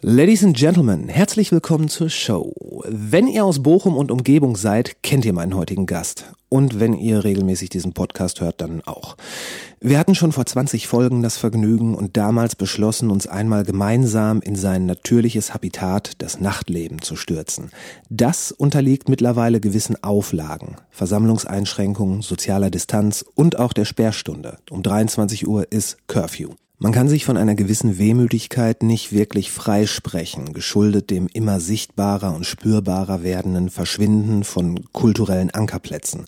Ladies and Gentlemen, herzlich willkommen zur Show. Wenn ihr aus Bochum und Umgebung seid, kennt ihr meinen heutigen Gast. Und wenn ihr regelmäßig diesen Podcast hört, dann auch. Wir hatten schon vor 20 Folgen das Vergnügen und damals beschlossen, uns einmal gemeinsam in sein natürliches Habitat, das Nachtleben, zu stürzen. Das unterliegt mittlerweile gewissen Auflagen, Versammlungseinschränkungen, sozialer Distanz und auch der Sperrstunde. Um 23 Uhr ist Curfew. Man kann sich von einer gewissen Wehmütigkeit nicht wirklich freisprechen, geschuldet dem immer sichtbarer und spürbarer werdenden Verschwinden von kulturellen Ankerplätzen.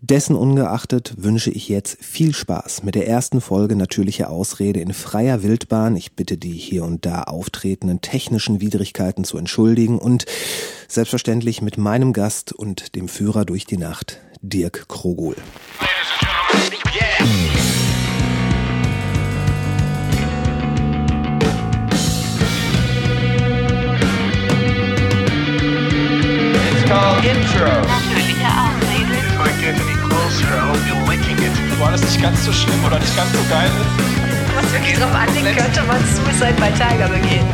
Dessen ungeachtet wünsche ich jetzt viel Spaß mit der ersten Folge Natürliche Ausrede in freier Wildbahn. Ich bitte die hier und da auftretenden technischen Widrigkeiten zu entschuldigen und selbstverständlich mit meinem Gast und dem Führer durch die Nacht, Dirk Krogul. called intro. Natürliche Ausrede. If I get any closer, licking it. War das nicht ganz so schlimm oder nicht ganz so geil ist? Was wirklich drauf anlegt, könnte man Suicide bei Tiger begehen.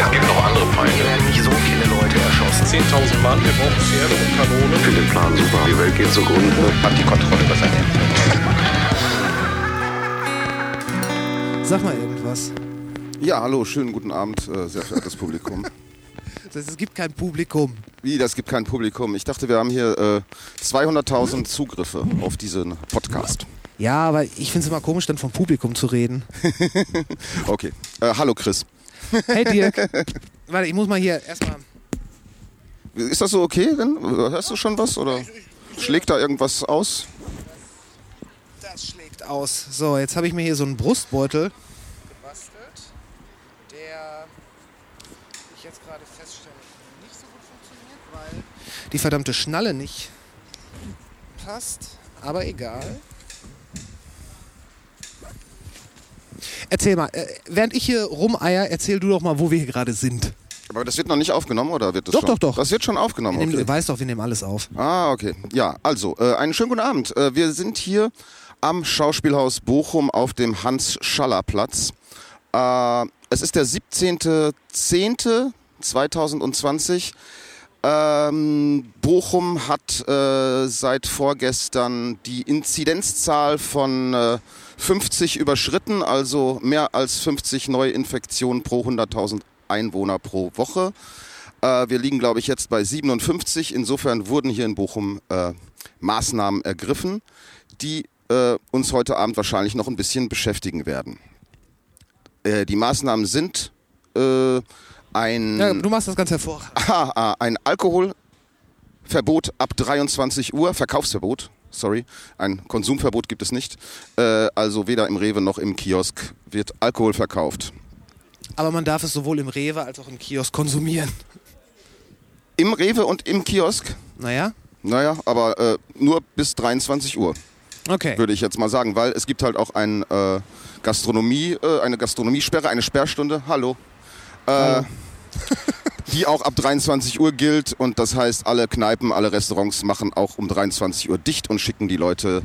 Es gibt noch andere Feinde. Hier werden nicht so viele Leute erschossen. 10.000 Mann, wir brauchen Pferde und Kanonen. Ich finde den Plan super. Die Welt geht zugrunde. Hat die Kontrolle über sein Leben. Sag mal irgendwas. Ja, hallo, schönen guten Abend, äh, sehr verehrtes Publikum. Das heißt, es gibt kein Publikum. Wie, das gibt kein Publikum. Ich dachte, wir haben hier äh, 200.000 Zugriffe auf diesen Podcast. Ja, aber ich finde es immer komisch, dann vom Publikum zu reden. Okay, äh, hallo Chris. Hey Dirk. Warte, ich muss mal hier erstmal. Ist das so okay denn? Hörst du schon was oder schlägt da irgendwas aus? Das schlägt aus. So, jetzt habe ich mir hier so einen Brustbeutel gebastelt, der ich jetzt gerade feststelle, nicht so gut funktioniert, weil die verdammte Schnalle nicht passt. Aber egal. Erzähl mal, äh, während ich hier rumeier, erzähl du doch mal, wo wir hier gerade sind. Aber das wird noch nicht aufgenommen oder wird das Doch, schon? doch, doch. Das wird schon aufgenommen. Nehmen, Okay. Du weißt doch, wir nehmen alles auf. Ah, okay. Ja, also, äh, einen schönen guten Abend. Äh, wir sind hier am Schauspielhaus Bochum auf dem Hans-Schaller-Platz. Äh, es ist der 17.10.2020. Ähm, Bochum hat äh, seit vorgestern die Inzidenzzahl von äh, 50 überschritten, also mehr als 50 Neuinfektionen pro 100.000 Einwohner pro Woche. Äh, wir liegen, glaube ich, jetzt bei 57. Insofern wurden hier in Bochum äh, Maßnahmen ergriffen, die äh, uns heute Abend wahrscheinlich noch ein bisschen beschäftigen werden. Äh, die Maßnahmen sind ein, Ja, du machst das ganz hervorragend. Ah, ah, ein Alkoholverbot ab 23 Uhr, Verkaufsverbot, sorry, ein Konsumverbot gibt es nicht. Äh, also weder im Rewe noch im Kiosk wird Alkohol verkauft. Aber man darf es sowohl im Rewe als auch im Kiosk konsumieren. Im Rewe und im Kiosk, Naja, naja, aber äh, nur bis 23 Uhr. okay. würde ich jetzt mal sagen, weil es gibt halt auch ein, äh, Gastronomie, äh, eine Gastronomiesperre, eine Sperrstunde, hallo, äh, die auch ab 23 Uhr gilt und das heißt, alle Kneipen, alle Restaurants machen auch um 23 Uhr dicht und schicken die Leute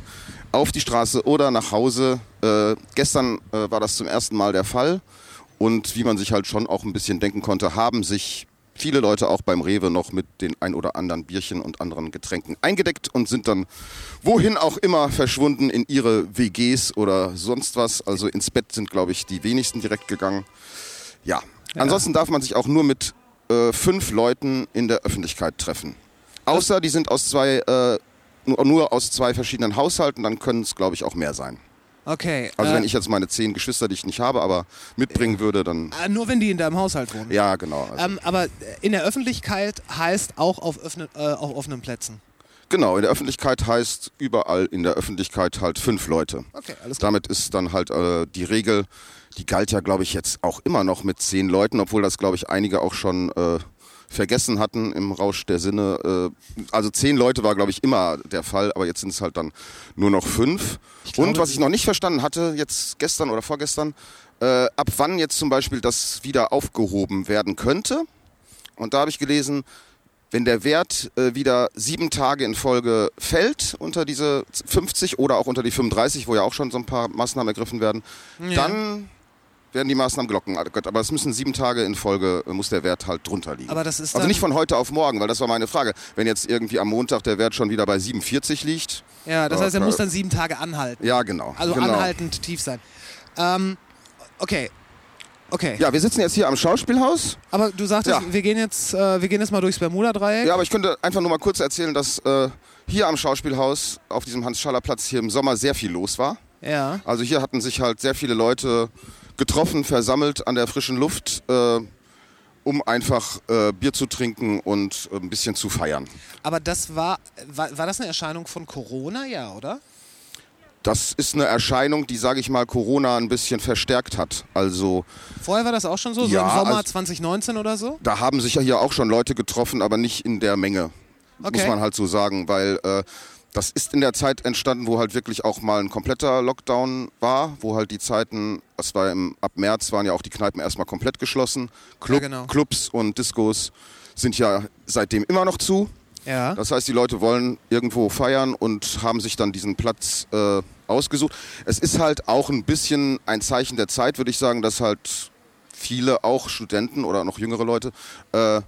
auf die Straße oder nach Hause. Äh, gestern äh, war das zum ersten Mal der Fall und wie man sich halt schon auch ein bisschen denken konnte, haben sich viele Leute auch beim Rewe noch mit den ein oder anderen Bierchen und anderen Getränken eingedeckt und sind dann wohin auch immer verschwunden in ihre WGs oder sonst was. Also ins Bett sind, glaube ich, die wenigsten direkt gegangen. Ja. Ansonsten darf man sich auch nur mit äh, fünf Leuten in der Öffentlichkeit treffen. Außer die sind aus zwei, äh, nur, nur aus zwei verschiedenen Haushalten, dann können es, glaube ich, auch mehr sein. Okay. Also äh, wenn ich jetzt meine zehn Geschwister, die ich nicht habe, aber mitbringen würde, dann äh, nur wenn die in deinem Haushalt wohnen. ja, genau. Also, Ähm, aber in der Öffentlichkeit heißt auch auf, öffne, äh, auf offenen Plätzen. Genau, in der Öffentlichkeit heißt überall in der Öffentlichkeit halt fünf Leute. Okay, alles klar. Damit ist dann halt äh, die Regel, die galt ja, glaube ich, jetzt auch immer noch mit zehn Leuten, obwohl das, glaube ich, einige auch schon äh, vergessen hatten im Rausch der Sinne. Äh, also zehn Leute war, glaube ich, immer der Fall, aber jetzt sind es halt dann nur noch fünf. glaube, Und was ich noch nicht verstanden hatte, jetzt gestern oder vorgestern, äh, ab wann jetzt zum Beispiel das wieder aufgehoben werden könnte. Und da habe ich gelesen, wenn der Wert äh, wieder sieben Tage in Folge fällt unter diese 50 oder auch unter die 35, wo ja auch schon so ein paar Maßnahmen ergriffen werden, Ja. dann werden die Maßnahmen glocken. Aber es müssen sieben Tage in Folge, äh, muss der Wert halt drunter liegen. Aber das ist also nicht von heute auf morgen, weil das war meine Frage. Wenn jetzt irgendwie am Montag der Wert schon wieder bei 47 liegt. Ja, das heißt, er muss dann sieben Tage anhalten. Ja, genau. Also genau. anhaltend tief sein. Ähm, okay. Okay. Ja, wir sitzen jetzt hier am Schauspielhaus. Aber du sagtest, Ja. wir gehen jetzt, äh, wir gehen jetzt mal durchs Bermuda-Dreieck. Ja, aber ich könnte einfach nur mal kurz erzählen, dass äh, hier am Schauspielhaus auf diesem Hans-Schaller-Platz hier im Sommer sehr viel los war. Ja. Also hier hatten sich halt sehr viele Leute getroffen, versammelt an der frischen Luft, äh, um einfach äh, Bier zu trinken und äh, ein bisschen zu feiern. Aber das war, war, war das eine Erscheinung von Corona, ja, oder? Das ist eine Erscheinung, die, sage ich mal, Corona ein bisschen verstärkt hat. Also Vorher war das auch schon so, Ja, so im Sommer also- 2019 oder so? da haben sich ja hier auch schon Leute getroffen, aber nicht in der Menge, Okay. muss man halt so sagen, weil äh, das ist in der Zeit entstanden, wo halt wirklich auch mal ein kompletter Lockdown war, wo halt die Zeiten, das war im, ab März waren ja auch die Kneipen erstmal komplett geschlossen. Club, Ja, genau. Clubs und Discos sind ja seitdem immer noch zu. Ja. Das heißt, die Leute wollen irgendwo feiern und haben sich dann diesen Platz äh, ausgesucht. Es ist halt auch ein bisschen ein Zeichen der Zeit, würde ich sagen, dass halt viele, auch Studenten oder noch jüngere Leute, äh,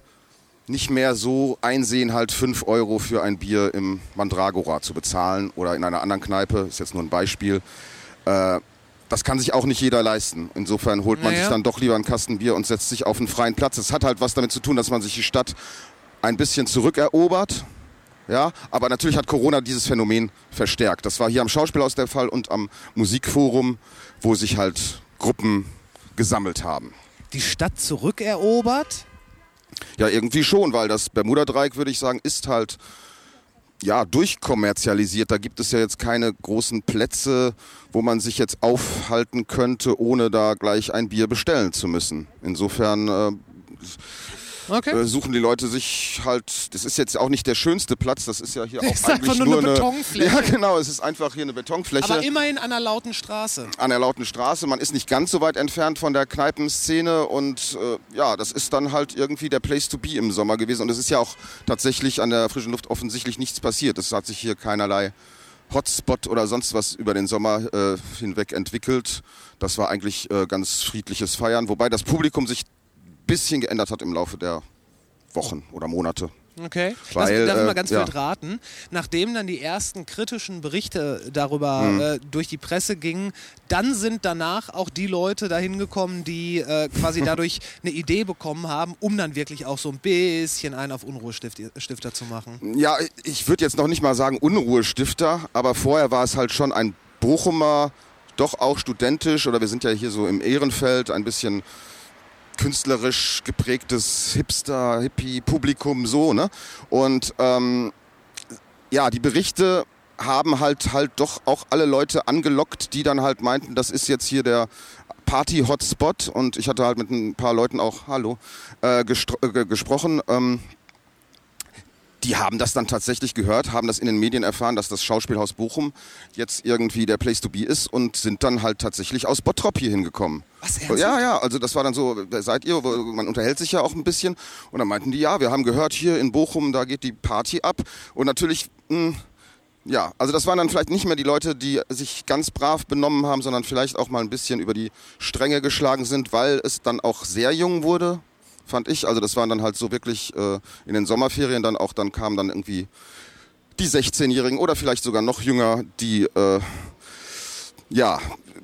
nicht mehr so einsehen, halt 5 Euro für ein Bier im Mandragora zu bezahlen oder in einer anderen Kneipe, ist jetzt nur ein Beispiel. Äh, das kann sich auch nicht jeder leisten. Insofern holt man Naja. sich dann doch lieber einen Kasten Bier und setzt sich auf einen freien Platz. Es hat halt was damit zu tun, dass man sich die Stadt ein bisschen zurückerobert. Ja, aber natürlich hat Corona dieses Phänomen verstärkt. Das war hier am Schauspielhaus der Fall und am Musikforum, wo sich halt Gruppen gesammelt haben. Die Stadt zurückerobert? Ja, irgendwie schon, weil das Bermuda-Dreieck, würde ich sagen, ist halt ja durchkommerzialisiert. Da gibt es ja jetzt keine großen Plätze, wo man sich jetzt aufhalten könnte, ohne da gleich ein Bier bestellen zu müssen. Insofern äh, Okay. äh, suchen die Leute sich halt, das ist jetzt auch nicht der schönste Platz, das ist ja hier Das auch eigentlich nur eine eine Betonfläche. Ja, genau, es ist einfach hier eine Betonfläche Aber immerhin an einer lauten Straße. an der lauten Straße. Man ist nicht ganz so weit entfernt von der Kneipenszene und äh, ja, das ist dann halt irgendwie der Place to be im Sommer gewesen. Und es ist ja auch tatsächlich an der frischen Luft offensichtlich nichts passiert. Es hat sich hier keinerlei Hotspot oder sonst was über den Sommer äh, hinweg entwickelt. Das war eigentlich äh, ganz friedliches Feiern, wobei das Publikum sich bisschen geändert hat im Laufe der Wochen oder Monate. Okay. Weil, Lass, darf ich mal äh, ganz ja. wild raten. Nachdem dann die ersten kritischen Berichte darüber Mhm. äh, durch die Presse gingen, dann sind danach auch die Leute dahin gekommen, die äh, quasi dadurch eine Idee bekommen haben, um dann wirklich auch so ein bisschen einen auf Unruhestifter zu machen. Ja, ich würde jetzt noch nicht mal sagen Unruhestifter, aber vorher war es halt schon ein Bochumer, doch auch studentisch, oder wir sind ja hier so im Ehrenfeld, ein bisschen künstlerisch geprägtes Hipster, Hippie-Publikum so, ne? Und ähm, ja, die Berichte haben halt halt doch auch alle Leute angelockt, die dann halt meinten, das ist jetzt hier der Party-Hotspot und ich hatte halt mit ein paar Leuten auch, hallo, äh, äh, gesprochen. Ähm, die haben das dann tatsächlich gehört, haben das in den Medien erfahren, dass das Schauspielhaus Bochum jetzt irgendwie der Place to be ist und sind dann halt tatsächlich aus Bottrop hier hingekommen. Was, ernsthaft? Ja, ja, also das war dann so, wer seid ihr? Man unterhält sich ja auch ein bisschen. Und dann meinten die, ja, wir haben gehört, hier in Bochum, da geht die Party ab. Und natürlich, mh, ja, also das waren dann vielleicht nicht mehr die Leute, die sich ganz brav benommen haben, sondern vielleicht auch mal ein bisschen über die Stränge geschlagen sind, weil es dann auch sehr jung wurde, fand ich. Also das waren dann halt so wirklich äh, in den Sommerferien dann auch, dann kamen dann irgendwie die 16-Jährigen oder vielleicht sogar noch jünger, die äh, ja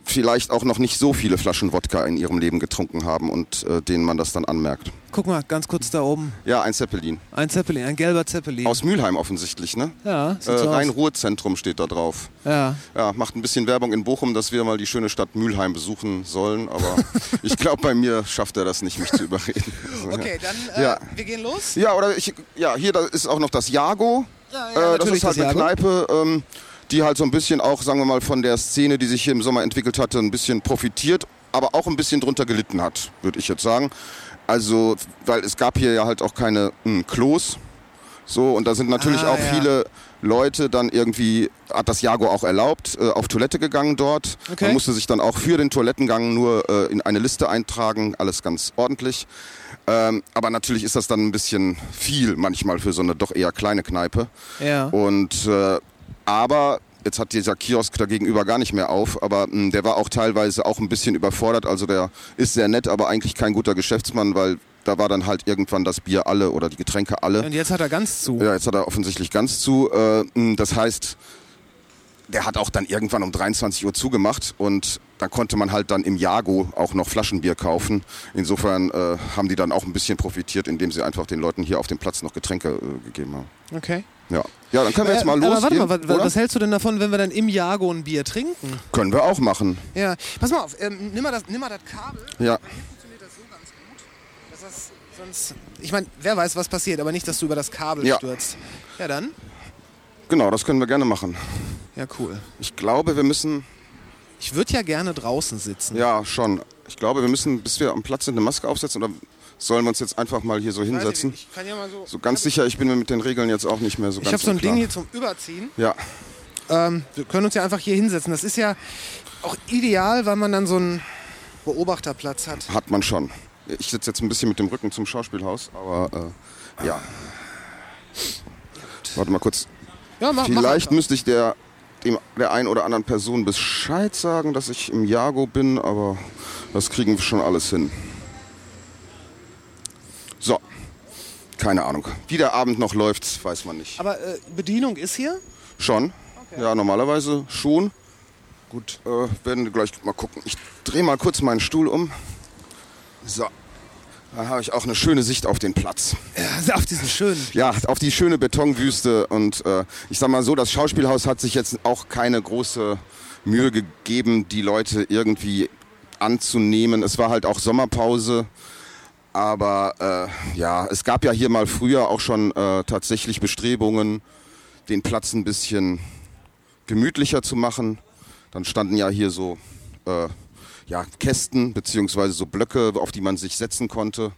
vielleicht auch noch nicht so viele Flaschen Wodka in ihrem Leben getrunken haben und äh, denen man das dann anmerkt. Guck mal, ganz kurz da oben. Ja, ein Zeppelin. Ein Zeppelin, ein gelber Zeppelin. Aus Mülheim offensichtlich, ne? ja, Äh, so. Rhein-Ruhr-Zentrum steht da drauf. Ja. Ja, macht ein bisschen Werbung in Bochum, dass wir mal die schöne Stadt Mülheim besuchen sollen, aber ich glaube, bei mir schafft er das nicht, mich zu überreden. Okay, dann äh, Ja. wir gehen los. Ja, oder ich, ja, hier ist auch noch das Jago. Ja, ja, äh, das ist halt das eine. Kneipe, ähm, die halt so ein bisschen auch, sagen wir mal, von der Szene, die sich hier im Sommer entwickelt hatte, ein bisschen profitiert, aber auch ein bisschen drunter gelitten hat, würde ich jetzt sagen. Also, weil es gab hier ja halt auch keine mh, Klos. So, und da sind natürlich Ah, auch ja. viele Leute dann irgendwie, hat das Jago auch erlaubt, äh, auf Toilette gegangen dort. Okay. Man musste sich dann auch für den Toilettengang nur äh, in eine Liste eintragen, alles ganz ordentlich. Ähm, aber natürlich ist das dann ein bisschen viel manchmal für so eine doch eher kleine Kneipe. Ja. Und äh, aber jetzt hat dieser Kiosk da gegenüber gar nicht mehr auf, aber mh, der war auch teilweise auch ein bisschen überfordert. Also der ist sehr nett, aber eigentlich kein guter Geschäftsmann, weil da war dann halt irgendwann das Bier alle oder die Getränke alle. Und jetzt hat er ganz zu. Ja, jetzt hat er offensichtlich ganz zu. Äh, mh, das heißt, der hat auch dann irgendwann um 23 Uhr zugemacht und dann konnte man halt dann im Jago auch noch Flaschenbier kaufen. Insofern äh, haben die dann auch ein bisschen profitiert, indem sie einfach den Leuten hier auf dem Platz noch Getränke äh, gegeben haben. Okay. Ja. ja, dann können wir jetzt mal Äh, los. Aber warte mal, was, was hältst du denn davon, wenn wir dann im Jago ein Bier trinken? Können wir auch machen. Ja. Pass mal auf, ähm, nimm, mal das, nimm mal das Kabel. Ja. funktioniert das so ganz gut. Dass das sonst. Ich meine, wer weiß, was passiert, aber nicht, dass du über das Kabel Ja. stürzt. Ja, dann. Genau, das können wir gerne machen. Ja, cool. Ich glaube, wir müssen, Ich würde ja gerne draußen sitzen. ja schon, ich glaube, wir müssen, bis wir am Platz sind, eine Maske aufsetzen oder sollen wir uns jetzt einfach mal hier so hinsetzen? Ich kann ja mal so. So ganz sicher, ich bin mir mit den Regeln jetzt auch nicht mehr so Ich ganz habe so ein. Ding hier zum Überziehen. Ja, Ähm, wir können uns ja einfach hier hinsetzen. Das ist ja auch ideal, weil man dann so einen Beobachterplatz hat. hat man schon. Ich sitze jetzt ein bisschen mit dem Rücken zum Schauspielhaus, aber äh, ja. Warte mal kurz. Ja, mach, Vielleicht mach müsste ich der, dem, der einen oder anderen Person Bescheid sagen, dass ich im Jago bin, aber das kriegen wir schon alles hin. So. Keine Ahnung. Wie der Abend noch läuft, weiß man nicht. Aber äh, Bedienung ist hier? Schon? Ja, normalerweise schon. Gut. Äh, werden wir gleich mal gucken. Ich drehe mal kurz meinen Stuhl um. So. Da habe ich auch eine schöne Sicht auf den Platz. Ja, auf diesen schönen. Ja, auf die schöne Betonwüste. Und äh, ich sag mal so, das Schauspielhaus hat sich jetzt auch keine große Mühe gegeben, die Leute irgendwie anzunehmen. Es war halt auch Sommerpause. Aber äh, ja, es gab ja hier mal früher auch schon äh, tatsächlich Bestrebungen, den Platz ein bisschen gemütlicher zu machen. Dann standen ja hier so äh, ja, Kästen beziehungsweise so Blöcke, auf die man sich setzen konnte.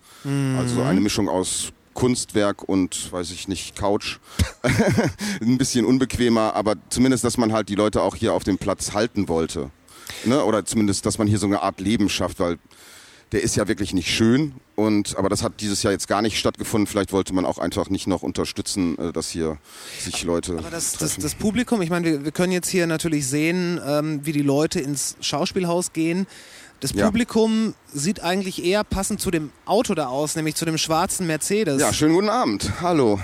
Also eine Mischung aus Kunstwerk und, weiß ich nicht, Couch. ein bisschen unbequemer, aber zumindest, dass man halt die Leute auch hier auf dem Platz halten wollte. Ne? Oder zumindest, dass man hier so eine Art Leben schafft, weil der ist ja wirklich nicht schön. Und, aber das hat dieses Jahr jetzt gar nicht stattgefunden. Vielleicht wollte man auch einfach nicht noch unterstützen, äh, dass hier sich Leute. Aber das, das, das Publikum, ich meine, wir, wir können jetzt hier natürlich sehen, ähm, wie die Leute ins Schauspielhaus gehen. Das Ja. Publikum sieht eigentlich eher passend zu dem Auto da aus, nämlich zu dem schwarzen Mercedes. Ja, schönen guten Abend. Hallo.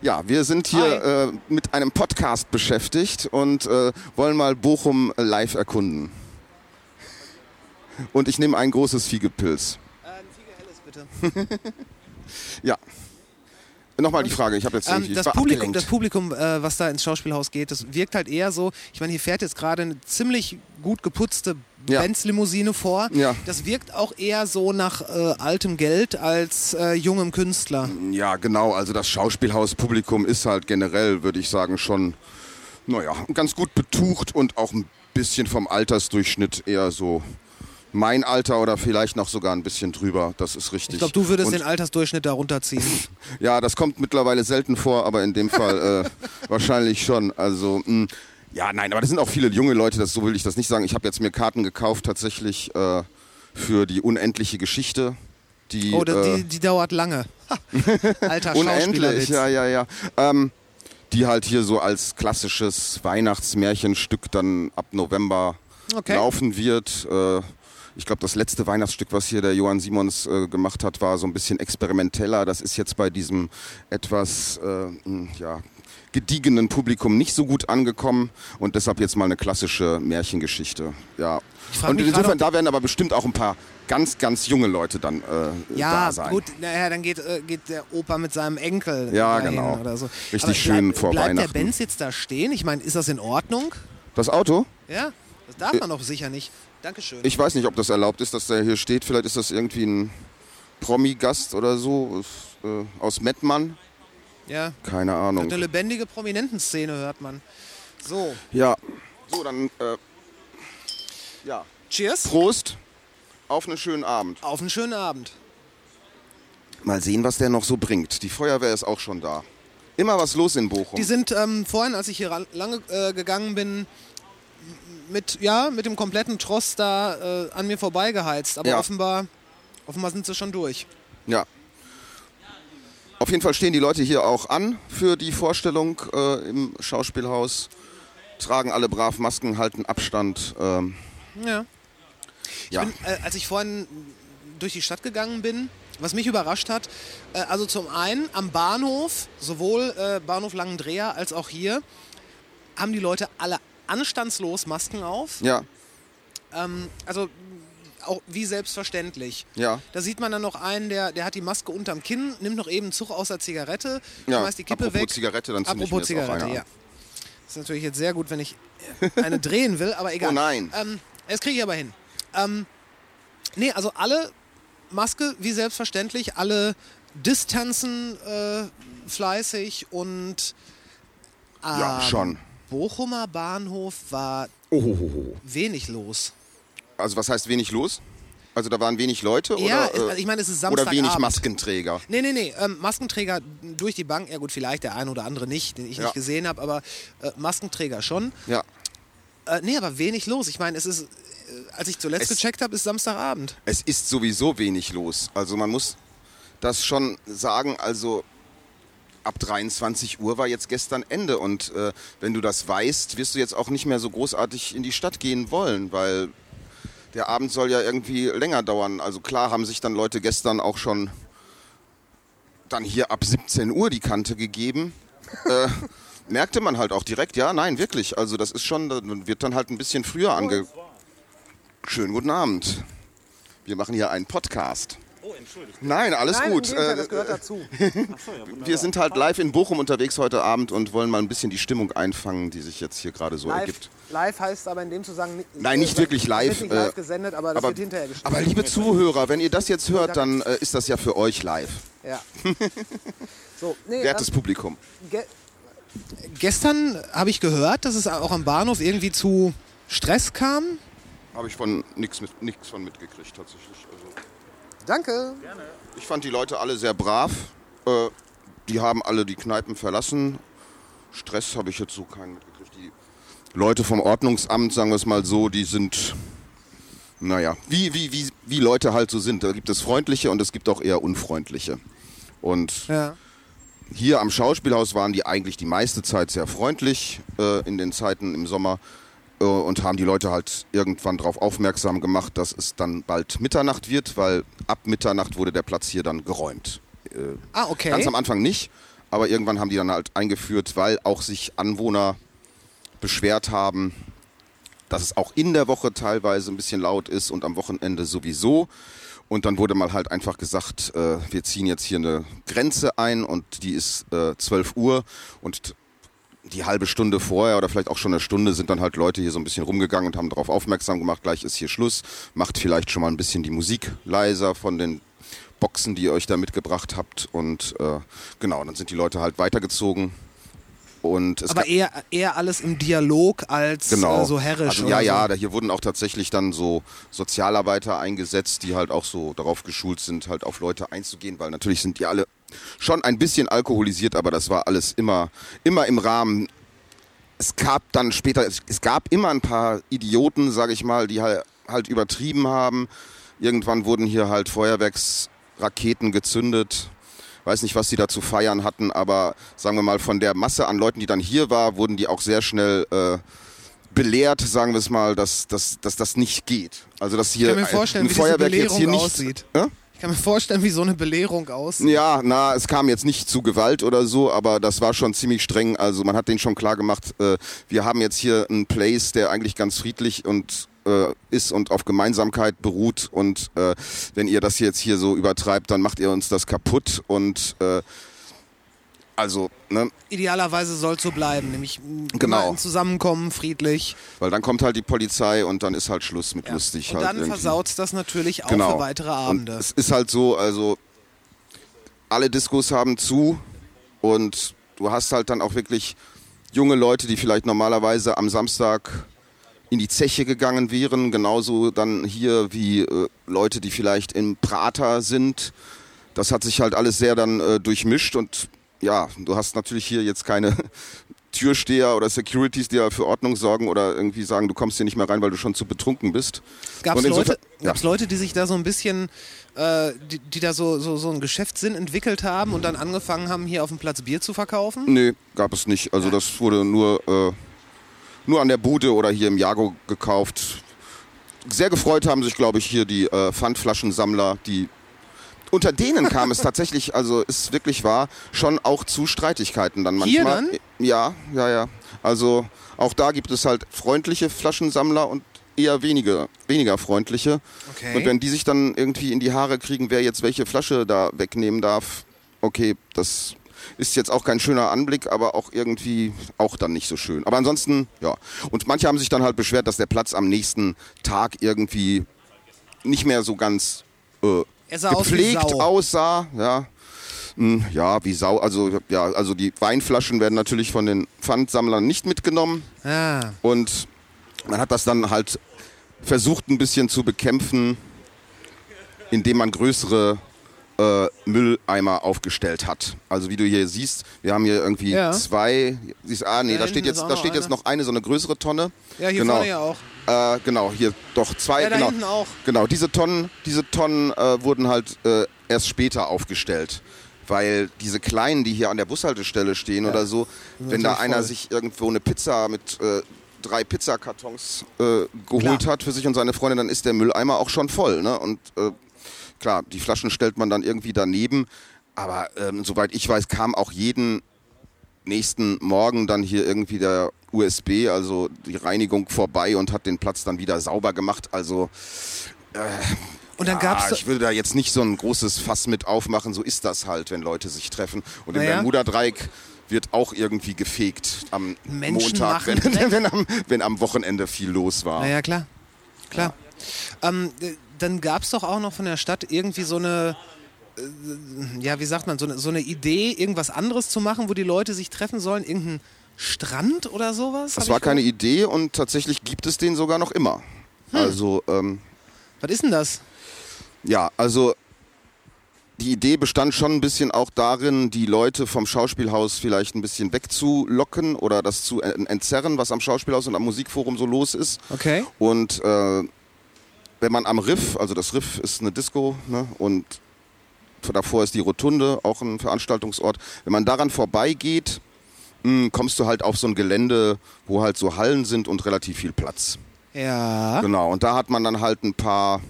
Ja, wir sind hier äh, mit einem Podcast beschäftigt und äh, wollen mal Bochum äh, live erkunden. Und ich nehme ein großes Fiegepilz. Äh, ein Fiege Helles, bitte. Ja. Nochmal die Frage, ich habe jetzt Ähm, das Publikum, das Publikum äh, was da ins Schauspielhaus geht, das wirkt halt eher so, ich meine, hier fährt jetzt gerade eine ziemlich gut geputzte Ja. Benz-Limousine vor. Ja. Das wirkt auch eher so nach äh, altem Geld als äh, jungem Künstler. Ja, genau. Also das Schauspielhauspublikum ist halt generell, würde ich sagen, schon, naja, ganz gut betucht und auch ein bisschen vom Altersdurchschnitt eher so mein Alter oder vielleicht noch sogar ein bisschen drüber. Das ist richtig. Ich glaube, du würdest und, den Altersdurchschnitt da runterziehen. Ja, das kommt mittlerweile selten vor, aber in dem Fall äh, wahrscheinlich schon. Also, mh, ja, nein, aber das sind auch viele junge Leute, das, so will ich das nicht sagen. Ich habe jetzt mir Karten gekauft tatsächlich äh, für die unendliche Geschichte. Die, Oh, das, äh, die, die dauert lange. Alter Unendlich, ja, ja, ja. Ähm, die halt hier so als klassisches Weihnachtsmärchenstück dann ab November Okay. laufen wird. Äh, ich glaube, das letzte Weihnachtsstück, was hier der Johann Simons äh, gemacht hat, war so ein bisschen experimenteller. Das ist jetzt bei diesem etwas äh, mh, ja, gediegenen Publikum nicht so gut angekommen und deshalb jetzt mal eine klassische Märchengeschichte. Ja. Und insofern, da werden aber bestimmt auch ein paar ganz, ganz junge Leute dann äh, Ja, da sein. gut, naja, dann geht, äh, geht der Opa mit seinem Enkel Ja, genau. oder so. Richtig Aber schön bleib, vor bleibt Weihnachten. der Benz jetzt da stehen? Ich meine, ist das in Ordnung? Das Auto? Ja, das darf man doch sicher nicht. Dankeschön. Ich weiß nicht, ob das erlaubt ist, dass der hier steht. Vielleicht ist das irgendwie ein Promi-Gast oder so äh, aus Mettmann. ja, Keine Ahnung. eine lebendige Prominentenszene hört man. So, Ja. So, dann äh, ja. cheers. Prost auf einen schönen Abend. Auf einen schönen Abend. Mal sehen, was der noch so bringt. Die Feuerwehr ist auch schon da. Immer was los in Bochum. Die sind ähm, vorhin, als ich hier lange äh, gegangen bin, mit, ja, mit dem kompletten Tross da äh, an mir vorbeigeheizt. Aber Ja. offenbar, offenbar sind sie schon durch. Ja. Auf jeden Fall stehen die Leute hier auch an für die Vorstellung äh, im Schauspielhaus. tragen alle brav Masken, halten Abstand. Ähm, Ja. ja. bin, äh, als ich vorhin durch die Stadt gegangen bin, was mich überrascht hat, äh, also zum einen am Bahnhof, sowohl äh, Bahnhof Langendreher als auch hier, haben die Leute alle anstandslos Masken auf. ja, Ähm, also auch wie selbstverständlich. ja. Da sieht man dann noch einen, der, der hat die Maske unterm Kinn, nimmt noch eben einen Zug aus der Zigarette, Ja, schmeißt die Kippe apropos weg. Zigarette, dann Apropos Zigarette, ja. Das ist natürlich jetzt sehr gut, wenn ich eine drehen will, aber egal. Oh nein. Ähm, das kriege ich aber hin. Ähm, nee, also alle Maske, wie selbstverständlich, alle Distanzen äh, fleißig und Ja, am schon. Bochumer Bahnhof war Oh, wenig los. also was heißt wenig los? Also da waren wenig Leute ja, oder, äh, ich meine, es ist oder Samstagabend. wenig Maskenträger? Nee, nee, nee. Ähm, Maskenträger durch die Bank, ja gut, vielleicht der eine oder andere nicht, den ich Ja. nicht gesehen habe, aber äh, Maskenträger schon. Ja. Äh, nee, aber wenig los. Ich meine, es ist, äh, als ich zuletzt Es- gecheckt habe, ist Samstagabend. Es ist sowieso wenig los. Also man muss das schon sagen, also ab 23 Uhr war jetzt gestern Ende und äh, wenn du das weißt, wirst du jetzt auch nicht mehr so großartig in die Stadt gehen wollen, weil der Abend soll ja irgendwie länger dauern. Also klar haben sich dann Leute gestern auch schon dann hier ab 17 Uhr die Kante gegeben. äh, merkte man halt auch direkt, ja, nein, wirklich. Also das ist schon, das wird dann halt ein bisschen früher ange... Schönen guten Abend. Wir machen hier einen Podcast. Oh, entschuldigt. Nein, alles gut. Äh, dazu. wir sind halt live in Bochum unterwegs heute Abend und wollen mal ein bisschen die Stimmung einfangen, die sich jetzt hier gerade so ergibt. live heißt aber in dem Zusammenhang nicht, Nein, nicht wirklich live, nicht live äh, gesendet, aber das aber, wird hinterher geschnitten. aber liebe Zuhörer, wenn ihr das jetzt hört, dann äh, ist das ja für euch live. ja. so, nee, Wertes ähm, Publikum. ge gestern habe ich gehört, dass es auch am Bahnhof irgendwie zu Stress kam. Habe ich von nichts mit, nix von mitgekriegt tatsächlich. Danke. ich fand die Leute alle sehr brav. Äh, die haben alle die Kneipen verlassen. Stress habe ich jetzt so keinen mitgekriegt. Die Leute vom Ordnungsamt, sagen wir es mal so, die sind, naja, wie, wie, wie, wie Leute halt so sind. Da gibt es freundliche und es gibt auch eher unfreundliche. Und Ja. hier am Schauspielhaus waren die eigentlich die meiste Zeit sehr freundlich äh, in den Zeiten im Sommer und haben die Leute halt irgendwann darauf aufmerksam gemacht, dass es dann bald Mitternacht wird, weil ab Mitternacht wurde der Platz hier dann geräumt. Äh, Ah, okay. Ganz am Anfang nicht, aber irgendwann haben die dann halt eingeführt, weil auch sich Anwohner beschwert haben, dass es auch in der Woche teilweise ein bisschen laut ist und am Wochenende sowieso. Und dann wurde mal halt einfach gesagt, äh, wir ziehen jetzt hier eine Grenze ein und die ist äh, 12 Uhr und die halbe Stunde vorher oder vielleicht auch schon eine Stunde sind dann halt Leute hier so ein bisschen rumgegangen und haben darauf aufmerksam gemacht, gleich ist hier Schluss, macht vielleicht schon mal ein bisschen die Musik leiser von den Boxen, die ihr euch da mitgebracht habt und äh, genau, dann sind die Leute halt weitergezogen und es aber eher, eher alles im Dialog als Genau. äh, so herrisch. Also, ja, so. ja, da hier wurden auch tatsächlich dann so Sozialarbeiter eingesetzt, die halt auch so darauf geschult sind, halt auf Leute einzugehen, weil natürlich sind die alle schon ein bisschen alkoholisiert, aber das war alles immer, immer im Rahmen. Es gab dann später, es, gab immer ein paar Idioten, sage ich mal, die halt, halt übertrieben haben. Irgendwann wurden hier halt Feuerwerksraketen gezündet. Weiß nicht, was die da zu feiern hatten, aber sagen wir mal, von der Masse an Leuten, die dann hier war, wurden die auch sehr schnell äh, belehrt, sagen wir es mal, dass, dass, dass das nicht geht. Also dass hier ein Feuerwerk jetzt hier nicht. aussieht. Ja? Kann mir vorstellen, wie so eine Belehrung aussieht. Ja, na, es kam jetzt nicht zu Gewalt oder so, aber das war schon ziemlich streng. Also man hat denen schon klar gemacht, äh, wir haben jetzt hier einen Place, der eigentlich ganz friedlich und äh, ist und auf Gemeinsamkeit beruht. Und äh, wenn ihr das jetzt hier so übertreibt, dann macht ihr uns das kaputt. Und äh, also, ne, Idealerweise soll es so bleiben, nämlich Genau. Zusammenkommen, friedlich. weil dann kommt halt die Polizei und dann ist halt Schluss mit Ja. lustig. Und halt dann versaut das natürlich auch Genau. für weitere Abende. Und es ist halt so, also alle Diskos haben zu und du hast halt dann auch wirklich junge Leute, die vielleicht normalerweise am Samstag in die Zeche gegangen wären, genauso dann hier wie äh, Leute, die vielleicht im Prater sind. Das hat sich halt alles sehr dann äh, durchmischt und ja, du hast natürlich hier jetzt keine Türsteher oder Securities, die ja für Ordnung sorgen oder irgendwie sagen, du kommst hier nicht mehr rein, weil du schon zu betrunken bist. Gab es Leute, ja. Leute, die sich da so ein bisschen, äh, die, die da so, so, so einen Geschäftssinn entwickelt haben und dann angefangen haben, hier auf dem Platz Bier zu verkaufen? Nee, gab es nicht. Also das wurde nur äh, nur an der Bude oder hier im Jago gekauft. Sehr gefreut haben sich, glaube ich, hier die äh, Pfandflaschensammler, die unter denen kam es tatsächlich, also ist wirklich wahr, schon auch zu Streitigkeiten dann Hier manchmal. dann? Ja, ja, ja. Also auch da gibt es halt freundliche Flaschensammler und eher wenige, weniger freundliche. Okay. Und wenn die sich dann irgendwie in die Haare kriegen, wer jetzt welche Flasche da wegnehmen darf, okay, das ist jetzt auch kein schöner Anblick, aber auch irgendwie auch dann nicht so schön. Aber ansonsten, ja. Und manche haben sich dann halt beschwert, dass der Platz am nächsten Tag irgendwie nicht mehr so ganz äh, Er sah aus gepflegt Sau. aussah, ja. Hm, Ja, wie Sau. Also, ja, also die Weinflaschen werden natürlich von den Pfandsammlern nicht mitgenommen. Ah, Und man hat das dann halt versucht ein bisschen zu bekämpfen, indem man größere äh, Mülleimer aufgestellt hat. Also wie du hier siehst, wir haben hier irgendwie Ja. zwei. Siehst, ah nee, Da da, steht jetzt, da noch steht jetzt eine. noch eine, so eine größere Tonne. ja, hier genau. vorne ja auch. Äh, genau, hier doch zwei. Ja, da genau. hinten auch. Genau, diese Tonnen, diese Tonnen äh, wurden halt äh, erst später aufgestellt. Weil diese kleinen, die hier an der Bushaltestelle stehen oder so, wenn da einer voll. sich irgendwo eine Pizza mit äh, drei Pizzakartons äh, geholt Klar. hat für sich und seine Freundin, dann ist der Mülleimer auch schon voll. Ne? Und äh, klar, die Flaschen stellt man dann irgendwie daneben. Aber ähm, soweit ich weiß, kam auch jeden nächsten Morgen dann hier irgendwie der USB, also die Reinigung vorbei und hat den Platz dann wieder sauber gemacht. Also Und dann ah, gab's ich will da jetzt nicht so ein großes Fass mit aufmachen. So ist das halt, wenn Leute sich treffen. Und im Naja. Bermuda-Dreieck wird auch irgendwie gefegt am Menschen Montag, wenn, wenn, am, wenn am Wochenende viel los war. Naja, klar. Klar. Ähm, äh, dann gab es doch auch noch von der Stadt irgendwie so eine, äh, ja, wie sagt man, so eine, so eine Idee, irgendwas anderes zu machen, wo die Leute sich treffen sollen. Irgendein Strand oder sowas? Das war keine? Idee und tatsächlich gibt es den sogar noch immer. Hm. Also, ähm, Was ist denn das? ja, also die Idee bestand schon ein bisschen auch darin, die Leute vom Schauspielhaus vielleicht ein bisschen wegzulocken oder das zu en- entzerren, was am Schauspielhaus und am Musikforum so los ist. Okay. Und äh, wenn man am Riff, also das Riff ist eine Disco ne, und davor ist die Rotunde, auch ein Veranstaltungsort, wenn man daran vorbeigeht, mh, kommst du halt auf so ein Gelände, wo halt so Hallen sind und relativ viel Platz. Ja. Genau, und da hat man dann halt ein paar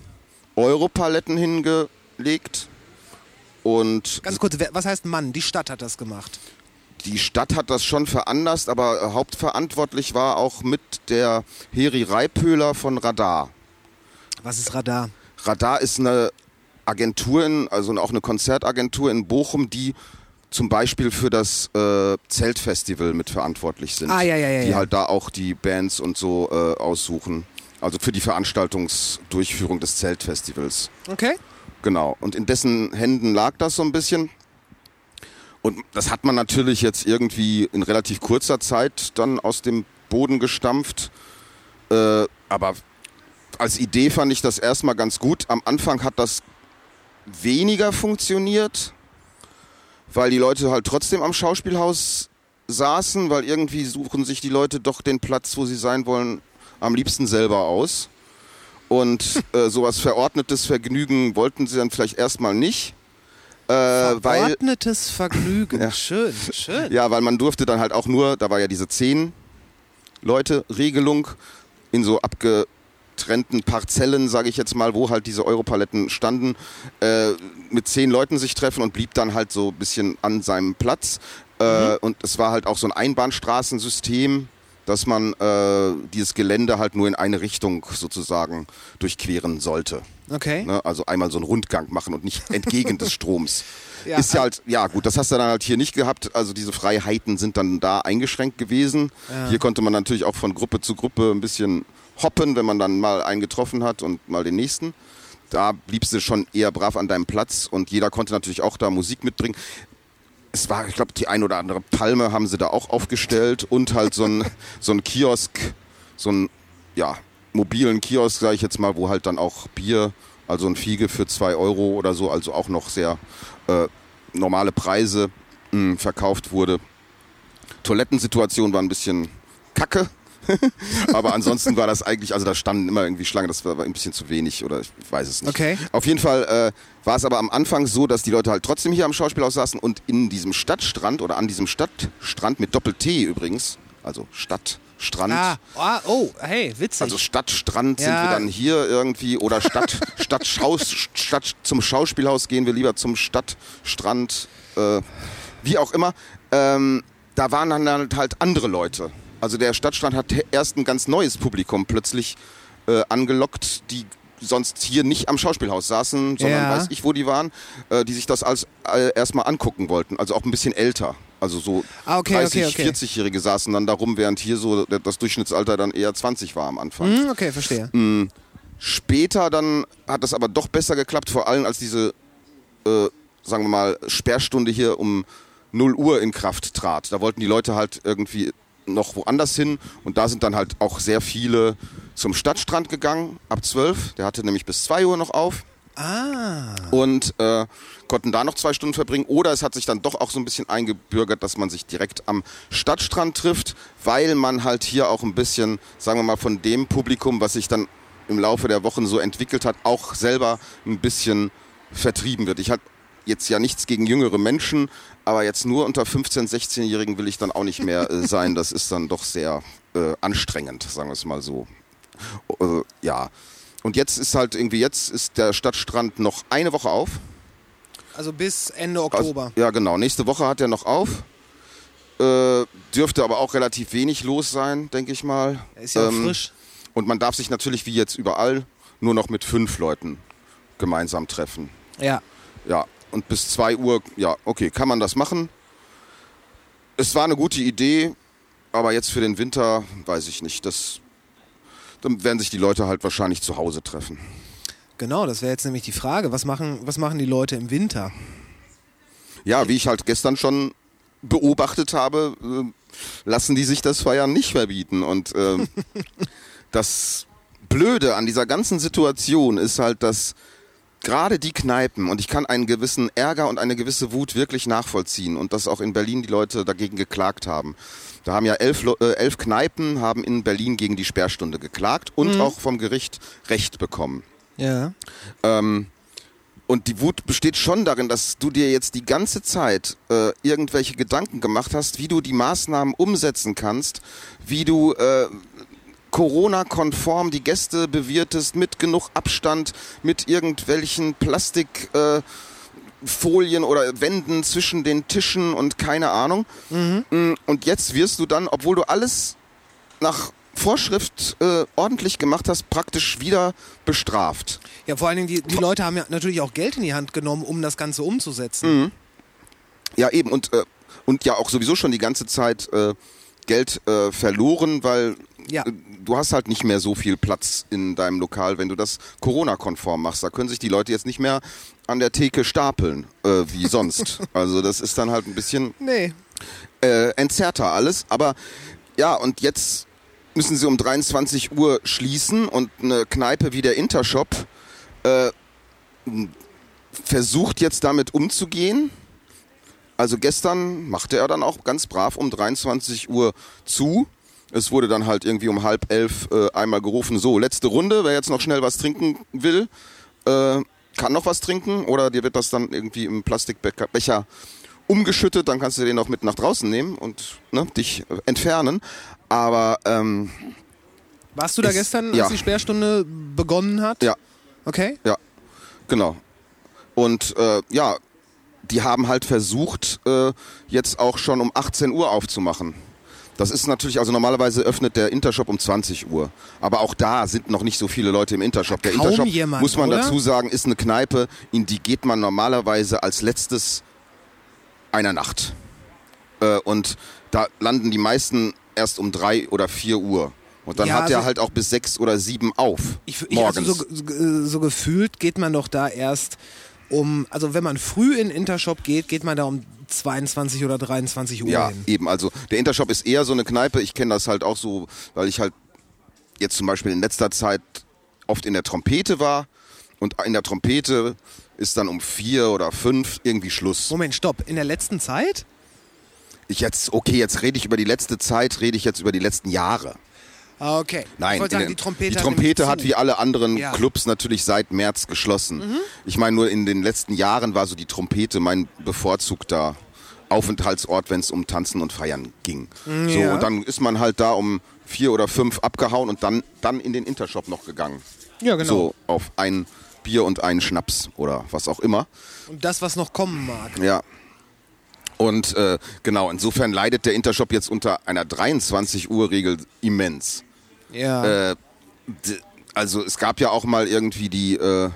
Europaletten hingelegt und Ganz kurz, was heißt Mann? Die Stadt hat das gemacht. die Stadt hat das schon veranlasst, aber hauptverantwortlich war auch mit der Heri Reipöhler von Radar. Was ist Radar? Radar ist eine Agentur, in, also auch eine Konzertagentur in Bochum, die zum Beispiel für das äh, Zeltfestival mitverantwortlich sind. Ah, ja, ja, ja, Die ja. halt da auch die Bands und so äh, aussuchen. Also für die Veranstaltungsdurchführung des Zeltfestivals. Okay. Genau. Und in dessen Händen lag das so ein bisschen. Und das hat man natürlich jetzt irgendwie in relativ kurzer Zeit dann aus dem Boden gestampft. Äh, aber als Idee fand ich das erstmal ganz gut. Am Anfang hat das weniger funktioniert, weil die Leute halt trotzdem am Schauspielhaus saßen, weil irgendwie suchen sich die Leute doch den Platz, wo sie sein wollen, am liebsten selber aus. Und äh, sowas verordnetes Vergnügen wollten sie dann vielleicht erstmal nicht. Äh, weil, Verordnetes Vergnügen. Ja. Schön, schön. ja, weil man durfte dann halt auch nur, da war ja diese zehn Leute Regelung in so abgetrennten Parzellen, sage ich jetzt mal, wo halt diese Europaletten standen, äh, mit zehn Leuten sich treffen und blieb dann halt so ein bisschen an seinem Platz. Äh, und es war halt auch so ein Einbahnstraßensystem, dass man äh, dieses Gelände halt nur in eine Richtung sozusagen durchqueren sollte. Okay. Ne? Also einmal so einen Rundgang machen und nicht entgegen des Stroms. Ja. Ist ja halt, ja gut, das hast du dann halt hier nicht gehabt. Also diese Freiheiten sind dann da eingeschränkt gewesen. Hier konnte man natürlich auch von Gruppe zu Gruppe ein bisschen hoppen, wenn man dann mal einen getroffen hat und mal den nächsten. Da bliebst du schon eher brav an deinem Platz und jeder konnte natürlich auch da Musik mitbringen. Es war, ich glaube, die ein oder andere Palme haben sie da auch aufgestellt und halt so ein, so ein Kiosk, so ein, ja, mobilen Kiosk, sage ich jetzt mal, wo halt dann auch Bier, also ein Fiege für zwei Euro oder so, also auch noch sehr äh, normale Preise mh, verkauft wurde. Toilettensituation war ein bisschen kacke. Aber ansonsten war das eigentlich, also da standen immer irgendwie Schlangen, das war ein bisschen zu wenig oder ich weiß es nicht. Okay. Auf jeden Fall äh, war es aber am Anfang so, dass die Leute halt trotzdem hier am Schauspielhaus saßen und in diesem Stadtstrand oder an diesem Stadtstrand mit Doppel-T übrigens, also Stadtstrand, Strand. Ah, ah, oh, hey, witzig. Also Stadtstrand sind Ja. wir dann hier irgendwie oder Stadt, Stadt, Schaus, Stadt zum Schauspielhaus gehen wir lieber zum Stadtstrand, äh, wie auch immer. Ähm, da waren dann halt andere Leute. Also der Stadtstrand hat erst ein ganz neues Publikum plötzlich äh, angelockt, die sonst hier nicht am Schauspielhaus saßen, sondern Ja. weiß ich, wo die waren, äh, die sich das als äh, erstmal angucken wollten. Also auch ein bisschen älter. Also so Ah, okay, 30, okay, okay. 40-Jährige saßen dann darum, während hier so das Durchschnittsalter dann eher 20 war am Anfang. Hm, okay, verstehe. Später dann hat es aber doch besser geklappt, vor allem als diese, äh, sagen wir mal, Sperrstunde hier um 0 Uhr in Kraft trat. Da wollten die Leute halt irgendwie noch woanders hin und da sind dann halt auch sehr viele zum Stadtstrand gegangen ab 12. Der hatte nämlich bis 2 Uhr noch auf Ah. und äh, konnten da noch zwei Stunden verbringen. Oder es hat sich dann doch auch so ein bisschen eingebürgert, dass man sich direkt am Stadtstrand trifft, weil man halt hier auch ein bisschen, sagen wir mal, von dem Publikum, was sich dann im Laufe der Wochen so entwickelt hat, auch selber ein bisschen vertrieben wird. Ich habe jetzt ja nichts gegen jüngere Menschen, aber jetzt nur unter 15-, 16-Jährigen will ich dann auch nicht mehr äh, sein. Das ist dann doch sehr äh, anstrengend, sagen wir es mal so. Äh, ja. Und jetzt ist halt irgendwie, jetzt ist der Stadtstrand noch eine Woche auf. Also bis Ende Also, Oktober. ja, genau. Nächste Woche hat er noch auf. Äh, dürfte aber auch relativ wenig los sein, denke ich mal. ist ja Ähm, frisch. Und man darf sich natürlich wie jetzt überall nur noch mit fünf Leuten gemeinsam treffen. Ja. Ja, und bis 2 Uhr, ja, okay, kann man das machen. Es war eine gute Idee, aber jetzt für den Winter weiß ich nicht. Das, dann werden sich die Leute halt wahrscheinlich zu Hause treffen. Genau, das wäre jetzt nämlich die Frage. Was machen, was machen die Leute im Winter? Ja, wie ich halt gestern schon beobachtet habe, äh, lassen die sich das Feiern nicht verbieten. Und ähm, das Blöde an dieser ganzen Situation ist halt, dass gerade die Kneipen, und ich kann einen gewissen Ärger und eine gewisse Wut wirklich nachvollziehen und dass auch in Berlin die Leute dagegen geklagt haben. Da haben ja elf, äh, elf Kneipen haben in Berlin gegen die Sperrstunde geklagt und auch vom Gericht Recht bekommen. Ja. Ähm, und die Wut besteht schon darin, dass du dir jetzt die ganze Zeit äh, irgendwelche Gedanken gemacht hast, wie du die Maßnahmen umsetzen kannst, wie du äh, Corona-konform die Gäste bewirtest, mit genug Abstand, mit irgendwelchen Plastikfolien äh, Folien oder Wänden zwischen den Tischen und keine Ahnung. Mm, Und jetzt wirst du dann, obwohl du alles nach Vorschrift äh, ordentlich gemacht hast, praktisch wieder bestraft. Ja, vor allen Dingen, die, die Leute haben ja natürlich auch Geld in die Hand genommen, um das Ganze umzusetzen. Ja, eben. Und, äh, und ja auch sowieso schon die ganze Zeit äh, Geld äh, verloren, weil Ja. äh, du hast halt nicht mehr so viel Platz in deinem Lokal, wenn du das Corona-konform machst. Da können sich die Leute jetzt nicht mehr an der Theke stapeln, äh, wie sonst. also das ist dann halt ein bisschen Nee. äh, entzerrter alles. Aber ja, und jetzt müssen sie um 23 Uhr schließen und eine Kneipe wie der Intershop äh, versucht jetzt damit umzugehen. Also gestern machte er dann auch ganz brav um 23 Uhr zu. Es wurde dann halt irgendwie um halb elf äh, einmal gerufen, so, letzte Runde, wer jetzt noch schnell was trinken will, äh, kann noch was trinken oder dir wird das dann irgendwie im Plastikbecher Becher umgeschüttet, dann kannst du den auch mit nach draußen nehmen und ne, dich äh, entfernen. Aber ähm, Warst du da Ist- gestern, als ja. die Sperrstunde begonnen hat? ja, Okay. ja, genau. Und äh, ja, die haben halt versucht, äh, jetzt auch schon um 18 Uhr aufzumachen. Das ist natürlich, also normalerweise öffnet der Intershop um 20 Uhr. Aber auch da sind noch nicht so viele Leute im Intershop. Der Kaum Intershop, jemand, muss man oder? dazu sagen, ist eine Kneipe, in die geht man normalerweise als letztes einer Nacht. Äh, und da landen die meisten erst um drei oder vier Uhr. Und dann Ja, hat der also- halt auch bis sechs oder sieben auf. Ich, ich, also morgens. so, so, so gefühlt geht man doch da erst um, also wenn man früh in Intershop geht, geht man da um 22 oder 23 Uhr Ja, hin. eben. Also der Intershop ist eher so eine Kneipe. Ich kenne das halt auch so, weil ich halt jetzt zum Beispiel in letzter Zeit oft in der Trompete war. Und in der Trompete ist dann um vier oder fünf irgendwie Schluss. Moment, stopp. In der letzten Zeit? Ich jetzt, okay, jetzt rede ich über die letzte Zeit, rede ich jetzt über die letzten Jahre. Ah, okay. Nein, in sagen, die Trompete, die hat Trompete hat zu. wie alle anderen Ja. Mhm. Clubs natürlich seit März geschlossen. Ich meine, nur in den letzten Jahren war so die Trompete mein bevorzugter Aufenthaltsort, wenn es um Tanzen und Feiern ging. So, Mm, ja. und dann ist man halt da um vier oder fünf abgehauen und dann, dann in den Intershop noch gegangen. Ja, genau. So auf ein Bier und einen Schnaps oder was auch immer. Und das, was noch kommen mag. Ja. Und äh, genau, insofern leidet der Intershop jetzt unter einer 23-Uhr-Regel immens. Ja. Äh, also es gab ja auch mal irgendwie die äh,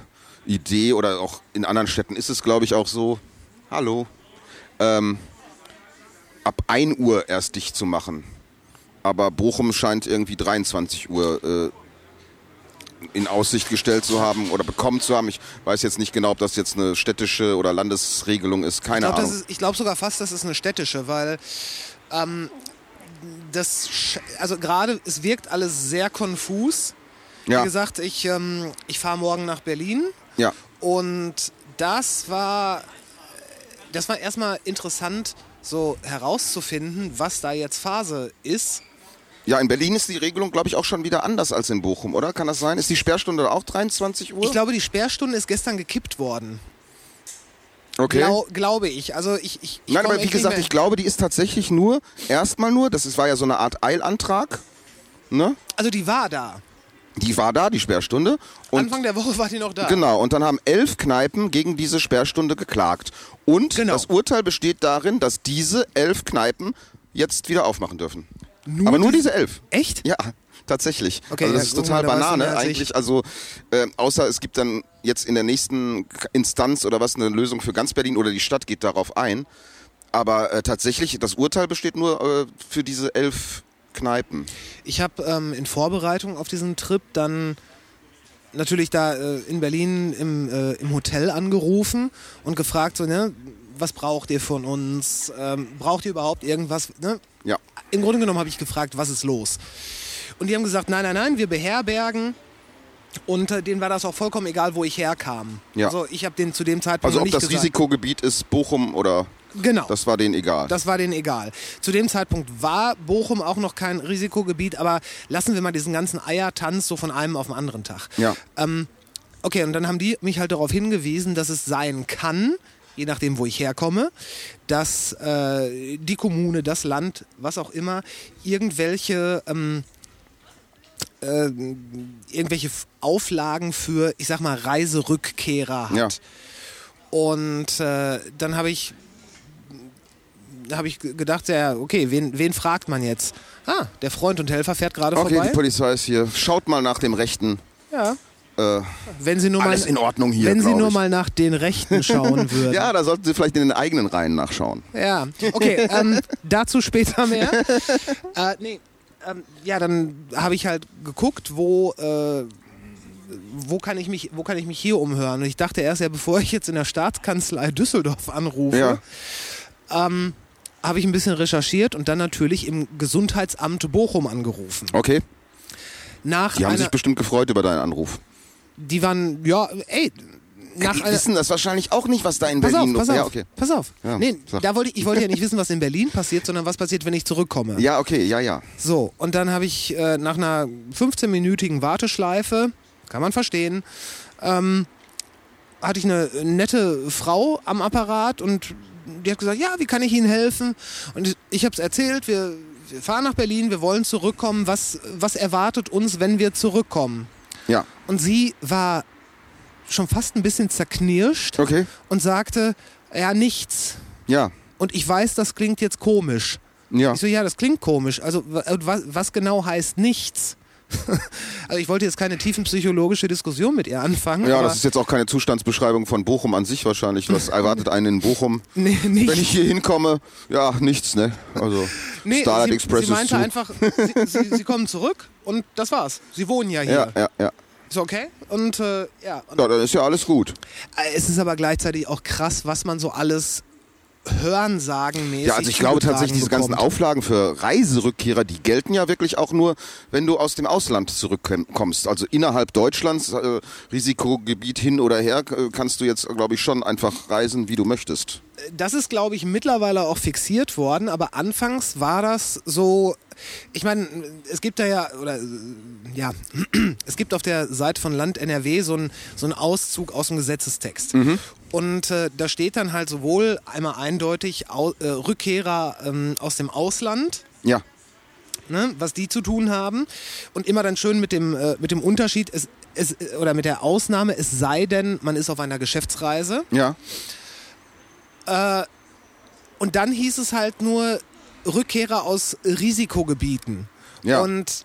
Idee, oder auch in anderen Städten ist es, glaube ich, auch so, hallo, ähm, ab 1 Uhr erst dicht zu machen. Aber Bochum scheint irgendwie 23 Uhr äh, in Aussicht gestellt zu haben oder bekommen zu haben. Ich weiß jetzt nicht genau, ob das jetzt eine städtische oder Landesregelung ist. ich Keine glaube Ahnung. glaub sogar fast, das ist eine städtische, weil ähm, das, also gerade, es wirkt alles sehr konfus. ja, Wie gesagt, ich, ähm, ich fahre morgen nach Berlin ja, und das war, das war erstmal interessant, so herauszufinden, was da jetzt Phase ist. ja, in Berlin ist die Regelung, glaube ich, auch schon wieder anders als in Bochum, oder? Kann das sein? Ist die Sperrstunde auch 23 Uhr? Ich glaube, die Sperrstunde ist gestern gekippt worden. Okay. Glau, glaube ich. Also ich, ich, ich Nein, aber wie gesagt, ich glaube, die ist tatsächlich nur, erstmal nur, das ist, war ja so eine Art Eilantrag, ne? Also die war da. Die war da, die Sperrstunde. Und Anfang der Woche war die noch da. Genau, und dann haben elf Kneipen gegen diese Sperrstunde geklagt. Und Genau. das Urteil besteht darin, dass diese elf Kneipen jetzt wieder aufmachen dürfen. Aber nur diese elf. Echt? Ja, tatsächlich. Okay, also das ja, ist total Banane eigentlich. Also äh, außer es gibt dann jetzt in der nächsten Instanz oder was eine Lösung für ganz Berlin oder die Stadt geht darauf ein. Aber äh, tatsächlich, das Urteil besteht nur äh, für diese elf Kneipen. Ich habe ähm, in Vorbereitung auf diesen Trip dann natürlich da äh, in Berlin im, äh, im Hotel angerufen und gefragt, so, ne, was braucht ihr von uns? Ähm, braucht ihr überhaupt irgendwas? Ne? Ja. Im Grunde genommen habe ich gefragt, was ist los? Und die haben gesagt, nein, nein, nein, wir beherbergen. Und äh, denen war das auch vollkommen egal, wo ich herkam. Ja. Also ich habe denen zu dem Zeitpunkt Also ob nicht das gesagt. Risikogebiet ist Bochum oder Genau. das war denen egal. Das war denen egal. Zu dem Zeitpunkt war Bochum auch noch kein Risikogebiet, aber lassen wir mal diesen ganzen Eiertanz so von einem auf den anderen Tag. Ja. Ähm, okay, und dann haben die mich halt darauf hingewiesen, dass es sein kann, je nachdem, wo ich herkomme, dass äh, die Kommune, das Land, was auch immer, irgendwelche ähm, äh, irgendwelche Auflagen für, ich sag mal, Reiserückkehrer hat. Ja. Und äh, dann habe ich habe ich gedacht, ja, okay, wen, wen fragt man jetzt? Ah, der Freund und Helfer fährt gerade Okay, vorbei. die Polizei ist hier. Schaut mal nach dem Rechten. ja. Äh, Wenn Sie nur alles mal, in Ordnung hier, Wenn Sie nur ich. mal nach den Rechten schauen würden. ja, da sollten Sie vielleicht in den eigenen Reihen nachschauen. Ja, okay, ähm, dazu später mehr. äh, nee, ähm, ja, dann habe ich halt geguckt, wo, äh, wo, kann ich mich, wo kann ich mich hier umhören. Und ich dachte erst, ja, bevor ich jetzt in der Staatskanzlei Düsseldorf anrufe, Ja. ähm, habe ich ein bisschen recherchiert und dann natürlich im Gesundheitsamt Bochum angerufen. Okay. Nach Die haben sich bestimmt gefreut über deinen Anruf. die waren, ja, ey, nach die einer, wissen das wahrscheinlich auch nicht, was da in Pass Berlin pass los auf, Ja, okay. pass auf. Ja, nee, sag. da wollte ich, ich wollte ja nicht wissen, was in Berlin passiert, sondern was passiert, wenn ich zurückkomme. Ja, okay, ja, ja. So, und dann habe ich äh, nach einer 15-minütigen Warteschleife, kann man verstehen, ähm, hatte ich eine nette Frau am Apparat und die hat gesagt, ja, wie kann ich Ihnen helfen? Und ich habe es erzählt, wir, wir fahren nach Berlin, wir wollen zurückkommen, was, was erwartet uns, wenn wir zurückkommen? Ja, Und sie war schon fast ein bisschen zerknirscht okay. und sagte, ja, nichts. Ja, Und ich weiß, das klingt jetzt komisch. ja. Ich so, ja, das klingt komisch. Also wa- äh, was, was genau heißt nichts? also ich wollte jetzt keine tiefenpsychologische Diskussion mit ihr anfangen. Ja, das ist jetzt auch keine Zustandsbeschreibung von Bochum an sich wahrscheinlich. Was erwartet einen in Bochum? nee, nicht. Wenn ich hier hinkomme, ja, nichts, ne? Also, nee, Starlight sie, Express sie ist meinte zu. einfach, sie, sie, sie kommen zurück und das war's. Sie wohnen ja hier. Ja, ja, ja. Ist okay? Und äh, ja, und, Ja, dann ist ja alles gut. äh, es ist aber gleichzeitig auch krass, was man so alles Hörensagenmäßig Ja, also ich glaube tatsächlich, diese ganzen. Auflagen für Reiserückkehrer, die gelten ja wirklich auch nur, wenn du aus dem Ausland zurückkommst. Also innerhalb Deutschlands, äh, Risikogebiet hin oder her, äh, kannst du jetzt, glaube ich, schon einfach reisen, wie du möchtest. das ist, glaube ich, mittlerweile auch fixiert worden, aber anfangs war das so. Ich meine, es gibt da ja, oder äh, ja, es gibt auf der Seite von Land NRW so einen so einen Auszug aus dem Gesetzestext. Und äh, da steht dann halt sowohl einmal eindeutig au äh, Rückkehrer ähm, aus dem Ausland, Ja. ne, was die zu tun haben. Und immer dann schön mit dem, äh, mit dem Unterschied, es, es, oder mit der Ausnahme, es sei denn, man ist auf einer Geschäftsreise. Ja. Und dann hieß es halt nur Rückkehrer aus Risikogebieten. Ja. Und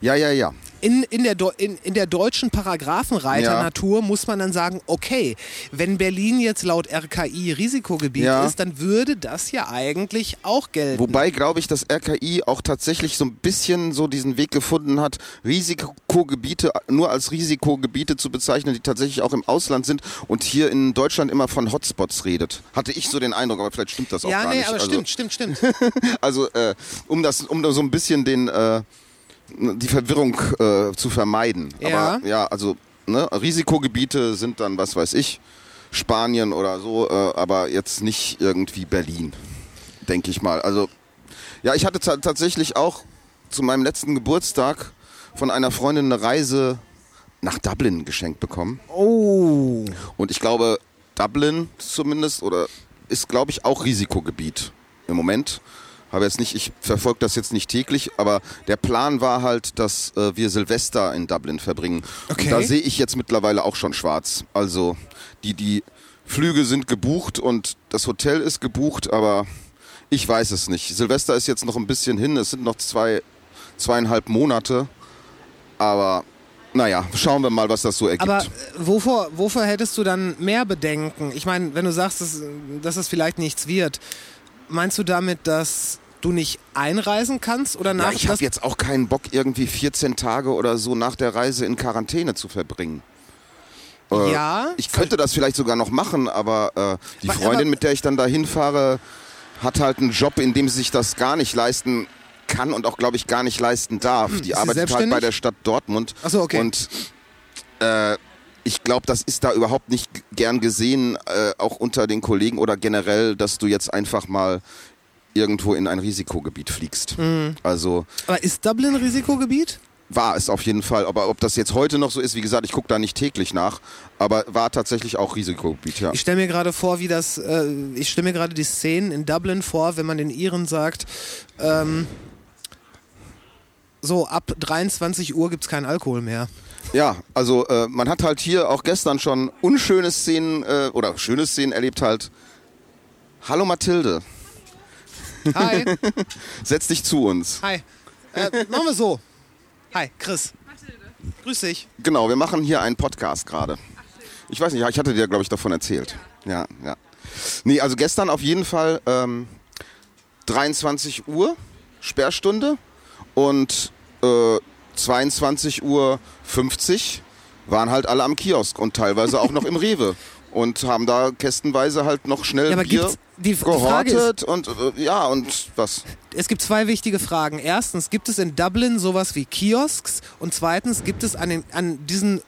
Ja, ja, ja. In, in, der, Deu- in, in der deutschen Paragraphenreiter Ja. Natur muss man dann sagen, okay, wenn Berlin jetzt laut RKI Risikogebiet Ja. ist, dann würde das ja eigentlich auch gelten. Wobei, glaube ich, das RKI auch tatsächlich so ein bisschen so diesen Weg gefunden hat, Risikogebiete nur als Risikogebiete zu bezeichnen, die tatsächlich auch im Ausland sind und hier in Deutschland immer von Hotspots redet. Hatte ich so den Eindruck, aber vielleicht stimmt das auch ja, gar nee, nicht. aber also, stimmt, stimmt, stimmt. Also, äh, um das, um so ein bisschen den, äh, die Verwirrung äh, zu vermeiden. Ja. Aber ja, also ne, Risikogebiete sind dann, was weiß ich, Spanien oder so, äh, aber jetzt nicht irgendwie Berlin, denke ich mal. Also ja, ich hatte ta- tatsächlich auch zu meinem letzten Geburtstag von einer Freundin eine Reise nach Dublin geschenkt bekommen. Oh. Und ich glaube, Dublin zumindest oder ist, glaube ich, auch Risikogebiet im Moment. Habe jetzt nicht, ich verfolge das jetzt nicht täglich, aber der Plan war halt, dass äh, wir Silvester in Dublin verbringen. Okay. Und da sehe ich jetzt mittlerweile auch schon schwarz. Also die, die Flüge sind gebucht und das Hotel ist gebucht, aber ich weiß es nicht. Silvester ist jetzt noch ein bisschen hin, es sind noch zwei, zweieinhalb Monate. Aber naja, schauen wir mal, was das so ergibt. Aber äh, wovor, wovor hättest du dann mehr Bedenken? Ich meine, wenn du sagst, dass, dass es vielleicht nichts wird, meinst du damit, dass du nicht einreisen kannst oder nach Ja, ich habe jetzt auch keinen Bock, irgendwie 14 Tage oder so nach der Reise in Quarantäne zu verbringen. Äh, Ja, Ich könnte das vielleicht sogar noch machen, aber äh, die Freundin, aber- mit der ich dann da hinfahre, hat halt einen Job, in dem sie sich das gar nicht leisten kann und auch, glaube ich, gar nicht leisten darf. Die Hm, sie arbeitet halt bei der Stadt Dortmund. Ach so, okay. Und äh, ich glaube, das ist da überhaupt nicht gern gesehen, äh, auch unter den Kollegen oder generell, dass du jetzt einfach mal irgendwo in ein Risikogebiet fliegst. Hm. Also Aber ist Dublin Risikogebiet? war es auf jeden Fall. Aber ob das jetzt heute noch so ist, wie gesagt, ich gucke da nicht täglich nach, aber war tatsächlich auch Risikogebiet, ja. Ich stelle mir gerade vor, wie das, äh, ich stelle mir gerade die Szenen in Dublin vor, wenn man den Iren sagt, ähm, so ab 23 Uhr gibt's keinen Alkohol mehr. Ja, also äh, man hat halt hier auch gestern schon unschöne Szenen äh, oder schöne Szenen erlebt halt. Hallo Mathilde, Hi, setz dich zu uns. hi. Äh, machen wir so. Hi, Chris. Grüß dich. Genau, wir machen hier einen Podcast gerade. Ich weiß nicht, ja, ich hatte dir, glaube ich, davon erzählt. Ja, ja. Nee, also gestern auf jeden Fall ähm, 23 Uhr Sperrstunde und äh, 22 Uhr 50 waren halt alle am Kiosk und teilweise auch noch im Rewe und haben da kästenweise halt noch schnell Ja, Bier die, die Frage ist, gehortet und äh, ja und was? es gibt zwei wichtige Fragen. Erstens, gibt es in Dublin sowas wie Kiosks? Und zweitens, gibt es an, den, an diesen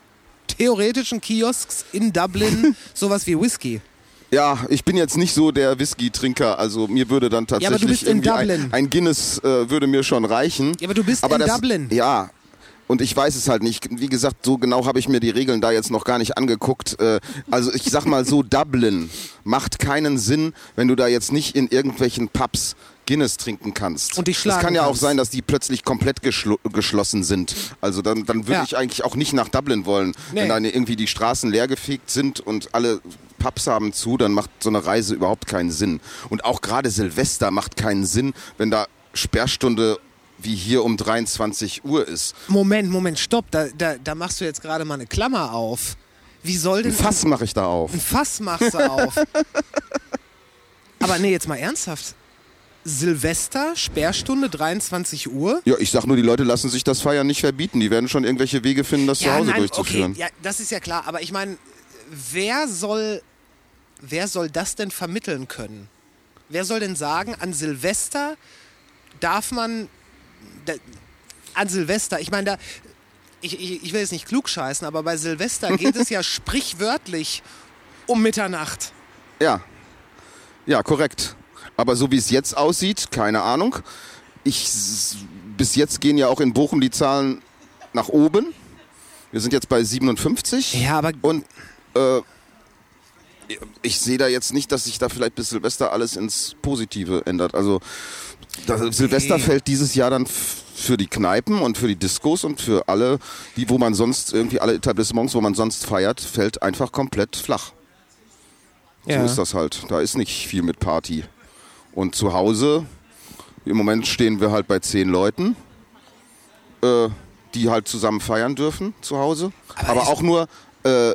theoretischen Kiosks in Dublin sowas wie Whisky? Ja, ich bin jetzt nicht so der Whisky-Trinker, also mir würde dann tatsächlich in irgendwie ein, ein Guinness äh, würde mir schon reichen. Ja, aber du bist aber in das, Dublin. Ja. Und ich weiß es halt nicht. Wie gesagt, so genau habe ich mir die Regeln da jetzt noch gar nicht angeguckt. Äh, Also ich sag mal so, Dublin macht keinen Sinn, wenn du da jetzt nicht in irgendwelchen Pubs Guinness trinken kannst. Und dich Es schlagen kann ja auch kannst. sein, dass die plötzlich komplett geschlo geschlossen sind. Also dann, dann würde Ja. ich eigentlich auch nicht nach Dublin wollen. Nee. Wenn da irgendwie die Straßen leergefegt sind und alle Pubs haben zu, dann macht so eine Reise überhaupt keinen Sinn. Und auch gerade Silvester macht keinen Sinn, wenn da Sperrstunde wie hier um 23 Uhr ist. Moment, Moment, stopp. Da, da, da machst du jetzt gerade mal eine Klammer auf. Wie soll denn Ein Fass mache ich da auf. ein Fass machst du auf? Aber nee, jetzt mal ernsthaft. Silvester, Sperrstunde, 23 Uhr. Ja, ich sag nur, die Leute lassen sich das Feiern nicht verbieten. Die werden schon irgendwelche Wege finden, das zu Hause durchzuführen. okay, ja, das ist ja klar. Aber ich meine, wer soll, wer soll das denn vermitteln können? Wer soll denn sagen, an Silvester darf man, da, an Silvester, ich meine, da, ich, ich, ich will jetzt nicht klug scheißen, aber bei Silvester geht es ja sprichwörtlich um Mitternacht. Ja. Ja, korrekt. Aber so wie es jetzt aussieht, keine Ahnung. Ich, bis jetzt gehen ja auch in Bochum die Zahlen nach oben. Wir sind jetzt bei 57. Ja, aber Und äh, ich sehe da jetzt nicht, dass sich da vielleicht bis Silvester alles ins Positive ändert. Also das Silvester fällt dieses Jahr dann für die Kneipen und für die Diskos und für alle, die, wo man sonst irgendwie alle Etablissements, wo man sonst feiert, fällt einfach komplett flach. So ist das halt. Da ist nicht viel mit Party. Und zu Hause, im Moment stehen wir halt bei zehn Leuten, äh, die halt zusammen feiern dürfen zu Hause. Aber, auch nur, äh,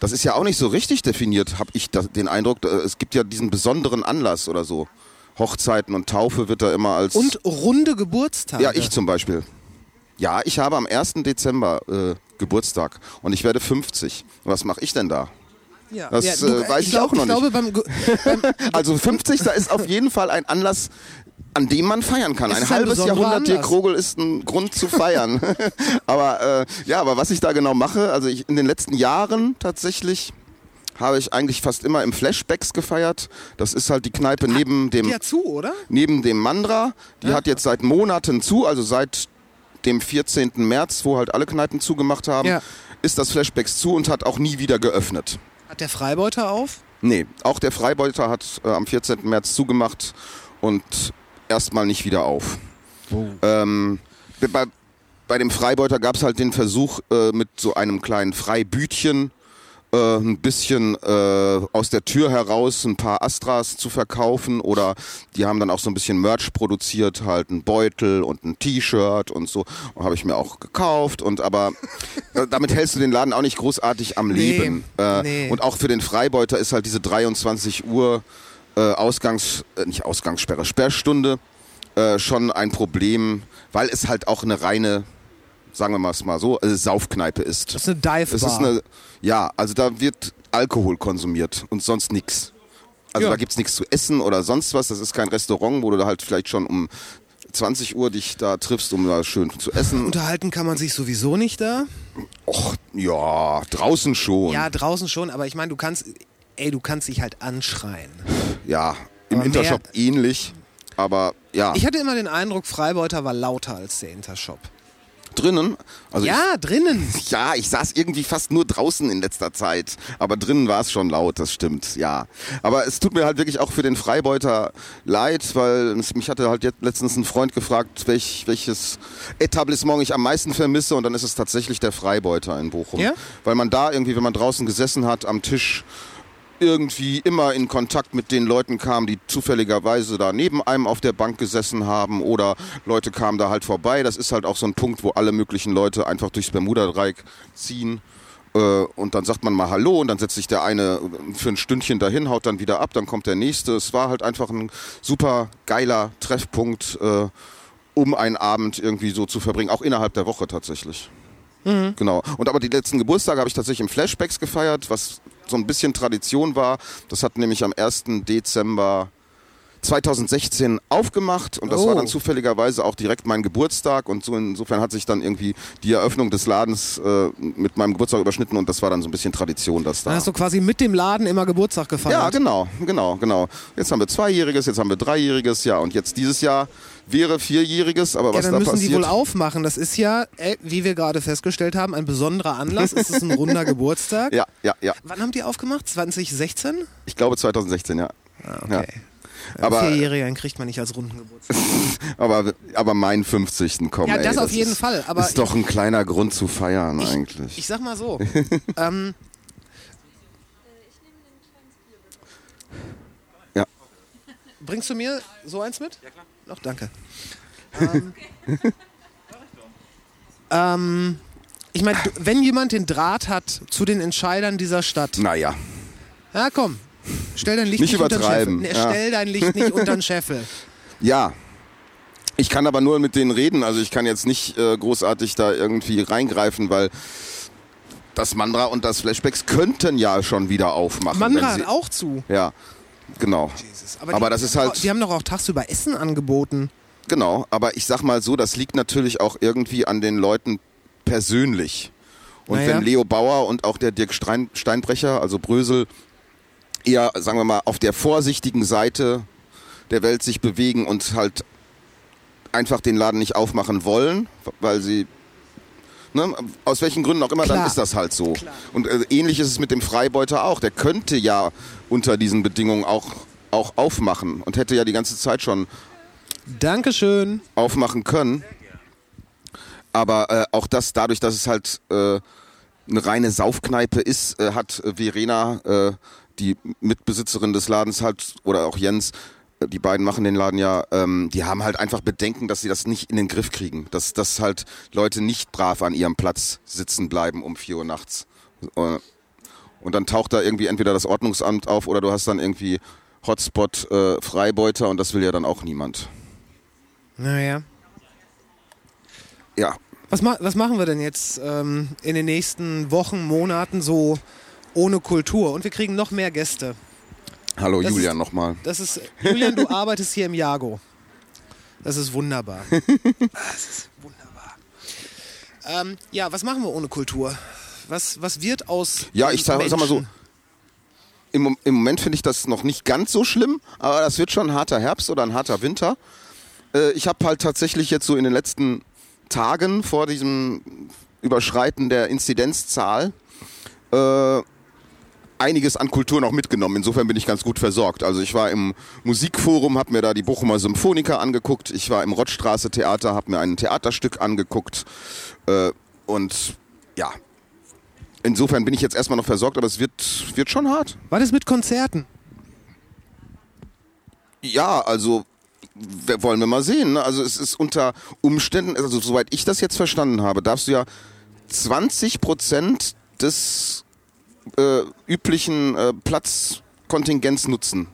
das ist ja auch nicht so richtig definiert, habe ich da, den Eindruck. Äh, Es gibt ja diesen besonderen Anlass oder so. Hochzeiten und Taufe wird da immer als. Und runde Geburtstage. ja, ich zum Beispiel. Ja, ich habe am 1. Dezember äh, Geburtstag und ich werde 50. Was mache ich denn da? Ja. Das, ja, äh, weiß ich glaub, auch noch ich glaube, beim, Ge- beim Also 50, da ist auf jeden Fall ein Anlass, an dem man feiern kann. Ein ein halbes Jahrhundert Dirk. Krogel ist ein Grund zu feiern. aber äh, ja, aber was ich da genau mache, also ich, in den letzten Jahren tatsächlich habe ich eigentlich fast immer im Flashbacks gefeiert. Das ist halt die Kneipe neben dem ja zu, oder? neben dem Mandra. Die hat jetzt seit Monaten zu, also seit dem 14. März, wo halt alle Kneipen zugemacht haben, Ja. ist das Flashbacks zu und hat auch nie wieder geöffnet. Hat der Freibeuter auf? Nee, auch der Freibeuter hat äh, am 14. März zugemacht und erstmal nicht wieder auf. Ähm, bei, bei dem Freibeuter gab es halt den Versuch, äh, mit so einem kleinen Freibütchen äh, ein bisschen äh, aus der Tür heraus ein paar Astras zu verkaufen oder die haben dann auch so ein bisschen Merch produziert, halt ein Beutel und ein T-Shirt und so. Habe ich mir auch gekauft und aber äh, damit hältst du den Laden auch nicht großartig am Nee, Leben. Äh, nee. Und auch für den Freibeuter ist halt diese 23 Uhr äh, Ausgangs, äh, nicht Ausgangssperre, Sperrstunde äh, schon ein Problem, weil es halt auch eine reine, sagen wir mal es mal so, äh, Saufkneipe ist. Das ist eine Dive-Bar. Es ist eine, ja, also da wird Alkohol konsumiert und sonst nichts. Also Ja. da gibt's nichts zu essen oder sonst was. Das ist kein Restaurant, wo du da halt vielleicht schon um 20 Uhr dich da triffst, um da schön zu essen. Unterhalten kann man sich sowieso nicht da. Och, ja, draußen schon. Ja, draußen schon, aber ich meine, du kannst, ey, du kannst dich halt anschreien. Ja, im Aber Intershop ähnlich. Aber ja, Ich hatte immer den Eindruck, Freibeuter war lauter als der Intershop. Drinnen. Also ja, drinnen. Ich, ja, ich saß irgendwie fast nur draußen in letzter Zeit. Aber drinnen war es schon laut, das stimmt, ja. Aber es tut mir halt wirklich auch für den Freibeuter leid, weil es, mich hatte halt jetzt letztens ein Freund gefragt, welch, welches Etablissement ich am meisten vermisse. Und dann ist es tatsächlich der Freibeuter in Bochum. Ja? Weil man da irgendwie, wenn man draußen gesessen hat, am Tisch irgendwie immer in Kontakt mit den Leuten kam, die zufälligerweise da neben einem auf der Bank gesessen haben oder Leute kamen da halt vorbei. Das ist halt auch so ein Punkt, wo alle möglichen Leute einfach durchs Bermuda-Dreieck ziehen. Äh, Und dann sagt man mal Hallo und dann setzt sich der eine für ein Stündchen dahin, haut dann wieder ab, dann kommt der nächste. Es war halt einfach ein super geiler Treffpunkt, äh, um einen Abend irgendwie so zu verbringen, auch innerhalb der Woche tatsächlich. Genau. Und aber die letzten Geburtstage habe ich tatsächlich im Flashbacks gefeiert, was so ein bisschen Tradition war. Das hat nämlich am 1. Dezember 2016 aufgemacht und das Oh. war dann zufälligerweise auch direkt mein Geburtstag und so insofern hat sich dann irgendwie die Eröffnung des Ladens äh, mit meinem Geburtstag überschnitten und das war dann so ein bisschen Tradition, dass da Dann hast du quasi mit dem Laden immer Geburtstag gefeiert. ja, genau, genau, genau. Jetzt haben wir Zweijähriges, jetzt haben wir Dreijähriges, ja, und jetzt dieses Jahr wäre Vierjähriges, aber Ja, was dann da müssen passiert... die wohl aufmachen. Das ist ja, äh, wie wir gerade festgestellt haben, ein besonderer Anlass. Es ist ein runder Geburtstag. ja, ja, ja. Wann haben die aufgemacht? 2016? Ich glaube 2016, ja. Ah, ja. Okay. Aber- Vierjährigen kriegt man nicht als runden Geburtstag. Aber, aber mein 50. kommen. Ja, ey, das auf jeden ist, Fall, aber ist doch ein kleiner Grund zu feiern eigentlich. Ich sag mal so. ähm, ja. bringst du mir so eins mit? Ja, klar. Noch, danke. Ähm, ähm, ich meine, wenn jemand den Draht hat zu den Entscheidern dieser Stadt, Naja, ja komm, stell dein Licht Nicht nicht, unter den Scheffel. ja. Stell dein Licht nicht unter den Scheffel. ja. Ich kann aber nur mit denen reden, also ich kann jetzt nicht äh, großartig da irgendwie reingreifen, weil das Mandra und das Flashbacks könnten ja schon wieder aufmachen. Mandra hat auch zu. Ja, genau. Aber, die, das ist halt... Die haben doch auch tagsüber Essen angeboten. Genau, aber ich sag mal so, das liegt natürlich auch irgendwie an den Leuten persönlich. Und Naja. wenn Leo Bauer und auch der Dirk Stein, Steinbrecher, also Brösel, eher, sagen wir mal, auf der vorsichtigen Seite der Welt sich bewegen und halt einfach den Laden nicht aufmachen wollen, weil sie Ne? Aus welchen Gründen auch immer, dann Klar. ist das halt so. Und äh, ähnlich ist es mit dem Freibeuter auch. Der könnte ja unter diesen Bedingungen auch, auch aufmachen und hätte ja die ganze Zeit schon Dankeschön. aufmachen können. Aber äh, auch das, dadurch, dass es halt äh, eine reine Saufkneipe ist, äh, hat äh, Verena, äh, die Mitbesitzerin des Ladens halt, oder auch Jens, äh, die beiden machen den Laden ja, ähm, die haben halt einfach Bedenken, dass sie das nicht in den Griff kriegen. Dass, dass halt Leute nicht brav an ihrem Platz sitzen bleiben um 4 Uhr nachts. Äh, Und dann taucht da irgendwie entweder das Ordnungsamt auf oder du hast dann irgendwie Hotspot äh, Freibeuter und das will ja dann auch niemand. Naja. Ja, Was, ma was machen wir denn jetzt ähm, in den nächsten Wochen, Monaten so ohne Kultur? Und wir kriegen noch mehr Gäste. hallo Das Julian nochmal. Das ist, Julian, du arbeitest hier im Jago. Das ist wunderbar. Das ist wunderbar. Ähm, ja, was machen wir ohne Kultur? Was, was wird aus. Ja, ich sag, sag mal so, im, im Moment finde ich das noch nicht ganz so schlimm, aber das wird schon ein harter Herbst oder ein harter Winter. Äh, ich habe halt tatsächlich jetzt so in den letzten Tagen vor diesem Überschreiten der Inzidenzzahl äh, einiges an Kultur noch mitgenommen. Insofern bin ich ganz gut versorgt. Also ich war im Musikforum, habe mir da die Bochumer Symphoniker angeguckt. Ich war im Rottstraße Theater, habe mir ein Theaterstück angeguckt. Äh, und ja, insofern bin ich jetzt erstmal noch versorgt, aber es wird, wird schon hart. Was ist mit Konzerten? Ja, also wollen wir mal sehen. Ne? Also es ist unter Umständen, also soweit ich das jetzt verstanden habe, darfst du ja 20 Prozent des äh, üblichen äh, Platzkontingents nutzen.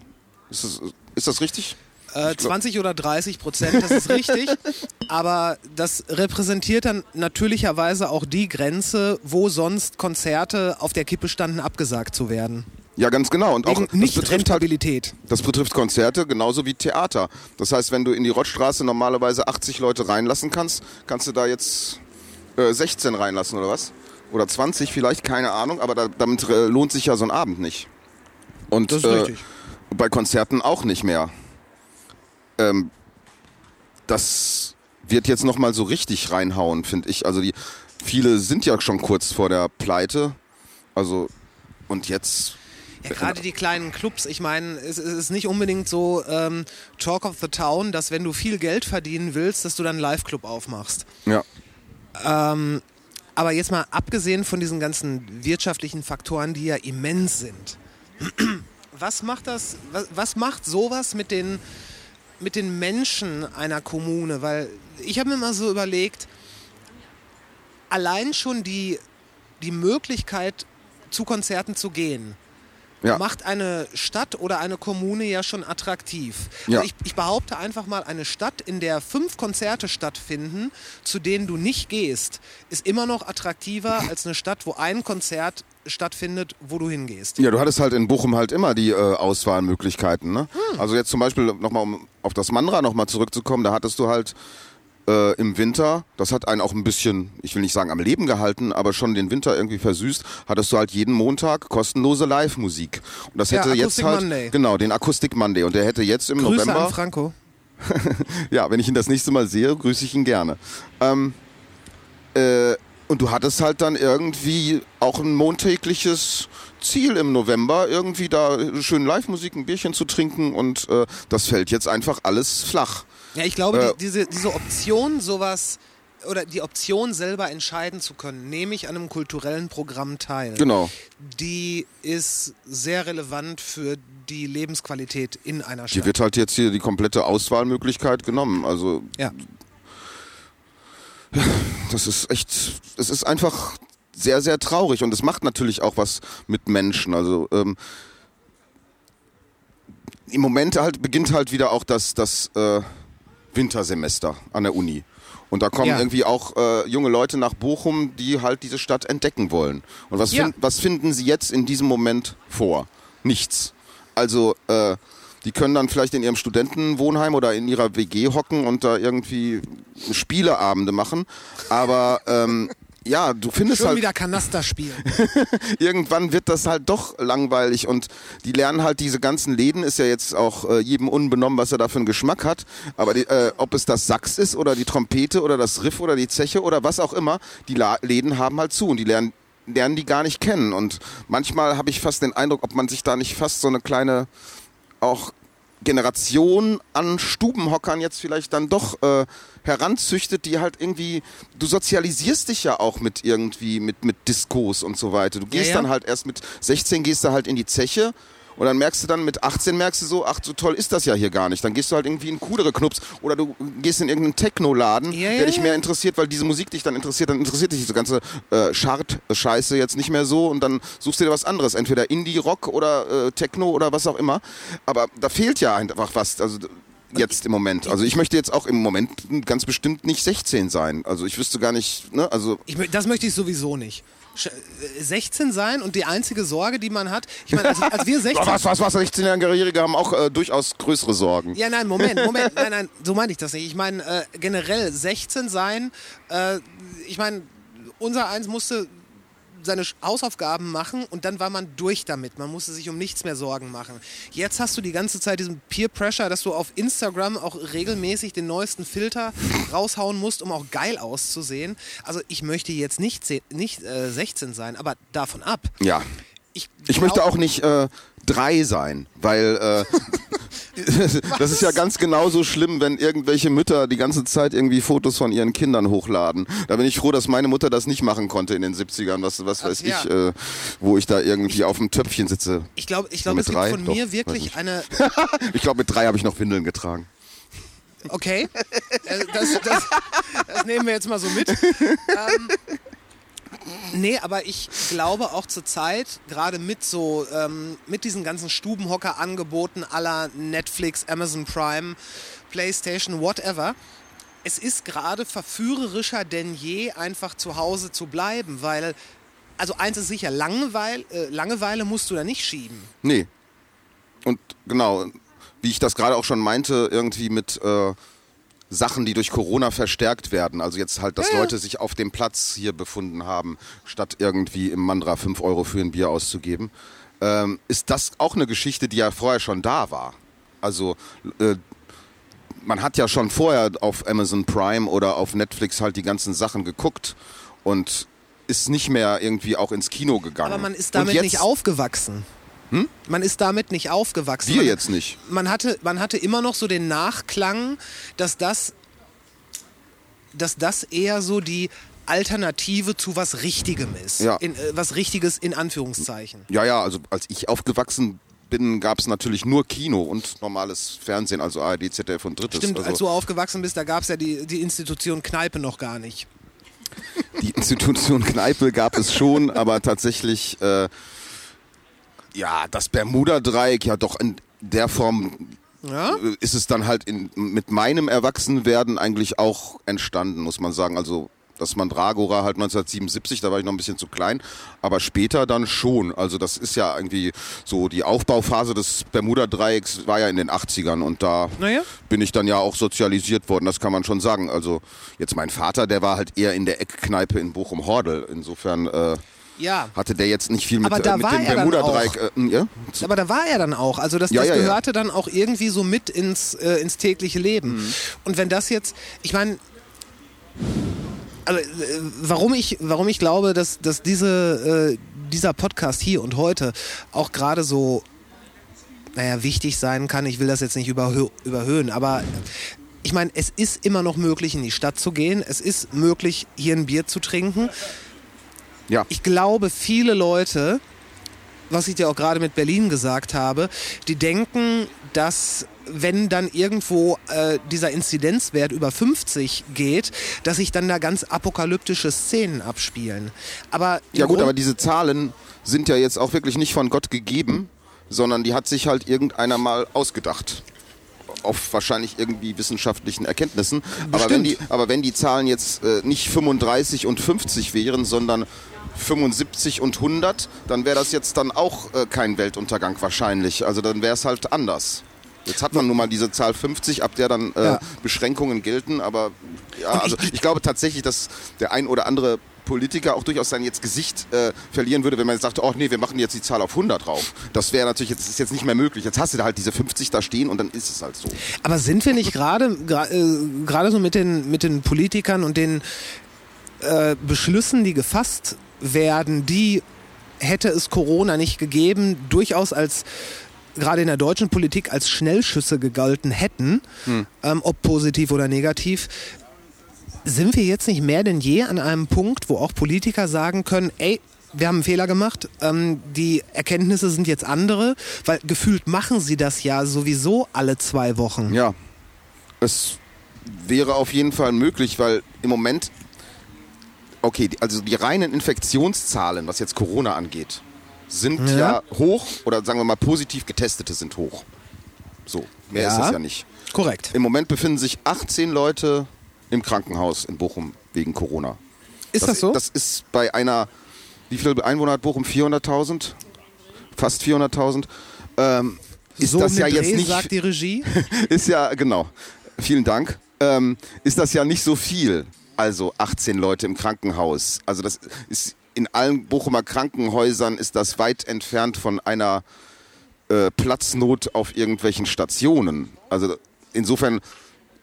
Ist das, ist das richtig? Äh, Ich glaub- 20 oder 30 Prozent, das ist richtig. aber das repräsentiert dann natürlicherweise auch die Grenze, wo sonst Konzerte auf der Kippe standen, abgesagt zu werden. Ja, ganz genau. Und auch Wegen das betrifft halt. Das betrifft Konzerte genauso wie Theater. Das heißt, wenn du in die Rottstraße normalerweise 80 Leute reinlassen kannst, kannst du da jetzt äh, 16 reinlassen oder was? Oder 20 vielleicht, keine Ahnung, aber da, damit äh, lohnt sich ja so ein Abend nicht. Und Das ist äh, richtig. bei Konzerten auch nicht mehr. Ähm, das wird jetzt nochmal so richtig reinhauen, finde ich. Also die viele sind ja schon kurz vor der Pleite. Also und jetzt Ja, gerade die kleinen Clubs, ich meine, es, ist nicht unbedingt so ähm, Talk of the Town, dass wenn du viel Geld verdienen willst, dass du dann einen Live-Club aufmachst. ja. Ähm, aber jetzt mal abgesehen von diesen ganzen wirtschaftlichen Faktoren, die ja immens sind. Was macht das, was, macht sowas mit den, mit den Menschen einer Kommune? Weil ich habe mir mal so überlegt, allein schon die, die Möglichkeit, zu Konzerten zu gehen, Ja. macht eine Stadt oder eine Kommune ja schon attraktiv. Ja. Also ich, ich behaupte einfach mal, eine Stadt, in der fünf Konzerte stattfinden, zu denen du nicht gehst, ist immer noch attraktiver als eine Stadt, wo ein Konzert stattfindet, wo du hingehst. Ja, du hattest halt in Bochum halt immer die äh, Auswahlmöglichkeiten. Ne? Also jetzt zum Beispiel nochmal, um auf das Manra nochmal zurückzukommen, da hattest du halt äh, im Winter, das hat einen auch ein bisschen, ich will nicht sagen am Leben gehalten, aber schon den Winter irgendwie versüßt, hattest du halt jeden Montag kostenlose Live-Musik. Und das Ja, hätte jetzt Acoustic halt, Monday. genau, den Akustik Monday. Und der hätte jetzt im Grüße November, an Franco. ja, wenn ich ihn das nächste Mal sehe, grüße ich ihn gerne. Ähm, äh, und du hattest halt dann irgendwie auch ein montägliches Ziel im November, irgendwie da schön Live-Musik, ein Bierchen zu trinken und äh, das fällt jetzt einfach alles flach. Ja, ich glaube, Äh, die, diese, diese Option, sowas oder die Option selber entscheiden zu können, nehme ich an einem kulturellen Programm teil. Genau. Die ist sehr relevant für die Lebensqualität in einer Die Stadt. wird halt jetzt hier die komplette Auswahlmöglichkeit genommen. Also Ja. das ist echt, es ist einfach sehr, sehr traurig und es macht natürlich auch was mit Menschen. Also ähm, im Moment halt beginnt halt wieder auch das, das äh, Wintersemester an der Uni. Und da kommen Ja. irgendwie auch äh, junge Leute nach Bochum, die halt diese Stadt entdecken wollen. Und was, Ja. fin was finden sie jetzt in diesem Moment vor? Nichts. Also äh, die können dann vielleicht in ihrem Studentenwohnheim oder in ihrer WG hocken und da irgendwie Spieleabende machen. Aber ähm, ja, du findest Schon halt wieder Kanaster spielen. irgendwann wird das halt doch langweilig und die lernen halt diese ganzen Läden, ist ja jetzt auch äh, jedem unbenommen, was er da für einen Geschmack hat, aber die, äh, ob es das Sax ist oder die Trompete oder das Riff oder die Zeche oder was auch immer, die La Läden haben halt zu und die lernen lernen die gar nicht kennen und manchmal habe ich fast den Eindruck, ob man sich da nicht fast so eine kleine auch Generation an Stubenhockern jetzt vielleicht dann doch äh, heranzüchtet, die halt irgendwie, du sozialisierst dich ja auch mit irgendwie, mit, mit Diskos und so weiter. Du gehst ja. dann halt erst mit 16 gehst du halt in die Zeche und dann merkst du dann mit 18 merkst du so, ach so toll ist das ja hier gar nicht. Dann gehst du halt irgendwie in coolere Knups oder du gehst in irgendeinen Techno-Laden, Ja, ja, der dich mehr interessiert, weil diese Musik dich dann interessiert, dann interessiert dich diese ganze äh, Chart-Scheiße jetzt nicht mehr so und dann suchst du dir was anderes, entweder Indie-Rock oder äh, Techno oder was auch immer. Aber da fehlt ja einfach was. Also jetzt im Moment. Also ich möchte jetzt auch im Moment ganz bestimmt nicht 16 sein. Also ich wüsste gar nicht, ne? Also Ich, das möchte ich sowieso nicht. Sch- äh, 16 sein und die einzige Sorge, die man hat, ich meine, als, als wir 16 was, was, was, 16-Jährige haben auch äh, durchaus größere Sorgen. Ja, nein, Moment, Moment, nein, nein, so meine ich das nicht. Ich meine, äh, generell 16 sein, äh, ich meine, unser Eins musste seine Hausaufgaben machen und dann war man durch damit. Man musste sich um nichts mehr Sorgen machen. Jetzt hast du die ganze Zeit diesen Peer Pressure, dass du auf Instagram auch regelmäßig den neuesten Filter raushauen musst, um auch geil auszusehen. Also ich möchte jetzt nicht, nicht äh, 16 sein, aber davon ab. Ja. Ich, Ich möchte auch nicht äh, drei sein, weil äh, das ist ja ganz genauso schlimm, wenn irgendwelche Mütter die ganze Zeit irgendwie Fotos von ihren Kindern hochladen. Da bin ich froh, dass meine Mutter das nicht machen konnte in den 70ern, was, was weiß ja. ich, äh, wo ich da irgendwie auf dem Töpfchen sitze. Ich glaube, ich glaube, Mit es gibt drei? von Doch, mir wirklich eine Ich glaube, mit drei habe ich noch Windeln getragen. Okay, Äh, das, das, das nehmen wir jetzt mal so mit. Ähm, nee, aber ich glaube auch zur Zeit, gerade mit so, ähm, mit diesen ganzen Stubenhocker-Angeboten aller Netflix, Amazon Prime, Playstation, whatever, es ist gerade verführerischer denn je, einfach zu Hause zu bleiben, weil, also eins ist sicher, Langeweile, äh, Langeweile musst du da nicht schieben. Nee. Und genau, wie ich das gerade auch schon meinte, irgendwie mit äh, Sachen, die durch Corona verstärkt werden. Also jetzt halt, dass Ja, ja. Leute sich auf dem Platz hier befunden haben, statt irgendwie im Mandra 5 Euro für ein Bier auszugeben. Ähm, ist das auch eine Geschichte, die ja vorher schon da war. Also äh, man hat ja schon vorher auf Amazon Prime oder auf Netflix halt die ganzen Sachen geguckt und ist nicht mehr irgendwie auch ins Kino gegangen. Aber man ist damit jetzt, nicht aufgewachsen. Man ist damit nicht aufgewachsen. Wir man, jetzt nicht. Man hatte, man hatte immer noch so den Nachklang, dass das, dass das eher so die Alternative zu was Richtigem ist. Ja. In, äh, was Richtiges in Anführungszeichen. Ja, ja, also als ich aufgewachsen bin, gab es natürlich nur Kino und normales Fernsehen, also ARD, ZDF und Drittes. Stimmt, also als du aufgewachsen bist, da gab es ja die, die Institution Kneipe noch gar nicht. die Institution Kneipe gab es schon, aber tatsächlich, äh, ja, das Bermuda-Dreieck, ja doch in der Form Ja? äh, ist es dann halt in, mit meinem Erwachsenwerden eigentlich auch entstanden, muss man sagen. Also das Mandragora halt 1977, da war ich noch ein bisschen zu klein, aber später dann schon. Also das ist ja irgendwie so, die Aufbauphase des Bermuda-Dreiecks war ja in den 80ern und da Naja. bin ich dann ja auch sozialisiert worden, das kann man schon sagen. Also jetzt mein Vater, der war halt eher in der Eckkneipe in Bochum-Hordel. Insofern äh, Ja. hatte der jetzt nicht viel mit, Aber da äh, mit war dem er dann Bermuda-Dreieck. Äh, ja? Aber da war er dann auch. Also das, Ja, das ja, ja. gehörte dann auch irgendwie so mit ins, äh, ins tägliche Leben. Mhm. Und wenn das jetzt, ich meine, also, äh, warum, ich, warum ich glaube, dass, dass diese, äh, dieser Podcast hier und heute auch gerade so, naja, wichtig sein kann, ich will das jetzt nicht überhö überhöhen, aber ich meine, es ist immer noch möglich, in die Stadt zu gehen. Es ist möglich, hier ein Bier zu trinken. Ja. Ich glaube, viele Leute, was ich dir auch gerade mit Berlin gesagt habe, die denken, dass wenn dann irgendwo äh, dieser Inzidenzwert über 50 geht, dass sich dann da ganz apokalyptische Szenen abspielen. Aber Ja gut, Grund- aber diese Zahlen sind ja jetzt auch wirklich nicht von Gott gegeben, sondern die hat sich halt irgendeiner mal ausgedacht. Auf wahrscheinlich irgendwie wissenschaftlichen Erkenntnissen. Aber wenn, die, aber wenn die Zahlen jetzt äh, nicht 35 und 50 wären, sondern 75 und 100, dann wäre das jetzt dann auch äh, kein Weltuntergang wahrscheinlich. Also dann wäre es halt anders. Jetzt hat man nun mal diese Zahl 50, ab der dann äh, Ja. Beschränkungen gelten, aber ja, also ich glaube tatsächlich, dass der ein oder andere Politiker auch durchaus sein jetzt Gesicht äh, verlieren würde, wenn man jetzt sagt, oh nee, wir machen jetzt die Zahl auf 100 drauf. Das wäre natürlich jetzt, ist jetzt nicht mehr möglich. Jetzt hast du da halt diese 50 da stehen und dann ist es halt so. Aber sind wir nicht gerade äh, gerade so mit den mit den Politikern und den äh, Beschlüssen, die gefasst werden, die hätte es Corona nicht gegeben, durchaus als gerade in der deutschen Politik als Schnellschüsse gegolten hätten, ähm, ob positiv oder negativ. Sind wir jetzt nicht mehr denn je an einem Punkt, wo auch Politiker sagen können, ey, wir haben einen Fehler gemacht, ähm, die Erkenntnisse sind jetzt andere, weil gefühlt machen sie das ja sowieso alle zwei Wochen. Ja, es wäre auf jeden Fall möglich, weil im Moment, okay, also die reinen Infektionszahlen, was jetzt Corona angeht, sind ja, Ja. hoch oder sagen wir mal positiv getestete sind hoch. So, mehr Ja. ist es ja nicht. Korrekt. Im Moment befinden sich 18 Leute im Krankenhaus in Bochum wegen Corona. Ist das, so? Das ist bei einer, wie viele Einwohner hat Bochum? 400.000? Fast 400.000. Ähm, ist so das ja den jetzt Dreh, nicht sagt die Regie. ist ja, genau. Vielen Dank. Ähm, ist das ja nicht so viel. Also 18 Leute im Krankenhaus. Also das ist in allen Bochumer Krankenhäusern ist das weit entfernt von einer äh, Platznot auf irgendwelchen Stationen. Also insofern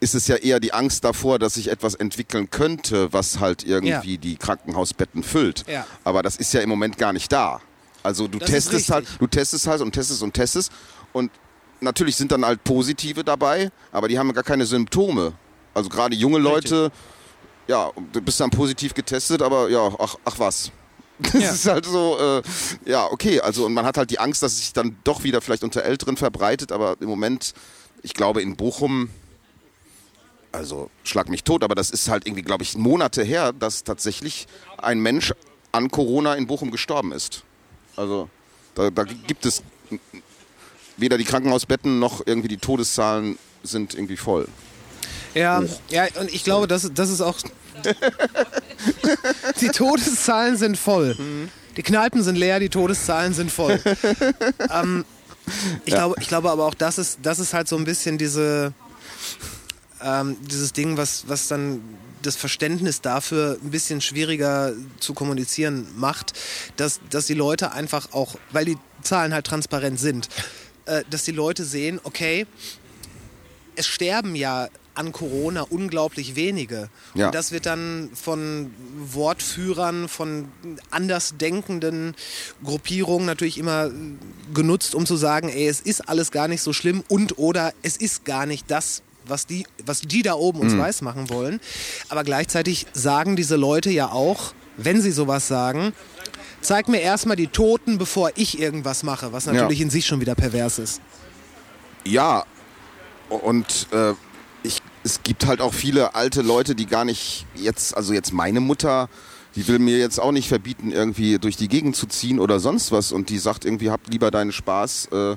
ist es ja eher die Angst davor, dass sich etwas entwickeln könnte, was halt irgendwie Ja. die Krankenhausbetten füllt. Ja. Aber das ist ja im Moment gar nicht da. Also du Das testest halt, richtig. du testest halt und testest und testest und natürlich sind dann halt Positive dabei, aber die haben gar keine Symptome. Also gerade junge Leute, ja, du bist dann positiv getestet, aber ja, ach, ach was. Das Ja. ist halt so, äh, ja, okay. Also und man hat halt die Angst, dass es sich dann doch wieder vielleicht unter Älteren verbreitet, aber im Moment, ich glaube in Bochum, also schlag mich tot, aber das ist halt irgendwie, glaube ich, Monate her, dass tatsächlich ein Mensch an Corona in Bochum gestorben ist. Also da, da gibt es weder die Krankenhausbetten noch irgendwie die Todeszahlen sind irgendwie voll. Ja, ja, und ich glaube, das, das ist auch. die Todeszahlen sind voll. Die Kneipen sind leer, die Todeszahlen sind voll. ähm, ich, glaube, ich glaube aber auch, das ist, das ist halt so ein bisschen diese, ähm, dieses Ding, was, was dann das Verständnis dafür ein bisschen schwieriger zu kommunizieren macht, dass, dass die Leute einfach auch, weil die Zahlen halt transparent sind, äh, dass die Leute sehen, okay, es sterben ja an Corona unglaublich wenige. Ja. Und das wird dann von Wortführern, von andersdenkenden Gruppierungen natürlich immer genutzt, um zu sagen, ey, es ist alles gar nicht so schlimm und oder es ist gar nicht das, was die, was die da oben uns weiß machen wollen. Aber gleichzeitig sagen diese Leute ja auch, wenn sie sowas sagen, zeig mir erstmal die Toten, bevor ich irgendwas mache, was natürlich in sich schon wieder pervers ist. Ja, und äh, ich, es gibt halt auch viele alte Leute, die gar nicht jetzt, also jetzt meine Mutter, die will mir jetzt auch nicht verbieten, irgendwie durch die Gegend zu ziehen oder sonst was und die sagt irgendwie, hab lieber deinen Spaß, äh,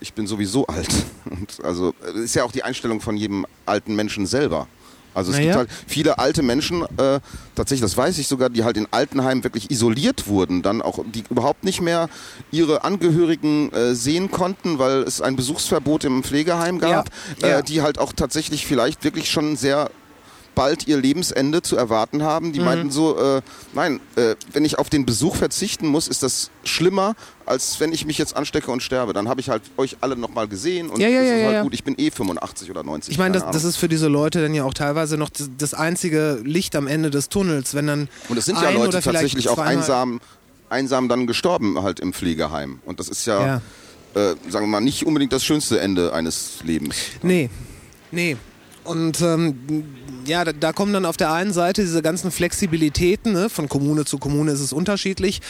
ich bin sowieso alt. Und also das ist ja auch die Einstellung von jedem alten Menschen selber. Also es Naja. gibt halt viele alte Menschen, äh, tatsächlich, das weiß ich sogar, die halt in Altenheimen wirklich isoliert wurden, dann auch, die überhaupt nicht mehr ihre Angehörigen äh, sehen konnten, weil es ein Besuchsverbot im Pflegeheim gab, Ja, ja. Äh, die halt auch tatsächlich vielleicht wirklich schon sehr bald ihr Lebensende zu erwarten haben. Mhm. Die meinten so, äh, nein, äh, wenn ich auf den Besuch verzichten muss, ist das schlimmer, als wenn ich mich jetzt anstecke und sterbe. Dann habe ich halt euch alle nochmal gesehen und Ja, ja, ja, ist halt ja. gut. Ich bin eh 85 oder 90. Ich meine, das, das ist für diese Leute dann ja auch teilweise noch das, das einzige Licht am Ende des Tunnels, wenn dann Und es sind ja Leute tatsächlich auch einsam, einsam dann gestorben halt im Pflegeheim. Und das ist ja, Ja. Äh, sagen wir mal, nicht unbedingt das schönste Ende eines Lebens. Nee, nee. Und ähm, ja, da, da kommen dann auf der einen Seite diese ganzen Flexibilitäten, ne? von Kommune zu Kommune ist es unterschiedlich,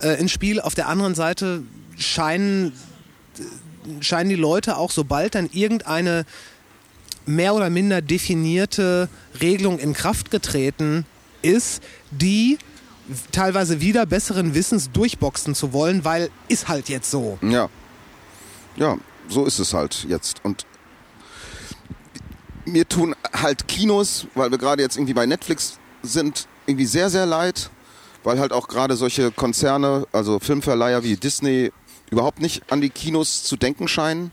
äh, ins Spiel. Auf der anderen Seite scheinen, scheinen die Leute auch, sobald dann irgendeine mehr oder minder definierte Regelung in Kraft getreten ist, die teilweise wieder besseren Wissens durchboxen zu wollen, weil ist halt jetzt so. Ja. Ja, so ist es halt jetzt. Und mir tun halt Kinos, weil wir gerade jetzt irgendwie bei Netflix sind, irgendwie sehr, sehr leid, weil halt auch gerade solche Konzerne, also Filmverleiher wie Disney, überhaupt nicht an die Kinos zu denken scheinen.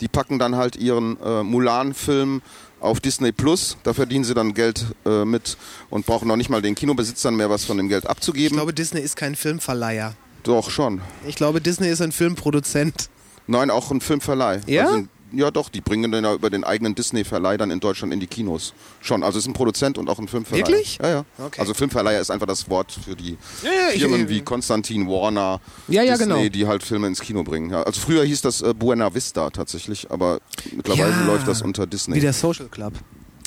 Die packen dann halt ihren äh, Mulan-Film auf Disney Plus. Da verdienen sie dann Geld äh, mit und brauchen noch nicht mal den Kinobesitzern mehr was von dem Geld Ich abzugeben. glaube, Disney ist kein Filmverleiher. Doch, schon. Ich glaube, Disney ist ein Filmproduzent. Nein, auch ein Filmverleih. Ja? Also, ja, doch, die bringen den ja über den eigenen Disney-Verleih dann in Deutschland in die Kinos. Schon, also es ist ein Produzent und auch ein Filmverleih. Wirklich? Ja, ja. Okay. Also Filmverleiher ist einfach das Wort für die Ja, ja, Firmen ich- wie Konstantin, Warner, Ja, ja, Disney, genau. die halt Filme ins Kino bringen. Ja, also früher hieß das äh, Buena Vista tatsächlich, aber mittlerweile läuft das unter Disney. Wie der Social Club.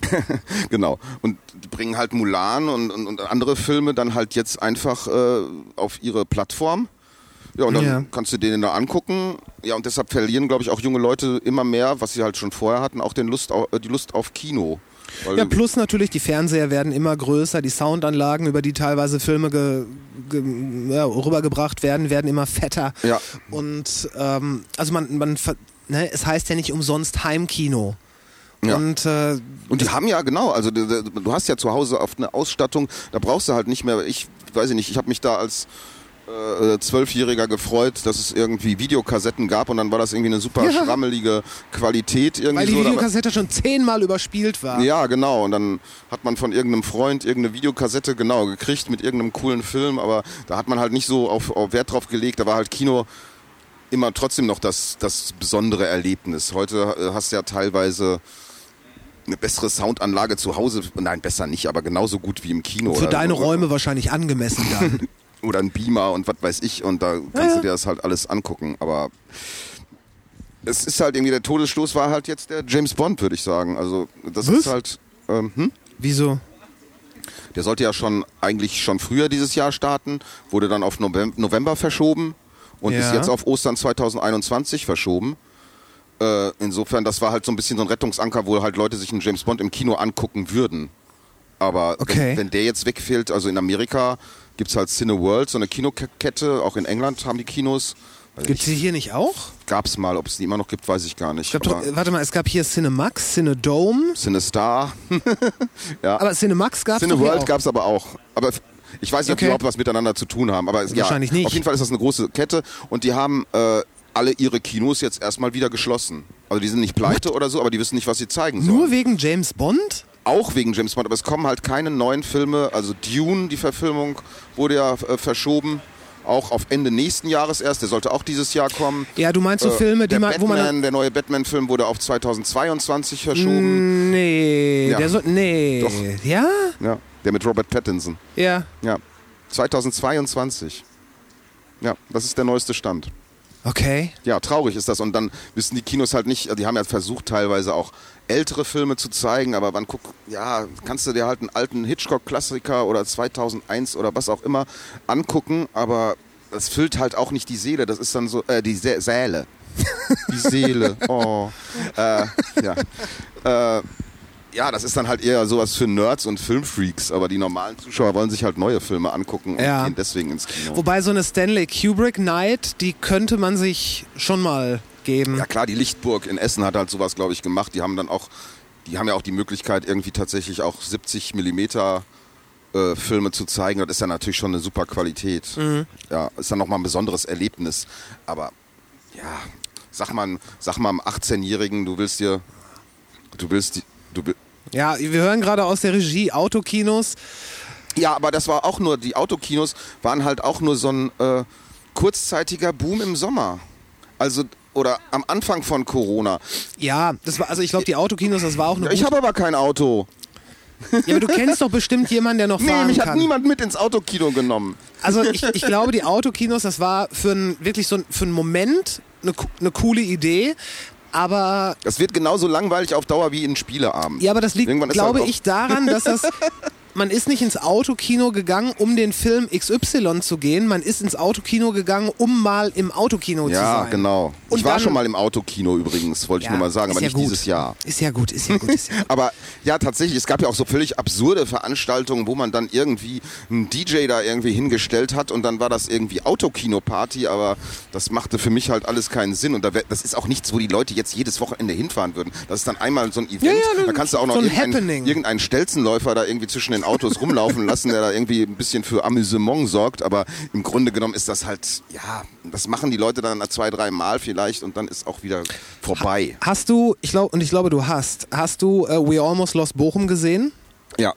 Genau. Und die bringen halt Mulan und, und, und andere Filme dann halt jetzt einfach äh, auf ihre Plattform. Ja, und dann Ja. kannst du denen da angucken. Ja, und deshalb verlieren, glaube ich, auch junge Leute immer mehr, was sie halt schon vorher hatten, auch den Lust äh, die Lust auf Kino. Weil, Ja, plus natürlich, die Fernseher werden immer größer, die Soundanlagen, über die teilweise Filme ge, ge, ja, rübergebracht werden, werden immer fetter. Ja. Und ähm, also man, man ne, es heißt ja nicht umsonst Heimkino. Ja. Und äh, Und die haben ja, genau, also du, du hast ja zu Hause oft eine Ausstattung, da brauchst du halt nicht mehr, ich weiß ich nicht, ich habe mich da als Zwölfjähriger gefreut, dass es irgendwie Videokassetten gab und dann war das irgendwie eine super Ja. schrammelige Qualität irgendwie weil die so. Videokassette schon zehnmal überspielt war. Ja, genau. Und dann hat man von irgendeinem Freund irgendeine Videokassette genau gekriegt mit irgendeinem coolen Film, aber da hat man halt nicht so auf, auf Wert drauf gelegt. Da war halt Kino immer trotzdem noch das, das besondere Erlebnis. Heute äh, hast du ja teilweise eine bessere Soundanlage zu Hause. Nein, besser nicht, aber genauso gut wie im Kino. Für deine oder, Räume wahrscheinlich angemessen dann. Oder ein Beamer und was weiß ich. Und da kannst du dir das halt alles angucken. Aber es ist halt irgendwie, der Todesstoß war halt jetzt der James Bond, würde ich sagen. Also das Was? ist halt... Ähm, hm? Wieso? Der sollte ja schon eigentlich schon früher dieses Jahr starten, wurde dann auf Novem- November verschoben und Ja. ist jetzt auf Ostern 2021 verschoben. Äh, insofern, das war halt so ein bisschen so ein Rettungsanker, wo halt Leute sich einen James Bond im Kino angucken würden. Aber Okay. wenn, wenn der jetzt wegfällt, also in Amerika gibt es halt Cineworld, so eine Kinokette, auch in England haben die Kinos. Gibt's die hier nicht auch? Gab es mal, ob es die immer noch gibt, weiß ich gar nicht. Ich glaub äh, warte mal, es gab hier Cinemax, Cinedome, CineStar, aber Cinemax doch hier Cineworld gab es aber auch. Aber ich weiß nicht, ob die Okay. überhaupt was miteinander zu tun haben. Aber es- Wahrscheinlich ja, nicht. Auf jeden Fall ist das eine große Kette und die haben äh, alle ihre Kinos jetzt erstmal wieder geschlossen. Also die sind nicht pleite oder so, aber die wissen nicht, was sie zeigen sollen. Nur wegen James Bond? Auch wegen James Bond, aber es kommen halt keine neuen Filme. Also Dune, die Verfilmung, wurde ja äh, verschoben. Auch auf Ende nächsten Jahres erst. Der sollte auch dieses Jahr kommen. Ja, du meinst so Äh, Filme, die man, wo man Batman, der neue Batman-Film wurde auf 2022 verschoben. Nee, Ja. der so nee. Doch. Ja? Ja, der mit Robert Pattinson. Ja. Ja, 2022. Ja, das ist der neueste Stand. Okay. Ja, traurig ist das. Und dann wissen die Kinos halt nicht, die haben ja versucht teilweise auch ältere Filme zu zeigen, aber man guckt, ja, kannst du dir halt einen alten Hitchcock-Klassiker oder 2001 oder was auch immer angucken, aber das füllt halt auch nicht die Seele. Das ist dann so, äh, die Sä Säle. Die Seele. Oh. Äh, ja. Äh, ja, das ist dann halt eher sowas für Nerds und Filmfreaks, aber die normalen Zuschauer wollen sich halt neue Filme angucken und Ja. gehen deswegen ins Kino. Wobei so eine Stanley Kubrick Night, die könnte man sich schon mal geben. Ja klar, die Lichtburg in Essen hat halt sowas, glaube ich, gemacht. Die haben dann auch, die haben ja auch die Möglichkeit, irgendwie tatsächlich auch 70 Millimeter äh, Filme zu zeigen. Das ist ja natürlich schon eine super Qualität. Ja, ist dann nochmal ein besonderes Erlebnis. Aber ja, sag mal, sag mal einem 18-Jährigen, du willst dir, du willst die, du Ja, wir hören gerade aus der Regie Autokinos. ja, aber das war auch nur, die Autokinos waren halt auch nur so ein äh, kurzzeitiger Boom im Sommer. Also, oder am Anfang von Corona. Ja, das war, also ich glaube, die Autokinos, das war auch eine Ich habe aber kein Auto. Ja, aber du kennst doch bestimmt jemanden, der noch Nee, fahren mich hat kann. niemand mit ins Autokino genommen. Also ich, ich glaube, die Autokinos, das war für ein, wirklich so ein, für einen Moment eine, eine coole Idee. Aber Das wird genauso langweilig auf Dauer wie ein Spieleabend. ja, aber das liegt, glaube halt ich, daran, dass das man ist nicht ins Autokino gegangen, um den Film XY zu gehen. Man ist ins Autokino gegangen, um mal im Autokino zu Ja, sein. genau. Und ich war schon mal im Autokino übrigens, wollte ich nur mal sagen, aber ja nicht gut. dieses Jahr. Ist ja gut, ist ja gut. Ist ja gut. Aber ja, tatsächlich, es gab ja auch so völlig absurde Veranstaltungen, wo man dann irgendwie einen DJ da irgendwie hingestellt hat und dann war das irgendwie Autokino-Party, aber das machte für mich halt alles keinen Sinn und da wär, das ist auch nichts, wo die Leute jetzt jedes Wochenende hinfahren würden. Das ist dann einmal so ein Event, Ja, ja, da kannst du auch noch so ein irgendeinen, irgendeinen Stelzenläufer da irgendwie zwischen den den Autos rumlaufen lassen, der da irgendwie ein bisschen für Amüsement sorgt. Aber im Grunde genommen ist das halt, ja, das machen die Leute dann zwei, drei Mal vielleicht und dann ist auch wieder vorbei. Hast du, ich glaube, und ich glaube, du hast, hast du äh, We Almost Lost Bochum gesehen? Ja,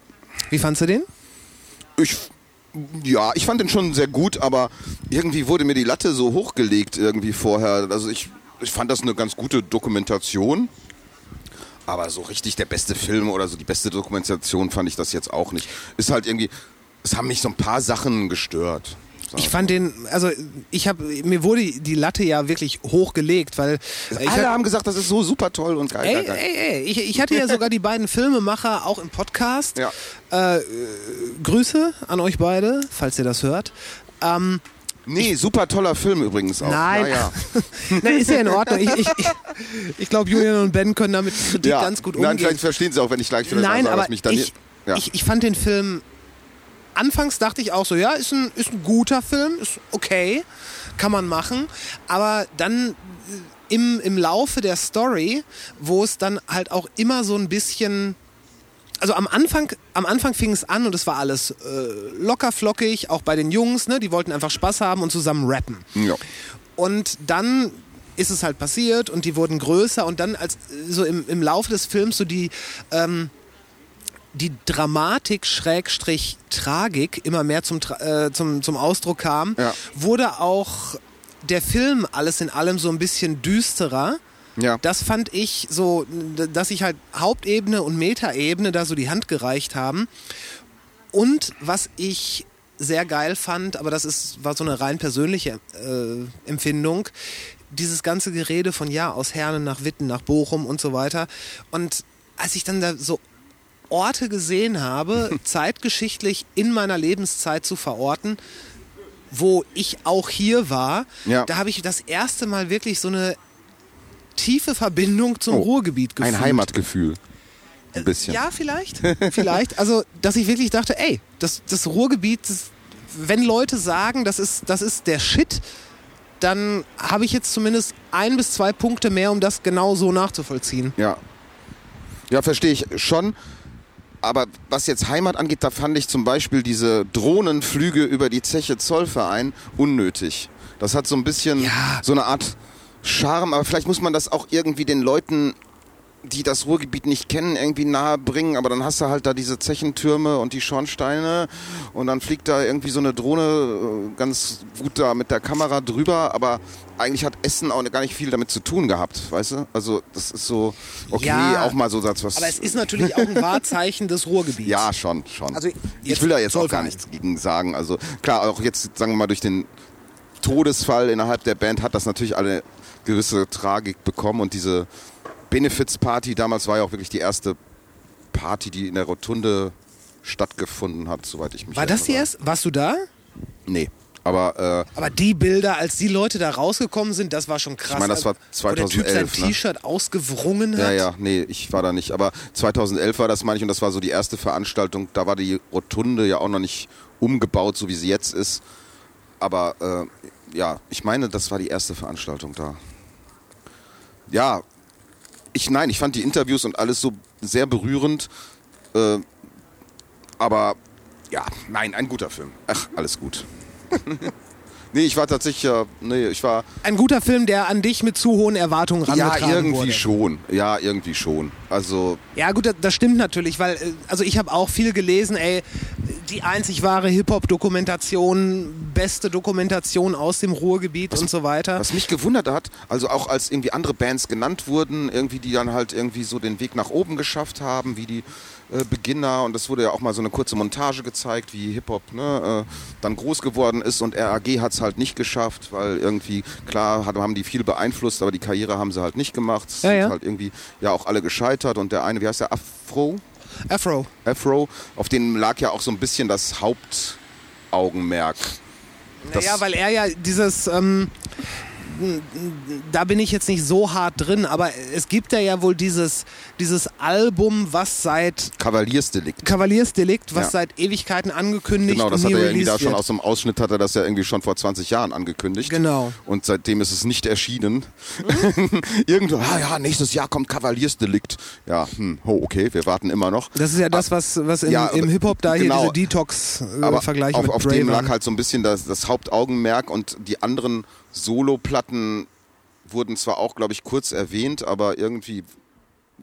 Wie fandst du den? ich, ja, ich fand den schon sehr gut, aber irgendwie wurde mir die Latte so hochgelegt irgendwie vorher. Also ich, ich fand das eine ganz gute Dokumentation. Aber so richtig der beste Film oder so die beste Dokumentation fand ich das jetzt auch nicht. Ist halt irgendwie, es haben mich so ein paar Sachen gestört. Ich fand den, also ich habe, mir wurde die Latte ja wirklich hochgelegt, weil ich Alle hab- haben gesagt, das ist so super toll und geil. Ey, geil, geil. ey, ey, ich, ich hatte ja sogar die beiden Filmemacher auch im Podcast. Ja. Äh, äh, Grüße an euch beide, falls ihr das hört. Ähm, Nee, super toller Film übrigens auch. Nein. Ja, ja. na, ist ja in Ordnung. Ich, ich, ich, ich glaube, Julian und Ben können damit Kritik ja. ganz gut umgehen. Nein, vielleicht verstehen sie auch, wenn ich gleich vielleicht Nein, sage, aber mich dann ich, ja. ich, ich fand den Film. Anfangs dachte ich auch so, ja, ist ein, ist ein guter Film, ist okay, kann man machen. Aber dann äh, im, im Laufe der Story, wo es dann halt auch immer so ein bisschen. Also am Anfang, am Anfang fing es an und es war alles äh, locker flockig, auch bei den Jungs, ne? Die wollten einfach Spaß haben und zusammen rappen. ja. Und dann ist es halt passiert und die wurden größer und dann als so im, im Laufe des Films so die ähm, die Dramatik Schrägstrich Tragik immer mehr zum, äh, zum, zum Ausdruck kam, Ja. wurde auch der Film alles in allem so ein bisschen düsterer. Ja. Das fand ich so, dass sich halt Hauptebene und Metaebene da so die Hand gereicht haben. Und was ich sehr geil fand, aber das ist, war so eine rein persönliche äh, Empfindung, dieses ganze Gerede von ja, aus Herne nach Witten, nach Bochum und so weiter. Und als ich dann da so Orte gesehen habe, zeitgeschichtlich in meiner Lebenszeit zu verorten, wo ich auch hier war, Ja. da habe ich das erste Mal wirklich so eine tiefe Verbindung zum Oh, Ruhrgebiet gefühlt. Ein Heimatgefühl. Ein bisschen. Ja, vielleicht. vielleicht. Also, dass ich wirklich dachte, ey, das, das Ruhrgebiet, das, wenn Leute sagen, das ist, das ist der Shit, dann habe ich jetzt zumindest ein bis zwei Punkte mehr, um das genau so nachzuvollziehen. Ja. Ja, verstehe ich schon. Aber was jetzt Heimat angeht, da fand ich zum Beispiel diese Drohnenflüge über die Zeche Zollverein unnötig. Das hat so ein bisschen Ja. so eine Art Charme, aber vielleicht muss man das auch irgendwie den Leuten, die das Ruhrgebiet nicht kennen, irgendwie nahe bringen. Aber dann hast du halt da diese Zechentürme und die Schornsteine und dann fliegt da irgendwie so eine Drohne äh, ganz gut da mit der Kamera drüber. Aber eigentlich hat Essen auch gar nicht viel damit zu tun gehabt, weißt du? Also das ist so, okay, Ja. auch mal so Satz was. Aber es ist natürlich auch ein Wahrzeichen des Ruhrgebiets. Ja, schon, schon. Also ich will da jetzt auch gar nichts gegen sagen. Also klar, auch jetzt, sagen wir mal, durch den Todesfall innerhalb der Band hat das natürlich alle gewisse Tragik bekommen und diese Benefits-Party damals war ja auch wirklich die erste Party, die in der Rotunde stattgefunden hat, soweit ich mich War das die erinnere. erst? Warst du da? Nee, aber äh, Aber die Bilder, als die Leute da rausgekommen sind, das war schon krass. Ich meine, das war Wo der Typ sein 2011, ne? T-Shirt ausgewrungen hat. Ja, ja, nee, ich war da nicht. Aber 2011 war das, meine ich, und das war so die erste Veranstaltung. Da war die Rotunde ja auch noch nicht umgebaut, so wie sie jetzt ist. Aber äh, ja, ich meine, das war die erste Veranstaltung da. Ja, ich nein, ich fand die Interviews und alles so sehr berührend. Äh, aber ja, nein, ein guter Film. Ach, alles gut. nee, ich war tatsächlich, ja, nee, ich war Ein guter Film, der an dich mit zu hohen Erwartungen ja rangetragen irgendwie wurde. schon. Ja, irgendwie schon. Also Ja gut, das, das stimmt natürlich, weil äh, also ich habe auch viel gelesen, ey, die einzig wahre Hip-Hop-Dokumentation, beste Dokumentation aus dem Ruhrgebiet und so weiter. Was mich gewundert hat, also auch als irgendwie andere Bands genannt wurden, irgendwie die dann halt irgendwie so den Weg nach oben geschafft haben, wie die äh, Beginner und das wurde ja auch mal so eine kurze Montage gezeigt, wie Hip-Hop ne, äh, dann groß geworden ist und RAG hat es halt nicht geschafft, weil irgendwie, klar, hat, haben die viel beeinflusst, aber die Karriere haben sie halt nicht gemacht. Es Ja, sind ja. halt irgendwie ja auch alle gescheitert und der eine, wie heißt der, Afro? Afro. Afro, auf den lag ja auch so ein bisschen das Hauptaugenmerk. Naja, weil er ja dieses, ähm, da bin ich jetzt nicht so hart drin, aber es gibt ja ja wohl dieses, dieses Album, was seit Kavaliersdelikt. Kavaliersdelikt, was Ja. seit Ewigkeiten angekündigt Genau, das hat er ja irgendwie da schon wird. aus dem Ausschnitt hat er das ja irgendwie schon vor 20 Jahren angekündigt. Genau. Und seitdem ist es nicht erschienen. Irgendwo, ah ja, nächstes Jahr kommt Kavaliersdelikt. Ja, hm, oh, okay, wir warten immer noch. Das ist ja das, was, was im, Ja, im Hip-Hop da genau. hier diese Detox-Vergleiche Aber äh, auf, auf dem lag halt so ein bisschen das, das Hauptaugenmerk und die anderen Solo-Platten wurden zwar auch, glaube ich, kurz erwähnt, aber irgendwie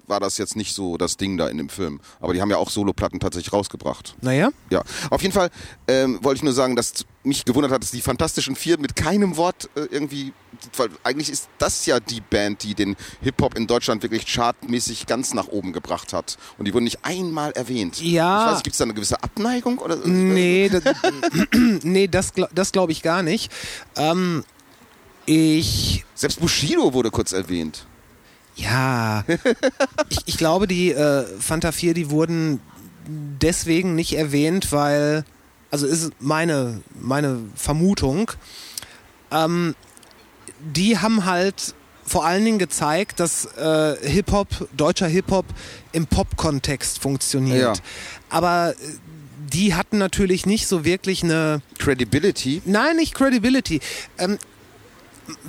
war das jetzt nicht so das Ding da in dem Film. Aber die haben ja auch Solo-Platten tatsächlich rausgebracht. Naja, Ja, auf jeden Fall ähm, wollte ich nur sagen, dass mich gewundert hat, dass die Fantastischen Vier mit keinem Wort äh, irgendwie, weil eigentlich ist das ja die Band, die den Hip-Hop in Deutschland wirklich chartmäßig ganz nach oben gebracht hat. Und die wurden nicht einmal erwähnt. Ja. Ich weiß, gibt es da eine gewisse Abneigung? Oder? nee, das, nee, das, das glaube ich gar nicht. Ähm, ich Selbst Bushido wurde kurz erwähnt. Ja, ich, ich glaube, die äh, Fanta 4, die wurden deswegen nicht erwähnt, weil, also ist meine, meine Vermutung, ähm, die haben halt vor allen Dingen gezeigt, dass äh, Hip-Hop, deutscher Hip-Hop im Pop-Kontext funktioniert. Ja. Aber äh, die hatten natürlich nicht so wirklich eine Credibility. Nein, nicht Credibility. Ähm,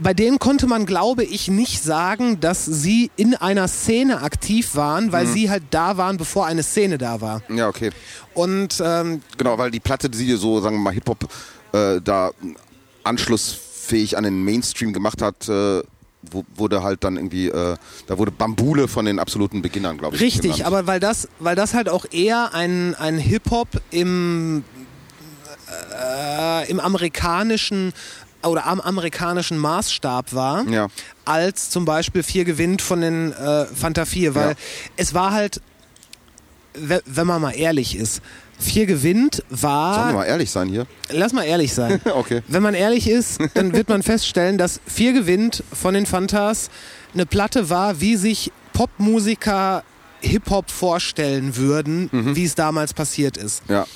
bei denen konnte man, glaube ich, nicht sagen, dass sie in einer Szene aktiv waren, weil sie halt da waren, bevor eine Szene da war. Ja, okay. Und ähm, Genau, weil die Platte, die so, sagen wir mal, Hip-Hop äh, da anschlussfähig an den Mainstream gemacht hat, äh, wurde halt dann irgendwie, äh, da wurde Bambule von den absoluten Beginnern, glaube ich. richtig, genannt. aber weil das, weil das halt auch eher ein, ein Hip-Hop im, äh, im amerikanischen oder am amerikanischen Maßstab war, Ja. als zum Beispiel vier gewinnt von den äh, Fanta 4, weil Ja. es war halt, we- wenn man mal ehrlich ist, vier gewinnt Sollen wir war, mal ehrlich sein hier? lass mal ehrlich sein. Okay. Wenn man ehrlich ist, dann wird man feststellen, dass vier gewinnt von den Fantas eine Platte war, wie sich Popmusiker Hip-Hop vorstellen würden, Mhm. wie es damals passiert ist. Ja.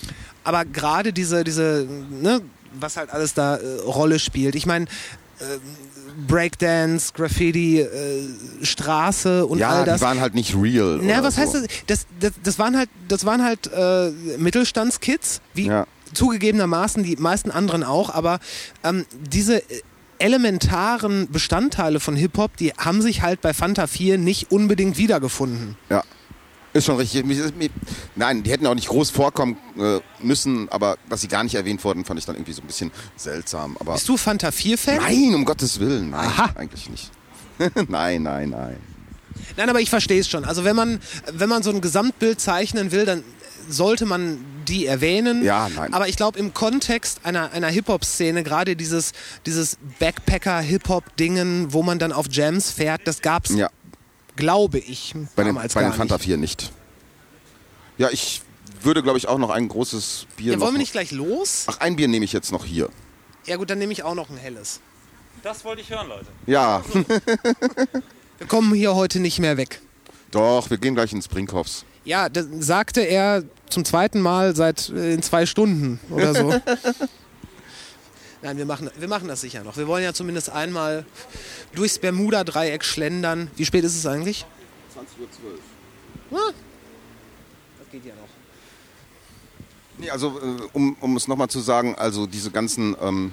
Aber gerade diese, diese, ne, was halt alles da äh, Rolle spielt. Ich meine, äh, Breakdance, Graffiti, äh, Straße und Ja, all die das. waren halt nicht real. Na, was so. heißt das? Das, das? das waren halt, das waren halt äh, Mittelstandskids, wie Ja. zugegebenermaßen die meisten anderen auch, aber ähm, diese äh, elementaren Bestandteile von Hip-Hop, die haben sich halt bei Fanta 4 nicht unbedingt wiedergefunden. Ja. Ist schon richtig. Nein, die hätten auch nicht groß vorkommen äh, müssen, aber dass sie gar nicht erwähnt wurden, fand ich dann irgendwie so ein bisschen seltsam. Aber Bist du Fanta 4-Fan? nein, um Gottes Willen, nein, Aha. eigentlich nicht. nein, nein, nein. Nein, aber ich verstehe es schon. Also wenn man, wenn man so ein Gesamtbild zeichnen will, dann sollte man die erwähnen. Ja, nein. Aber ich glaube, im Kontext einer, einer Hip-Hop-Szene, gerade dieses, dieses Backpacker-Hip-Hop-Dingen, wo man dann auf Jams fährt, das gab's, Ja, glaube ich, bei den, bei den Fanta nicht. 4 nicht. Ja, ich würde, glaube ich, auch noch ein großes Bier. Ja, noch wollen wir nicht gleich los? Ach, ein Bier nehme ich jetzt noch hier. Ja gut, dann nehme ich auch noch ein helles. Das wollte ich hören, Leute. Ja, Wir kommen hier heute nicht mehr weg. doch, wir gehen gleich ins Brinkhoffs. Ja, das sagte er zum zweiten Mal seit äh, in zwei Stunden oder so. Nein, wir machen, wir machen das sicher noch. Wir wollen ja zumindest einmal durchs Bermuda-Dreieck schlendern. Wie spät ist es eigentlich? 20.12 Uhr. Das geht ja noch. Nee, also äh, um, um es nochmal zu sagen, also diese ganzen ähm,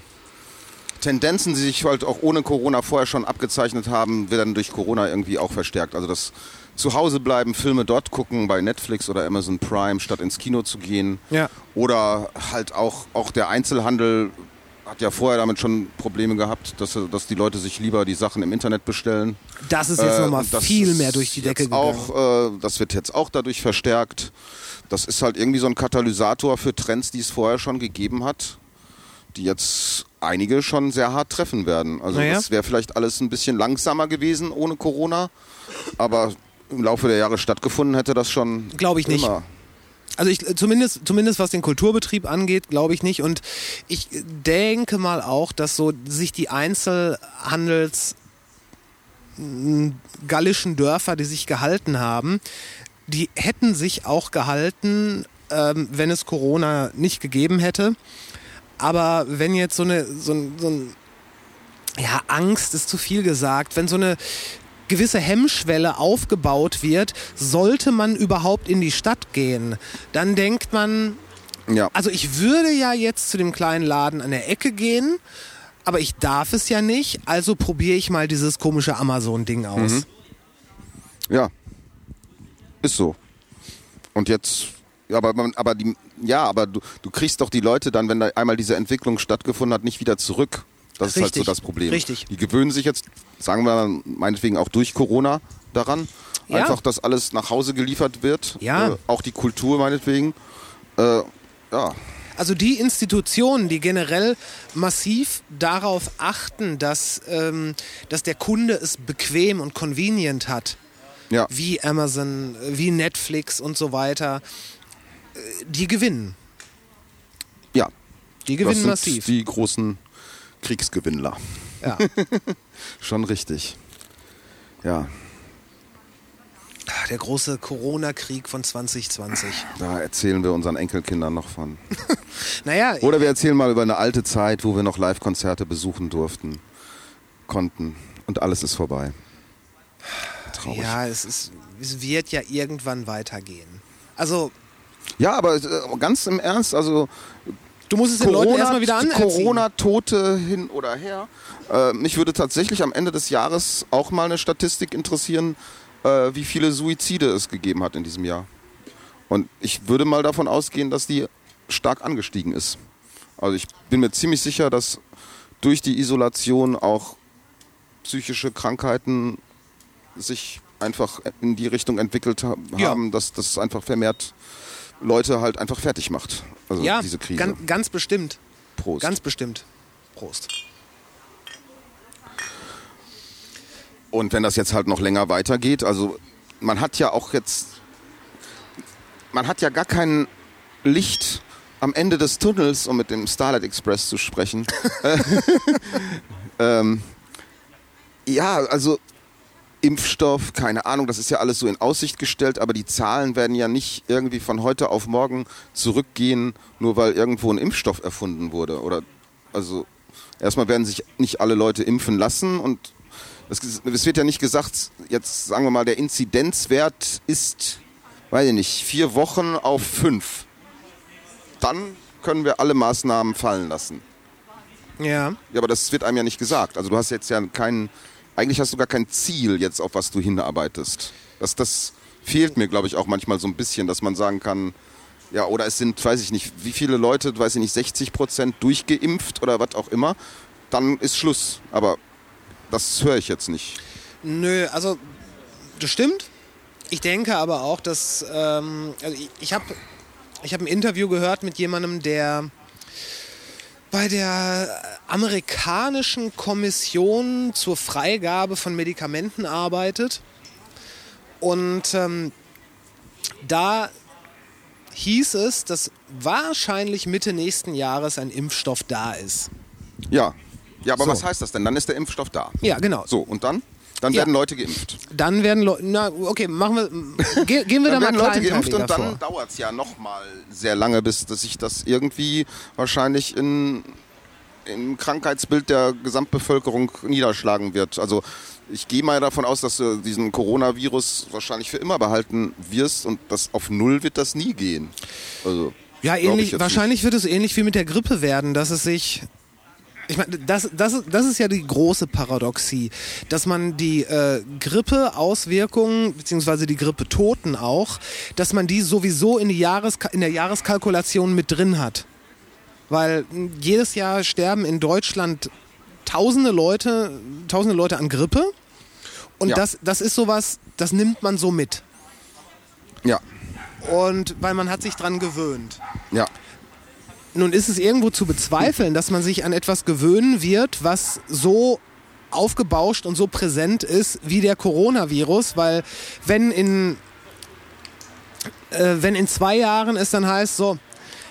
Tendenzen, die sich halt auch ohne Corona vorher schon abgezeichnet haben, werden durch Corona irgendwie auch verstärkt. Also das zu Hause bleiben, Filme dort gucken bei Netflix oder Amazon Prime, statt ins Kino zu gehen. Ja. Oder halt auch, auch der Einzelhandel hat ja vorher damit schon Probleme gehabt, dass, dass die Leute sich lieber die Sachen im Internet bestellen. Das ist jetzt Äh, nochmal viel mehr durch die Decke gegangen. auch, äh, Das wird jetzt auch dadurch verstärkt. Das ist halt irgendwie so ein Katalysator für Trends, die es vorher schon gegeben hat, die jetzt einige schon sehr hart treffen werden. Also Naja. das wäre vielleicht alles ein bisschen langsamer gewesen ohne Corona, aber im Laufe der Jahre stattgefunden hätte das schon Glaube ich nicht. Also ich, zumindest, zumindest was den Kulturbetrieb angeht, glaube ich nicht. Und ich denke mal auch, dass so sich die Einzelhandels gallischen Dörfer, die sich gehalten haben, die hätten sich auch gehalten, ähm, wenn es Corona nicht gegeben hätte. Aber wenn jetzt so eine so ein, so ein ja, Angst ist zu viel gesagt. Wenn so eine gewisse Hemmschwelle aufgebaut wird, sollte man überhaupt in die Stadt gehen, dann denkt man, Ja. also ich würde ja jetzt zu dem kleinen Laden an der Ecke gehen, aber ich darf es ja nicht, also probiere ich mal dieses komische Amazon-Ding aus. Ja. Ist so. Und jetzt, aber, man- aber die, ja, aber du, du kriegst doch die Leute dann, wenn da einmal diese Entwicklung stattgefunden hat, nicht wieder zurück. Das ist halt so Richtig, das Problem. richtig. Die gewöhnen sich jetzt, sagen wir meinetwegen auch durch Corona daran, Ja. einfach, dass alles nach Hause geliefert wird. Ja. Äh, auch die Kultur meinetwegen. Äh, ja. Also die Institutionen, die generell massiv darauf achten, dass, ähm, dass der Kunde es bequem und convenient hat, Ja. wie Amazon, wie Netflix und so weiter, äh, die gewinnen. Ja. Die Das gewinnen sind massiv. die großen Kriegsgewinnler. Ja. Schon richtig. Ja. Der große Corona-Krieg von 2020. Da erzählen wir unseren Enkelkindern noch von. Naja, Oder wir erzählen mal über eine alte Zeit, wo wir noch Live-Konzerte besuchen durften, konnten und alles ist vorbei. Traurig. Ja, ja es, ist, es wird ja irgendwann weitergehen. Also, aber äh, ganz im Ernst, also du musst es den Leuten erstmal wieder anerziehen. Corona-Tote hin oder her. Äh, mich würde tatsächlich am Ende des Jahres auch mal eine Statistik interessieren, äh, wie viele Suizide es gegeben hat in diesem Jahr. Und ich würde mal davon ausgehen, dass die stark angestiegen ist. Also ich bin mir ziemlich sicher, dass durch die Isolation auch psychische Krankheiten sich einfach in die Richtung entwickelt ha- Ja. haben, dass das einfach vermehrt Leute halt einfach fertig macht. Also ja, diese Krise. Ganz, ganz bestimmt. Prost. Ganz bestimmt. Prost. Und wenn das jetzt halt noch länger weitergeht, also man hat ja auch jetzt, man hat ja gar kein Licht am Ende des Tunnels, um mit dem Starlight Express zu sprechen. ähm, ja, also Impfstoff, keine Ahnung, das ist ja alles so in Aussicht gestellt, aber die Zahlen werden ja nicht irgendwie von heute auf morgen zurückgehen, nur weil irgendwo ein Impfstoff erfunden wurde. Oder also erstmal werden sich nicht alle Leute impfen lassen und es, es wird ja nicht gesagt, jetzt sagen wir mal, der Inzidenzwert ist, weiß ich nicht, vier Wochen auf fünf. Dann können wir alle Maßnahmen fallen lassen. Ja. Ja, aber das wird einem ja nicht gesagt. Also du hast jetzt ja keinen, eigentlich hast du gar kein Ziel jetzt, auf was du hinarbeitest. Das, das fehlt mir, glaube ich, auch manchmal so ein bisschen, dass man sagen kann, ja, oder es sind, weiß ich nicht, wie viele Leute, weiß ich nicht, 60 Prozent durchgeimpft oder was auch immer, dann ist Schluss. Aber das höre ich jetzt nicht. Nö, also das stimmt. Ich denke aber auch, dass ähm, also ich, ich habe ich hab ein Interview gehört mit jemandem, der bei der amerikanischen Kommission zur Freigabe von Medikamenten arbeitet. Und ähm, da hieß es, dass wahrscheinlich Mitte nächsten Jahres ein Impfstoff da ist. Ja. Ja, aber So. was heißt das denn? Dann ist der Impfstoff da. Ja, genau. So, und dann? Dann Ja. werden Leute geimpft. Dann werden Leute, na okay, machen wir, ge gehen wir da Dann mal werden Leute geimpft und dann dauert es ja nochmal sehr lange, bis dass sich das irgendwie wahrscheinlich in, im Krankheitsbild der Gesamtbevölkerung niederschlagen wird. Also ich gehe mal davon aus, dass du diesen Coronavirus wahrscheinlich für immer behalten wirst und das auf Null wird das nie gehen. Also, Ja, ähnlich, wahrscheinlich wird es ähnlich wie mit der Grippe werden, dass es sich. Ich meine, das, das, ist- das ist ja die große Paradoxie, dass man die äh, Grippe-Auswirkungen, beziehungsweise die Grippetoten auch, dass man die sowieso in, die Jahres in der Jahreskalkulation mit drin hat. Weil mh, jedes Jahr sterben in Deutschland tausende Leute, tausende Leute an Grippe. Und Ja. das, das ist sowas, das nimmt man so mit. Ja, Und weil man hat sich dran gewöhnt. ja. Nun ist es irgendwo zu bezweifeln, dass man sich an etwas gewöhnen wird, was so aufgebauscht und so präsent ist wie der Coronavirus, weil wenn in, äh, wenn in zwei Jahren es dann heißt, so,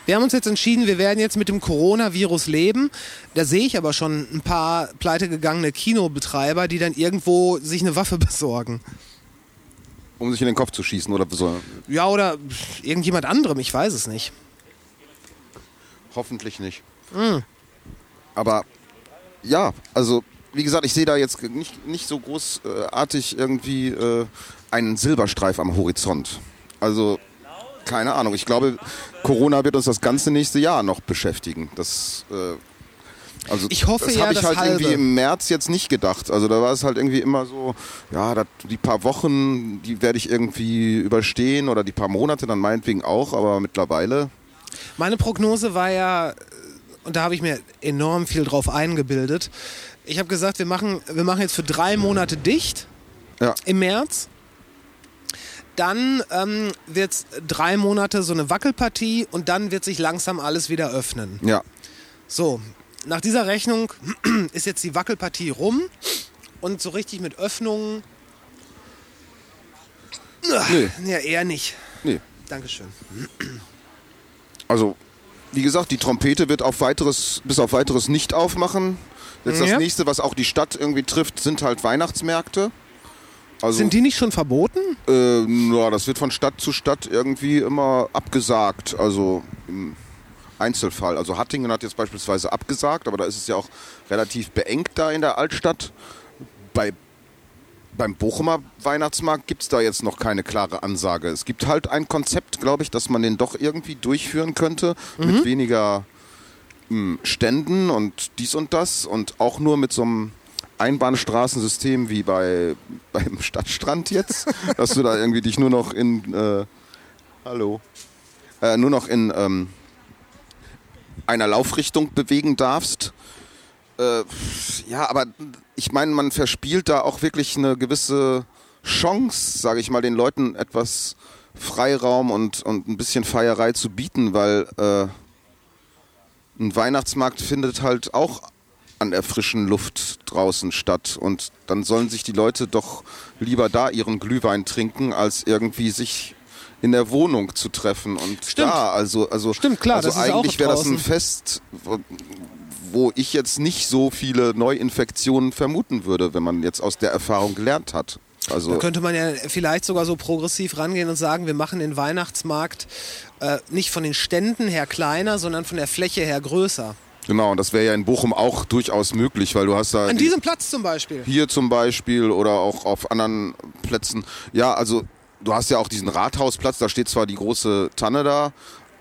wir haben uns jetzt entschieden, wir werden jetzt mit dem Coronavirus leben. Da sehe ich aber schon ein paar pleitegegangene Kinobetreiber, die dann irgendwo sich eine Waffe besorgen. Um sich in den Kopf zu schießen oder so. Ja, oder irgendjemand anderem, ich weiß es nicht. Hoffentlich nicht. Aber ja, also wie gesagt, ich sehe da jetzt nicht, nicht so großartig irgendwie äh, einen Silberstreif am Horizont. Also, keine Ahnung. Ich glaube, Corona wird uns das ganze nächste Jahr noch beschäftigen. Das, äh, also, Ich hoffe das ja, habe ich halt irgendwie Halbe. im März jetzt nicht gedacht. Also da war es halt irgendwie immer so, ja, dat, die paar Wochen, die werde ich irgendwie überstehen oder die paar Monate dann meinetwegen auch, aber mittlerweile, Meine Prognose war ja, und da habe ich mir enorm viel drauf eingebildet. Ich habe gesagt, wir machen, wir machen jetzt für drei Monate dicht ja, im März. Dann ähm, wird es drei Monate so eine Wackelpartie und dann wird sich langsam alles wieder öffnen. ja. So, nach dieser Rechnung ist jetzt die Wackelpartie rum und so richtig mit Öffnungen. Nee. Ja, eher nicht. Nee. Dankeschön. Also, wie gesagt, die Trompete wird auf weiteres, bis auf weiteres nicht aufmachen. Jetzt das Ja. nächste, was auch die Stadt irgendwie trifft, sind halt Weihnachtsmärkte. Also, Sind die nicht schon verboten? Äh, ja, das wird von Stadt zu Stadt irgendwie immer abgesagt. Also im Einzelfall. Also Hattingen hat jetzt beispielsweise abgesagt, aber da ist es ja auch relativ beengt da in der Altstadt. Bei, beim Bochumer Weihnachtsmarkt gibt es da jetzt noch keine klare Ansage. Es gibt halt ein Konzept, glaube ich, dass man den doch irgendwie durchführen könnte mit weniger mh, Ständen und dies und das und auch nur mit so einem Einbahnstraßensystem wie bei beim Stadtstrand jetzt, dass du da irgendwie dich nur noch in äh, hallo äh, nur noch in ähm, einer Laufrichtung bewegen darfst. Äh, ja, aber ich meine, man verspielt da auch wirklich eine gewisse Chance, sage ich mal, den Leuten etwas Freiraum und, und ein bisschen Feierei zu bieten, weil äh, ein Weihnachtsmarkt findet halt auch an der frischen Luft draußen statt. Und dann sollen sich die Leute doch lieber da ihren Glühwein trinken, als irgendwie sich in der Wohnung zu treffen. Und Stimmt. da, also, also, Stimmt, klar, also eigentlich wäre das ein. Fest, wo- ich jetzt nicht so viele Neuinfektionen vermuten würde, wenn man jetzt aus der Erfahrung gelernt hat. Also, Da könnte man ja vielleicht sogar so progressiv rangehen und sagen, wir machen den Weihnachtsmarkt äh, nicht von den Ständen her kleiner, sondern von der Fläche her größer. genau, und das wäre ja in Bochum auch durchaus möglich, weil du hast da An die- diesem Platz zum Beispiel. hier zum Beispiel oder auch auf anderen Plätzen. Ja, also du hast ja auch diesen Rathausplatz, da steht zwar die große Tanne da,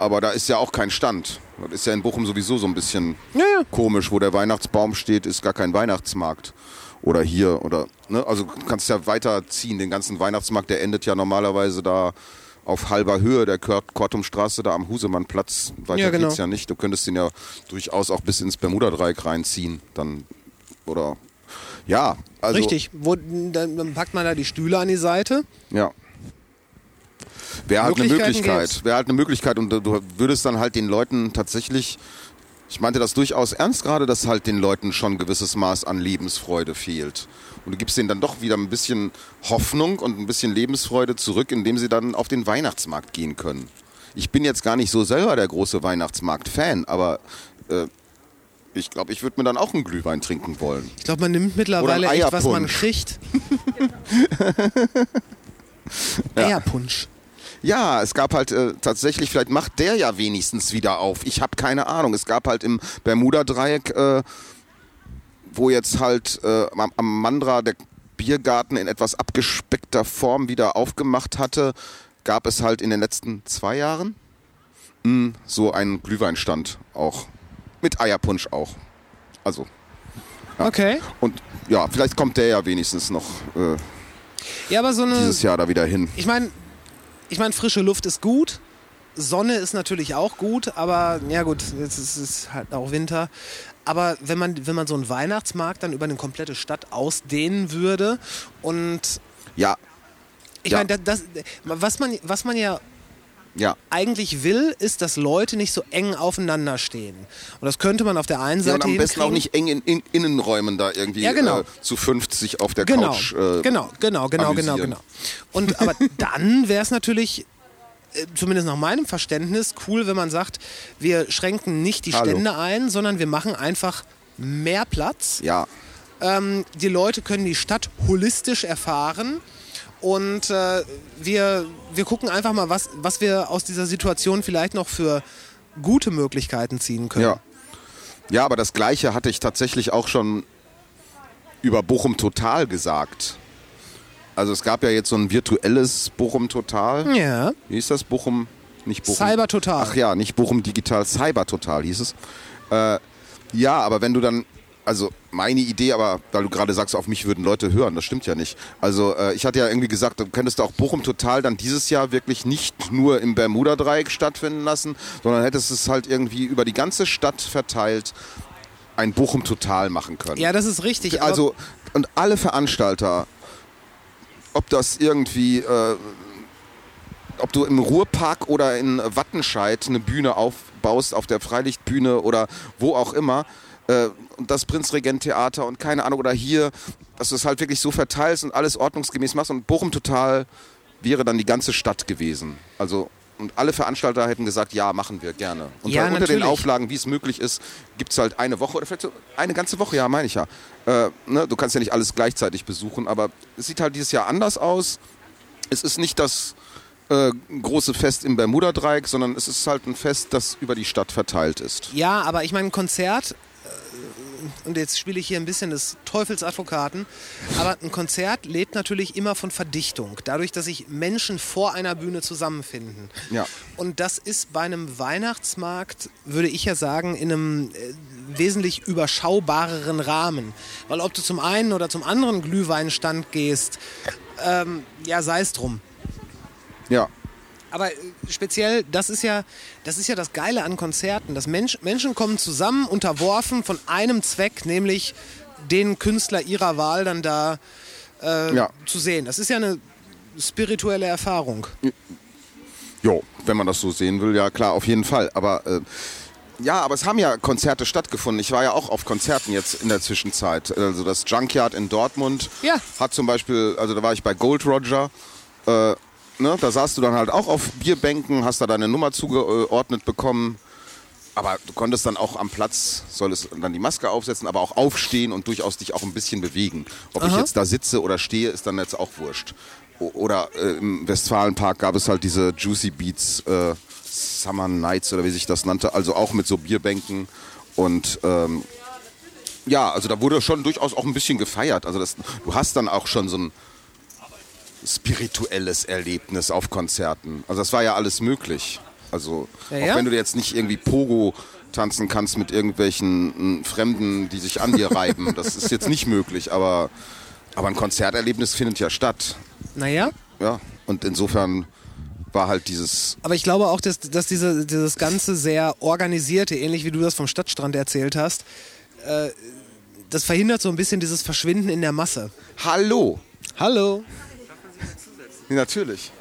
aber da ist ja auch kein Stand. Das ist ja in Bochum sowieso so ein bisschen Ja, ja. komisch, wo der Weihnachtsbaum steht, ist gar kein Weihnachtsmarkt. Oder hier oder ne? also du kannst ja weiterziehen. Den ganzen Weihnachtsmarkt, der endet ja normalerweise da auf halber Höhe der Kort- Kortumstraße, da am Husemannplatz. Weiter Ja, genau. geht's ja nicht. Du könntest den ja durchaus auch bis ins Bermudadreieck reinziehen, dann oder ja, also Richtig. Wo, dann, dann packt man da die Stühle an die Seite. ja. Wäre halt eine Möglichkeit. gibt's. Wäre halt eine Möglichkeit und du- würdest dann halt den Leuten tatsächlich, ich meinte das durchaus ernst gerade, dass halt den Leuten schon ein gewisses Maß an Lebensfreude fehlt. Und du gibst denen dann doch wieder ein bisschen Hoffnung und ein bisschen Lebensfreude zurück, indem sie dann auf den Weihnachtsmarkt gehen können. Ich bin jetzt gar nicht so selber der große Weihnachtsmarkt-Fan, aber äh, ich glaube, ich würde mir dann auch einen Glühwein trinken wollen. Ich glaube, man nimmt mittlerweile echt, was man kriegt. Eierpunsch. Ja, es gab halt äh, tatsächlich, vielleicht macht der ja wenigstens wieder auf. Ich habe keine Ahnung. Es gab halt im Bermuda-Dreieck, äh, wo jetzt halt äh, am, Mandra der Biergarten in etwas abgespeckter Form wieder aufgemacht hatte, gab es halt in den letzten zwei Jahren mh, so einen Glühweinstand auch. Mit Eierpunsch auch. Also, Okay. und ja, vielleicht kommt der ja wenigstens noch äh, Ja, aber so eine. dieses Jahr da wieder hin. Ich meine, ich mein, frische Luft ist gut. Sonne ist natürlich auch gut, aber ja gut, jetzt ist es halt auch Winter. Aber wenn man, wenn man so einen Weihnachtsmarkt dann über eine komplette Stadt ausdehnen würde und Ja, ich Ja. meine, das, was, man, was man ja ja. eigentlich will, ist, dass Leute nicht so eng aufeinander stehen. Und das könnte man auf der einen Ja, Seite und am besten auch nicht eng in, in Innenräumen da irgendwie Ja, genau. äh, zu 50 auf der genau, Couch. Äh, genau, genau, genau, genau, amüsieren. genau. Und aber dann wäre es natürlich, äh, zumindest nach meinem Verständnis, cool, wenn man sagt, wir schränken nicht die Hallo. Stände ein, sondern wir machen einfach mehr Platz. Ja, Ähm, die Leute können die Stadt holistisch erfahren. Und äh, wir, wir gucken einfach mal, was, was wir aus dieser Situation vielleicht noch für gute Möglichkeiten ziehen können. ja. Ja, aber das Gleiche hatte ich tatsächlich auch schon über Bochum Total gesagt. Also es gab ja jetzt so ein virtuelles Bochum Total. Ja. Wie ist das? Bochum, nicht Bochum. Cyber Total. Ach ja, nicht Bochum Digital, Cyber Total hieß es. Äh, ja, aber wenn du dann, also meine Idee, aber weil du gerade sagst, auf mich würden Leute hören, das stimmt ja nicht. Also äh, ich hatte ja irgendwie gesagt, du könntest auch Bochum Total dann dieses Jahr wirklich nicht nur im Bermuda-Dreieck stattfinden lassen, sondern hättest es halt irgendwie über die ganze Stadt verteilt ein Bochum Total machen können. Ja, das ist richtig. Also, und alle Veranstalter, ob das irgendwie, äh, ob du im Ruhrpark oder in Wattenscheid eine Bühne aufbaust, auf der Freilichtbühne oder wo auch immer, äh, und das Prinzregent-Theater und keine Ahnung, oder hier, dass du es halt wirklich so verteilst und alles ordnungsgemäß machst und Bochum total wäre dann die ganze Stadt gewesen. Also, und alle Veranstalter hätten gesagt, ja, machen wir gerne. Und Ja, dann unter den natürlich. Auflagen, wie es möglich ist, gibt es halt eine Woche oder vielleicht so eine ganze Woche, ja, meine ich ja. Äh, ne, du kannst ja nicht alles gleichzeitig besuchen, aber es sieht halt dieses Jahr anders aus. Es ist nicht das äh, große Fest im Bermuda-Dreieck, sondern es ist halt ein Fest, das über die Stadt verteilt ist. Ja, aber ich meine, ein Konzert, und jetzt spiele ich hier ein bisschen des Teufelsadvokaten, aber ein Konzert lebt natürlich immer von Verdichtung, dadurch, dass sich Menschen vor einer Bühne zusammenfinden. Ja. Und das ist bei einem Weihnachtsmarkt, würde ich ja sagen, in einem äh, wesentlich überschaubareren Rahmen. Weil ob du zum einen oder zum anderen Glühweinstand gehst, ähm, ja, sei es drum. Ja. Aber äh, speziell, das ist ja das, ist ja das Geile an Konzerten. Dass Mensch, Menschen kommen zusammen, unterworfen von einem Zweck, nämlich den Künstler ihrer Wahl dann da äh, Ja. zu sehen. Das ist ja eine spirituelle Erfahrung. Jo, wenn man das so sehen will, ja klar, auf jeden Fall. Aber äh, ja, aber es haben ja Konzerte stattgefunden. Ich war ja auch auf Konzerten jetzt in der Zwischenzeit. Also das Junkyard in Dortmund Ja. hat zum Beispiel, also da war ich bei Gold Roger. Äh, ne, da saßt du dann halt auch auf Bierbänken, hast da deine Nummer zugeordnet bekommen. Aber du konntest dann auch am Platz, solltest dann die Maske aufsetzen, aber auch aufstehen und durchaus dich auch ein bisschen bewegen. Ob ich jetzt da sitze oder stehe, ist dann jetzt auch wurscht. O- Oder äh, im Westfalenpark gab es halt diese Juicy Beats äh, Summer Nights oder wie sich das nannte, also auch mit so Bierbänken und ähm, ja, also da wurde schon durchaus auch ein bisschen gefeiert. Also das, du hast dann auch schon so ein spirituelles Erlebnis auf Konzerten. Also das war ja alles möglich. Also Ja, auch ja. wenn du jetzt nicht irgendwie Pogo tanzen kannst mit irgendwelchen mm, Fremden, die sich an dir reiben, das ist jetzt nicht möglich. Aber, aber ein Konzerterlebnis findet ja statt. Naja, Ja, und insofern war halt dieses aber ich glaube auch, dass, dass diese, dieses ganze sehr organisierte, ähnlich wie du das vom Stadtstrand erzählt hast, äh, das verhindert so ein bisschen dieses Verschwinden in der Masse. Hallo. Hallo. Ja, natürlich.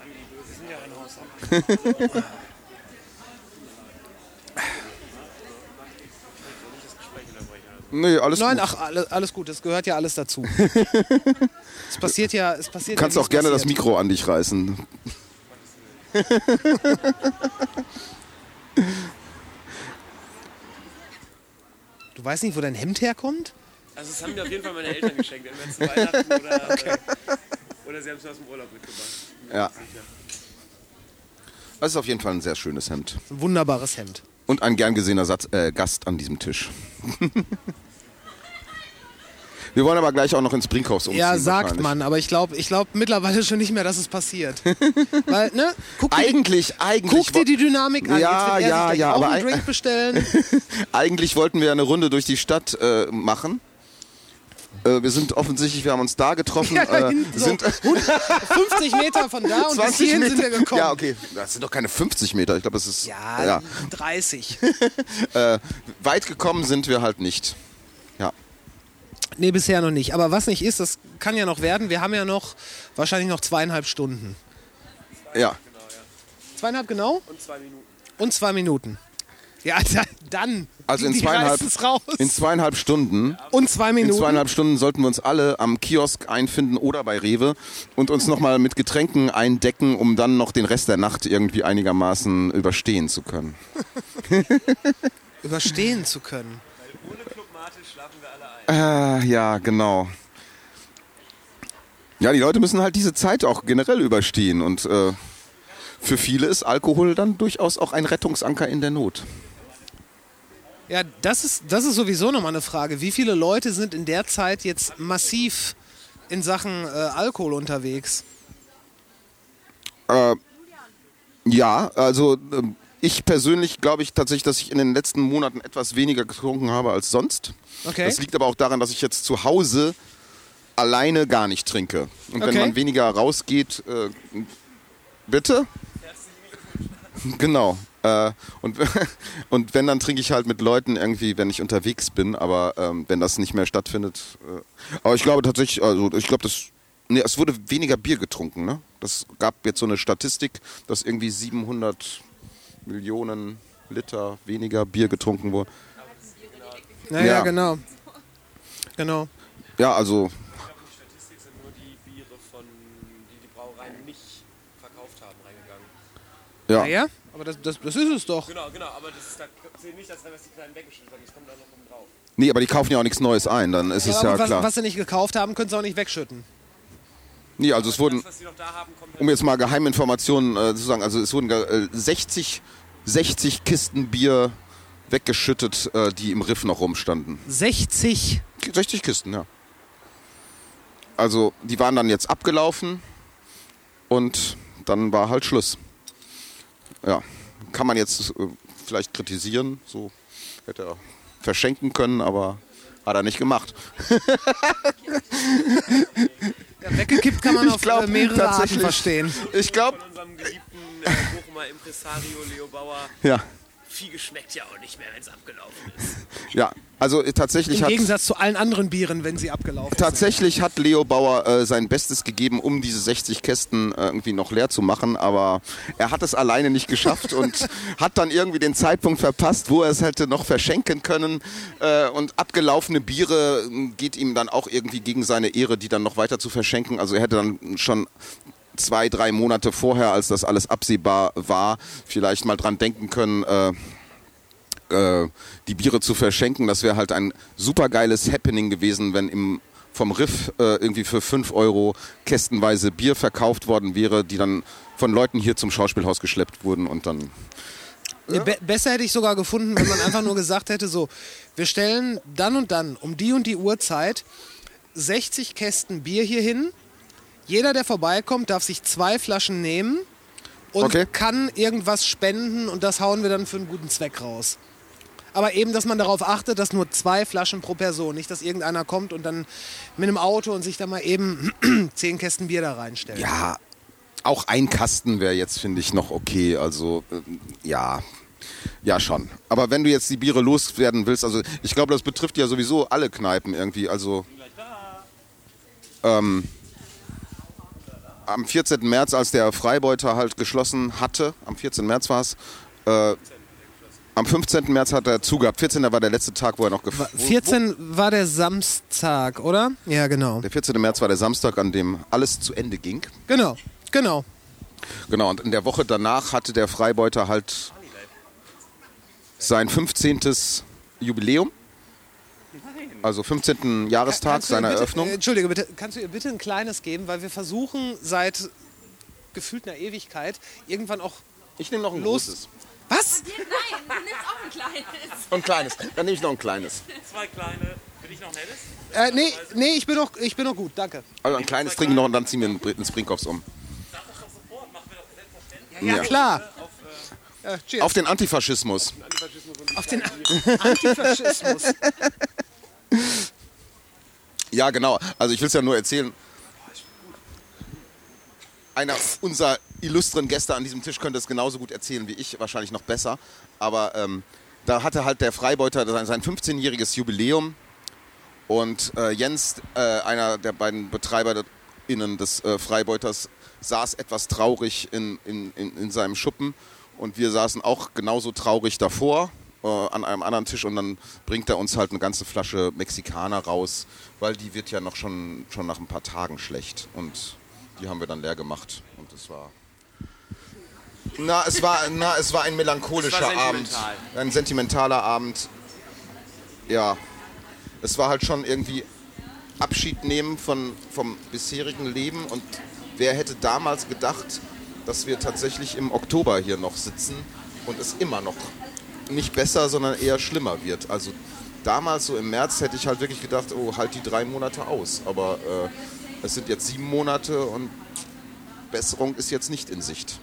Nee, alles Nein, gut. ach, alles, alles gut, das gehört ja alles dazu. es passiert ja, es passiert Du kannst ja, auch gerne das passiert. Mikro an dich reißen. Du weißt nicht, wo dein Hemd herkommt? Also das haben mir auf jeden Fall meine Eltern geschenkt, entweder zu Weihnachten oder, äh, oder sie haben es aus dem Urlaub mitgebracht. Ja. Das ist auf jeden Fall ein sehr schönes Hemd. Ein wunderbares Hemd. Und ein gern gesehener Satz, äh, Gast an diesem Tisch. Wir wollen aber gleich auch noch ins Brinkhaus umziehen. Ja, sagt man, aber ich glaube ich glaub mittlerweile schon nicht mehr, dass es passiert. Weil, ne? Guck dir, Eigentlich, eigentlich. guck dir die Dynamik an. Ja, Jetzt wird er ja, ja, auch aber einen ein- Drink bestellen. Eigentlich wollten wir eine Runde durch die Stadt äh, machen. Äh, wir sind offensichtlich, wir haben uns da getroffen. Ja, da äh, so. sind 50 Meter von da und bis 20 hierhin Meter. sind wir gekommen. Ja, okay. Das sind doch keine 50 Meter. Ich glaube, es ist. Ja, ja. 30. Äh, weit gekommen sind wir halt nicht. Ja. Nee, bisher noch nicht. Aber was nicht ist, das kann ja noch werden. Wir haben ja noch wahrscheinlich noch zweieinhalb Stunden. Ja. Zweieinhalb genau? Und zwei Minuten. Und zwei Minuten. Ja, da- dann. Also in zweieinhalb, in zweieinhalb Stunden. Und zwei In Minuten. zweieinhalb Stunden sollten wir uns alle am Kiosk einfinden oder bei Rewe und uns nochmal mit Getränken eindecken, um dann noch den Rest der Nacht irgendwie einigermaßen überstehen zu können. überstehen zu können. Ohne Clubmate schlafen wir alle ein. Äh, ja, genau. Ja, die Leute müssen halt diese Zeit auch generell überstehen und äh, für viele ist Alkohol dann durchaus auch ein Rettungsanker in der Not. Ja, das ist, das ist sowieso nochmal eine Frage. Wie viele Leute sind in der Zeit jetzt massiv in Sachen äh, Alkohol unterwegs? Äh, ja, also ähm, ich persönlich glaube ich tatsächlich, dass ich in den letzten Monaten etwas weniger getrunken habe als sonst. Okay. Das liegt aber auch daran, dass ich jetzt zu Hause alleine gar nicht trinke. Und wenn Okay. man weniger rausgeht, äh, bitte? Genau. Äh, und, und wenn, dann trinke ich halt mit Leuten irgendwie, wenn ich unterwegs bin, aber ähm, wenn das nicht mehr stattfindet. Äh, aber ich glaube tatsächlich, also ich glaube, das. Nee, es wurde weniger Bier getrunken, ne? Das gab jetzt so eine Statistik, dass irgendwie 700 Millionen Liter weniger Bier getrunken wurde. Naja, Ja. genau. Genau. Ja, also Die Statistik sind nur die Biere, von, die die Brauereien nicht verkauft haben, reingegangen. ja. Naja, aber das, das, das ist es doch. Genau, genau, aber das ist, da zählt nicht, dass was die Kleinen weggeschüttet haben. Das kommt da noch oben drauf. Nee, aber die kaufen ja auch nichts Neues ein, dann ist es aber ja was, klar. was sie nicht gekauft haben, können sie auch nicht wegschütten. Nee, also es wurden, Das, was sie noch da haben, kommt um jetzt mal Geheiminformationen äh, zu sagen, also es wurden äh, 60, 60 Kisten Bier weggeschüttet, äh, die im Riff noch rumstanden. 60. 60 Kisten, ja. Also die waren dann jetzt abgelaufen und dann war halt Schluss. Ja, kann man jetzt äh, vielleicht kritisieren, so hätte er verschenken können, aber hat er nicht gemacht. Ja, weggekippt kann man auf glaub, äh, mehrere Arten verstehen. Ich glaube, von unserem geliebten äh, Bochumer Impresario Leo Bauer. ja, Vieh geschmeckt ja auch nicht mehr, wenn es abgelaufen ist. ja, also äh, tatsächlich Im hat Gegensatz zu allen anderen Bieren, wenn sie abgelaufen sind. Tatsächlich hat Leo Bauer äh, sein Bestes gegeben, um diese 60 Kästen äh, irgendwie noch leer zu machen, aber er hat es alleine nicht geschafft und hat dann irgendwie den Zeitpunkt verpasst, wo er es hätte noch verschenken können. Äh, und abgelaufene Biere äh, geht ihm dann auch irgendwie gegen seine Ehre, die dann noch weiter zu verschenken. Also er hätte dann schon zwei, drei Monate vorher, als das alles absehbar war, vielleicht mal dran denken können, äh, äh, die Biere zu verschenken. Das wäre halt ein super geiles Happening gewesen, wenn im vom Riff äh, irgendwie für 5 Euro kästenweise Bier verkauft worden wäre, die dann von Leuten hier zum Schauspielhaus geschleppt wurden und dann. Nee, be besser hätte ich sogar gefunden, wenn man einfach nur gesagt hätte, so, wir stellen dann und dann um die und die Uhrzeit 60 Kästen Bier hier hin. Jeder, der vorbeikommt, darf sich zwei Flaschen nehmen und Okay. kann irgendwas spenden und das hauen wir dann für einen guten Zweck raus. Aber eben, dass man darauf achtet, dass nur zwei Flaschen pro Person, nicht, dass irgendeiner kommt und dann mit einem Auto und sich da mal eben zehn Kästen Bier da reinstellt. Ja, auch ein Kasten wäre jetzt, finde ich, noch okay. Also, äh, ja. Ja, schon. Aber wenn du jetzt die Biere loswerden willst, also ich glaube, das betrifft ja sowieso alle Kneipen irgendwie. Also ähm, am 14. März, als der Freibeuter halt geschlossen hatte, am 14. März war es, äh, am 15. März hat er zugehabt. 14. war der letzte Tag, wo er noch gefahren 14 war der Samstag, oder? Ja, genau. Der 14. März war der Samstag, an dem alles zu Ende ging. Genau, genau. Genau, und in der Woche danach hatte der Freibeuter halt sein 15. Jubiläum. Also 15. Jahrestag seiner bitte, Eröffnung. Äh, Entschuldige bitte, kannst du ihr bitte ein kleines geben, weil wir versuchen seit gefühlt einer Ewigkeit irgendwann auch. Ich nehme noch ein Los. großes. Was? Nein, du nimmst auch ein kleines. Und ein kleines. Dann nehme ich noch ein kleines. Zwei kleine. Bin ich noch nettes? Äh, nee, nee, ich bin noch, ich bin noch gut, danke. Also ein kleines trinke ich noch und dann ziehen wir einen einen Sprinkhoffs um. Ja, Ja. klar. Äh, cheers. Auf den Antifaschismus. Auf den Antifaschismus. Ja, genau. Also ich will es ja nur erzählen. Einer unserer illustren Gäste an diesem Tisch könnte es genauso gut erzählen wie ich, wahrscheinlich noch besser. Aber ähm, da hatte halt der Freibeuter sein, sein 15-jähriges Jubiläum und äh, Jens, äh, einer der beiden BetreiberInnen des äh, Freibeuters, saß etwas traurig in, in, in, in seinem Schuppen und wir saßen auch genauso traurig davor äh, an einem anderen Tisch und dann bringt er uns halt eine ganze Flasche Mexikaner raus, weil die wird ja noch schon, schon nach ein paar Tagen schlecht und die haben wir dann leer gemacht und es war... Na, es war, na, es war ein melancholischer war Abend. Ein sentimentaler Abend. Ja, es war halt schon irgendwie Abschied nehmen von, vom bisherigen Leben und wer hätte damals gedacht, dass wir tatsächlich im Oktober hier noch sitzen und es immer noch nicht besser, sondern eher schlimmer wird. Also damals, so im März, hätte ich halt wirklich gedacht, oh, halt die drei Monate aus. Aber äh, es sind jetzt sieben Monate und Besserung ist jetzt nicht in Sicht.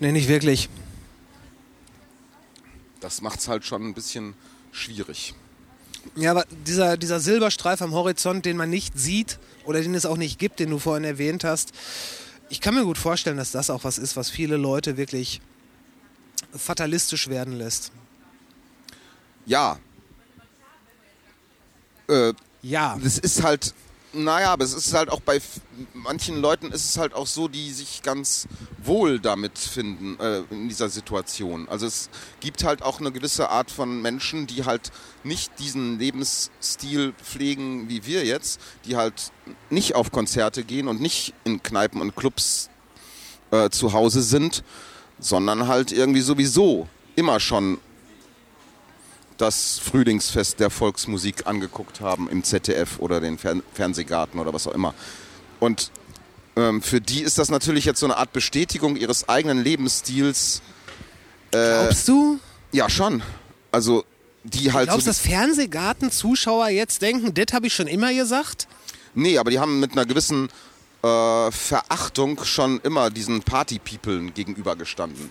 Nee, nicht wirklich. Das macht es halt schon ein bisschen schwierig. Ja, aber dieser, dieser Silberstreif am Horizont, den man nicht sieht oder den es auch nicht gibt, den du vorhin erwähnt hast, ich kann mir gut vorstellen, dass das auch was ist, was viele Leute wirklich fatalistisch werden lässt. Ja. Äh, Ja. das ist halt, naja, aber es ist halt auch bei manchen Leuten ist es halt auch so, die sich ganz wohl damit finden äh, in dieser Situation. Also es gibt halt auch eine gewisse Art von Menschen, die halt nicht diesen Lebensstil pflegen wie wir jetzt, die halt nicht auf Konzerte gehen und nicht in Kneipen und Clubs äh, zu Hause sind, sondern halt irgendwie sowieso immer schon das Frühlingsfest der Volksmusik angeguckt haben im ZDF oder den Fern Fernsehgarten oder was auch immer. Und ähm, für die ist das natürlich jetzt so eine Art Bestätigung ihres eigenen Lebensstils. Glaubst du? Ja, schon. Also die halt Glaubst du, so. dass Fernsehgarten-Zuschauer jetzt denken, das habe ich schon immer gesagt? Nee, aber die haben mit einer gewissen äh, Verachtung schon immer diesen Party-Peoplen gegenübergestanden.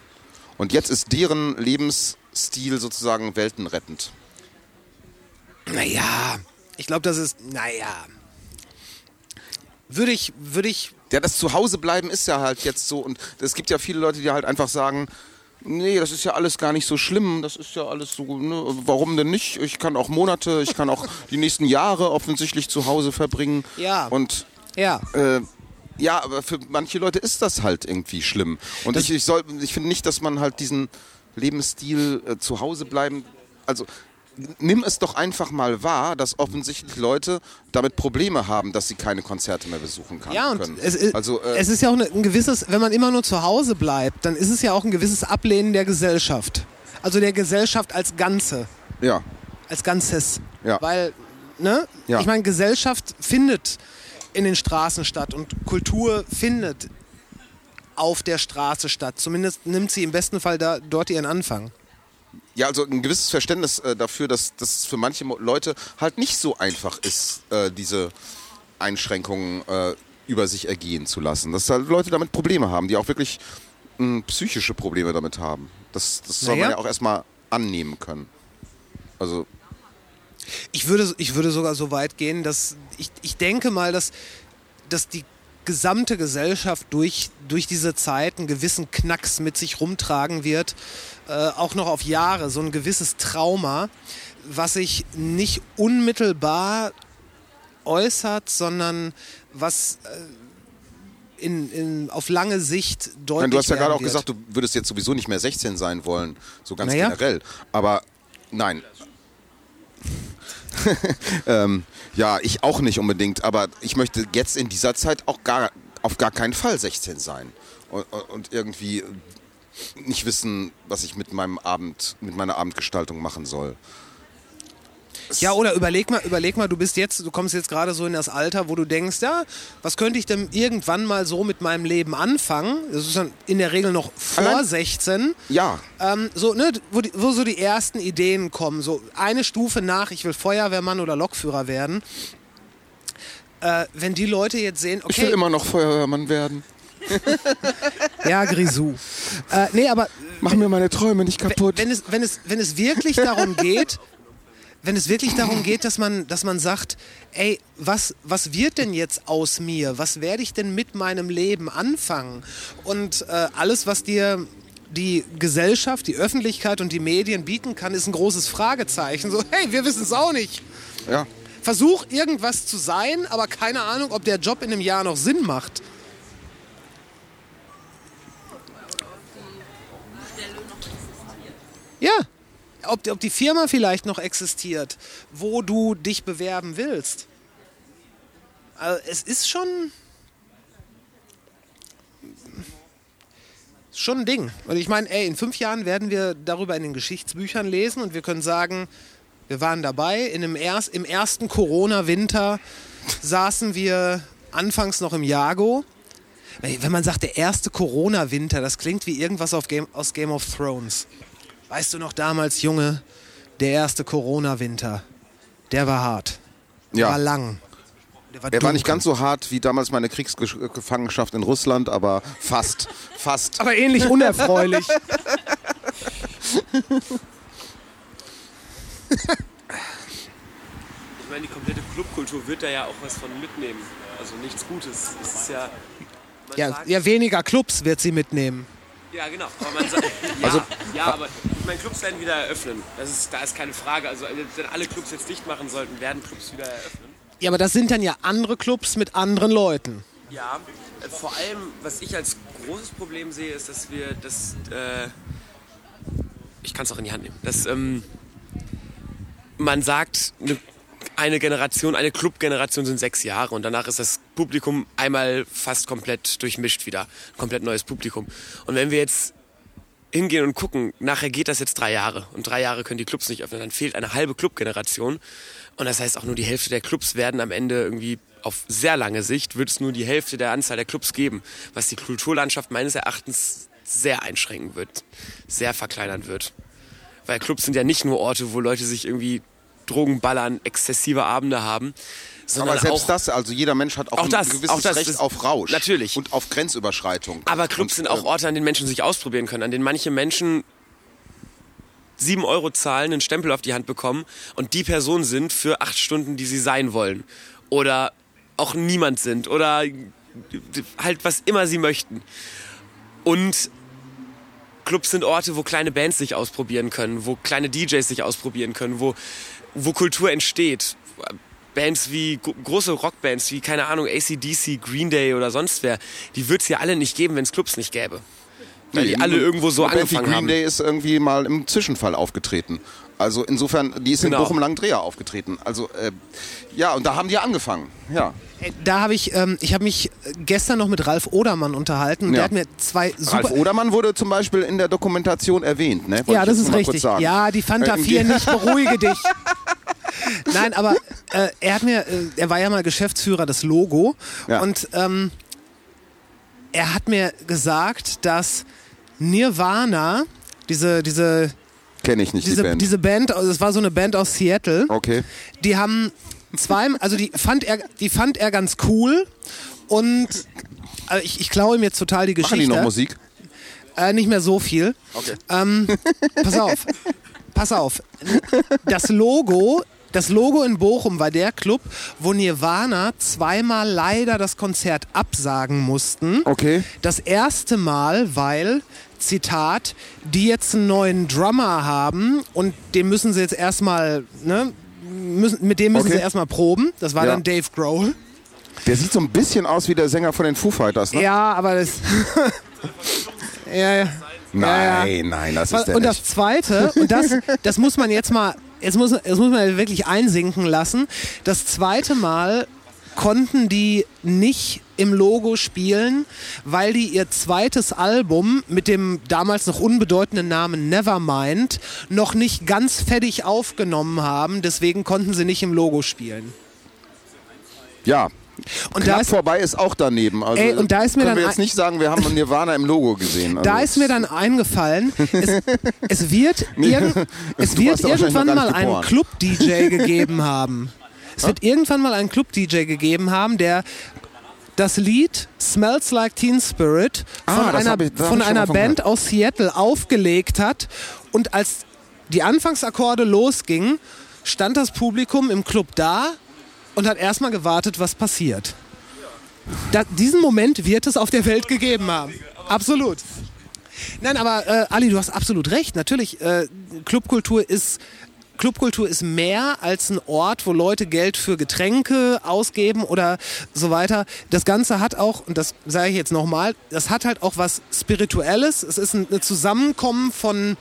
Und jetzt ist deren Lebensstil sozusagen weltenrettend. Naja, ich glaube, das ist, naja. Würde ich, würde ich, Ja, das Zuhausebleiben ist ja halt jetzt so. Und es gibt ja viele Leute, die halt einfach sagen, nee, das ist ja alles gar nicht so schlimm, das ist ja alles so, ne, warum denn nicht? Ich kann auch Monate, ich kann auch die nächsten Jahre offensichtlich zu Hause verbringen. Ja. Und ja. äh, ja, aber für manche Leute ist das halt irgendwie schlimm. Und ich, ich, soll, ich finde nicht, dass man halt diesen Lebensstil äh, zu Hause bleiben, also nimm es doch einfach mal wahr, dass offensichtlich Leute damit Probleme haben, dass sie keine Konzerte mehr besuchen kann, Ja, und können. es, ist- also, äh, es ist ja auch ein gewisses, wenn man immer nur zu Hause bleibt, dann ist es ja auch ein gewisses Ablehnen der Gesellschaft. Also der Gesellschaft als Ganze, ja, als Ganzes. Ja. Weil, ne? Ja. Ich meine, Gesellschaft findet in den Straßen statt und Kultur findet auf der Straße statt. Zumindest nimmt sie im besten Fall da, dort ihren Anfang. ja, also ein gewisses Verständnis äh, dafür, dass das für manche Leute halt nicht so einfach ist, äh, diese Einschränkungen äh, über sich ergehen zu lassen. Dass halt Leute damit Probleme haben, die auch wirklich mh, psychische Probleme damit haben. Das, das soll man Naja. ja auch erstmal annehmen können. Also, Ich würde, ich würde sogar so weit gehen, dass ich, ich denke mal, dass, dass die gesamte Gesellschaft durch, durch diese Zeit einen gewissen Knacks mit sich rumtragen wird, äh, auch noch auf Jahre, so ein gewisses Trauma, was sich nicht unmittelbar äußert, sondern was äh, in, in, auf lange Sicht deutlich Nein, du hast ja gerade auch wird. gesagt, du würdest jetzt sowieso nicht mehr 16 sein wollen, so ganz Naja. generell. Aber nein. ähm, ja, ich auch nicht unbedingt, aber ich möchte jetzt in dieser Zeit auch gar, auf gar keinen Fall 16 sein. Und, und irgendwie nicht wissen, was ich mit meinem Abend, mit meiner Abendgestaltung machen soll. Ja, oder überleg mal, überleg mal, du bist jetzt, du kommst jetzt gerade so in das Alter, wo du denkst, ja, was könnte ich denn irgendwann mal so mit meinem Leben anfangen? Das ist dann in der Regel noch vor Allein- 16. Ja, Ähm, so, ne, wo, die, wo so die ersten Ideen kommen, so eine Stufe nach, ich will Feuerwehrmann oder Lokführer werden. Äh, wenn die Leute jetzt sehen, okay, ich will immer noch Feuerwehrmann werden. ja, Grisou. äh, nee, aber Mach mir meine Träume nicht kaputt. wenn es, wenn es, wenn es wirklich darum geht, wenn es wirklich darum geht, dass man, dass man sagt, ey, was, was wird denn jetzt aus mir? Was werde ich denn mit meinem Leben anfangen? Und äh, alles, was dir die Gesellschaft, die Öffentlichkeit und die Medien bieten kann, ist ein großes Fragezeichen. So, hey, wir wissen es auch nicht. ja. Versuch irgendwas zu sein, aber keine Ahnung, ob der Job in einem Jahr noch Sinn macht. Ja, ob, die- ob die Firma vielleicht noch existiert, wo du dich bewerben willst. Also es ist schon. Schon ein Ding. Und ich meine, in fünf Jahren werden wir darüber in den Geschichtsbüchern lesen und wir können sagen, wir waren dabei. In dem erst, Im ersten Corona-Winter saßen wir anfangs noch im Jago. Wenn man sagt, der erste Corona-Winter, das klingt wie irgendwas Game, aus Game of Thrones. Weißt du noch damals, Junge, der erste Corona-Winter, der war hart. Der Ja. war lang. Der war, Er war nicht ganz so hart wie damals meine Kriegsgefangenschaft in Russland, aber fast. Fast. Aber ähnlich unerfreulich. Ich meine, die komplette Clubkultur wird da ja auch was von mitnehmen. Also nichts Gutes. Es ist ja. Ja, ja, weniger Clubs wird sie mitnehmen. Ja, genau. Aber man sagt, ja, Also- ja, aber ich meine, Clubs werden wieder eröffnen. Das ist, da ist keine Frage. Also wenn alle Clubs jetzt dicht machen sollten, werden Clubs wieder eröffnen. Ja, aber das sind dann ja andere Clubs mit anderen Leuten. Ja, äh, vor allem, was ich als großes Problem sehe, ist, dass wir das. Äh, ich kann es auch in die Hand nehmen. Dass ähm, man sagt, eine, eine Generation, eine Clubgeneration sind sechs Jahre und danach ist das Publikum einmal fast komplett durchmischt wieder. Ein komplett neues Publikum. Und wenn wir jetzt hingehen und gucken, nachher geht das jetzt drei Jahre und drei Jahre können die Clubs nicht öffnen, dann fehlt eine halbe Clubgeneration und das heißt auch nur die Hälfte der Clubs werden am Ende irgendwie auf sehr lange Sicht wird es nur die Hälfte der Anzahl der Clubs geben, was die Kulturlandschaft meines Erachtens sehr einschränken wird, sehr verkleinern wird. Weil Clubs sind ja nicht nur Orte, wo Leute sich irgendwie Drogen ballern, exzessive Abende haben, Aber selbst auch das, also jeder Mensch hat auch, Auch ein das, gewisses auch das Recht auf Rausch. natürlich. Und auf Grenzüberschreitung. Aber Clubs und, sind auch äh, Orte, an denen Menschen sich ausprobieren können, an denen manche Menschen sieben Euro zahlen, einen Stempel auf die Hand bekommen und die Person sind für acht Stunden, die sie sein wollen. Oder auch niemand sind. Oder halt was immer sie möchten. Und Clubs sind Orte, wo kleine Bands sich ausprobieren können, wo kleine DJs sich ausprobieren können, wo, wo Kultur entsteht. Bands wie, gro- große Rockbands wie, keine Ahnung, ACDC, Green Day oder sonst wer, die wird es ja alle nicht geben, wenn es Clubs nicht gäbe. Weil die Nee, alle irgendwo so eine Band wie angefangen Green haben. Day ist irgendwie mal im Zwischenfall aufgetreten. Also insofern, die ist Genau. in Bochum Langdreher aufgetreten. Also äh, ja, und da haben die angefangen. Ja. Ey, Da habe ich, ähm, ich habe mich gestern noch mit Ralf Odermann unterhalten und der Ja. hat mir zwei super. Ralf Odermann wurde zum Beispiel in der Dokumentation erwähnt. Ne? Wollte ja, das ist richtig. Ja, die Fanta Äh, im 4 Ge- nicht, beruhige dich. Nein, aber äh, er hat mir, äh, er war ja mal Geschäftsführer des Logo Ja. und ähm, er hat mir gesagt, dass Nirvana, diese, diese, Kenn ich nicht, diese, die Band. diese Band, also es war so eine Band aus Seattle, okay. die haben zwei, also die fand er, die fand er ganz cool und also ich, ich klaue ihm jetzt total die Machen Geschichte. die noch Musik? Äh, nicht mehr so viel. Okay. Ähm, pass auf, pass auf. Das Logo, das Logo in Bochum war der Club, wo Nirvana zweimal leider das Konzert absagen mussten. Okay. Das erste Mal, weil, Zitat, die jetzt einen neuen Drummer haben und den müssen sie jetzt erstmal, ne, müssen, mit dem müssen Okay. sie erstmal proben. Das war Ja. dann Dave Grohl. Der sieht so ein bisschen aus wie der Sänger von den Foo Fighters, ne? Ja, aber das. ja, ja. Nein, ja. nein, das ist der und das nicht. Zweite, und das, das muss man jetzt mal, jetzt muss, das muss man wirklich einsinken lassen. Das zweite Mal konnten die nicht im Logo spielen, weil die ihr zweites Album mit dem damals noch unbedeutenden Namen Nevermind noch nicht ganz fertig aufgenommen haben. Deswegen konnten sie nicht im Logo spielen. Ja. Und Knapp da ist, vorbei ist auch daneben. Also Ey, und da ist mir können dann wir jetzt nicht sagen, wir haben Nirvana im Logo gesehen. Also Da ist mir dann eingefallen, es, es wird, irgend, es wird irgendwann mal einen. Club-DJ gegeben haben. Es wird irgendwann mal einen Club-DJ gegeben haben, der das Lied Smells Like Teen Spirit Ah, von das einer, ich- von einer Band gehört. aus Seattle aufgelegt hat und als die Anfangsakkorde losgingen, stand das Publikum im Club da und hat erstmal gewartet, was passiert. Da, diesen Moment wird es auf der Welt gegeben haben. Absolut. Nein, aber äh, Ali, du hast absolut recht. Natürlich, äh, Clubkultur ist Clubkultur ist mehr als ein Ort, wo Leute Geld für Getränke ausgeben oder so weiter. Das Ganze hat auch, und das sage ich jetzt nochmal, das hat halt auch was Spirituelles. Es ist ein, ein Zusammenkommen von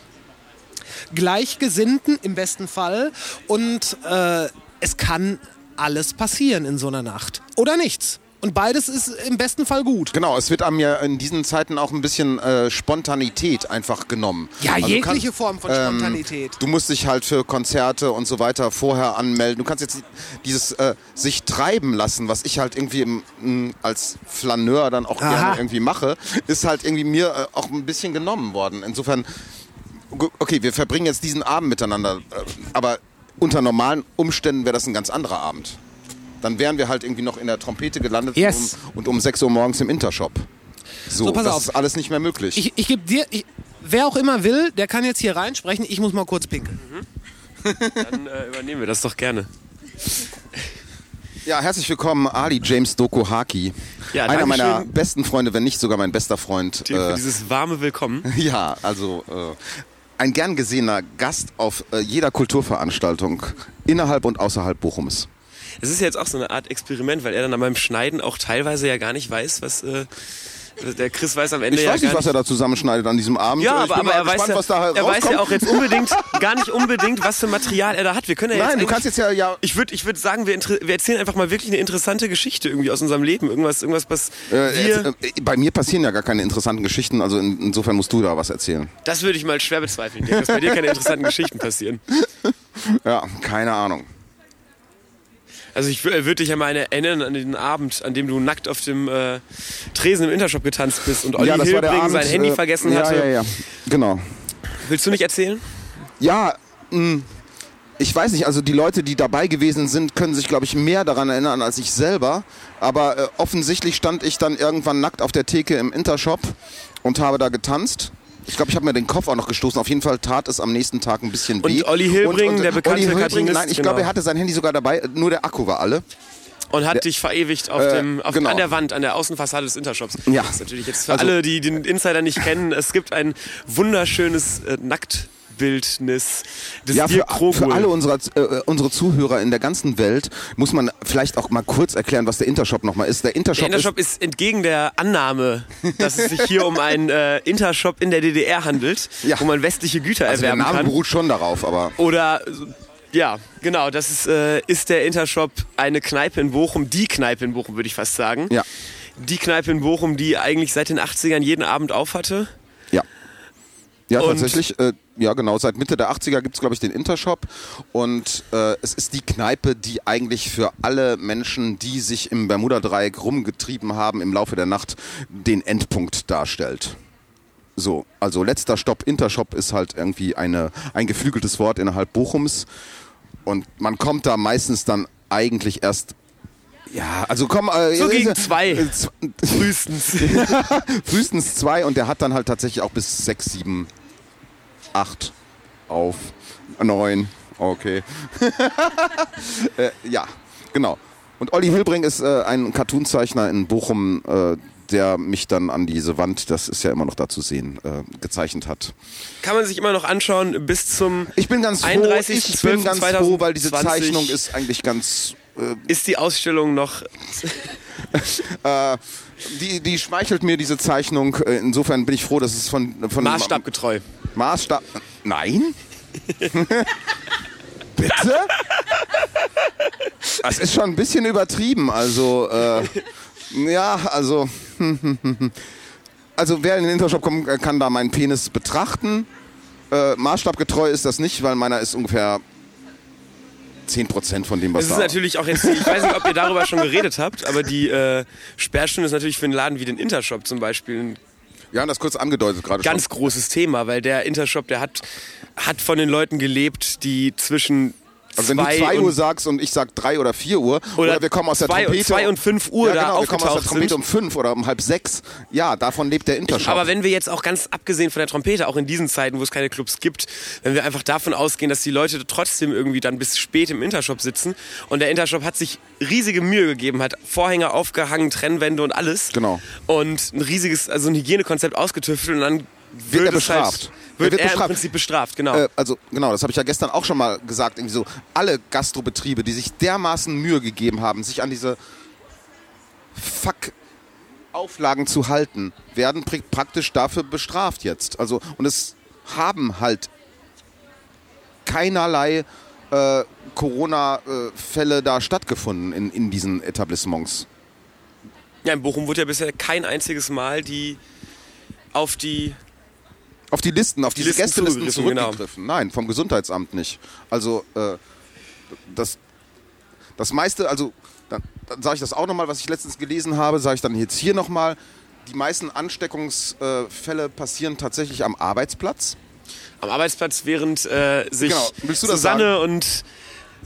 Gleichgesinnten im besten Fall und äh, es kann alles passieren in so einer Nacht. Oder nichts. Und beides ist im besten Fall gut. Genau, es wird einem ja in diesen Zeiten auch ein bisschen äh, Spontanität einfach genommen. Ja, Also jegliche kann- Form von Spontanität. Du musst dich halt für Konzerte und so weiter vorher anmelden. Du kannst jetzt dieses äh, sich treiben lassen, was ich halt irgendwie im, m, als Flaneur dann auch Aha. gerne irgendwie mache, ist halt irgendwie mir äh, auch ein bisschen genommen worden. Insofern okay, wir verbringen jetzt diesen Abend miteinander, äh, aber unter normalen Umständen wäre das ein ganz anderer Abend. Dann wären wir halt irgendwie noch in der Trompete gelandet Yes. um, und um 6 Uhr morgens im Intershop. So, So, pass das auf. ist alles nicht mehr möglich. Ich, ich gebe dir, ich, wer auch immer will, der kann jetzt hier reinsprechen. Ich muss mal kurz pinkeln. Dann äh, übernehmen wir das doch gerne. ja, herzlich willkommen, Ali James Doko Haki. Ja, Einer meiner schön. besten Freunde, wenn nicht sogar mein bester Freund. Dir für Äh, dieses warme Willkommen. ja, also äh, ein gern gesehener Gast auf äh, jeder Kulturveranstaltung innerhalb und außerhalb Bochums. Es ist jetzt auch so eine Art Experiment, weil er dann beim Schneiden auch teilweise ja gar nicht weiß, was äh, der Chris weiß am Ende Ich ja weiß nicht, was er da zusammenschneidet an diesem Abend. Ja, aber, aber er, weiß gespannt, ja, was da er weiß ja auch jetzt unbedingt, gar nicht unbedingt, was für Material er da hat. Wir können ja jetzt Nein, du kannst jetzt ja, ja Ich würde ich würd sagen, wir, wir erzählen einfach mal wirklich eine interessante Geschichte irgendwie aus unserem Leben. Irgendwas, irgendwas was äh, jetzt, äh, bei mir passieren ja gar keine interessanten Geschichten, also in, insofern musst du da was erzählen. Das würde ich mal schwer bezweifeln, Dirk, dass bei dir keine interessanten Geschichten passieren. Ja, keine Ahnung. Also ich wür- würde dich ja mal erinnern an den Abend, an dem du nackt auf dem äh, Tresen im Intershop getanzt bist und Olli ja, Hilbring Abend, sein Handy äh, vergessen ja, hatte. Ja, ja, genau. Willst du nicht erzählen? Ja, mh, ich weiß nicht, also die Leute, die dabei gewesen sind, können sich, glaube ich, mehr daran erinnern als ich selber. Aber äh, offensichtlich stand ich dann irgendwann nackt auf der Theke im Intershop und habe da getanzt. Ich glaube, ich habe mir den Kopf auch noch gestoßen. Auf jeden Fall tat es am nächsten Tag ein bisschen Und weh. Olli Hilbring, der bekannte Olli Hilbring, Nein, ich genau. glaube, er hatte sein Handy sogar dabei. Nur der Akku war alle. Und hat dich verewigt auf äh, dem, auf, genau. an der Wand, an der Außenfassade des Intershops. Ja. Das ist natürlich jetzt für Also- alle, die den Insider nicht kennen, es gibt ein wunderschönes äh, Nacktbildnis des Ja, für, für alle unsere, äh, unsere Zuhörer in der ganzen Welt muss man vielleicht auch mal kurz erklären, was der Intershop nochmal ist. Der Intershop, Der Intershop ist entgegen der Annahme, dass es sich hier um einen äh, Intershop in der DDR handelt, Ja. wo man westliche Güter ist, also der erwerben Name kann. beruht schon darauf, aber Oder ja, genau, das ist, äh, ist der Intershop eine Kneipe in Bochum, die Kneipe in Bochum, würde ich fast sagen. ja, Die Kneipe in Bochum, die eigentlich seit den 80ern jeden Abend auf hatte. Ja. Und- tatsächlich. Äh, ja, genau. Seit Mitte der 80er gibt's glaube ich, den Intershop. Und äh, es ist die Kneipe, die eigentlich für alle Menschen, die sich im Bermuda-Dreieck rumgetrieben haben im Laufe der Nacht, den Endpunkt darstellt. So, also letzter Stopp Intershop ist halt irgendwie eine, ein geflügeltes Wort innerhalb Bochums. Und man kommt da meistens dann eigentlich erst. Ja, also komm. Äh, So gegen zwei. äh, Frühestens. frühestens zwei und der hat dann halt tatsächlich auch bis sechs, sieben, acht auf neun. Okay. äh, ja, genau. Und Olli Hilbring ist äh, ein Cartoonzeichner in Bochum, äh, der mich dann an diese Wand, das ist ja immer noch da zu sehen, äh, gezeichnet hat. Kann man sich immer noch anschauen bis zum Ich bin ganz froh, 31. ich bin ganz froh, weil diese 2020 Zeichnung ist eigentlich ganz ist die Ausstellung noch äh, die, die schmeichelt mir diese Zeichnung. Äh, Insofern bin ich froh, dass es von, von maßstabgetreu. Maßstab. Nein? Bitte? Das ist schon ein bisschen übertrieben. Also, äh, ja, also. Also, wer in den Intershop kommt, äh, kann da meinen Penis betrachten. Äh, maßstabgetreu ist das nicht, weil meiner ist ungefähr 10% von dem, was Es ist da natürlich auch jetzt, ich weiß nicht, ob ihr darüber schon geredet habt, aber die äh, Sperrstunde ist natürlich für einen Laden wie den Intershop zum Beispiel ein Wir haben das kurz angedeutet gerade ganz schon. großes Thema, weil der Intershop, der hat, hat von den Leuten gelebt, die zwischen Also wenn du zwei 2 Uhr sagst und ich sag 3 oder 4 Uhr Oder oder, wir kommen aus der zwei Trompete zwei und fünf Uhr ja, da genau, wir kommen aus der Trompete sind. um 5 oder um halb 6. Ja, davon lebt der Intershop. aber wenn wir jetzt auch ganz abgesehen von der Trompete, auch in diesen Zeiten, wo es keine Clubs gibt, wenn wir einfach davon ausgehen, dass die Leute trotzdem irgendwie dann bis spät im Intershop sitzen und der Intershop hat sich riesige Mühe gegeben, hat Vorhänge aufgehangen, Trennwände und alles. Genau. Und ein riesiges, also ein Hygienekonzept ausgetüftelt und dann Wird er es bestraft. Halt, wird, wird er bestraft. im Prinzip bestraft, genau. äh, also genau, das habe ich ja gestern auch schon mal gesagt. Irgendwie so alle Gastrobetriebe, die sich dermaßen Mühe gegeben haben, sich an diese Fuck Auflagen zu halten, werden pr- praktisch dafür bestraft jetzt. Also und es haben halt keinerlei äh, Corona-Fälle da stattgefunden in, in diesen Etablissements. ja, in Bochum wurde ja bisher kein einziges Mal die auf die Auf die Listen, auf Die diese Listen Gästelisten genau. zurückgegriffen. Nein, vom Gesundheitsamt nicht. Also äh, das, das meiste, also dann, dann sage ich das auch nochmal, was ich letztens gelesen habe, sage ich dann jetzt hier nochmal. Die meisten Ansteckungsfälle passieren tatsächlich am Arbeitsplatz. am Arbeitsplatz, während äh, sich Genau. Susanne und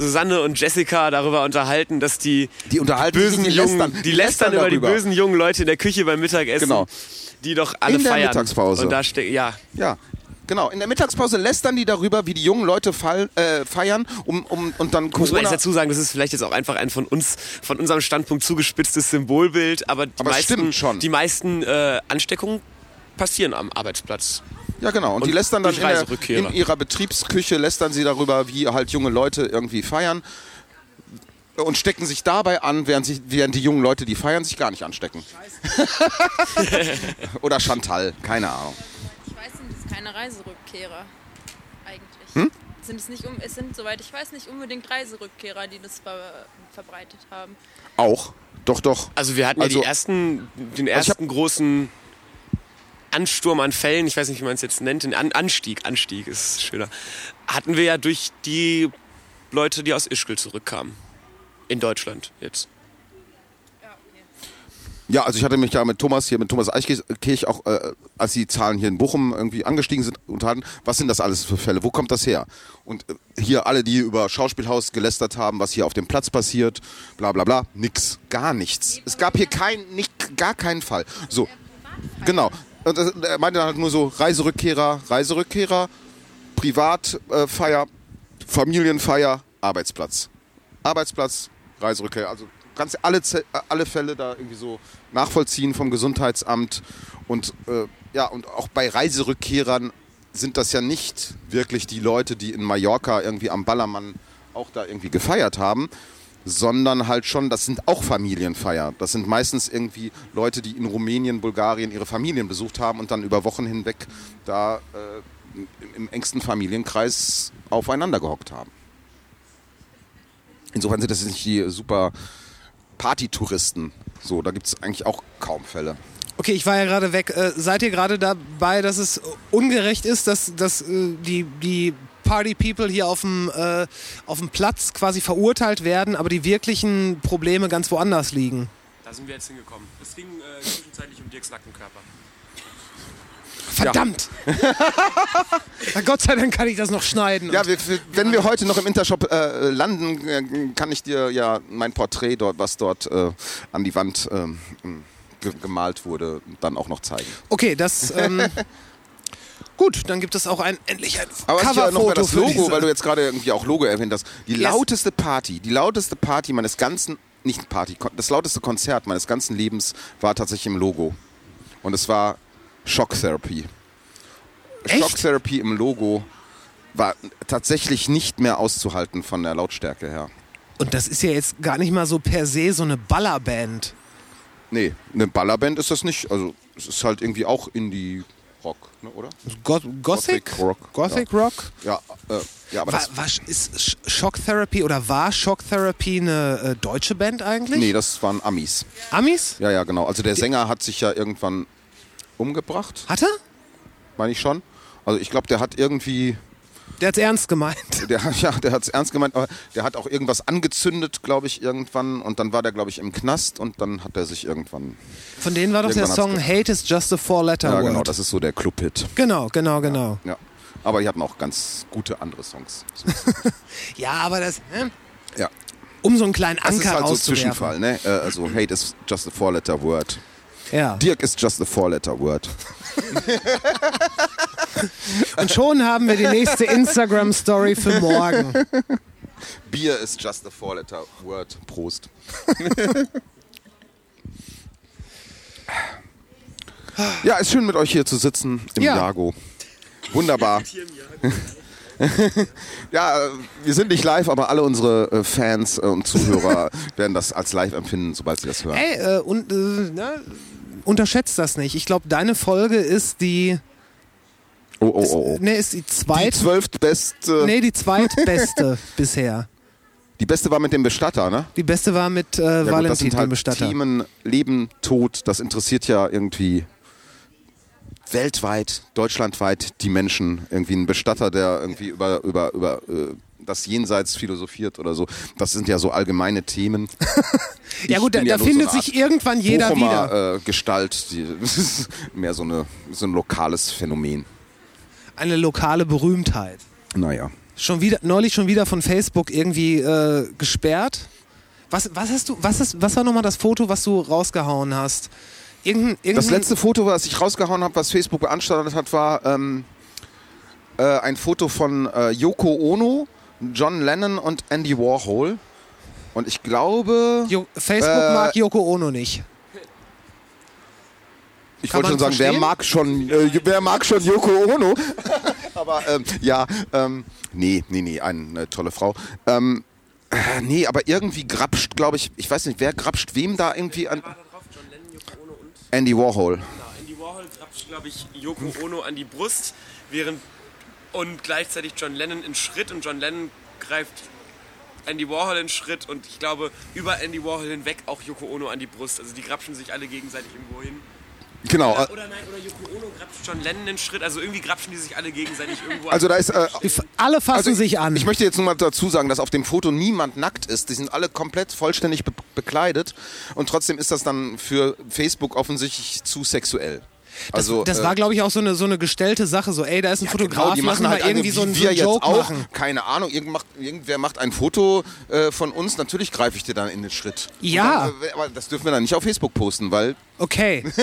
Susanne und Jessica darüber unterhalten, dass die, Die unterhalten bösen die jungen, lästern- die lästern über darüber. die bösen jungen Leute in der Küche beim Mittagessen, Genau. die doch alle In der feiern. Mittagspause. Und da steht ja, Ja, genau. In der Mittagspause lästern die darüber, wie die jungen Leute fall, äh, feiern, um, um, und dann muss man Corona... jetzt dazu sagen, das ist vielleicht jetzt auch einfach ein von uns, von unserem Standpunkt zugespitztes Symbolbild, aber die Aber meisten, die meisten äh, Ansteckungen passieren am Arbeitsplatz. Ja, genau. Und, die Und lästern dann in, der, Reiserückkehrer. in ihrer Betriebsküche, lästern sie darüber, wie halt junge Leute irgendwie feiern und stecken sich dabei an, während, sich, während die jungen Leute, die feiern, sich gar nicht anstecken. Oder Chantal, keine Ahnung. Ich weiß, sind es keine Reiserückkehrer. Eigentlich. Hm? Sind es, nicht um, es sind, soweit ich weiß, nicht unbedingt Reiserückkehrer, die das ver, verbreitet haben. Auch. Doch, doch. Also wir hatten Also- ja die ersten, den ich hab- ersten großen Ansturm an Fällen, ich weiß nicht, wie man es jetzt nennt, den an Anstieg, Anstieg ist schöner, hatten wir ja durch die Leute, die aus Ischgl zurückkamen. In Deutschland jetzt. Ja, also ich hatte mich ja mit Thomas hier, mit Thomas Eichkirch auch, äh, als die Zahlen hier in Bochum irgendwie angestiegen sind, unterhalten, was sind das alles für Fälle? Wo kommt das her? Und äh, hier alle, die über Schauspielhaus gelästert haben, was hier auf dem Platz passiert, bla bla bla, nix, gar nichts. Es gab hier kein, nicht, gar keinen Fall. So, genau. Und das, er meinte dann halt nur so Reiserückkehrer, Reiserückkehrer, Privatfeier, Familienfeier, Arbeitsplatz. Arbeitsplatz, Reiserückkehrer. Also kannst alle, äh, alle Fälle da irgendwie so nachvollziehen vom Gesundheitsamt. Und äh, ja, und auch bei Reiserückkehrern sind das ja nicht wirklich die Leute, die in Mallorca irgendwie am Ballermann auch da irgendwie gefeiert haben, sondern halt schon, das sind auch Familienfeier. Das sind meistens irgendwie Leute, die in Rumänien, Bulgarien ihre Familien besucht haben und dann über Wochen hinweg da äh, im, engsten Familienkreis aufeinander gehockt haben. Insofern sind das nicht die super Partytouristen. So, da gibt es eigentlich auch kaum Fälle. Okay, ich war ja gerade weg. Äh, seid ihr gerade dabei, dass es ungerecht ist, dass, dass äh, die, die Party People hier auf dem, äh, auf dem Platz quasi verurteilt werden, aber die wirklichen Probleme ganz woanders liegen? Da sind wir jetzt hingekommen. Es ging äh, zwischenzeitlich um Dirks Nackenkörper. Verdammt! Na Gott sei Dank kann ich das noch schneiden. Ja, wir, wir, wenn wir heute noch im Intershop äh, landen, äh, kann ich dir ja mein Porträt dort, was dort äh, an die Wand ähm, ge gemalt wurde, dann auch noch zeigen. Okay, das. Ähm, gut, dann gibt es auch ein endlich ein Aber ich ja noch mal Coverfoto das Logo, weil du jetzt gerade irgendwie auch Logo erwähnt hast. Die Yes. lauteste Party, die lauteste Party meines ganzen, nicht Party, das lauteste Konzert meines ganzen Lebens war tatsächlich im Logo. Und es war Shock Therapy. Echt? Shock Therapy im Logo war tatsächlich nicht mehr auszuhalten von der Lautstärke her. Und das ist ja jetzt gar nicht mal so per se so eine Ballerband. Nee, eine Ballerband ist das nicht. Also es ist halt irgendwie auch Indie-Rock, ne, oder? Go Gothic? Gothic Rock, Gothic Rock? Ja, äh, ja aber War, war, ist Sh- Shock Therapy oder war Shock Therapy eine äh, deutsche Band eigentlich? nee, das waren Amis. Amis? Ja, ja, genau. Also der Sänger hat sich ja irgendwann umgebracht, Hat er? meine ich schon. Also ich glaube, der hat irgendwie, Der hat's ernst gemeint. der, ja, der hat es ernst gemeint, aber der hat auch irgendwas angezündet, glaube ich, irgendwann. Und dann war der, glaube ich, im Knast und dann hat er sich irgendwann. Von denen war doch der Song Hate is just a four-letter Ja, word. genau, das ist so der Club-Hit. genau, genau, genau. Ja. Aber die hatten auch ganz gute andere Songs. Ja, aber das, ne? Ja. um so einen kleinen Das ist Anker halt so auszuwerfen. Zwischenfall, ne? Äh, Also Hate is just a four-letter word. Ja. Dirk is just a four-letter word. Und schon haben wir die nächste Instagram-Story für morgen. Bier is just a four-letter word. Prost. ja, ist schön mit euch hier zu sitzen im Ja. Jago. Wunderbar. ja, wir sind nicht live, aber alle unsere äh, Fans äh, und Zuhörer werden das als live empfinden, sobald sie das hören. Ey, äh, und, äh, ne? Unterschätzt das nicht. Ich glaube, deine Folge ist die, Oh, oh, oh, oh. ne, ist die Die zweit, zwölftbeste. nee, die zweitbeste bisher. Die beste war mit dem Bestatter, ne? Die beste war mit äh, Ja, gut, das Valentin, sind dem halt Bestatter. Themen, Leben, Tod, das interessiert ja irgendwie weltweit, deutschlandweit die Menschen. Irgendwie ein Bestatter, der irgendwie über, über, über äh, das Jenseits philosophiert oder so. Das sind ja so allgemeine Themen. Ja gut, da, ja da so findet eine sich irgendwann jeder Bochumer, wieder. Äh, Gestalt. Die, das ist mehr so, eine, so ein lokales Phänomen. eine lokale Berühmtheit. Naja. Schon wieder, neulich schon wieder von Facebook irgendwie äh, gesperrt. Was, was hast du, was ist, was war nochmal das Foto, was du rausgehauen hast? Irgendein, irgendein, Das letzte Foto, was ich rausgehauen habe, was Facebook beanstandet hat, war ähm, äh, ein Foto von äh, Yoko Ono, John Lennon und Andy Warhol. Und ich glaube, Jo Facebook Äh, mag Yoko Ono nicht. ich kann wollte schon sagen, wer mag schon, äh, wer mag schon Yoko Ono? aber ähm, ja, ähm, nee, nee, nee, eine tolle Frau. Ähm, äh, nee, aber irgendwie grapscht, glaube ich, ich weiß nicht, wer grapscht wem da irgendwie an. War da drauf John Lennon, Yoko Ono und Andy Warhol. genau, Andy Warhol grapscht, glaube ich, Yoko Ono an die Brust, während und gleichzeitig John Lennon in Schritt und John Lennon greift Andy Warhol in Schritt und ich glaube über Andy Warhol hinweg auch Yoko Ono an die Brust. Also die grapschen sich alle gegenseitig irgendwo hin. Genau. äh, Oder, oder nein, oder Yoko Ono grapscht John Lennon in Schritt. Also irgendwie grapschen die sich alle gegenseitig irgendwo Also da ist. Äh, alle fassen Also sich an. Ich möchte jetzt nur mal dazu sagen, dass auf dem Foto niemand nackt ist. Die sind alle komplett vollständig be bekleidet und trotzdem ist das dann für Facebook offensichtlich zu sexuell. Also das äh, war, glaube ich, auch so eine, so eine gestellte Sache. So, ey, da ist ein Fotograf, die lass machen mal halt irgendwie so, einen- so wir einen jetzt Joke auch. machen. Keine Ahnung, irgend macht, irgendwer macht ein Foto äh, von uns. Natürlich greife ich dir dann in den Schritt. Ja. Dann, äh, aber das dürfen wir dann nicht auf Facebook posten, weil Okay.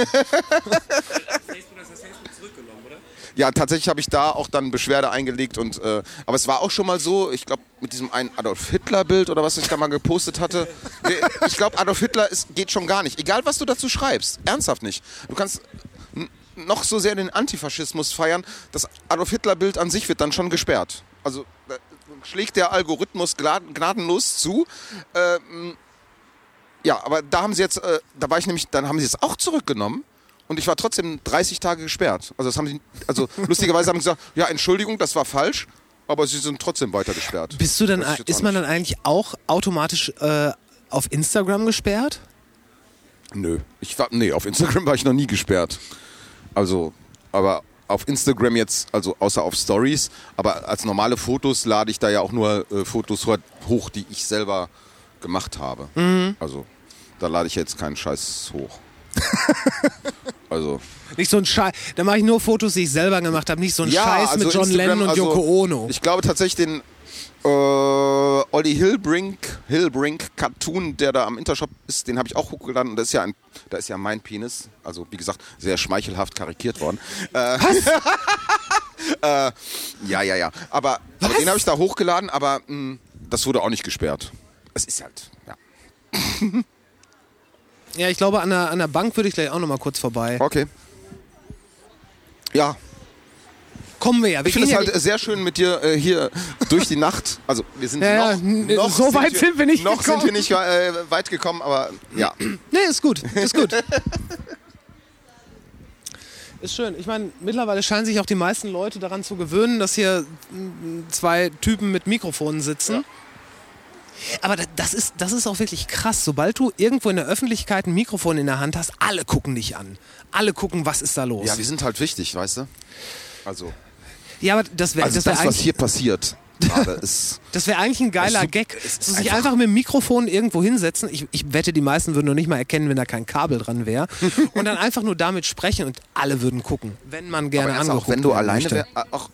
Das? Ja, tatsächlich habe ich da auch dann Beschwerde eingelegt und äh, aber es war auch schon mal so, ich glaube mit diesem einen Adolf Hitler Bild oder was ich da mal gepostet hatte. Ich glaube Adolf Hitler ist, geht schon gar nicht. Egal was du dazu schreibst, ernsthaft nicht. Du kannst noch so sehr den Antifaschismus feiern, das Adolf Hitler Bild an sich wird dann schon gesperrt. Also schlägt der Algorithmus gnadenlos zu. Ähm, ja, aber da haben sie jetzt, äh, da war ich nämlich, dann haben sie es auch zurückgenommen und ich war trotzdem 30 Tage gesperrt. Also das haben sie, also lustigerweise haben sie gesagt, ja Entschuldigung, das war falsch, aber sie sind trotzdem weiter gesperrt. Bist du dann, ist man dann eigentlich auch automatisch äh, auf Instagram gesperrt? Nö, ich war, nee, auf Instagram war ich noch nie gesperrt. Also, aber auf Instagram jetzt, also außer auf Stories, aber als normale Fotos lade ich da ja auch nur äh, Fotos ho- hoch, die ich selber gemacht habe. Also, da lade ich jetzt keinen Scheiß hoch. also, Nicht so ein Scheiß. Da mache ich nur Fotos, die ich selber gemacht habe. Nicht so ein Scheiß also mit John Lennon und also, Yoko Ono. Ich glaube tatsächlich den äh, Olli Hillbrink, Hillbrink Cartoon, der da am Intershop ist, den habe ich auch hochgeladen. Und das ist ja ein, da ist ja mein Penis, also wie gesagt, sehr schmeichelhaft karikiert worden. Äh, äh, ja, ja, ja. Aber, aber den habe ich da hochgeladen, aber mh, das wurde auch nicht gesperrt. Es ist halt, ja. ja, ich glaube, an der, an der Bank würde ich gleich auch noch mal kurz vorbei. Okay. Ja, Kommen wir ja. Wir Ich finde es ja halt sehr schön mit dir äh, hier durch die Nacht. Also wir sind Ja, ja, noch, noch so weit sind wir nicht Noch gekommen. sind wir nicht äh, weit gekommen, aber ja. Nee, ist gut, ist gut. Ist schön. Ich meine, mittlerweile scheinen sich auch die meisten Leute daran zu gewöhnen, dass hier mm, zwei Typen mit Mikrofonen sitzen. Aber da- das ist, das ist auch wirklich krass. Sobald du irgendwo in der Öffentlichkeit ein Mikrofon in der Hand hast, alle gucken dich an. Alle gucken, was ist da los. Ja, wir sind halt wichtig, weißt du? Also, Ja, aber das wäre also das das, wär was eigentlich, hier passiert, das wär eigentlich ein geiler Also, Gag. So sich einfach- einfach mit dem Mikrofon irgendwo hinsetzen. Ich, ich wette, die meisten würden noch nicht mal erkennen, wenn da kein Kabel dran wäre. und dann einfach nur damit sprechen und alle würden gucken, wenn man gerne Aber angeguckt auch wenn du alleine wär, auch,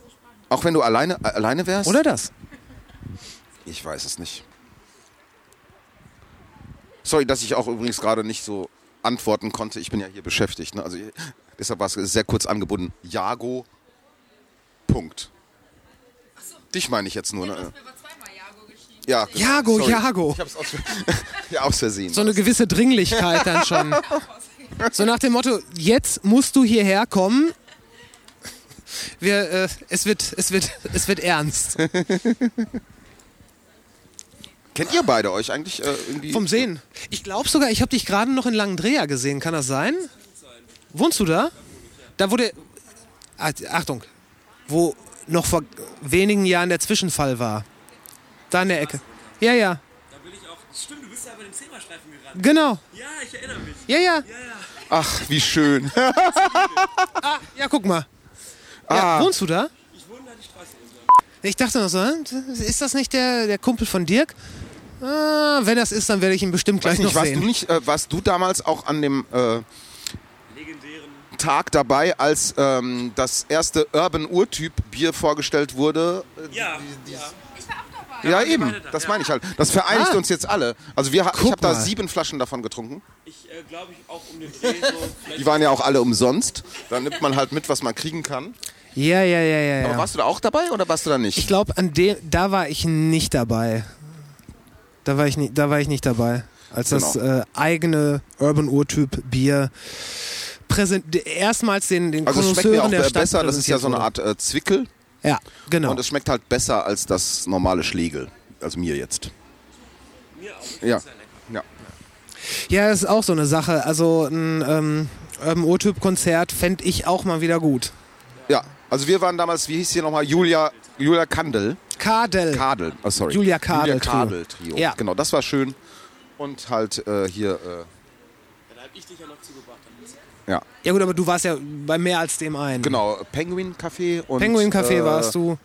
auch wenn du alleine alleine wärst? Oder das? Ich weiß es nicht. Sorry, dass ich auch übrigens gerade nicht so antworten konnte. Ich bin ja hier beschäftigt. Ne? Also deshalb war es sehr kurz angebunden. Jago. Punkt. Dich meine ich jetzt nur. Ne? Ja, genau. Jago, Sorry. Jago. Ich hab's aus, ja, aus Versehen. So eine gewisse Dringlichkeit dann schon. So nach dem Motto, jetzt musst du hierher kommen. Wir, äh, es, wird, es, wird, es wird ernst. Kennt ihr beide euch eigentlich äh, irgendwie? Vom Sehen. Ich glaube sogar, ich habe dich gerade noch in Langendreher gesehen. Kann das sein? Wohnst du da? Da der. Ah, Achtung. Wo noch vor wenigen Jahren der Zwischenfall war. Da in der Ecke. Ja, ja. Da will ich auch. Stimmt, du bist ja bei dem Zebrastreifen gerannt. Genau. Ja, ich erinnere mich. Ja, ja. Ach, wie schön. Ah, ja, guck mal. Ja, Ah. wohnst du da? Ich wohne da die Straße entlang. Ich dachte noch so, hm, ist das nicht der, der Kumpel von Dirk? Ah, wenn das ist, dann werde ich ihn bestimmt gleich Weiß nicht, noch warst sehen. du nicht, äh, warst du damals auch an dem äh. Tag dabei, als ähm, das erste Urban Urtyp Bier vorgestellt wurde. Ja, Ja, eben. Das meine ich halt. Das vereinigt Ah. uns jetzt alle. Also wir, ha- ich Guck habe da sieben Flaschen davon getrunken. Ich äh, glaube, ich auch um den Dreh so. Die waren ja auch alle umsonst. Da nimmt man halt mit, was man kriegen kann. Ja, ja, ja, ja. Aber ja. warst du da auch dabei oder warst du da nicht? Ich glaube, an dem, da war ich nicht dabei. Da war ich nicht, da war ich nicht dabei, als das Genau. äh, eigene Urban Urtyp Bier präsent, erstmals den, den also schmeckt mir auch der Stadt besser. Das ist ja so eine Art äh, Zwickel. Ja, genau. Und es schmeckt halt besser als das normale Schlegel. Also mir jetzt. Mir auch. Ja. Ja. Ja, das ist auch so eine Sache. Also ein ähm, Urban Urtyp Konzert fände ich auch mal wieder gut. Ja. Also wir waren damals, wie hieß hier nochmal? Julia, Julia Kandel. Kadel. Kadel. Oh, sorry. Julia Kadel Julia Trio. Kadel Trio. Ja. Genau, das war schön. Und halt äh, hier, äh, Dann hab ich dich ja noch zugebracht. Ja. Gut, aber du warst ja bei mehr als dem einen. Genau, Penguin Café und. Penguin Café äh, warst du.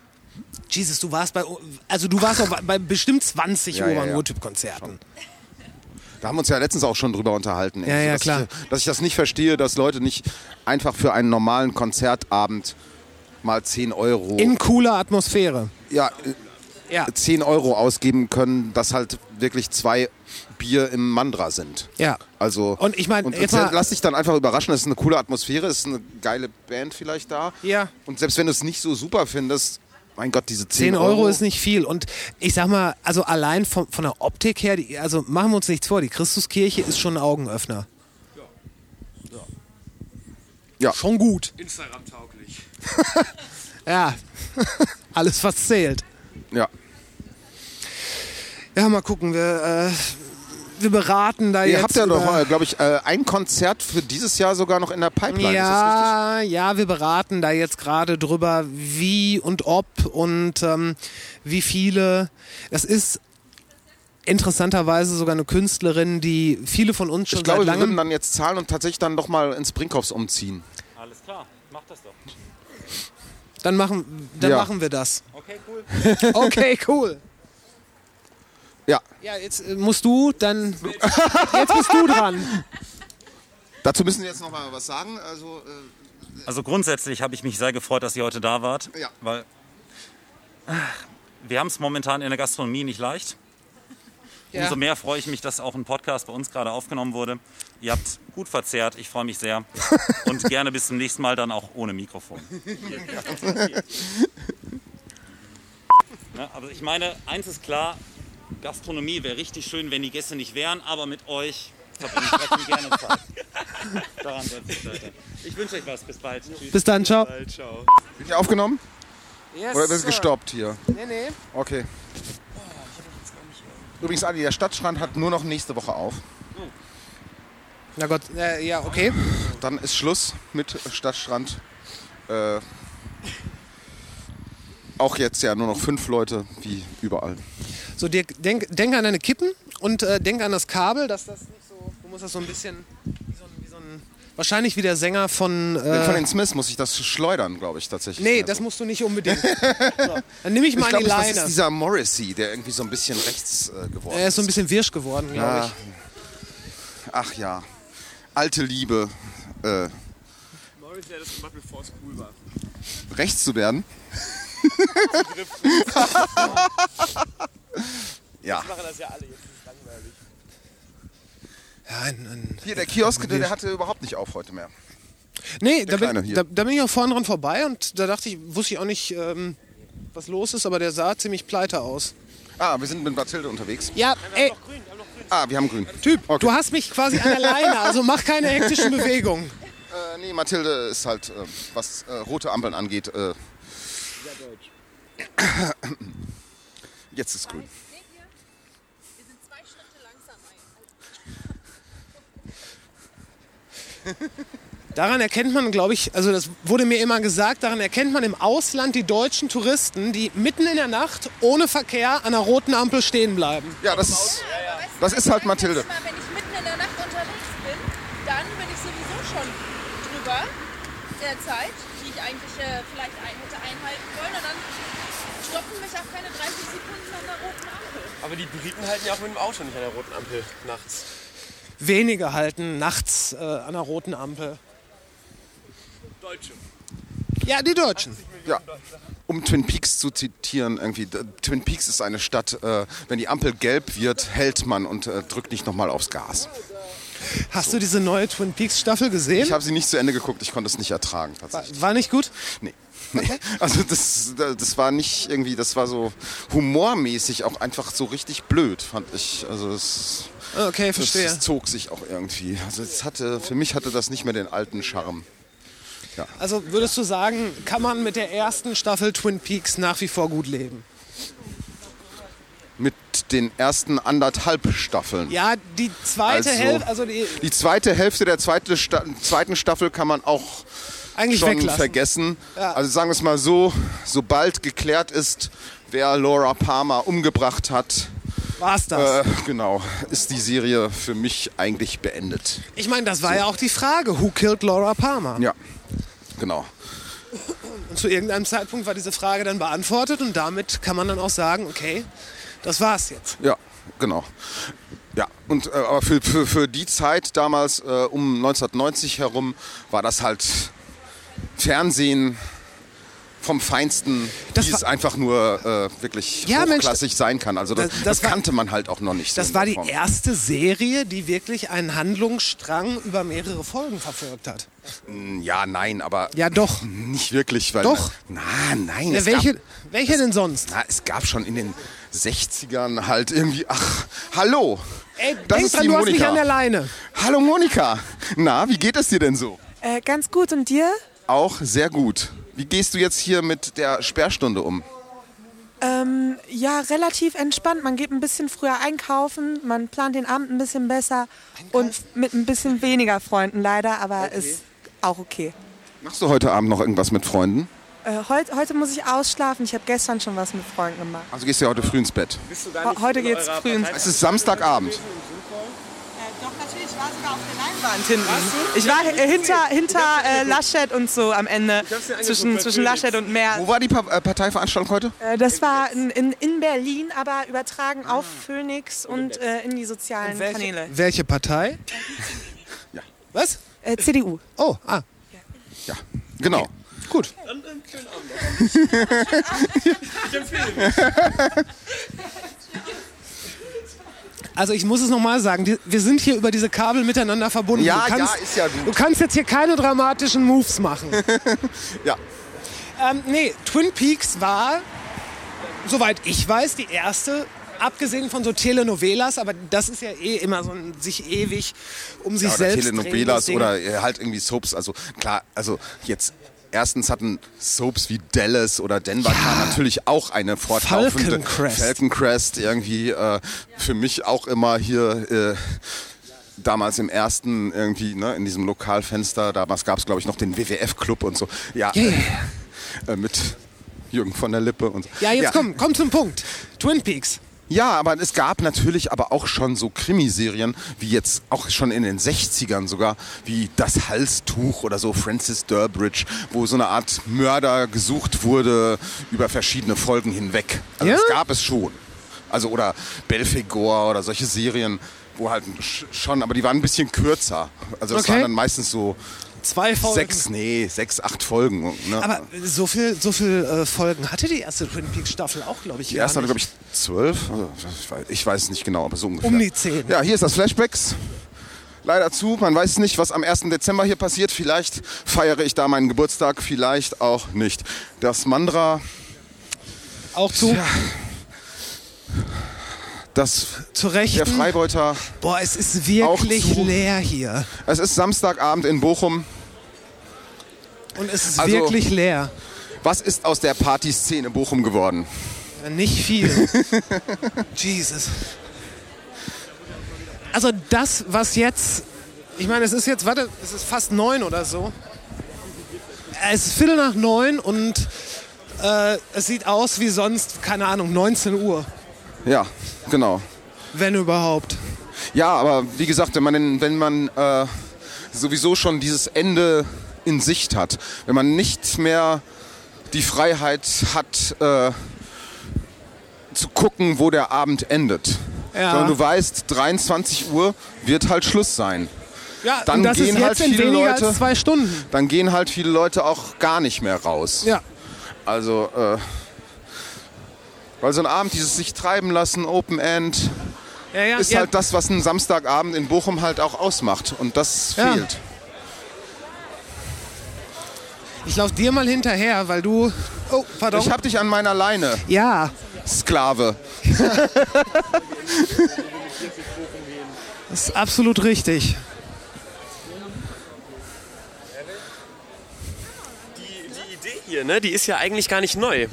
Jesus, du warst bei, also du warst auch bei bestimmt 20 Ja, Urban ja. Konzerten. Da haben wir uns ja letztens auch schon drüber unterhalten. Ja, ja, dass klar. Ich, dass ich das nicht verstehe, dass Leute nicht einfach für einen normalen Konzertabend mal 10 Euro. In cooler Atmosphäre. ja, Ja. 10 Euro ausgeben können, dass halt wirklich zwei Bier im Mandra sind. Ja. Also Und ich mein, und jetzt mal- lass dich dann einfach überraschen. Es ist eine coole Atmosphäre, es ist eine geile Band vielleicht da. Ja. Und selbst wenn du es nicht so super findest, mein Gott, diese 10, 10 Euro ist nicht viel. Und ich sag mal, also allein von, von der Optik her, die, also machen wir uns nichts vor, die Christuskirche ist schon ein Augenöffner. Ja. Schon gut. Instagram-tauglich. Ja. Alles, was zählt. Ja. Ja, mal gucken. Wir, äh, wir beraten da Ihr jetzt. habt ja noch, glaube ich, äh, ein Konzert für dieses Jahr sogar noch in der Pipeline. Ist das Ja, ja, wir beraten da jetzt gerade drüber, wie und ob und ähm, wie viele. Das ist interessanterweise sogar eine Künstlerin, die viele von uns schon Ich glaube, seit wir langem. würden dann jetzt zahlen und tatsächlich dann doch mal ins Brinkhoffs umziehen. Alles klar, mach das doch. Dann machen, dann Ja. machen wir das. Okay, cool. Okay, cool. Ja, Ja, jetzt äh, musst du dann. Jetzt bist du dran. dazu müssen wir jetzt noch mal was sagen. Also, äh, Also grundsätzlich habe ich mich sehr gefreut, dass ihr heute da wart. Ja. Weil ach, wir haben es momentan in der Gastronomie nicht leicht. Ja. Umso mehr freue ich mich, dass auch ein Podcast bei uns gerade aufgenommen wurde. Ihr habt gut verzehrt, ich freue mich sehr. Und gerne bis zum nächsten Mal dann auch ohne Mikrofon. Ja, aber ich meine, eins ist klar, Gastronomie wäre richtig schön, wenn die Gäste nicht wären, aber mit euch verbringe ich trotzdem gerne Zeit. Daran soll es scheitern. Ich wünsche euch was, bis bald. Tschüss. Bis dann, ciao. Ciao. wird ihr aufgenommen? Yes, Oder wird es sir. gestoppt hier? Nee, nee. Okay. Übrigens, Adi, der Stadtstrand hat nur noch nächste Woche auf. Na Gott, äh, ja, okay. Dann ist Schluss mit Stadtstrand. Äh, auch jetzt ja nur noch fünf Leute, wie überall. So, Dirk, denk, denk an deine Kippen und äh, denk an das Kabel, dass das nicht so. Du musst das so ein bisschen. Wie so ein, wie so ein, wahrscheinlich wie der Sänger von. Äh, Von den Smiths muss ich das schleudern, glaube ich, tatsächlich. nee, Also, das musst du nicht unbedingt. so, dann nehme ich mal ich glaube, die das ist Leine. dieser Morrissey, der irgendwie so ein bisschen rechts äh, geworden Er ist so ein bisschen wirsch geworden, glaube Ja. ich. Ach ja. Alte Liebe, äh, Morris hat das gemacht, bevor es cool war. rechts zu werden. ja. Machen das ja alle, jetzt ist es langweilig. Ja, ein, ein, Hier, der Kiosk, der, der hatte überhaupt nicht auf heute mehr. nee, da bin, da, da bin ich auch vorne dran vorbei und da dachte ich, wusste ich auch nicht, ähm, was los ist, aber der sah ziemlich pleite aus. Ah, wir sind mit Mathilde unterwegs. Ja, ey, Ah, wir haben grün. Typ, Okay. du hast mich quasi an der Leine, also mach keine hektischen Bewegungen. Äh, nee, Mathilde ist halt, äh, was äh, rote Ampeln angeht. Äh, Jetzt ist grün. Wir sind zwei Schritte langsam Daran erkennt man, glaube ich, also das wurde mir immer gesagt, daran erkennt man im Ausland die deutschen Touristen, die mitten in der Nacht ohne Verkehr an einer roten Ampel stehen bleiben. Ja, das ist, das ist halt Mathilde. Mal, wenn ich mitten in der Nacht unterwegs bin, dann bin ich sowieso schon drüber der Zeit, die ich eigentlich äh, vielleicht ein, hätte einhalten wollen. Und dann stoppen mich auch keine 30 Sekunden an der roten Ampel. Aber die Briten halten ja auch mit dem Auto nicht an der roten Ampel nachts. Wenige halten nachts äh, an einer roten Ampel. Ja, die Deutschen. Ja. Um Twin Peaks zu zitieren, irgendwie, Twin Peaks ist eine Stadt, äh, wenn die Ampel gelb wird, hält man und äh, drückt nicht nochmal aufs Gas. Hast du diese neue Twin Peaks Staffel gesehen? Ich habe sie nicht zu Ende geguckt, ich konnte es nicht ertragen war, war nicht gut? Nee. Nee. Also das, das war nicht irgendwie, das war so humormäßig auch einfach so richtig blöd, fand ich. Also es, Okay, das, verstehe. es zog sich auch irgendwie. Also es hatte, für mich hatte das nicht mehr den alten Charme. Also würdest du sagen, kann man mit der ersten Staffel Twin Peaks nach wie vor gut leben? Mit den ersten anderthalb Staffeln. Ja, die zweite Also- Hälfte, also die Die zweite Hälfte der zweite Sta zweiten Staffel kann man auch eigentlich schon weglassen. vergessen. Ja. Also sagen wir es mal so, sobald geklärt ist, wer Laura Palmer umgebracht hat, War's das? äh, genau, ist die Serie für mich eigentlich beendet. ich meine, das war ja auch die Frage, who killed Laura Palmer? Ja, genau. Und zu irgendeinem Zeitpunkt war diese Frage dann beantwortet und damit kann man dann auch sagen, okay, das war's jetzt. Ja, genau. Ja, und äh, aber für, für, für die Zeit damals, äh, um 1990 herum, war das halt Fernsehen vom Feinsten, Das wie es einfach nur äh, wirklich Ja, Mensch, hochklassig sein kann. Also das, das- das, das war- kannte man halt auch noch nicht. so Das war die Form. erste Serie, die wirklich einen Handlungsstrang über mehrere Folgen verfolgt hat. Ja, nein, aber Ja, doch. nicht wirklich. Weil Doch. Na, nein. Ja, welche, Gab, welche denn sonst? na, es gab schon in den 60ern halt irgendwie, ach, hallo. Ey, das denk ist dran, die du hast mich Monika. an der Leine. Hallo Monika. Na, wie geht es dir denn so? Äh, ganz gut. Und dir? Auch sehr gut. Wie gehst du jetzt hier mit der Sperrstunde um? Ähm, ja, relativ entspannt. Man geht ein bisschen früher einkaufen, man plant den Abend ein bisschen besser und mit ein bisschen weniger Freunden leider, aber ist auch okay. Machst du heute Abend noch irgendwas mit Freunden? Äh, heut, heute muss ich ausschlafen. Ich habe gestern schon was mit Freunden gemacht. Also gehst du ja heute früh ins Bett. Ho heute geht's früh ins Es ist Samstagabend. Doch, natürlich, ich war sogar auf der Leinwand hinten. Ich war äh, hinter, hinter äh, Laschet und so am Ende. Zwischen, zwischen Laschet und Meer. Wo war die pa äh, Parteiveranstaltung heute? Äh, das war in, in, in Berlin, aber übertragen auf Phoenix und äh, in die sozialen Kanäle. Welche Partei? Ja. Was? Äh, CDU. Oh, ah, Ja, genau. gut. Also ich muss es nochmal sagen, wir sind hier über diese Kabel miteinander verbunden. Ja, du kannst, ja, ist ja gut. Du kannst jetzt hier keine dramatischen Moves machen. Ja. ähm, nee, Twin Peaks war, soweit ich weiß, die erste, abgesehen von so Telenovelas, aber das ist ja eh immer so ein sich ewig um sich oder selbst Telenovelas oder äh, halt irgendwie Soaps. Also klar, also jetzt erstens hatten Soaps wie Dallas oder Denver Car natürlich auch eine fortlaufende Falcon Crest. Falcon Crest irgendwie äh, für mich auch immer hier äh, damals im ersten irgendwie ne, in diesem Lokalfenster. Damals gab es glaube ich noch den WWF Club und so. Ja, Yeah. äh, mit Jürgen von der Lippe und so. Ja, jetzt komm, komm zum Punkt. Twin Peaks. Ja, aber es gab natürlich aber auch schon so Krimiserien, wie jetzt auch schon in den 60ern sogar, wie Das Halstuch oder so Francis Durbridge, wo so eine Art Mörder gesucht wurde über verschiedene Folgen hinweg. Also Ja? das gab es schon. Also oder Belfegor oder solche Serien, wo halt sch- schon, aber die waren ein bisschen kürzer. Also das Okay. waren dann meistens so Zwei Folgen. sechs, nee, sechs, acht Folgen. Ne? Aber so viel, so viel äh, Folgen hatte die erste Twin Peaks Staffel auch, glaube ich. Die erste hatte, glaube ich, zwölf. Also, ich weiß- Ich weiß es nicht genau, aber so ungefähr. Um die zehn. Ja, hier ist das Flashbacks. Leider zu. Man weiß nicht, was am 1. Dezember hier passiert. Vielleicht feiere ich da meinen Geburtstag, vielleicht auch nicht. Das Mandra, Auch zu, Ja. Das, zu Recht. der Freibeuter. Boah, es ist wirklich leer hier. Es ist Samstagabend in Bochum. Und es ist Also- wirklich leer. Was ist aus der Partyszene Bochum geworden? Ja, Nicht viel. Jesus. Also das, was jetzt, ich meine, es ist jetzt, warte, es ist fast neun oder so. Es ist Viertel nach neun und äh, es sieht aus wie sonst, keine Ahnung, 19 Uhr, Ja, genau. wenn überhaupt. Ja, aber wie gesagt, wenn man, wenn man äh, sowieso schon dieses Ende in Sicht hat, wenn man nicht mehr die Freiheit hat, äh, zu gucken, wo der Abend endet, Ja. sondern du weißt, 23 Uhr wird halt Schluss sein. Ja, dann das gehen ist halt viele Leute, zwei Stunden. dann gehen halt viele Leute auch gar nicht mehr raus. Ja. Also, äh, weil so ein Abend, dieses sich treiben lassen, Open End, Ja, ja, ist ja. halt das, was ein Samstagabend in Bochum halt auch ausmacht. Und das Ja. fehlt. Ich lauf dir mal hinterher, weil du. Oh, pardon. Ich hab dich an meiner Leine, ja, Sklave. das ist absolut richtig. Die, die Idee hier, ne, die ist ja eigentlich gar nicht neu,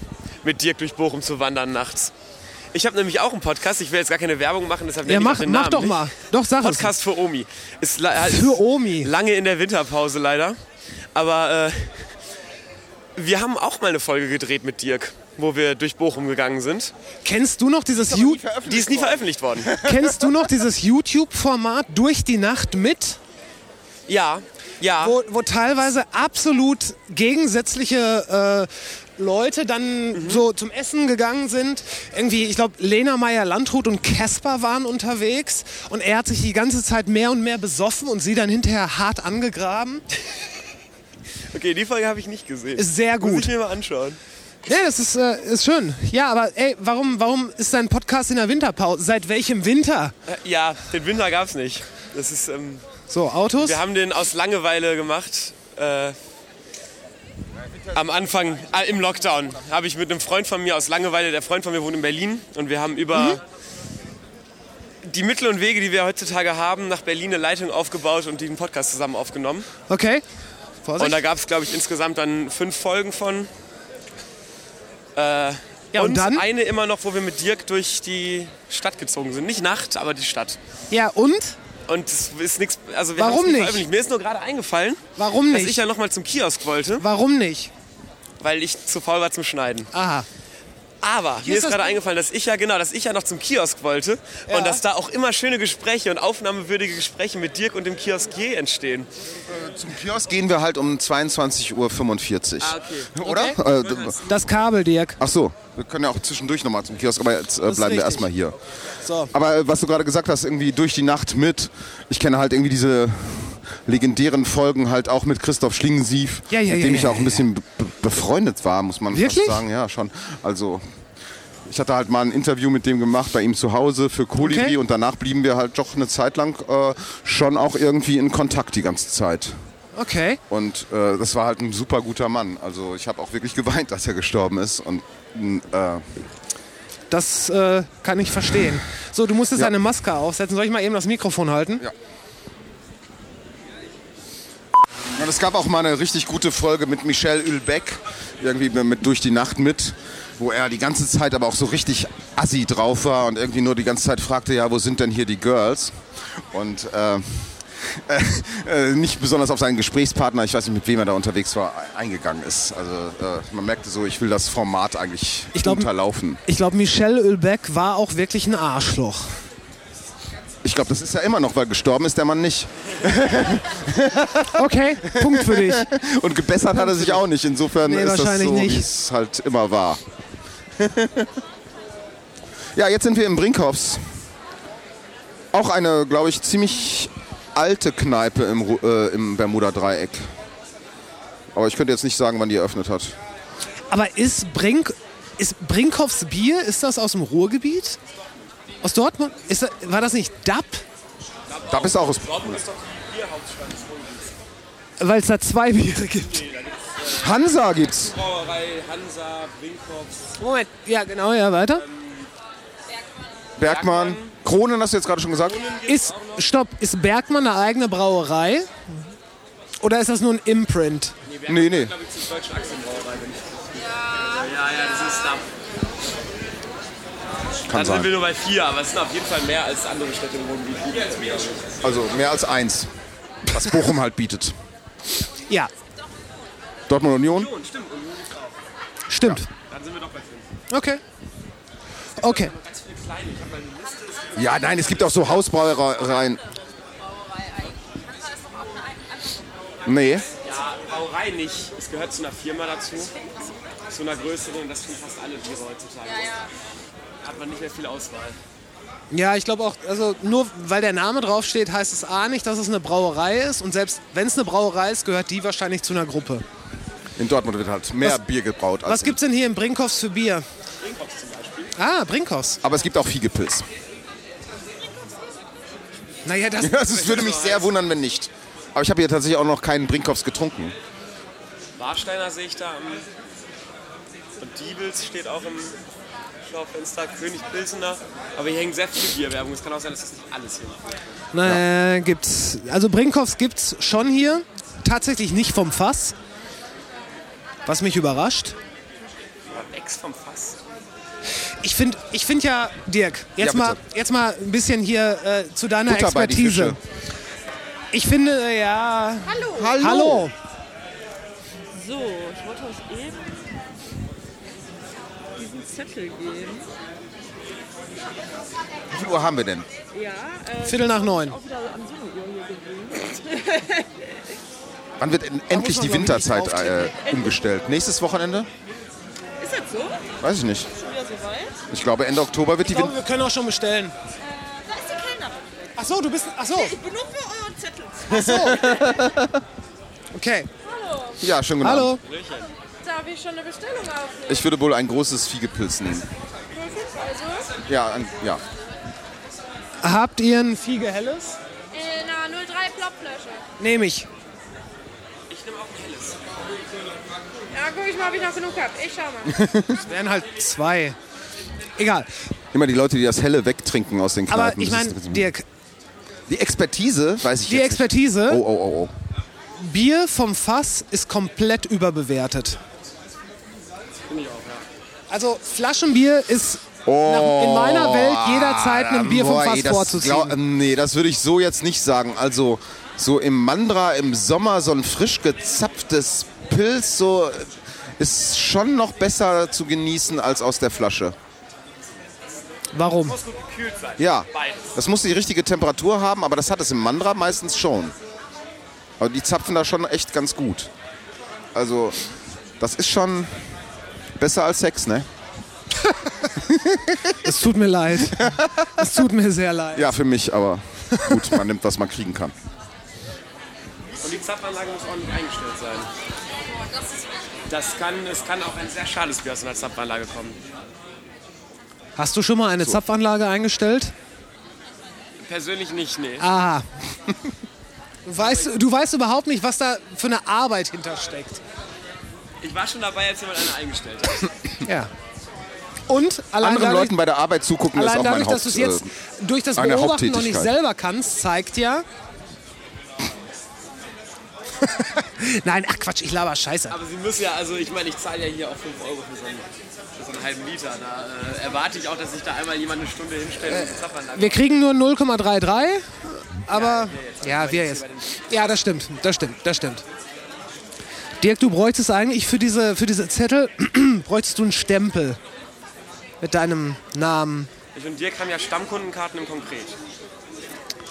mit Dirk durch Bochum zu wandern nachts. Ich habe nämlich auch einen Podcast, ich will jetzt gar keine Werbung machen, deshalb Ja, ich mach, auch den mach Namen doch nicht. mal. Doch, sag Podcast für Omi. Ist, es. ist Für Omi. lange in der Winterpause leider. Aber äh, wir haben auch mal eine Folge gedreht mit Dirk, wo wir durch Bochum gegangen sind. Kennst du noch dieses You Die ist nie veröffentlicht worden. Kennst du noch dieses YouTube-Format durch die Nacht mit? Ja, ja. wo, wo teilweise absolut gegensätzliche äh, Leute dann so zum Essen gegangen sind. Irgendwie, ich glaube, Lena Meyer-Landrut und Casper waren unterwegs und er hat sich die ganze Zeit mehr und mehr besoffen und sie dann hinterher hart angegraben. Okay, die Folge habe ich nicht gesehen. Ist sehr Muss gut. ich mir mal anschauen. Ja, das ist, äh, ist schön. Ja, aber ey, warum, warum ist dein Podcast in der Winterpause? Seit welchem Winter? Äh, ja, den Winter gab's nicht. Das ist, ähm, So, Autos? wir haben den aus Langeweile gemacht. Äh, am Anfang, äh, im Lockdown, habe ich mit einem Freund von mir aus Langeweile, der Freund von mir wohnt in Berlin, und wir haben über Mhm. die Mittel und Wege, die wir heutzutage haben, nach Berlin eine Leitung aufgebaut und den Podcast zusammen aufgenommen. Okay. Und Vorsicht. da gab es, glaube ich, insgesamt dann fünf Folgen von. Äh, Ja, und dann? eine immer noch, wo wir mit Dirk durch die Stadt gezogen sind. Nicht Nacht, aber die Stadt. ja, und? Und es ist nichts. Also wir Warum nicht? veröffentlicht. Mir ist nur gerade eingefallen, Warum dass ich nicht? ja noch mal zum Kiosk wollte, Warum nicht? weil ich zu faul war zum Schneiden. Aha. Aber mir ist ist gerade eingefallen, dass ich ja genau, dass ich ja noch zum Kiosk wollte Ja. und dass da auch immer schöne Gespräche und aufnahmewürdige Gespräche mit Dirk und dem Kioskier entstehen. Zum Kiosk gehen wir halt um 22.45 Uhr. Ah, okay. Oder? Äh, d- Das Kabel, Dirk. Ach so, wir können ja auch zwischendurch nochmal zum Kiosk, aber jetzt äh, bleiben wir richtig. erstmal hier. So. Aber äh, was du gerade gesagt hast, irgendwie durch die Nacht mit, ich kenne halt irgendwie diese legendären Folgen halt auch mit Christoph Schlingensief, Ja, ja, mit ja, dem ich ja, auch ein bisschen be befreundet war, muss man Wirklich? fast sagen. Ja, schon. Also ich hatte halt mal ein Interview mit dem gemacht bei ihm zu Hause für Kolibri Okay. und danach blieben wir halt doch eine Zeit lang äh, schon auch irgendwie in Kontakt die ganze Zeit. Okay. Und äh, das war halt ein super guter Mann. Also ich habe auch wirklich geweint, dass er gestorben ist. Und äh, Das äh, kann ich verstehen. So, du musst jetzt Ja. eine Maske aufsetzen. Soll ich mal eben das Mikrofon halten? Ja. Und es gab auch mal eine richtig gute Folge mit Michel Hülbeck, irgendwie mit Durch die Nacht mit, wo er die ganze Zeit aber auch so richtig assi drauf war und irgendwie nur die ganze Zeit fragte, ja, wo sind denn hier die Girls? Und äh, äh, nicht besonders auf seinen Gesprächspartner, ich weiß nicht, mit wem er da unterwegs war, eingegangen ist. Also äh, man merkte so, ich will das Format eigentlich Ich glaub- unterlaufen. Ich glaube, Michel Ölbeck war auch wirklich ein Arschloch. Ich glaube, das ist ja immer noch, weil gestorben ist der Mann nicht. Okay, Punkt für dich. Und gebessert hat er sich auch nicht. Insofern Nee, ist das so, nicht. wie es halt immer war. ja, jetzt sind wir im Brinkhoffs. Auch eine, glaube ich, ziemlich alte Kneipe im, Ru- äh, im Bermuda-Dreieck. Aber ich könnte jetzt nicht sagen, wann die eröffnet hat. Aber ist Brink, ist Brinkhoffs Bier, ist das aus dem Ruhrgebiet? Aus Dortmund? Ist das, war das nicht DAP? Da bist du auch aus. Weil es da zwei Biere gibt. Hansa gibt's. Brauerei, Hansa, Brinkhoffs. Moment, ja genau, ja, weiter. Bergmann. Kronen hast du jetzt gerade schon gesagt? Ist, stopp, ist Bergmann eine eigene Brauerei? Oder ist das nur ein Imprint? Nee, nee. glaube ich, zur deutschen Aktienbrauerei bin. Ja. Ja, ja, das ist Stuff. Kann Dann sind wir sein. nur bei vier, aber es sind auf jeden Fall mehr als andere Städte im Ruhrgebiet. Also mehr als eins. Was Bochum halt bietet. Ja, Dortmund Union? stimmt. Dann sind wir doch bei fünf. Okay. Okay. Ja, nein, es gibt auch so Hausbrauereien. Nee. Ja, Brauerei nicht. Es gehört zu einer Firma dazu. Zu einer größeren und das tun fast alle Biere heutzutage. Hat man nicht mehr viel Auswahl. Ja, ich glaube auch, also nur weil der Name draufsteht, heißt es A nicht, dass es eine Brauerei ist. Und selbst wenn es eine Brauerei ist, gehört die wahrscheinlich zu einer Gruppe. In Dortmund wird halt mehr Bier gebraut. Als Was gibt's denn hier in Brinkhoffs für Bier? Ah, Brinkhoffs. in- Aber es gibt auch Fiegepilz. Naja, das, Also es würde mich sehr wundern, wenn nicht. Aber ich habe hier tatsächlich auch noch keinen Brinkhoffs getrunken. Warsteiner sehe ich da. am- Und Diebels steht auch im Schaufenster. König Pilsener. Aber hier hängt sehr viel Bierwerbung. Es kann auch sein, dass das nicht alles hier macht. Na, gibt's. Also Brinkhoffs gibt's schon hier. Tatsächlich nicht vom Fass. Was mich überrascht. Ex vom Fass. Ich finde ich find ja, Dirk, jetzt, Ja, mal, jetzt mal ein bisschen hier äh, zu deiner Butter Expertise. Ich finde, äh, ja. Hallo. Hallo. Hallo. So, ich wollte euch eben diesen Zettel geben. Wie viel Uhr haben wir denn? Ja, äh, Viertel nach neun. auch wieder an so eine Uhr hier gewöhnt. Wann wird en- endlich die Winterzeit äh, umgestellt? Nächstes Wochenende? Ist das so? Weiß ich nicht. Schon wieder so weit? Ich glaube Ende Oktober wird die Ich glaube, Winter... wir können auch schon bestellen. Da ist die Kellnerin. Ach so, du bist. Ach so, Ich bin nur für euren Zettel. okay. Ja, schön genau. Hallo. Darf ich schon eine Bestellung aufnehmen? Ich würde wohl ein großes Fiegepilz nehmen. Also Ja, ein, ja. Habt ihr ein Fiege Helles? in einer 03 Plopflasche. Nehme. Ich nehme auch ein helles. Ja, guck ich mal, ob ich noch genug habe. Ich schau mal. Es wären halt zwei. Egal. Immer die Leute, die das Helle wegtrinken aus den Kneipen. Aber ich meine, Dirk, Die Expertise, weiß ich die jetzt Expertise, nicht. Oh, oh, oh, oh. Bier vom Fass ist komplett überbewertet. Also Flaschenbier ist nach, in meiner Welt jederzeit einem Bier vom Fass vorzuziehen. glaub- nee, das würde ich so jetzt nicht sagen. Also so im Mandra im Sommer so ein frisch gezapftes Pilz so ist schon noch besser zu genießen als aus der Flasche. Warum? Muss gut gekühlt sein. Ja, Beides. das muss die richtige Temperatur haben, aber das hat es im Mandra meistens schon. Aber die zapfen da schon echt ganz gut. Also das ist schon besser als Sex, ne? Es tut mir leid. Es tut mir sehr leid. Ja, für mich, aber gut, man nimmt, was man kriegen kann. Und die Zapfanlage muss ordentlich eingestellt sein. Das kann, es kann auch ein sehr schales Bier aus einer Zapfanlage kommen. Hast du schon mal eine Zapfanlage eingestellt? Persönlich nicht, nee. Aha. Du weißt, du weißt überhaupt nicht, was da für eine Arbeit hintersteckt. Ich war schon dabei, als jemand eine eingestellt hat. Ja. Und allein Anderen dadurch, Leuten bei der Arbeit zugucken ist allein auch mein dadurch dass Haupt, du es jetzt äh, durch das Beobachten noch nicht selber kannst, zeigt ja. Nein, ach Quatsch, ich laber Scheiße. Aber Sie müssen ja, also ich meine, ich zahle ja hier auch 5 Euro für so einen, für so einen halben Liter. Da äh, erwarte ich auch, dass sich da einmal jemand eine Stunde hinstellt und die Zapfanlage Wir kriegen nur 0,33, aber ja, wir jetzt. Ja, das stimmt, das stimmt, das stimmt. Dirk, du bräuchtest eigentlich für diese, für diese Zettel, bräuchtest du einen Stempel mit deinem Namen. Ich und Dirk haben ja Stammkundenkarten im Konkret.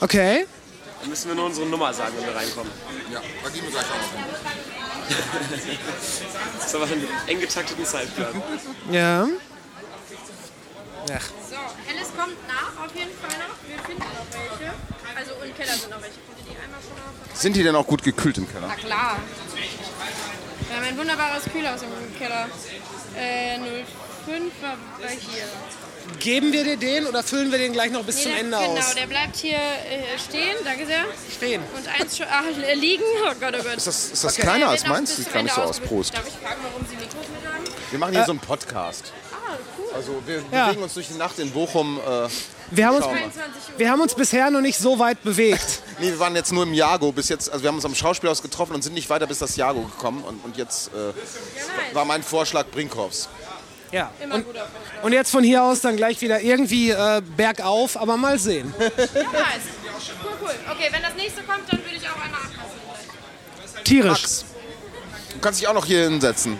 Okay. Dann müssen wir nur unsere Nummer sagen, wenn wir reinkommen. Ja, da gehen wir gleich auch noch hin. Das ist aber ein eng getakteten Zeitplan. Ja. Ach, So, Helles kommt nach, auf jeden Fall noch. Wir finden noch welche. Also im Keller sind noch welche. Könnt ihr die einmal schon mal Sind die denn auch gut gekühlt im Keller? Na klar. Wir haben ein wunderbares Kühlhaus im Keller. Äh, 05 war war hier. Geben wir dir den oder füllen wir den gleich noch bis Nee, zum der, Ende genau, aus? der bleibt hier äh, stehen, danke sehr. Stehen. Und eins schon, ach, äh, liegen. Oh Gott, oh Gott. Ist das, ist das Okay. kleiner als meins? Sieht gar nicht so aus. Prost. Darf ich fragen, warum Sie Mikros mit haben? Wir machen hier so einen Podcast. Ah, cool. Also wir Ja. bewegen uns durch die Nacht in Bochum. Äh, Wir haben, uns, Schau mal. 22 Uhr. wir haben uns bisher noch nicht so weit bewegt. nee, wir waren jetzt nur im Jago bis jetzt. Also wir haben uns am Schauspielhaus getroffen und sind nicht weiter bis das Jago gekommen. Und, und jetzt äh, Ja, nice. war mein Vorschlag Brinkhoffs. Ja. Immer Und, gut auf euch. und jetzt von hier aus dann gleich wieder irgendwie äh, bergauf, aber mal sehen. Ja, nice. Cool, cool. Okay, wenn das nächste kommt, dann würde ich auch einmal abpassen. Tierisch. Max, du kannst dich auch noch hier hinsetzen.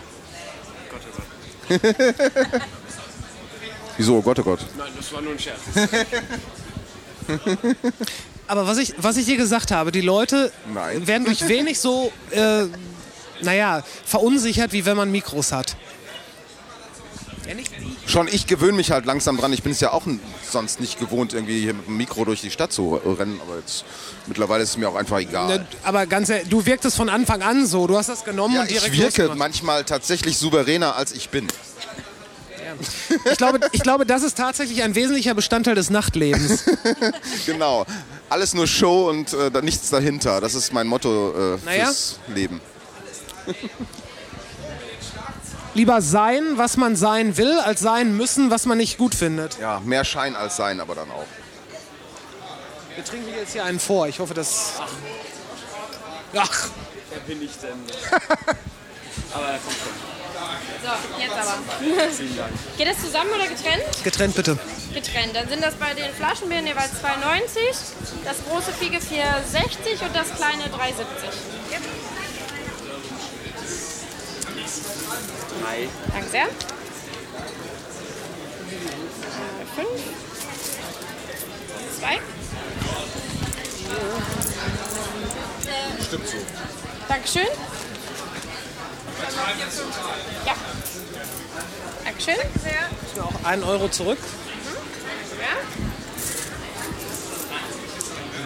Wieso? Oh Gott, oh Gott. Nein, das war nur ein Scherz. Aber was ich, was ich dir gesagt habe, die Leute Nein. werden durch wenig so, äh, naja, verunsichert, wie wenn man Mikros hat. Schon ich gewöhne mich halt langsam dran. Ich bin es ja auch sonst nicht gewohnt, irgendwie hier mit dem Mikro durch die Stadt zu rennen. Aber jetzt mittlerweile ist es mir auch einfach egal. Ne, Aber ganz ehrlich, du wirktest von Anfang an so. Du hast das genommen Ja, und direkt ich wirke manchmal tatsächlich souveräner, als ich bin. Ich glaube, ich glaube, das ist tatsächlich ein wesentlicher Bestandteil des Nachtlebens. Genau. Alles nur Show und äh, nichts dahinter. Das ist mein Motto äh, Naja. fürs Leben. Lieber sein, was man sein will, als sein müssen, was man nicht gut findet. Ja, mehr Schein als Sein, aber dann auch. Wir trinken jetzt hier einen vor. Ich hoffe, dass. Ach, Wer bin ich denn? Aber er kommt schon. So, jetzt aber. Vielen Dank. Geht das zusammen oder getrennt? getrennt bitte. Getrennt. Dann sind das bei den Flaschenbieren jeweils 2,90, das große Fiege 4,60 und das kleine 3,70. Hi. Danke sehr. Fünf. Zwei. Stimmt so. Dankeschön. Ja. Dankeschön. Auch einen Euro zurück. Ja.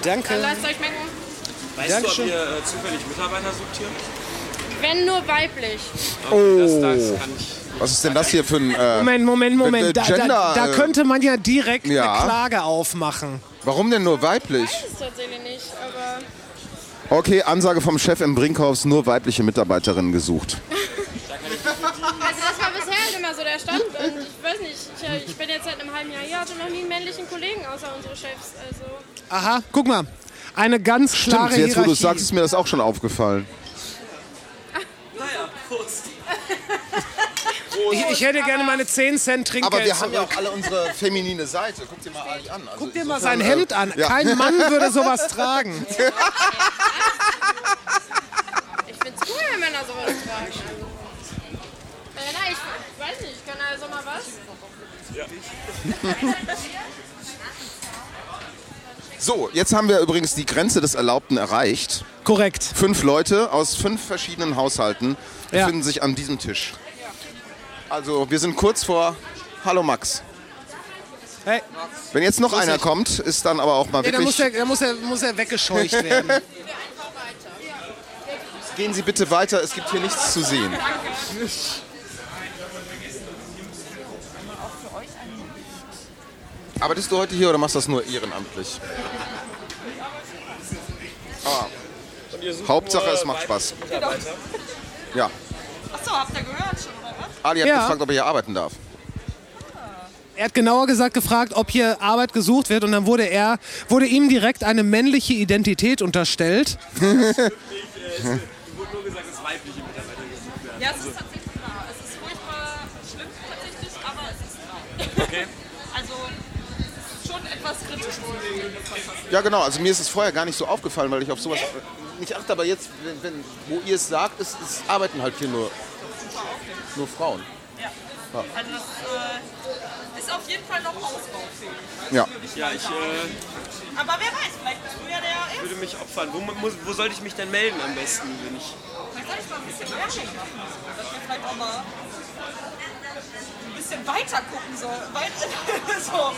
Dann Danke. lasst euch. Weißt Dankeschön. du, ob ihr äh, zufällig Mitarbeiter sucht hier? Wenn nur weiblich. Okay, das, das kann ich. Was ist denn das hier für ein... Äh, Moment, Moment, Äh, Moment. Da, Gender, da, da äh, könnte man ja direkt ja. eine Klage aufmachen. warum denn nur weiblich? Das ist tatsächlich nicht, aber Okay, Ansage vom Chef im Brinkhaus, nur weibliche Mitarbeiterinnen gesucht. Also das war bisher halt immer so der Stand und ich weiß nicht, ich, ich bin jetzt seit einem halben Jahr hier, hatte noch nie einen männlichen Kollegen außer unsere Chefs. Also Aha, guck mal. Eine ganz klare Stimmt, jetzt wo du es sagst, ist mir das auch schon aufgefallen. Prost. ich, ich hätte gerne meine 10 Cent Trinkgeld Aber wir haben ja zurück. auch alle unsere feminine Seite. Guck dir mal Ali an. Also Guck dir mal insofern, sein Hemd an. ja. Kein Mann würde sowas tragen. ich finde es cool, wenn Männer sowas tragen. Äh, nein, ich weiß nicht, kann also mal was? So, jetzt haben wir übrigens die Grenze des Erlaubten erreicht. Korrekt. Fünf Leute aus fünf verschiedenen Haushalten Ja. befinden sich an diesem Tisch. Also wir sind kurz vor Hallo Max. Hey, Wenn jetzt noch Grüß einer dich. kommt, ist dann aber auch mal nee, muss wirklich... er, da muss er, muss er weggescheucht werden. Gehen Sie bitte weiter, es gibt hier nichts zu sehen. Arbeitest du heute hier oder machst du das nur ehrenamtlich? Ah, Hauptsache, es macht Spaß. ja. Achso, habt ihr gehört schon, oder was? Ali hat Ja. gefragt, ob er hier arbeiten darf. Er hat genauer gesagt gefragt, ob hier Arbeit gesucht wird und dann wurde er, wurde ihm direkt eine männliche Identität unterstellt. Ich, äh, es wurde nur gesagt, dass weibliche Mitarbeiter gesucht werden. Ja, es ist tatsächlich wahr. Es ist furchtbar schlimm tatsächlich, aber es ist wahr. Okay. Ja, genau. Also mir ist es vorher gar nicht so aufgefallen, weil ich auf sowas nicht achte. Aber jetzt, wenn, wenn, wo ihr es sagt, ist, es arbeiten halt hier nur, nur Frauen. Also, das äh, ist auf jeden Fall noch ausbaufähig. Ja. Ja, ich äh, Aber wer weiß, vielleicht bist du ja der würde mich opfern. Wo, muss, wo sollte ich mich denn melden am besten, wenn ich. Vielleicht soll ich mal ein bisschen Werbung machen, dass wir vielleicht auch mal bisschen weiter gucken sollen. Weit, so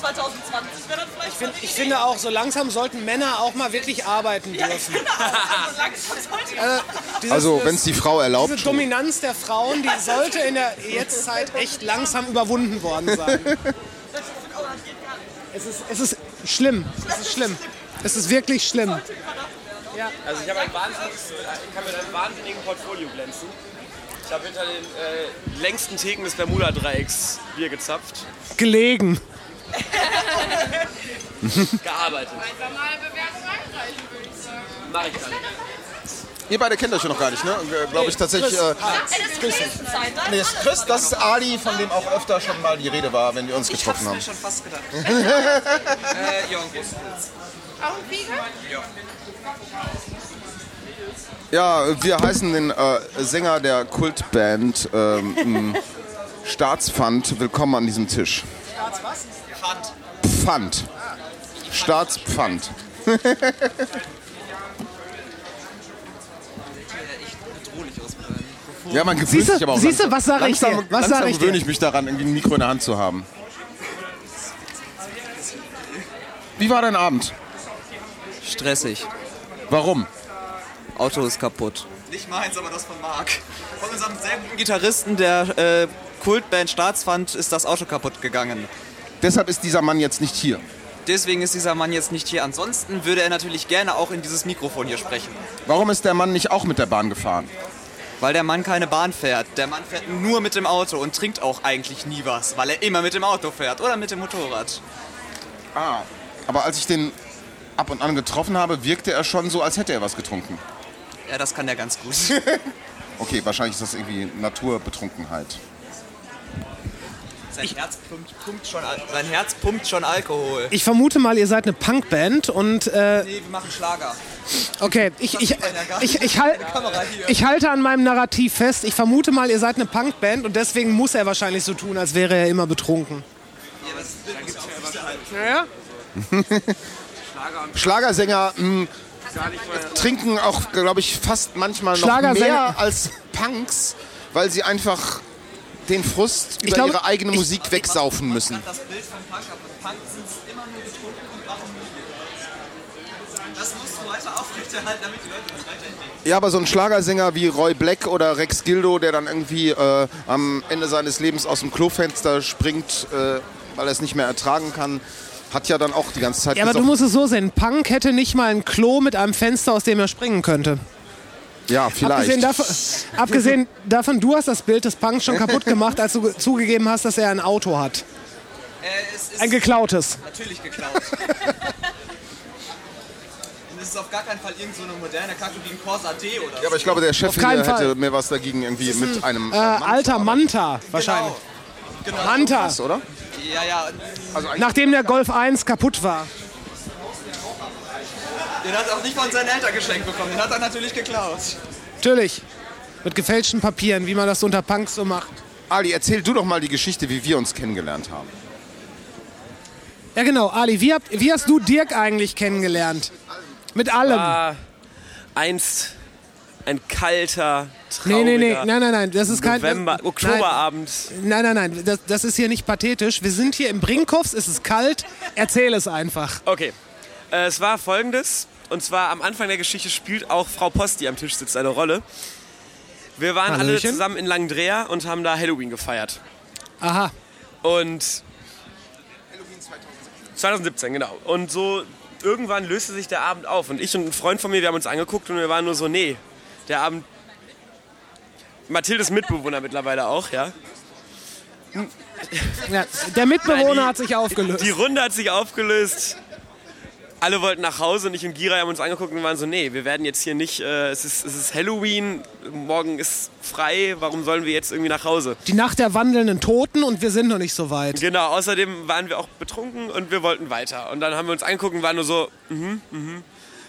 2020 wäre das vielleicht Ich, find, ich finde auch, so langsam sollten Männer auch mal wirklich arbeiten dürfen. also langsam sollte Also, dieses- Also wenn es die Frau erlaubt. Diese Dominanz der Frauen, die sollte in der Jetztzeit echt langsam überwunden worden sein. Es ist, es ist schlimm. Es ist schlimm. Es ist wirklich schlimm. Also ich habe ein wahnsinniges, ich kann mit einem wahnsinnigen Portfolio glänzen. Ich habe hinter den äh, längsten Theken des Bermuda-Dreiecks Bier gezapft, Gelegen. gearbeitet. Einfach mal eine einreichen, würde ich sagen. Mach ich dann. Ihr beide kennt euch ja noch gar nicht, ne? Glaube ich tatsächlich. Äh, nee, das, Chris, das ist Ali, von dem auch öfter schon mal die Rede war, wenn wir uns getroffen haben. schon fast gedacht. Äh, ja, okay. Auch ein Fiege? Ja, wir heißen den äh, Sänger der Kultband ähm, Staatspfand willkommen an diesem Tisch. Staats was? Pfand. Pfand. Staatspfand. Ja, man gewöhnt Siehste- sich aber auch siehste, langsam. was sag ich dir? Was langsam sag ich gewöhne dir? ich mich daran, irgendwie ein Mikro in der Hand zu haben. Wie war dein Abend? Stressig. Warum? Auto ist kaputt. Nicht meins, aber das von Marc. Von unserem sehr guten Gitarristen der äh, Kultband Staatsfand ist das Auto kaputt gegangen. Deshalb ist dieser Mann jetzt nicht hier. Deswegen ist dieser Mann jetzt nicht hier. Ansonsten würde er natürlich gerne auch in dieses Mikrofon hier sprechen. Warum ist der Mann nicht auch mit der Bahn gefahren? Weil der Mann keine Bahn fährt. Der Mann fährt nur mit dem Auto und trinkt auch eigentlich nie was, weil er immer mit dem Auto fährt oder mit dem Motorrad. Ah, aber als ich den ab und an getroffen habe, wirkte er schon so, als hätte er was getrunken. Ja, das kann er ganz gut. Okay, wahrscheinlich ist das irgendwie Naturbetrunkenheit. Sein Herz pumpt, pumpt schon, sein Herz pumpt schon Alkohol. Ich vermute mal, ihr seid eine Punkband und äh, Nee, wir machen Schlager. okay, ich, ich, ja ich, ich, halt, ich halte an meinem Narrativ fest. Ich vermute mal, ihr seid eine Punkband und deswegen muss er wahrscheinlich so tun, als wäre er immer betrunken. Ja, ja. Schlagersänger mh, trinken auch, glaube ich, fast manchmal noch Schlagersänger- mehr als Punks, weil sie einfach den Frust über glaube, ihre eigene ich- Musik wegsaufen müssen. Das Bild von Punk ab. Punk sind immer nur getrunken und machen. Das musst du weiter aufrechterhalten, damit die Leute das weiterentwickeln. Ja, aber so ein Schlagersänger wie Roy Black oder Rex Gildo, der dann irgendwie äh, am Ende seines Lebens aus dem Klofenster springt, äh, weil er es nicht mehr ertragen kann, hat ja dann auch die ganze Zeit Ja, aber du musst es so sehen. Punk hätte nicht mal ein Klo mit einem Fenster, aus dem er springen könnte. Ja, vielleicht. Abgesehen davon, abgesehen davon, du hast das Bild des Punks schon kaputt gemacht, als du ge- zugegeben hast, dass er ein Auto hat. Äh, es ist Ein geklautes. natürlich geklaut. Und es ist auf gar keinen Fall irgend so eine moderne Kacke wie ein Corsa D oder so. ja, aber ich glaube, der Chef hätte Fall. mehr was dagegen, irgendwie mit einem Äh, alter Manta wahrscheinlich. Genau. Manta. Was, oder? Ja, ja. Also Nachdem der Golf 1 kaputt war. Den hat er auch nicht von seinen Eltern geschenkt bekommen. Den hat er natürlich geklaut. Natürlich. Mit gefälschten Papieren, wie man das unter Punks so macht. Ali, erzähl du doch mal die Geschichte, wie wir uns kennengelernt haben. Ja genau, Ali, wie, habt, wie hast du Dirk eigentlich kennengelernt? Mit allem. War einst ein kalter, nee, trauriger nee, nee, nein, nein, nein, das ist kein... November, Oktoberabend. Nein, nein, nein, das, das ist hier nicht pathetisch. Wir sind hier im Brinkhoffs, es ist kalt, erzähl es einfach. Okay. Äh, es war folgendes. Und zwar am Anfang der Geschichte spielt auch Frau Post, die am Tisch sitzt, eine Rolle. Wir waren alle Hallöchen. zusammen in Langdrea und haben da Halloween gefeiert. Aha. Und 2017, genau. Und so irgendwann löste sich der Abend auf. Und ich und ein Freund von mir, wir haben uns angeguckt und wir waren nur so, nee, der Abend. Mathildes Mitbewohner mittlerweile auch, ja. Ja, der Mitbewohner Nein, die- hat sich aufgelöst. Die Runde hat sich aufgelöst. Alle wollten nach Hause und ich und Gira haben uns angeguckt und waren so, nee, wir werden jetzt hier nicht, äh, es, ist, es ist Halloween, morgen ist frei, warum sollen wir jetzt irgendwie nach Hause? Die Nacht der wandelnden Toten und wir sind noch nicht so weit. Genau, außerdem waren wir auch betrunken und wir wollten weiter. Und dann haben wir uns angeguckt und waren nur so, mhm, mhm.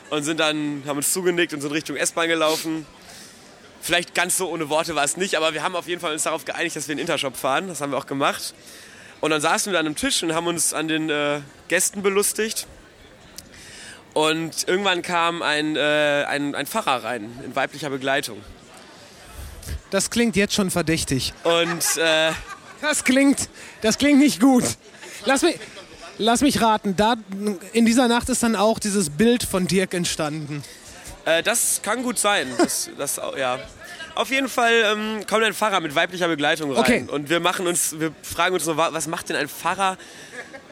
Und sind dann, haben uns zugenickt und sind Richtung S-Bahn gelaufen. Vielleicht ganz so ohne Worte war es nicht, aber wir haben auf jeden Fall uns darauf geeinigt, dass wir in den Intershop fahren. Das haben wir auch gemacht. Und dann saßen wir an einem Tisch und haben uns an den äh, Gästen belustigt. Und irgendwann kam ein, äh, ein, ein Pfarrer rein, in weiblicher Begleitung. Das klingt jetzt schon verdächtig. Und äh, Das klingt, das klingt nicht gut. Lass mich, lass mich raten, da, in dieser Nacht ist dann auch dieses Bild von Dirk entstanden. Äh, das kann gut sein. Das, das, ja. Auf jeden Fall ähm, kommt ein Pfarrer mit weiblicher Begleitung rein. Okay. Und wir machen uns, wir fragen uns so, wa- was macht denn ein Pfarrer?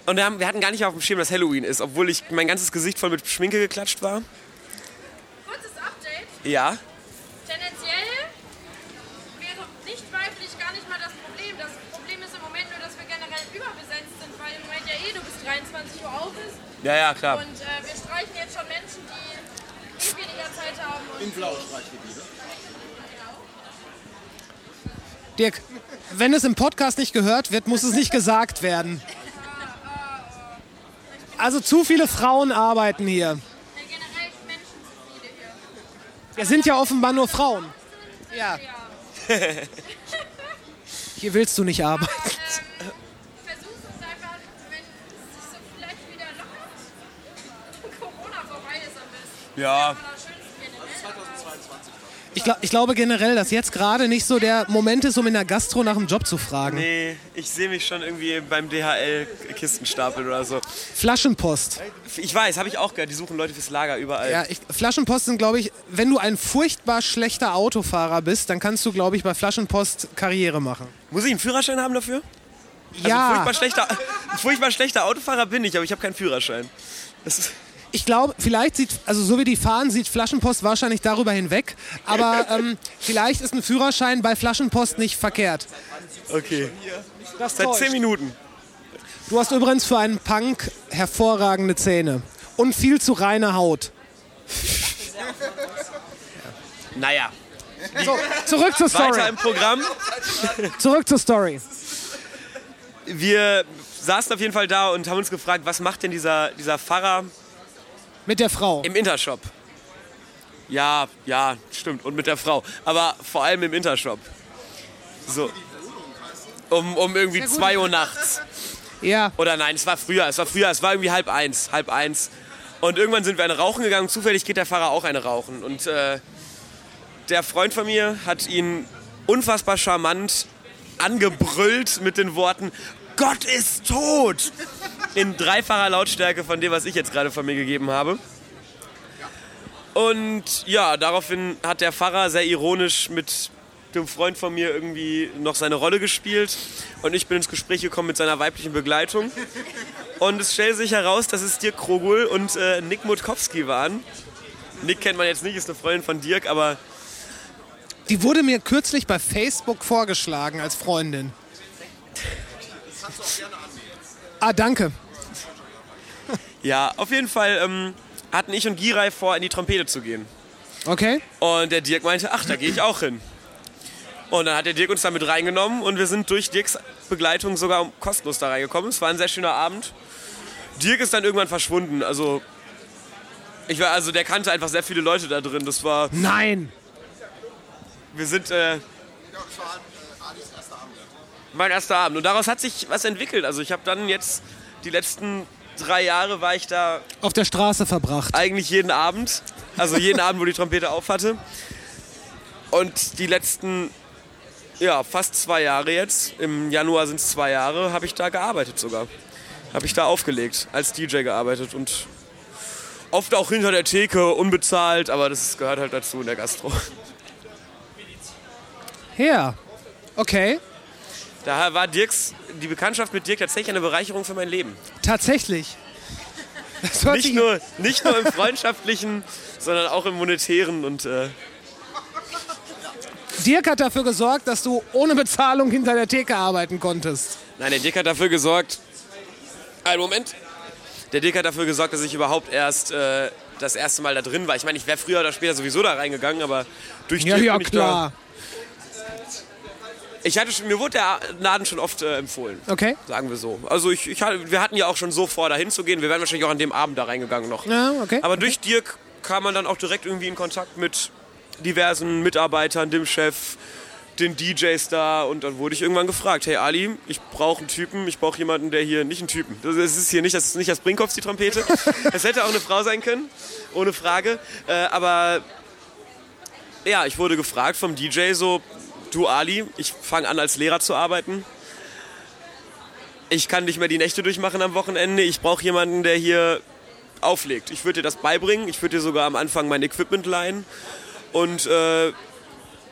Und wir, haben, wir hatten gar nicht auf dem Schirm, dass Halloween ist, obwohl ich mein ganzes Gesicht voll mit Schminke geklatscht war. Kurzes Update. Ja. Tendenziell wäre nicht weiblich gar nicht mal das Problem. Das Problem ist im Moment nur, dass wir generell überbesetzt sind, weil im Moment ja eh du bis 23 Uhr auf ist. Ja, ja, klar. Und äh, wir streichen jetzt schon Menschen, die eh weniger Zeit haben. Und In Blau Streichgebiete. Dirk, wenn es im Podcast nicht gehört wird, muss es nicht gesagt werden. Also zu viele Frauen arbeiten hier. generell Menschen zu viele hier. Wir sind ja offenbar nur Frauen. Ja. Hier willst du nicht arbeiten. Versuch's uns einfach, wenn es sich so vielleicht wieder lockert. Corona vorbei ist am besten. Ja. Ich, glaub, ich glaube generell, dass jetzt gerade nicht so der Moment ist, um in der Gastro nach einem Job zu fragen. Nee, ich sehe mich schon irgendwie beim DHL-Kistenstapel oder so. Flaschenpost. Ich weiß, habe ich auch gehört, die suchen Leute fürs Lager überall. Ja, ich, Flaschenpost sind, glaube ich, wenn du ein furchtbar schlechter Autofahrer bist, dann kannst du, glaube ich, bei Flaschenpost Karriere machen. Muss ich einen Führerschein haben dafür? Also Ja. Ein furchtbar, schlechter, ein furchtbar schlechter Autofahrer bin ich, aber ich habe keinen Führerschein. Das ist, Ich glaube, vielleicht sieht, also so wie die fahren, sieht Flaschenpost wahrscheinlich darüber hinweg. Aber ähm, vielleicht ist ein Führerschein bei Flaschenpost nicht verkehrt. okay. Das Seit täuscht. 10 Minuten. Du hast übrigens für einen Punk hervorragende Zähne. Und viel zu reine Haut. Naja. So, zurück zur Story. Weiter im Programm. Zurück zur Story. Wir saßen auf jeden Fall da und haben uns gefragt, was macht denn dieser, dieser Pfarrer Mit der Frau. im Intershop? Ja, ja, stimmt. Und mit der Frau. Aber vor allem im Intershop. So. Um, um irgendwie 2 Uhr nachts. Ja. Oder nein, es war früher. Es war früher. Es war irgendwie halb eins. Halb eins. Und irgendwann sind wir eine rauchen gegangen. Zufällig geht der Fahrer auch eine rauchen. Und äh, der Freund von mir hat ihn unfassbar charmant angebrüllt mit den Worten: Gott ist tot! In dreifacher Lautstärke von dem, was ich jetzt gerade von mir gegeben habe. Und ja, daraufhin hat der Pfarrer sehr ironisch mit dem Freund von mir irgendwie noch seine Rolle gespielt. Und ich bin ins Gespräch gekommen mit seiner weiblichen Begleitung. Und es stellte sich heraus, dass es Dirk Krogul und äh, Nick Mutkowski waren. Nick kennt man jetzt nicht, ist eine Freundin von Dirk, aber Die wurde mir kürzlich bei Facebook vorgeschlagen als Freundin. Ah, danke. Ja, auf jeden Fall ähm, hatten ich und Giray vor, in die Trompete zu gehen. Okay. Und der Dirk meinte, ach, da gehe ich auch hin. Und dann hat der Dirk uns da mit reingenommen und wir sind durch Dirks Begleitung sogar kostenlos da reingekommen. Es war ein sehr schöner Abend. Dirk ist dann irgendwann verschwunden. Also, ich war, also der kannte einfach sehr viele Leute da drin. Das war. Nein. Wir sind. Äh, mein erster Abend. Und daraus hat sich was entwickelt. Also ich habe dann jetzt die letzten drei Jahre war ich da Auf der Straße verbracht. eigentlich jeden Abend. Also jeden Abend, wo die Trompete auf hatte. Und die letzten, ja, fast zwei Jahre jetzt, im Januar sind es zwei Jahre, habe ich da gearbeitet sogar. Habe ich da aufgelegt, als DJ gearbeitet und oft auch hinter der Theke, unbezahlt, aber das gehört halt dazu in der Gastro. Ja. Okay. Da war Dirks, die Bekanntschaft mit Dirk tatsächlich eine Bereicherung für mein Leben. Tatsächlich. Das hört Nicht nur, nicht nur im freundschaftlichen, sondern auch im monetären und äh, Dirk hat dafür gesorgt, dass du ohne Bezahlung hinter der Theke arbeiten konntest. Nein, der Dirk hat dafür gesorgt. Einen Moment. Der Dirk hat dafür gesorgt, dass ich überhaupt erst äh, das erste Mal da drin war. Ich meine, ich wäre früher oder später sowieso da reingegangen, aber durch Ja, Dirk ja, bin ich klar. da. Ich hatte schon, mir wurde der Laden schon oft äh, empfohlen. Okay. Sagen wir so. Also ich, ich, hatte- wir hatten ja auch schon so vor, da hinzugehen. Wir wären wahrscheinlich auch an dem Abend da reingegangen noch. Ja, okay. Aber durch Dirk kam man dann auch direkt irgendwie in Kontakt mit diversen Mitarbeitern, dem Chef, den DJs da und dann wurde ich irgendwann gefragt, hey Ali, ich brauche einen Typen, ich brauche jemanden, der hier, nicht einen Typen, das ist- das ist hier nicht, das ist nicht das Brinkhoffs, die Trompete, es hätte auch eine Frau sein können, ohne Frage, äh, aber ja, ich wurde gefragt vom DJ so, du Ali, ich fange an als Lehrer zu arbeiten, ich kann nicht mehr die Nächte durchmachen am Wochenende, ich brauche jemanden, der hier auflegt. Ich würde dir das beibringen, ich würde dir sogar am Anfang mein Equipment leihen und äh,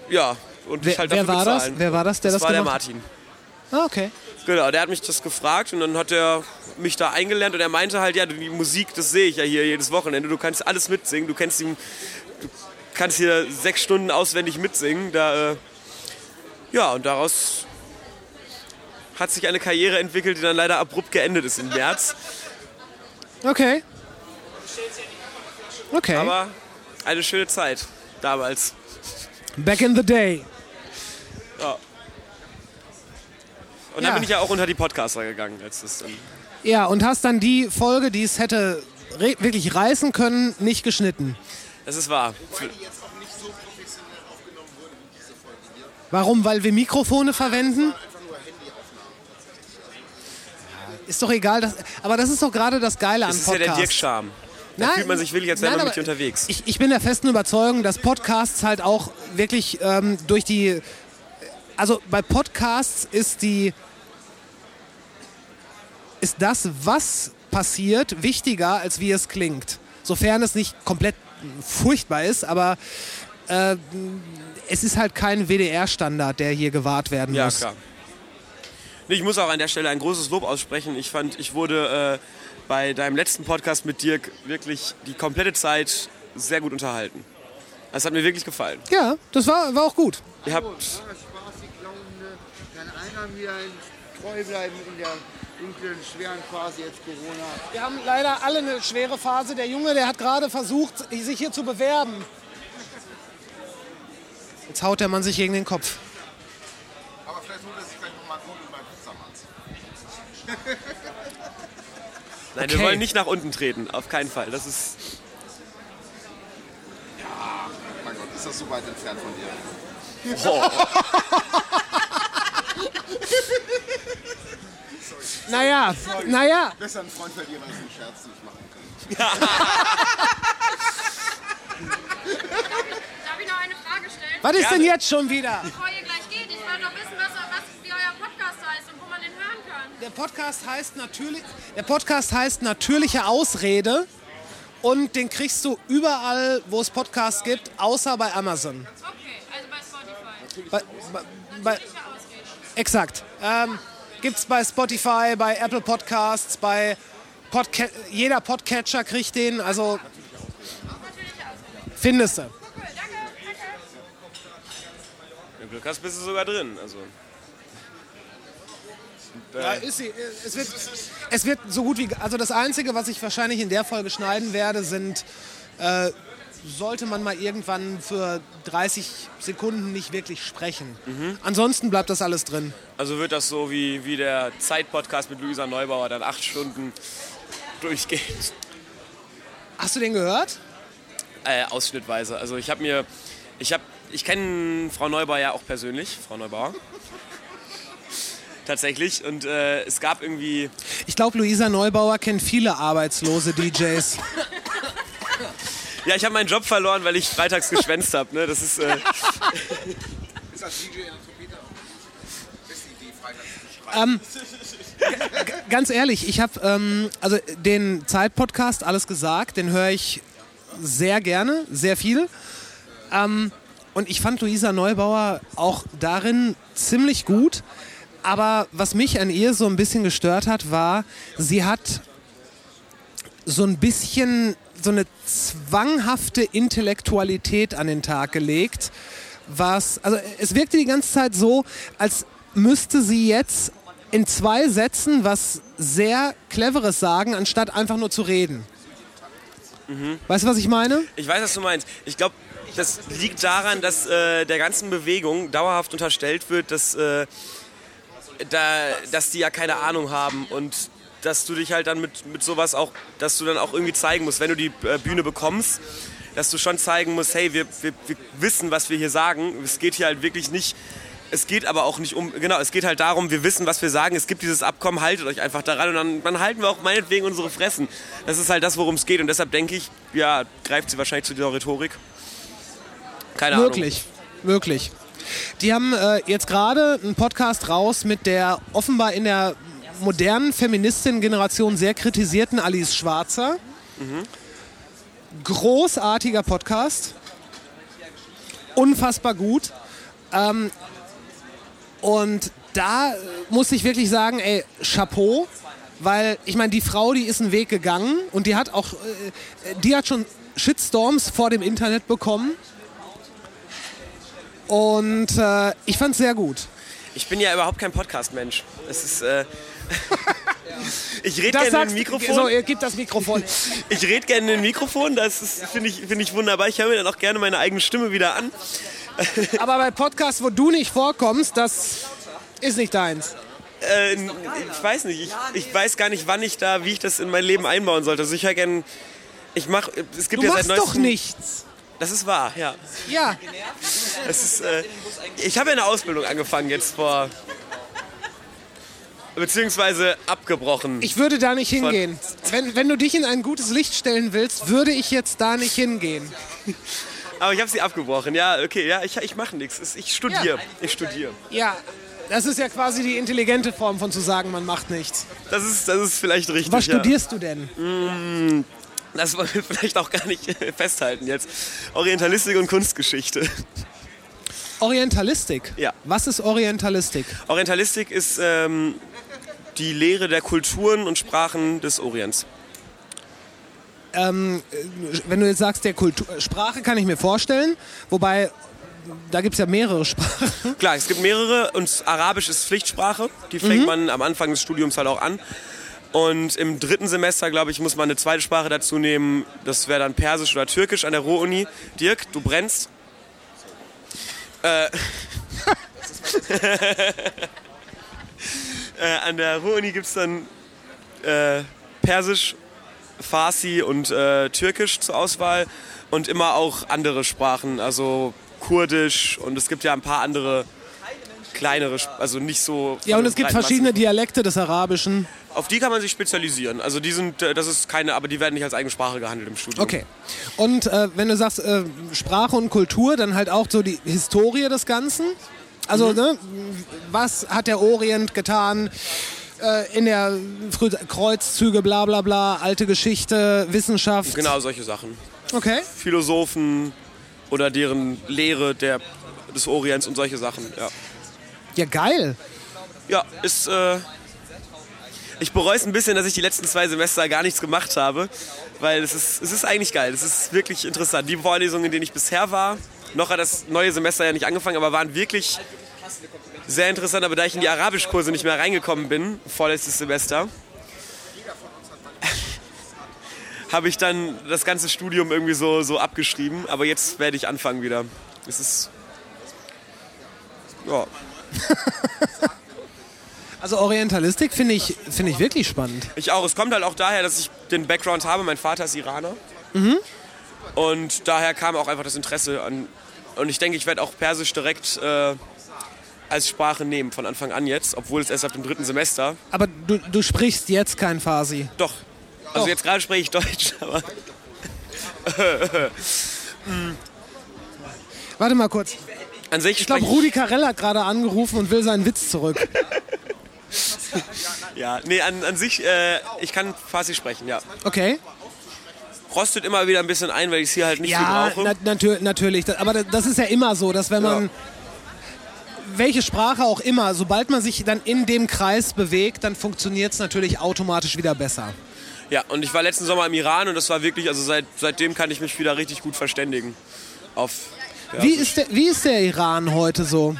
ja, und Wer- halt wer dafür war das? bezahlen. Wer war das, der das war der gemacht hat? Martin. Ah, okay. Genau, der hat mich das gefragt und dann hat er mich da eingelernt und er meinte halt, ja, die Musik, das sehe ich ja hier jedes Wochenende, du kannst alles mitsingen, du kennst die, du kannst hier sechs Stunden auswendig mitsingen, da, äh, ja, und daraus hat sich eine Karriere entwickelt, die dann leider abrupt geendet ist im März. Okay. Okay. Aber eine schöne Zeit damals. Back in the day. Ja. Und dann Ja. bin ich ja auch unter die Podcaster gegangen, das dann. Ja, und hast dann die Folge, die es hätte wirklich reißen können, nicht geschnitten. Das ist wahr. Warum? Weil wir Mikrofone verwenden? Ist doch egal, das, aber das ist doch gerade das Geile Das an ist ja der Podcasts. Dirk-Charme. Da Nein, fühlt man sich wirklich, als wäre man mit dir unterwegs. Ich, ich bin der festen Überzeugung, dass Podcasts halt auch wirklich ähm, durch die. Also bei Podcasts ist die. Ist das, was passiert, wichtiger, als wie es klingt. Sofern es nicht komplett furchtbar ist, aber äh, es ist halt kein WDR-Standard, der hier gewahrt werden Ja, muss. klar. Nee, Ich muss auch an der Stelle ein großes Lob aussprechen. Ich fand, ich wurde äh, bei deinem letzten Podcast mit Dirk wirklich die komplette Zeit sehr gut unterhalten. Das hat mir wirklich gefallen. Ja, das war, war auch gut. Ihr habt, Kann einer mir treu bleiben in der dunklen, schweren Phase jetzt Corona? Wir haben leider alle eine schwere Phase. Der Junge, der hat gerade versucht, sich hier zu bewerben. Jetzt haut der Mann sich gegen den Kopf. Aber vielleicht holt er sich gleich nochmal gut und beim Pizzamann. nein, Okay. wir wollen nicht nach unten treten, auf keinen Fall. Das ist, Mein Gott, ist das so weit entfernt von dir? oh, Naja, naja. Besser einen Freund verlieren als einen Scherz nicht machen können. Darf ich noch eine Frage stellen? Was ist denn jetzt schon wieder? Bevor ihr gleich geht, ich wollte noch wissen, was, was, wie euer Podcast heißt und wo man den hören kann. Der Podcast heißt natürlich, der Podcast heißt natürliche Ausrede und den kriegst du überall, wo es Podcasts gibt, außer bei Amazon. Okay, also bei Spotify. Bei, bei, bei, exakt. Ähm, gibt's bei Spotify, bei Apple Podcasts, bei Podca jeder Podcatcher kriegt den, also findest du. Wenn du Glück hast, bist du sogar drin. Also, äh, Ja, ist sie. Es wird, es wird so gut wie. Also das Einzige, was ich wahrscheinlich in der Folge schneiden werde, sind. Äh, sollte man mal irgendwann für 30 Sekunden nicht wirklich sprechen. Ansonsten bleibt das alles drin. also wird das so wie, wie der Zeit-Podcast mit Luisa Neubauer, dann acht Stunden durchgeht. Hast du den gehört? Äh, ausschnittweise. Also ich habe mir, ich habe, ich kenne Frau Neubauer ja auch persönlich, Frau Neubauer. Tatsächlich. Und äh, es gab irgendwie, Ich glaube, Luisa Neubauer kennt viele arbeitslose DJs. ja, ich habe meinen Job verloren, weil ich freitags geschwänzt habe. Ne? Das ist, äh, Ist das DJ in der Trompete? Ist die Idee, Freitags zu schreiben? Ähm, Ganz ehrlich, ich habe ähm, also den Zeit-Podcast alles gesagt, den höre ich sehr gerne, sehr viel. Ähm, und ich fand Luisa Neubauer auch darin ziemlich gut. Aber was mich an ihr so ein bisschen gestört hat, war, sie hat so ein bisschen so eine zwanghafte Intellektualität an den Tag gelegt. Was, also es wirkte die ganze Zeit so, als müsste sie jetzt in zwei Sätzen was sehr Cleveres sagen, anstatt einfach nur zu reden. Weißt du, was ich meine? ich weiß, was du meinst. Ich glaube, das liegt daran, dass äh, der ganzen Bewegung dauerhaft unterstellt wird, dass, äh, da, dass die ja keine Ahnung haben und dass du dich halt dann mit, mit sowas auch, dass du dann auch irgendwie zeigen musst, wenn du die äh, Bühne bekommst, dass du schon zeigen musst, hey, wir, wir, wir wissen, was wir hier sagen. Es geht hier halt wirklich nicht, es geht aber auch nicht um, genau, es geht halt darum, wir wissen, was wir sagen. Es gibt dieses Abkommen, haltet euch einfach daran und dann, dann halten wir auch meinetwegen unsere Fressen. Das ist halt das, worum es geht und deshalb denke ich, ja, greift sie wahrscheinlich zu dieser Rhetorik. Keine Ahnung. Wirklich, wirklich. Die haben äh, jetzt gerade einen Podcast raus mit der offenbar in der modernen Feministin-Generation sehr kritisierten Alice Schwarzer. Großartiger Podcast. Unfassbar gut. Ähm, und da muss ich wirklich sagen, ey, Chapeau. Weil, ich meine, die Frau, die ist einen Weg gegangen und die hat auch, äh, die hat schon Shitstorms vor dem Internet bekommen. Und äh, ich fand's sehr gut. Ich bin ja überhaupt kein Podcast-Mensch. Das ist. Äh, ich rede gerne in ein Mikrofon. So, ihr gebt das Mikrofon. Ich rede gerne in ein Mikrofon. Das finde ich, find ich wunderbar. Ich höre mir dann auch gerne meine eigene Stimme wieder an. Aber bei Podcasts, wo du nicht vorkommst, das ist nicht deins. Äh, ich weiß nicht. Ich, ich weiß gar nicht, wann ich da, wie ich das in mein Leben einbauen sollte. Also ich höre gerne. Ich mach, es gibt Du ja seit machst doch nichts. Das ist wahr, ja. Ja. Es ist, äh, ich habe ja eine Ausbildung angefangen jetzt vor beziehungsweise abgebrochen. Ich würde da nicht hingehen. Wenn, wenn du dich in ein gutes Licht stellen willst, würde ich jetzt da nicht hingehen. Aber ich habe sie abgebrochen. Ja, okay, ja, ich, ich mache nichts. Ich studiere. Ich studiere. Ja, das ist ja quasi die intelligente Form von zu sagen, man macht nichts. Das ist, das ist vielleicht richtig. Was ja. studierst du denn? Mm, Das wollen wir vielleicht auch gar nicht festhalten jetzt. Orientalistik und Kunstgeschichte. Orientalistik. Ja. Was ist Orientalistik? Orientalistik ist ähm, die Lehre der Kulturen und Sprachen des Orients. Ähm, äh, wenn du jetzt sagst, der Kultur Sprache kann ich mir vorstellen, wobei da gibt es ja mehrere Sprachen. Klar, es gibt mehrere und Arabisch ist Pflichtsprache. Die fängt Mhm. man am Anfang des Studiums halt auch an. Und im dritten Semester, glaube ich, muss man eine zweite Sprache dazu nehmen. Das wäre dann Persisch oder Türkisch an der Ruhr-Uni. Dirk, du brennst. Äh, äh, an der Ruhr-Uni gibt es dann äh, Persisch, Farsi und äh, Türkisch zur Auswahl. Und immer auch andere Sprachen, also Kurdisch. Und es gibt ja ein paar andere kleinere, also nicht so. Ja, und es gibt verschiedene Dialekte des Arabischen. auf die kann man sich spezialisieren. Also die sind, äh, das ist keine, aber die werden nicht als eigene Sprache gehandelt im Studium. Okay. Und äh, wenn du sagst äh, Sprache und Kultur, dann halt auch so die Historie des Ganzen. Also, Mhm. ne, was hat der Orient getan äh, in der Früh Kreuzzüge, bla bla bla, alte Geschichte, Wissenschaft? Genau, solche Sachen. Okay. Philosophen oder deren Lehre der, des Orients und solche Sachen, ja. Ja, geil. Ja, ist. Äh, ich bereue es ein bisschen, dass ich die letzten zwei Semester gar nichts gemacht habe, weil es ist, es ist eigentlich geil. Es ist wirklich interessant. Die Vorlesungen, in denen ich bisher war, noch hat das neue Semester ja nicht angefangen, aber waren wirklich sehr interessant. Aber da ich in die Arabischkurse nicht mehr reingekommen bin, vorletztes Semester, habe ich dann das ganze Studium irgendwie so, so abgeschrieben. Aber jetzt werde ich anfangen wieder. Es ist. Ja. Also Orientalistik finde ich, finde ich wirklich spannend. Ich auch. Es kommt halt auch daher, dass ich den Background habe. Mein Vater ist Iraner. Mhm. Und daher kam auch einfach das Interesse an. Und ich denke, ich werde auch Persisch direkt äh, als Sprache nehmen, von Anfang an jetzt, obwohl es erst ab dem dritten Semester. Aber du, du sprichst jetzt kein Farsi. Doch. Also Doch. jetzt gerade spreche ich Deutsch, aber. Warte mal kurz. An sich Ich glaube, Rudi Carell hat gerade angerufen und will seinen Witz zurück. Ja, nee, an, an sich, äh, ich kann Farsi sprechen, ja. Okay. Rostet immer wieder ein bisschen ein, weil ich es hier halt nicht Ja, viel brauche. na, natür natürlich. Aber das- ist ja immer so, dass wenn man welche Sprache auch immer, sobald man sich dann in dem Kreis bewegt, dann funktioniert es natürlich automatisch wieder besser. Ja, und ich war letzten Sommer im Iran und das war wirklich, also seit, seitdem kann ich mich wieder richtig gut verständigen. Auf Wie ist, der, wie ist der Iran heute so?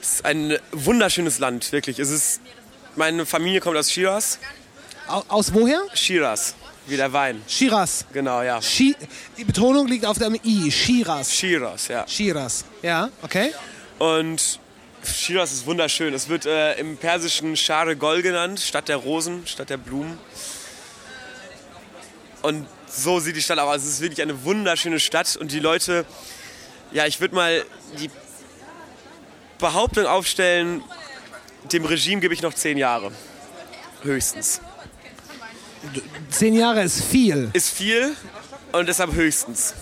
Es ist ein wunderschönes Land, wirklich. Es ist, meine Familie kommt aus Shiraz. Au- Aus woher? Shiraz, wie der Wein. Shiraz. Genau, ja. Shi die Betonung liegt auf dem I. Shiraz. Shiraz, ja. Shiraz. Ja, okay. Und Shiraz ist wunderschön. Es wird äh, im Persischen Share Gol genannt, Stadt der Rosen, Stadt der Blumen. Und so sieht die Stadt aus. Es ist wirklich eine wunderschöne Stadt und die Leute, ja, ich würde mal die Behauptung aufstellen, dem Regime gebe ich noch zehn Jahre. Höchstens. Zehn Jahre ist viel. Ist viel und deshalb höchstens.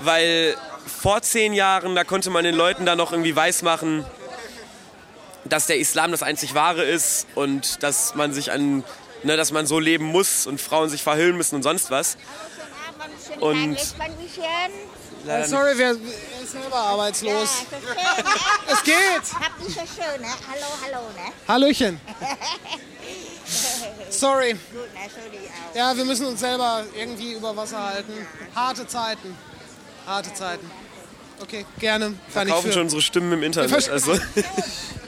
Weil vor zehn Jahren, da konnte man den Leuten dann noch irgendwie weismachen, dass der Islam das einzig wahre ist und dass man sich an, ne, dass man so leben muss und Frauen sich verhüllen müssen und sonst was. Und leider sorry, wer wer ist selber arbeitslos? Es geht. Habt ihr so schön, ne? Hallo, hallo, ne? Hallöchen. Sorry. Gut, ne? Sorry auch. Ja, wir müssen uns selber irgendwie über Wasser halten. Harte Zeiten. Harte Zeiten. Okay, gerne. wir für. schon unsere Stimmen im Internet. Also.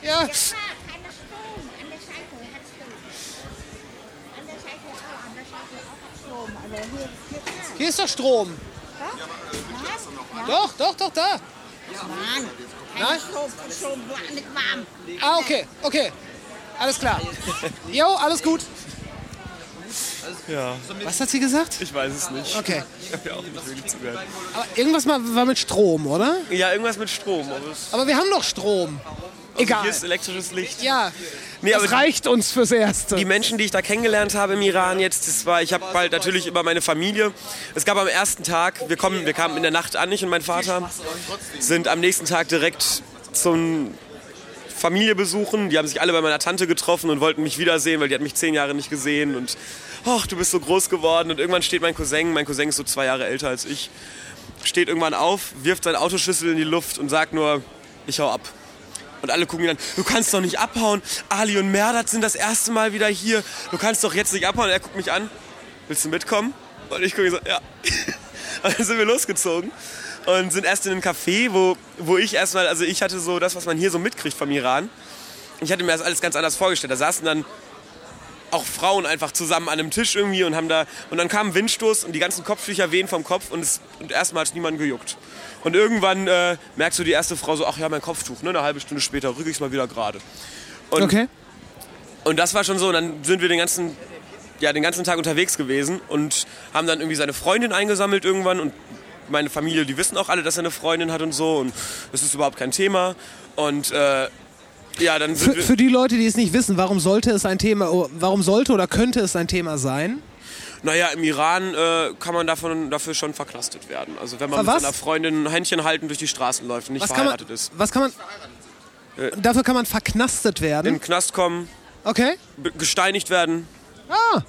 Ja. Hier ist doch Strom. Doch, doch, doch, da. Mann, Nein? kein Strom, Strom, nicht warm. Ah, okay, okay. Alles klar. Jo, alles gut. Ja. Was hat sie gesagt? Ich weiß es nicht. Okay. Ich habe ja auch nicht wirklich zugehört. Aber irgendwas mal war mit Strom, oder? Ja, irgendwas mit Strom. Aber es Aber wir haben doch Strom. Egal. Hier ist elektrisches Licht. Ja, Nee, das reicht uns fürs Erste. die Menschen, die ich da kennengelernt habe im Iran jetzt, das war, ich habe halt natürlich über meine Familie. Es gab am ersten Tag, wir kommen, wir kamen in der Nacht an, ich und mein Vater, sind am nächsten Tag direkt zum Familie besuchen. Die haben sich alle bei meiner Tante getroffen und wollten mich wiedersehen, weil die hat mich zehn Jahre nicht gesehen und ach, du bist so groß geworden. Und irgendwann steht mein Cousin, mein Cousin ist so zwei Jahre älter als ich, steht irgendwann auf, wirft seinen Autoschlüssel in die Luft und sagt nur, ich hau ab. Und alle gucken ihn an, du kannst doch nicht abhauen. Ali und Merdat sind das erste Mal wieder hier. Du kannst doch jetzt nicht abhauen. Und er guckt mich an, willst du mitkommen? Und ich gucke so, ja. Und dann sind wir losgezogen und sind erst in einem Café, wo, wo ich erstmal, also ich hatte so das, was man hier so mitkriegt vom Iran. Ich hatte mir das alles ganz anders vorgestellt. Da saßen dann auch Frauen einfach zusammen an einem Tisch irgendwie und haben da und dann kam ein Windstoß und die ganzen Kopftücher wehen vom Kopf und, es, und erstmal hat niemand gejuckt. Und irgendwann äh, merkst du die erste Frau so, ach ja, mein Kopftuch, ne? Eine halbe Stunde später rücke ich es mal wieder gerade. Und, Okay. und das war schon so. Und dann sind wir den ganzen, ja, den ganzen Tag unterwegs gewesen und haben dann irgendwie seine Freundin eingesammelt irgendwann. Und meine Familie, die wissen auch alle, dass er eine Freundin hat und so. Und das ist überhaupt kein Thema. Und äh, ja, dann sind Für, wir. für die Leute, die es nicht wissen, warum sollte es ein Thema, oh, warum sollte oder könnte es ein Thema sein? Naja, im Iran äh, kann man davon, dafür schon verknastet werden. Also wenn man Ver mit was? seiner Freundin ein Händchen halten durch die Straßen läuft und nicht Was kann man, verheiratet ist. was kann man, Äh, dafür kann man verknastet werden? in den Knast kommen, Okay. gesteinigt werden. Ah,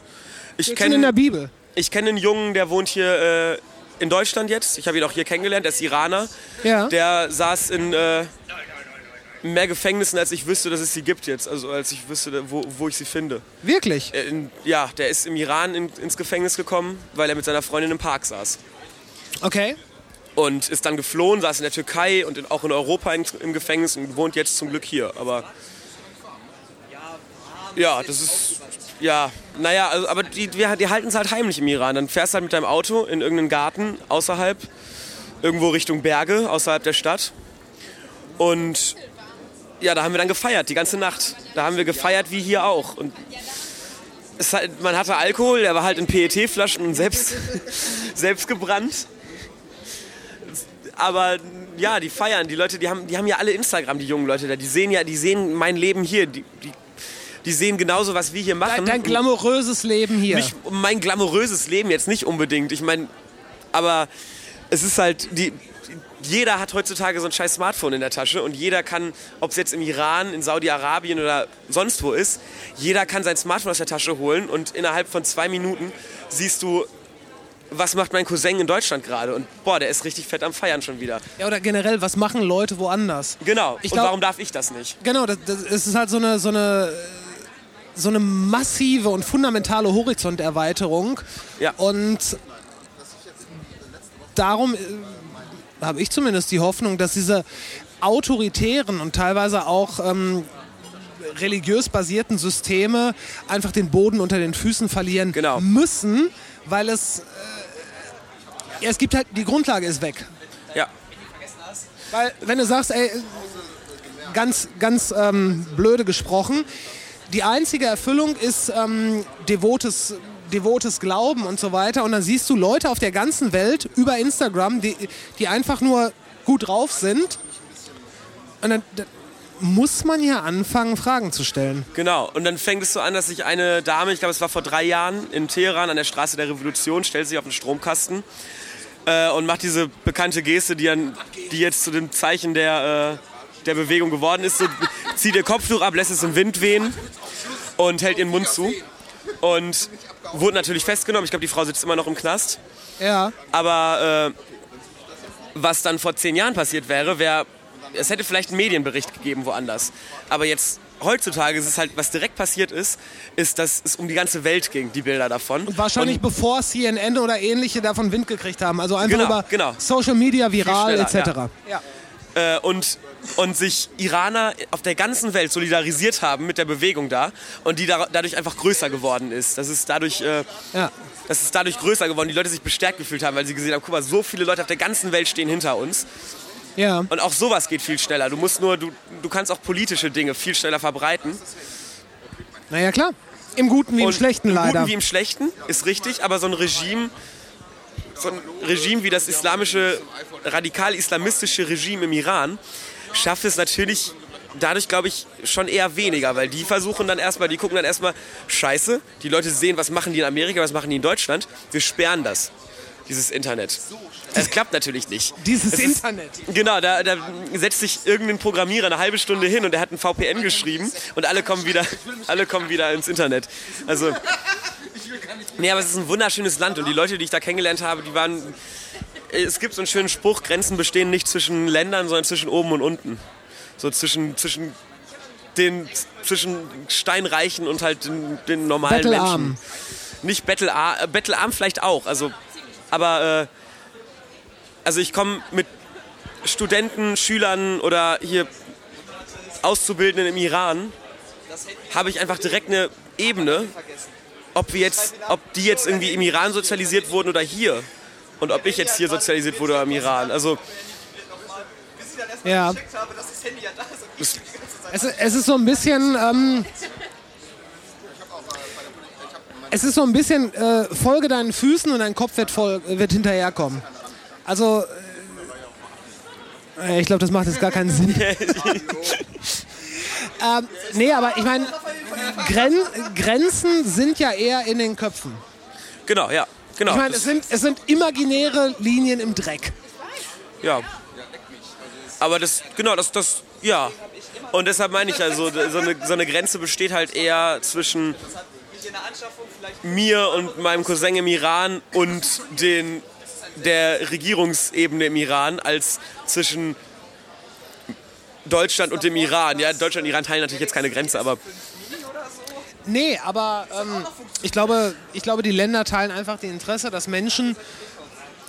Ich kenne in der Bibel. Ich kenne einen Jungen, der wohnt hier äh, in Deutschland jetzt. Ich habe ihn auch hier kennengelernt, der ist Iraner. Ja. Der saß in äh, mehr Gefängnissen, als ich wüsste, dass es sie gibt jetzt. Also als ich wüsste, wo, wo ich sie finde. Wirklich? Äh, in, ja, der ist im Iran in, ins Gefängnis gekommen, weil er mit seiner Freundin im Park saß. Okay. Und ist dann geflohen, saß in der Türkei und in, auch in Europa in, im Gefängnis und wohnt jetzt zum Glück hier. Aber ja, das ist ja, naja, also, aber die, wir, die halten es halt heimlich im Iran. Dann fährst du halt mit deinem Auto in irgendeinen Garten außerhalb, irgendwo Richtung Berge, außerhalb der Stadt. Und ja, da haben wir dann gefeiert, die ganze Nacht. Da haben wir gefeiert wie hier auch. Und es halt, man hatte Alkohol, der war halt in PET-Flaschen und selbst, selbst gebrannt. Aber ja, die feiern, die Leute, die haben, die haben ja alle Instagram, die jungen Leute da. Die sehen ja, die sehen mein Leben hier. Die, die, die sehen genauso, was wir hier machen. Dein, dein glamouröses Leben hier. Mich, mein glamouröses Leben jetzt nicht unbedingt. Ich meine, aber es ist halt, die, jeder hat heutzutage so ein scheiß Smartphone in der Tasche und jeder kann, ob es jetzt im Iran, in Saudi-Arabien oder sonst wo ist, jeder kann sein Smartphone aus der Tasche holen und innerhalb von zwei Minuten siehst du, was macht mein Cousin in Deutschland gerade und boah, der ist richtig fett am Feiern schon wieder. Ja, oder generell, was machen Leute woanders? Genau, Ich und glaub- warum darf ich das nicht? Genau, das, das es ist halt so eine, so eine, so eine massive und fundamentale Horizonterweiterung. Ja. Und darum äh, habe ich zumindest die Hoffnung, dass diese autoritären und teilweise auch ähm, religiös basierten Systeme einfach den Boden unter den Füßen verlieren müssen, weil es äh, ja, es gibt halt die Grundlage ist weg. Ja. Weil wenn du sagst, ey, ganz ganz ähm, blöde gesprochen, die einzige Erfüllung ist ähm, devotes devotes Glauben und so weiter und dann siehst du Leute auf der ganzen Welt über Instagram, die, die einfach nur gut drauf sind und dann, dann muss man ja anfangen, Fragen zu stellen. Genau, und dann fängt es so an, dass sich eine Dame, ich glaube es war vor drei Jahren, in Teheran an der Straße der Revolution, stellt sich auf den Stromkasten äh, und macht diese bekannte Geste, die, an, die jetzt zu dem Zeichen der, äh, der Bewegung geworden ist. So, zieht ihr Kopftuch ab, lässt es im Wind wehen und hält ihren Mund zu. Und wurde natürlich festgenommen. Ich glaube, die Frau sitzt immer noch im Knast. Ja. Aber äh, was dann vor zehn Jahren passiert wäre, wäre, es hätte vielleicht einen Medienbericht gegeben woanders. Aber jetzt, heutzutage ist es halt, was direkt passiert ist, ist, dass es um die ganze Welt ging, die Bilder davon. Und wahrscheinlich Und bevor CNN oder ähnliche davon Wind gekriegt haben. Also einfach Genau, über genau. Social Media, viral etc. ja. Äh, und, und sich Iraner auf der ganzen Welt solidarisiert haben mit der Bewegung da und die da, dadurch einfach größer geworden ist. Das ist dadurch, äh, Ja. das ist dadurch größer geworden, die Leute sich bestärkt gefühlt haben, weil sie gesehen haben, guck mal, so viele Leute auf der ganzen Welt stehen hinter uns. Ja. Und auch sowas geht viel schneller. Du musst nur, du, du kannst auch politische Dinge viel schneller verbreiten. Naja, klar. Im Guten wie im Und Schlechten Im leider. Guten wie im Schlechten, ist richtig, aber so ein Regime, so ein Regime wie das islamische, radikal-islamistische Regime im Iran, schafft es natürlich dadurch glaube ich schon eher weniger, weil die versuchen dann erstmal, die gucken dann erstmal, scheiße, die Leute sehen, was machen die in Amerika, was machen die in Deutschland, wir sperren das, dieses Internet. Es klappt natürlich nicht. Dieses Es ist- Internet. Genau, da, da setzt sich irgendein Programmierer eine halbe Stunde hin und der hat ein VPN geschrieben und alle kommen wieder, alle kommen wieder ins Internet. Also, nee, aber es ist ein wunderschönes Land und die Leute, die ich da kennengelernt habe, die waren, es gibt so einen schönen Spruch, Grenzen bestehen nicht zwischen Ländern, sondern zwischen oben und unten. So zwischen, zwischen den, zwischen Steinreichen und halt den, den normalen Bettelarm. Menschen. Nicht bettelarm, äh, bettelarm vielleicht auch, also, aber, äh, also ich komme mit Studenten, Schülern oder hier Auszubildenden im Iran, habe ich einfach direkt eine Ebene, ob, wir jetzt, ob die jetzt irgendwie im Iran sozialisiert wurden oder hier. Und ob ich jetzt hier sozialisiert wurde oder im Iran. Also, Ja. Es, es ist so ein bisschen. Ähm, es ist so ein bisschen äh, Folge deinen Füßen und dein Kopf wird, voll, wird hinterherkommen. Also. Äh, ich glaube, das macht jetzt gar keinen Sinn. ähm, nee, aber ich meine, Gren Grenzen sind ja eher in den Köpfen. genau, ja. Genau. ich meine, es sind, es sind imaginäre Linien im Dreck. Ja. Aber das, genau, das, das, ja. Und deshalb meine ich also, so eine, so eine Grenze besteht halt eher zwischen mir und meinem Cousin im Iran und den, der Regierungsebene im Iran als zwischen Deutschland und dem Iran. Ja, Deutschland und Iran teilen natürlich jetzt keine Grenze, aber Nee, aber ähm, ich, glaube, ich glaube, die Länder teilen einfach die Interesse, dass Menschen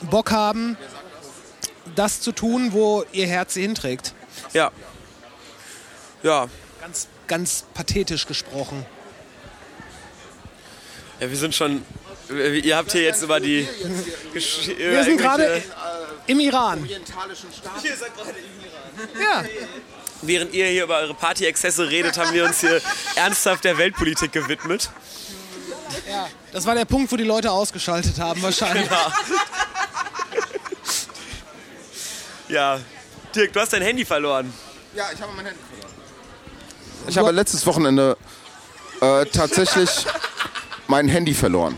Bock haben, das zu tun, wo ihr Herz sie hinträgt. ja. Ja. Ganz, ganz pathetisch gesprochen. Ja, wir sind schon. Ihr habt hier jetzt über die. Wir sind gerade im Iran. Ja. Während ihr hier über eure Partyexzesse redet, haben wir uns hier ernsthaft der Weltpolitik gewidmet. ja. Das war der Punkt, wo die Leute ausgeschaltet haben, wahrscheinlich. Genau. Ja. Dirk, du hast dein Handy verloren. Ja, ich habe mein Handy verloren. Ich habe letztes Wochenende äh, tatsächlich mein Handy verloren.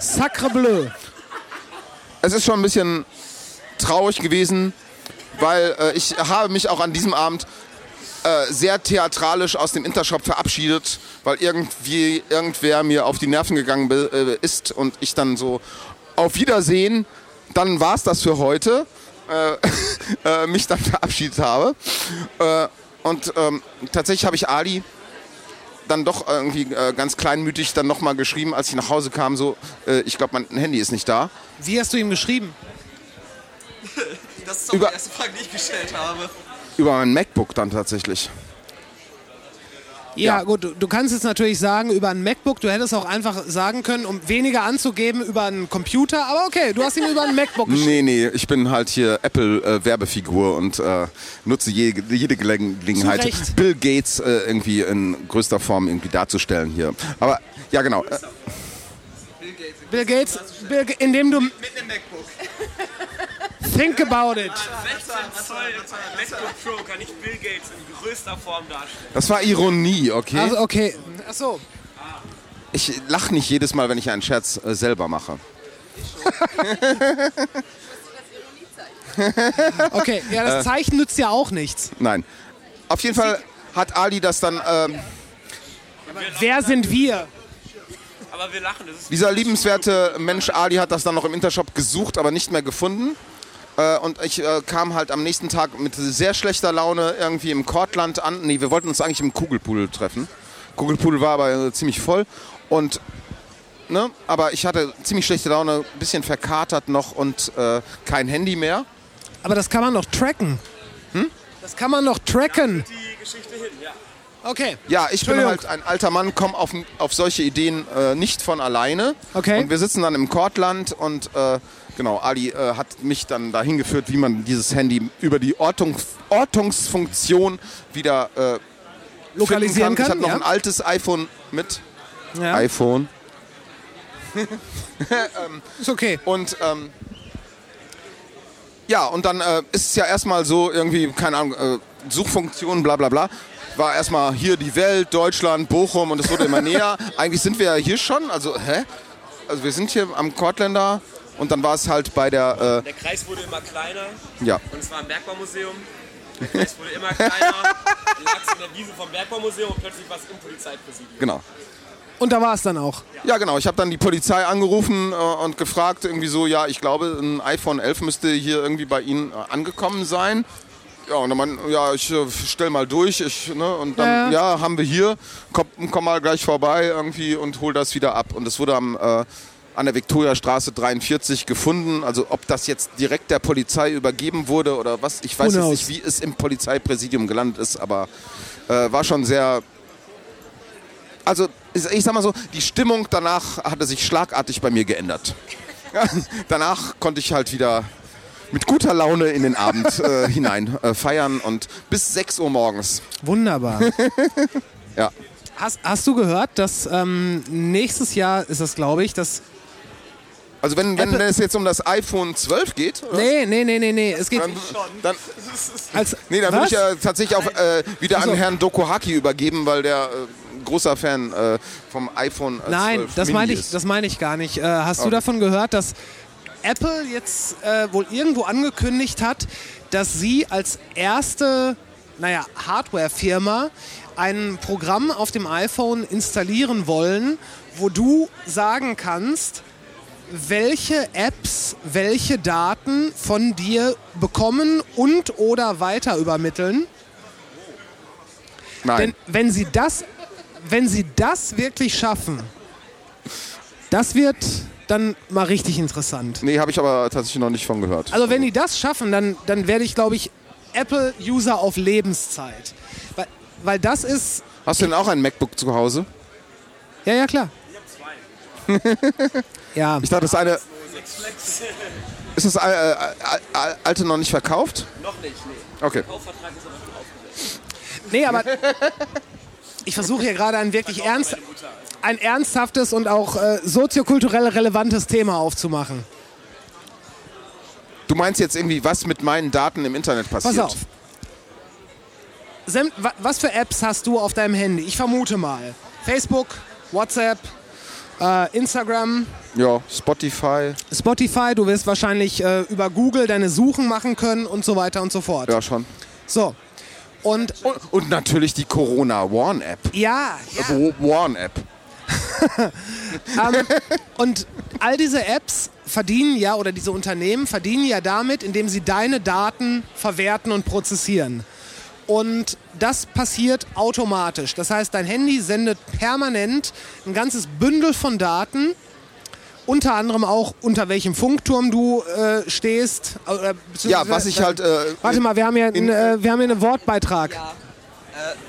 Sacre bleu. Es ist schon ein bisschen traurig gewesen, weil äh, ich habe mich auch an diesem Abend äh, sehr theatralisch aus dem Intershop verabschiedet, weil irgendwie irgendwer mir auf die Nerven gegangen äh, ist und ich dann so auf Wiedersehen, dann war es das für heute, äh, äh, mich dann verabschiedet habe. Äh, und ähm, tatsächlich habe ich Ali dann doch irgendwie äh, ganz kleinmütig dann nochmal geschrieben, als ich nach Hause kam, so, äh, ich glaube, mein Handy ist nicht da. Wie hast du ihm geschrieben? Das ist doch die Über- erste Frage, die ich gestellt habe. Über mein MacBook dann tatsächlich. Ja, gut, du, kannst jetzt natürlich sagen über ein MacBook, du hättest auch einfach sagen können, um weniger anzugeben über einen Computer, aber okay, du hast ihm über ein MacBook geschrieben. Nee, nee, ich bin halt hier Apple-Werbefigur und äh, nutze jede, jede Gelegen- Gelegenheit. Bill Gates äh, irgendwie in größter Form irgendwie darzustellen hier. Aber ja, genau. Äh, Bill Gates, Bill, Ga- indem du... Mit einem MacBook. Think about it. 16 Zoll MacBook Pro kann ich Bill Gates in größter Form darstellen. das war Ironie, okay? Also okay, achso. Ich lache nicht jedes Mal, wenn ich einen Scherz äh, selber mache. Okay, ja, das Äh. Zeichen nützt ja auch nichts. Nein. Auf jeden Fall hat Ali das dann, ähm, Wer sind wir? Aber wir lachen, das ist dieser liebenswerte Mensch Ali hat das dann noch im Intershop gesucht, aber nicht mehr gefunden. Äh, und ich äh, kam halt am nächsten Tag mit sehr schlechter Laune irgendwie im Kortland an. Nee, wir wollten uns eigentlich im Kugelpool treffen. Kugelpool war aber äh, ziemlich voll. Und, ne, aber ich hatte ziemlich schlechte Laune, ein bisschen verkatert noch und äh, kein Handy mehr. Aber das kann man doch tracken. Das kann man doch tracken. die Geschichte hin, ja. Okay. Ja, ich bin halt ein alter Mann, komme auf, auf solche Ideen äh, nicht von alleine. Okay. Und wir sitzen dann im Kortland und äh, genau, Ali äh, hat mich dann dahin geführt, wie man dieses Handy über die Ortung, Ortungsfunktion wieder äh, Lokalisieren finden kann. Ich kann, hatte noch ja. ein altes iPhone mit. Ja. iPhone. Ist okay. Und ähm, ja, und dann äh, ist es ja erstmal so irgendwie, keine Ahnung, äh, Suchfunktion, bla bla bla. War erstmal hier die Welt, Deutschland, Bochum und es wurde immer näher. Eigentlich sind wir ja hier schon, also hä? Also wir sind hier am Kortländer und dann war es halt bei der, Der Kreis wurde immer kleiner. äh, ja, Und es war ein Bergbaumuseum. Der Kreis wurde immer kleiner. Dann lag es in der Wiese vom Bergbaumuseum und plötzlich war es im Polizeipräsidium. genau. Und da war es dann auch. Ja, genau. Ich habe dann die Polizei angerufen äh, und gefragt, irgendwie so, ja, ich glaube, ein iPhone 11 müsste hier irgendwie bei Ihnen äh, angekommen sein. Ja, und dann meinen, ja, ich äh, stell mal durch. Ich, ne, und dann, Ja, ja, haben wir hier. Komm, komm mal gleich vorbei irgendwie und hol das wieder ab. Und es wurde am, äh, an der Viktoriastraße 43 gefunden. Also ob das jetzt direkt der Polizei übergeben wurde oder was, ich weiß nicht, wie es im Polizeipräsidium gelandet ist, aber äh, war schon sehr also ich ich sag mal so, die Stimmung danach hatte sich schlagartig bei mir geändert. Ja, danach konnte ich halt wieder mit guter Laune in den Abend äh, hinein äh, feiern und bis 6 Uhr morgens. Wunderbar. Ja. Hast, hast du gehört, dass ähm, nächstes Jahr ist das, glaube ich, dass. Also wenn, wenn Apple- es jetzt um das iPhone 12 geht, oder? Nee, nee, nee, nee, nee. Es geht. dann, dann, Als, nee, dann würde ich ja tatsächlich auch äh, wieder Also- an Herrn Dokuhaki übergeben, weil der äh, großer Fan äh, vom iPhone äh, Nein, 12 das meine ich, das meine ich gar nicht. Äh, hast du Okay. davon gehört, dass Apple jetzt äh, wohl irgendwo angekündigt hat, dass sie als erste, naja, Hardware-Firma ein Programm auf dem iPhone installieren wollen, wo du sagen kannst, welche Apps welche Daten von dir bekommen und oder weiter übermitteln. Nein. Denn wenn sie das, wenn sie das wirklich schaffen, das wird dann mal richtig interessant. Nee, habe ich aber tatsächlich noch nicht von gehört. Also wenn die das schaffen, dann, dann werde ich, glaube ich, Apple-User auf Lebenszeit. Weil, weil das ist, Hast du denn auch ein MacBook zu Hause? ja, ja, klar. Ja. Ich dachte, das eine. Ist das äh, äh, äh, alte noch nicht verkauft? Noch nicht, nee. Okay. Kaufvertrag ist aber schon aufgelöst. Nee, aber ich versuche hier gerade ein wirklich ernst, ein ernsthaftes und auch äh, soziokulturell relevantes Thema aufzumachen. Du meinst jetzt irgendwie, was mit meinen Daten im Internet passiert? Pass auf. Sem wa- was für Apps hast du auf deinem Handy? Ich vermute mal. Facebook, WhatsApp, äh, Instagram, Ja, Spotify. Spotify. Du wirst wahrscheinlich äh, über Google deine Suchen machen können und so weiter und so fort. Ja, schon. So. Und, und, und natürlich die Corona Warn App. Ja, ja. Warn App. ähm, und all diese Apps verdienen ja, oder diese Unternehmen verdienen ja damit, indem sie deine Daten verwerten und prozessieren. Und das passiert automatisch. Das heißt, dein Handy sendet permanent ein ganzes Bündel von Daten, unter anderem auch unter welchem Funkturm du äh, stehst. Äh, Ja, was ich halt. Äh, Warte mal, wir haben hier, in- einen, äh, wir haben hier einen Wortbeitrag.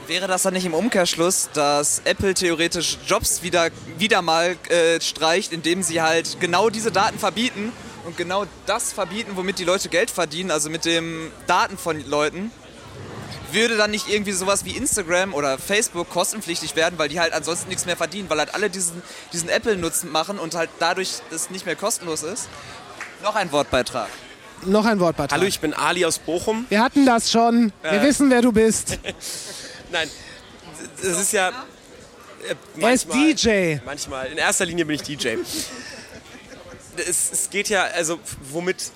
Wäre das dann nicht im Umkehrschluss, dass Apple theoretisch Jobs wieder, wieder mal äh, streicht, indem sie halt genau diese Daten verbieten und genau das verbieten, womit die Leute Geld verdienen, also mit dem Daten von Leuten? Würde dann nicht irgendwie sowas wie Instagram oder Facebook kostenpflichtig werden, weil die halt ansonsten nichts mehr verdienen, weil halt alle diesen, diesen Apple-Nutzen machen und halt dadurch es nicht mehr kostenlos ist? Noch ein Wortbeitrag. Noch ein Wortbeitrag. Hallo, ich bin Ali aus Bochum. Wir hatten das schon. Wir Äh. wissen, wer du bist. Nein, es ist ja. Äh, Er ist manchmal- DJ. Manchmal. In erster Linie bin ich DJ. Es, es geht ja, also womit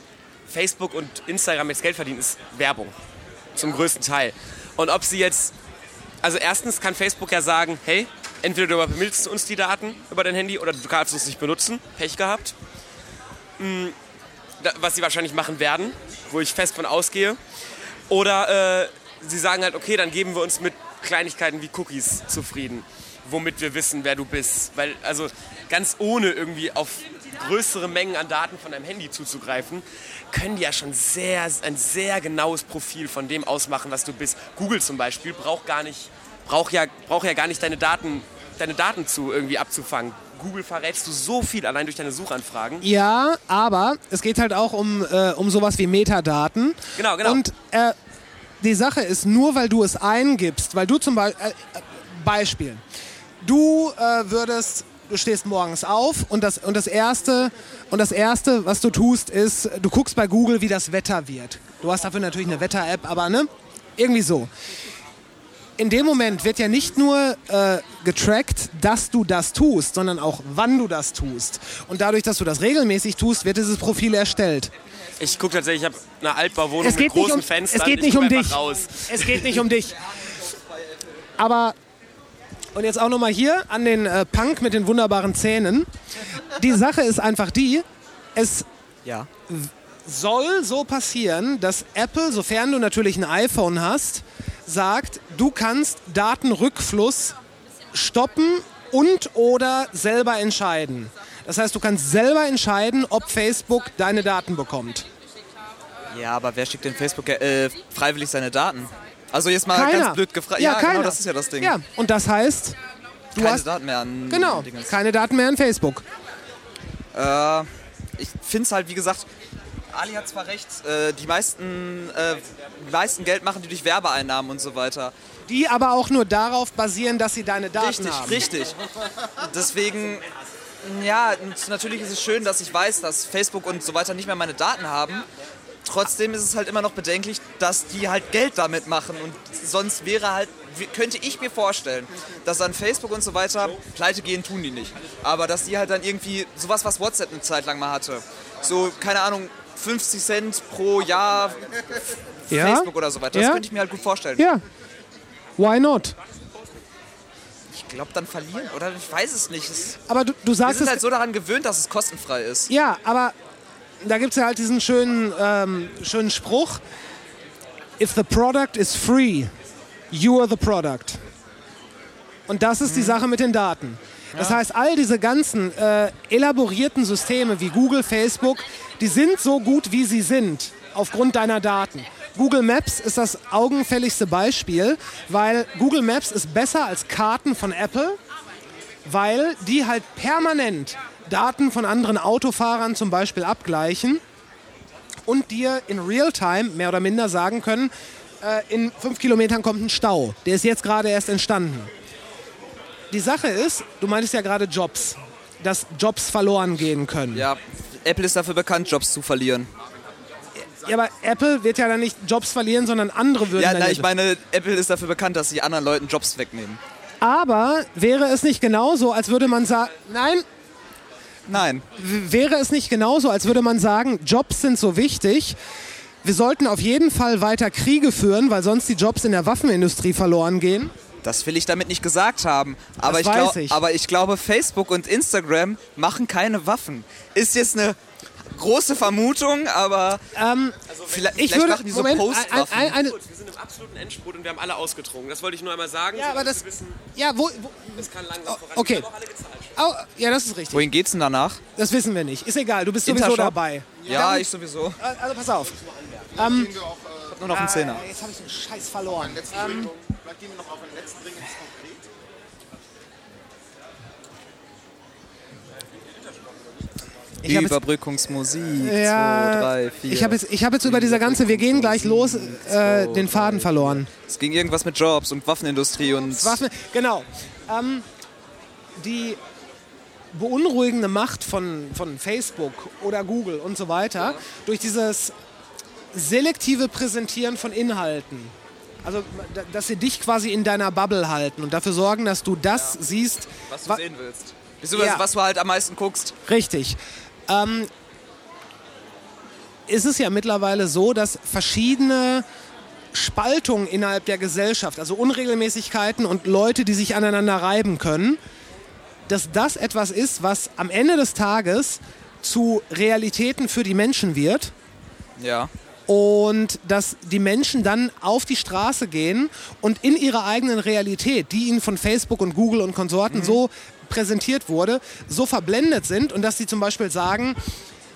Facebook und Instagram jetzt Geld verdienen, ist Werbung. Zum größten Teil. Und ob sie jetzt. Also erstens kann Facebook ja sagen, hey, entweder du übermittelst uns die Daten über dein Handy oder du kannst uns nicht benutzen. Pech gehabt. Hm, was sie wahrscheinlich machen werden, wo ich fest von ausgehe. Oder äh, sie sagen halt, okay, dann geben wir uns mit Kleinigkeiten wie Cookies zufrieden, womit wir wissen, wer du bist. Weil, also ganz ohne irgendwie auf größere Mengen an Daten von deinem Handy zuzugreifen, können die ja schon sehr, ein sehr genaues Profil von dem ausmachen, was du bist. Google zum Beispiel braucht gar nicht, braucht ja, braucht ja gar nicht deine Daten, deine Daten zu irgendwie abzufangen. Google verrätst du so viel allein durch deine Suchanfragen. Ja, aber es geht halt auch um, äh, um sowas wie Metadaten. Genau, genau. Und äh, die Sache ist, nur weil du es eingibst, weil du zum Beispiel, äh, äh, Beispiel, du äh, würdest, du stehst morgens auf und das, und, das erste, und das Erste, was du tust, ist, du guckst bei Google, wie das Wetter wird. Du hast dafür natürlich eine Wetter-App, aber ne? Irgendwie so. In dem Moment wird ja nicht nur äh, getrackt, dass du das tust, sondern auch wann du das tust. Und dadurch, dass du das regelmäßig tust, wird dieses Profil erstellt. Ich gucke tatsächlich, ich habe eine Altbauwohnung Es geht mit nicht großen um- Fenstern. es geht ich nicht um dich. Raus. Es geht nicht um dich. Aber, und jetzt auch nochmal hier an den äh, Punk mit den wunderbaren Zähnen. Die Sache ist einfach die, es Ja. soll so passieren, dass Apple, sofern du natürlich ein iPhone hast, sagt, du kannst Datenrückfluss stoppen und oder selber entscheiden. Das heißt, du kannst selber entscheiden, ob Facebook deine Daten bekommt. Ja, aber wer schickt denn Facebook äh, freiwillig seine Daten? Also jetzt mal Keiner. ganz blöd gefragt. Ja, Ja, keiner. genau, das ist ja das Ding. Ja, und das heißt, du Keine hast Daten mehr an genau Dingens. keine Daten mehr an Facebook. Äh, ich finde es halt, wie gesagt, Ali hat zwar recht, äh, die meisten, äh, meisten Geld machen die durch Werbeeinnahmen und so weiter. Die aber auch nur darauf basieren, dass sie deine Daten Richtig, haben. richtig. Deswegen, ja, und natürlich ist es schön, dass ich weiß, dass Facebook und so weiter nicht mehr meine Daten haben. Trotzdem ist es halt immer noch bedenklich, dass die halt Geld damit machen. Und sonst wäre halt, könnte ich mir vorstellen, dass dann Facebook und so weiter, pleite gehen tun die nicht. Aber dass die halt dann irgendwie, sowas, was WhatsApp eine Zeit lang mal hatte. So, keine Ahnung, 50 Cent pro Jahr Ja. Facebook oder so weiter. Das Ja. könnte ich mir halt gut vorstellen. Ja. Why not? Ich glaube, dann verlieren, oder? Ich weiß es nicht. Es, Aber du, du wir sagst sind es. halt so daran gewöhnt, dass es kostenfrei ist. Ja, aber da gibt es ja halt diesen schönen, ähm, schönen Spruch: If the product is free, you are the product. Und das ist die Sache mit den Daten. Das heißt, all diese ganzen äh, elaborierten Systeme wie Google, Facebook, die sind so gut, wie sie sind, aufgrund deiner Daten. Google Maps ist das augenfälligste Beispiel, weil Google Maps ist besser als Karten von Apple, weil die halt permanent Daten von anderen Autofahrern zum Beispiel abgleichen und dir in Realtime mehr oder minder sagen können, äh, in fünf Kilometern kommt ein Stau. Der ist jetzt gerade erst entstanden. Die Sache ist, du meintest ja gerade Jobs, dass Jobs verloren gehen können. Ja, Apple ist dafür bekannt, Jobs zu verlieren. Ja, aber Apple wird ja dann nicht Jobs verlieren, sondern andere würden Ja, na, ja- ich meine, Apple ist dafür bekannt, dass sie anderen Leuten Jobs wegnehmen. Aber wäre es nicht genauso, als würde man sagen, nein, Nein. w- wäre es nicht genauso, als würde man sagen, Jobs sind so wichtig, wir sollten auf jeden Fall weiter Kriege führen, weil sonst die Jobs in der Waffenindustrie verloren gehen? Das will ich damit nicht gesagt haben. Aber, Das ich, glaub, ich. aber ich glaube, Facebook und Instagram machen keine Waffen. Ist jetzt eine große Vermutung, aber vielleicht, ich vielleicht würde- machen die so Moment, Postwaffen. ein- ein- eine- Wir sind im absoluten Endspurt und wir haben alle ausgetrunken. Das wollte ich nur einmal sagen. Ja, so, aber das- wir wissen, Ja, wo, wo es kann langsam voran. okay. Wir haben auch alle gezahlt. Au, ja, das ist richtig. Wohin geht's denn danach? Das wissen wir nicht. Ist egal, du bist sowieso Intershop? dabei. Ja, Dann- ich sowieso. Also pass auf. Ähm, Ich hab nur noch einen Zehner. Jetzt habe ich den Scheiß verloren. Ähm, Vielleicht gehen wir noch auf den letzten Ring ins Konkret. Ich Überbrückungsmusik. ja, 2, 3, 4. ich habe jetzt, ich hab jetzt über diese ganze, wir gehen gleich los, äh, den Faden verloren. Es ging irgendwas mit Jobs und Waffenindustrie und. Mir, genau. Ähm, die beunruhigende Macht von, von Facebook oder Google und so weiter durch dieses selektive Präsentieren von Inhalten. Also, da- dass sie dich quasi in deiner Bubble halten und dafür sorgen, dass du das siehst, Was du wa- sehen willst. Beziehungsweise Ja. was du halt am meisten guckst. Richtig. Ähm, ist es ja mittlerweile so, dass verschiedene Spaltungen innerhalb der Gesellschaft, also Unregelmäßigkeiten und Leute, die sich aneinander reiben können, dass das etwas ist, was am Ende des Tages zu Realitäten für die Menschen wird Ja. und dass die Menschen dann auf die Straße gehen und in ihrer eigenen Realität, die ihnen von Facebook und Google und Konsorten so präsentiert wurde, so verblendet sind und dass sie zum Beispiel sagen,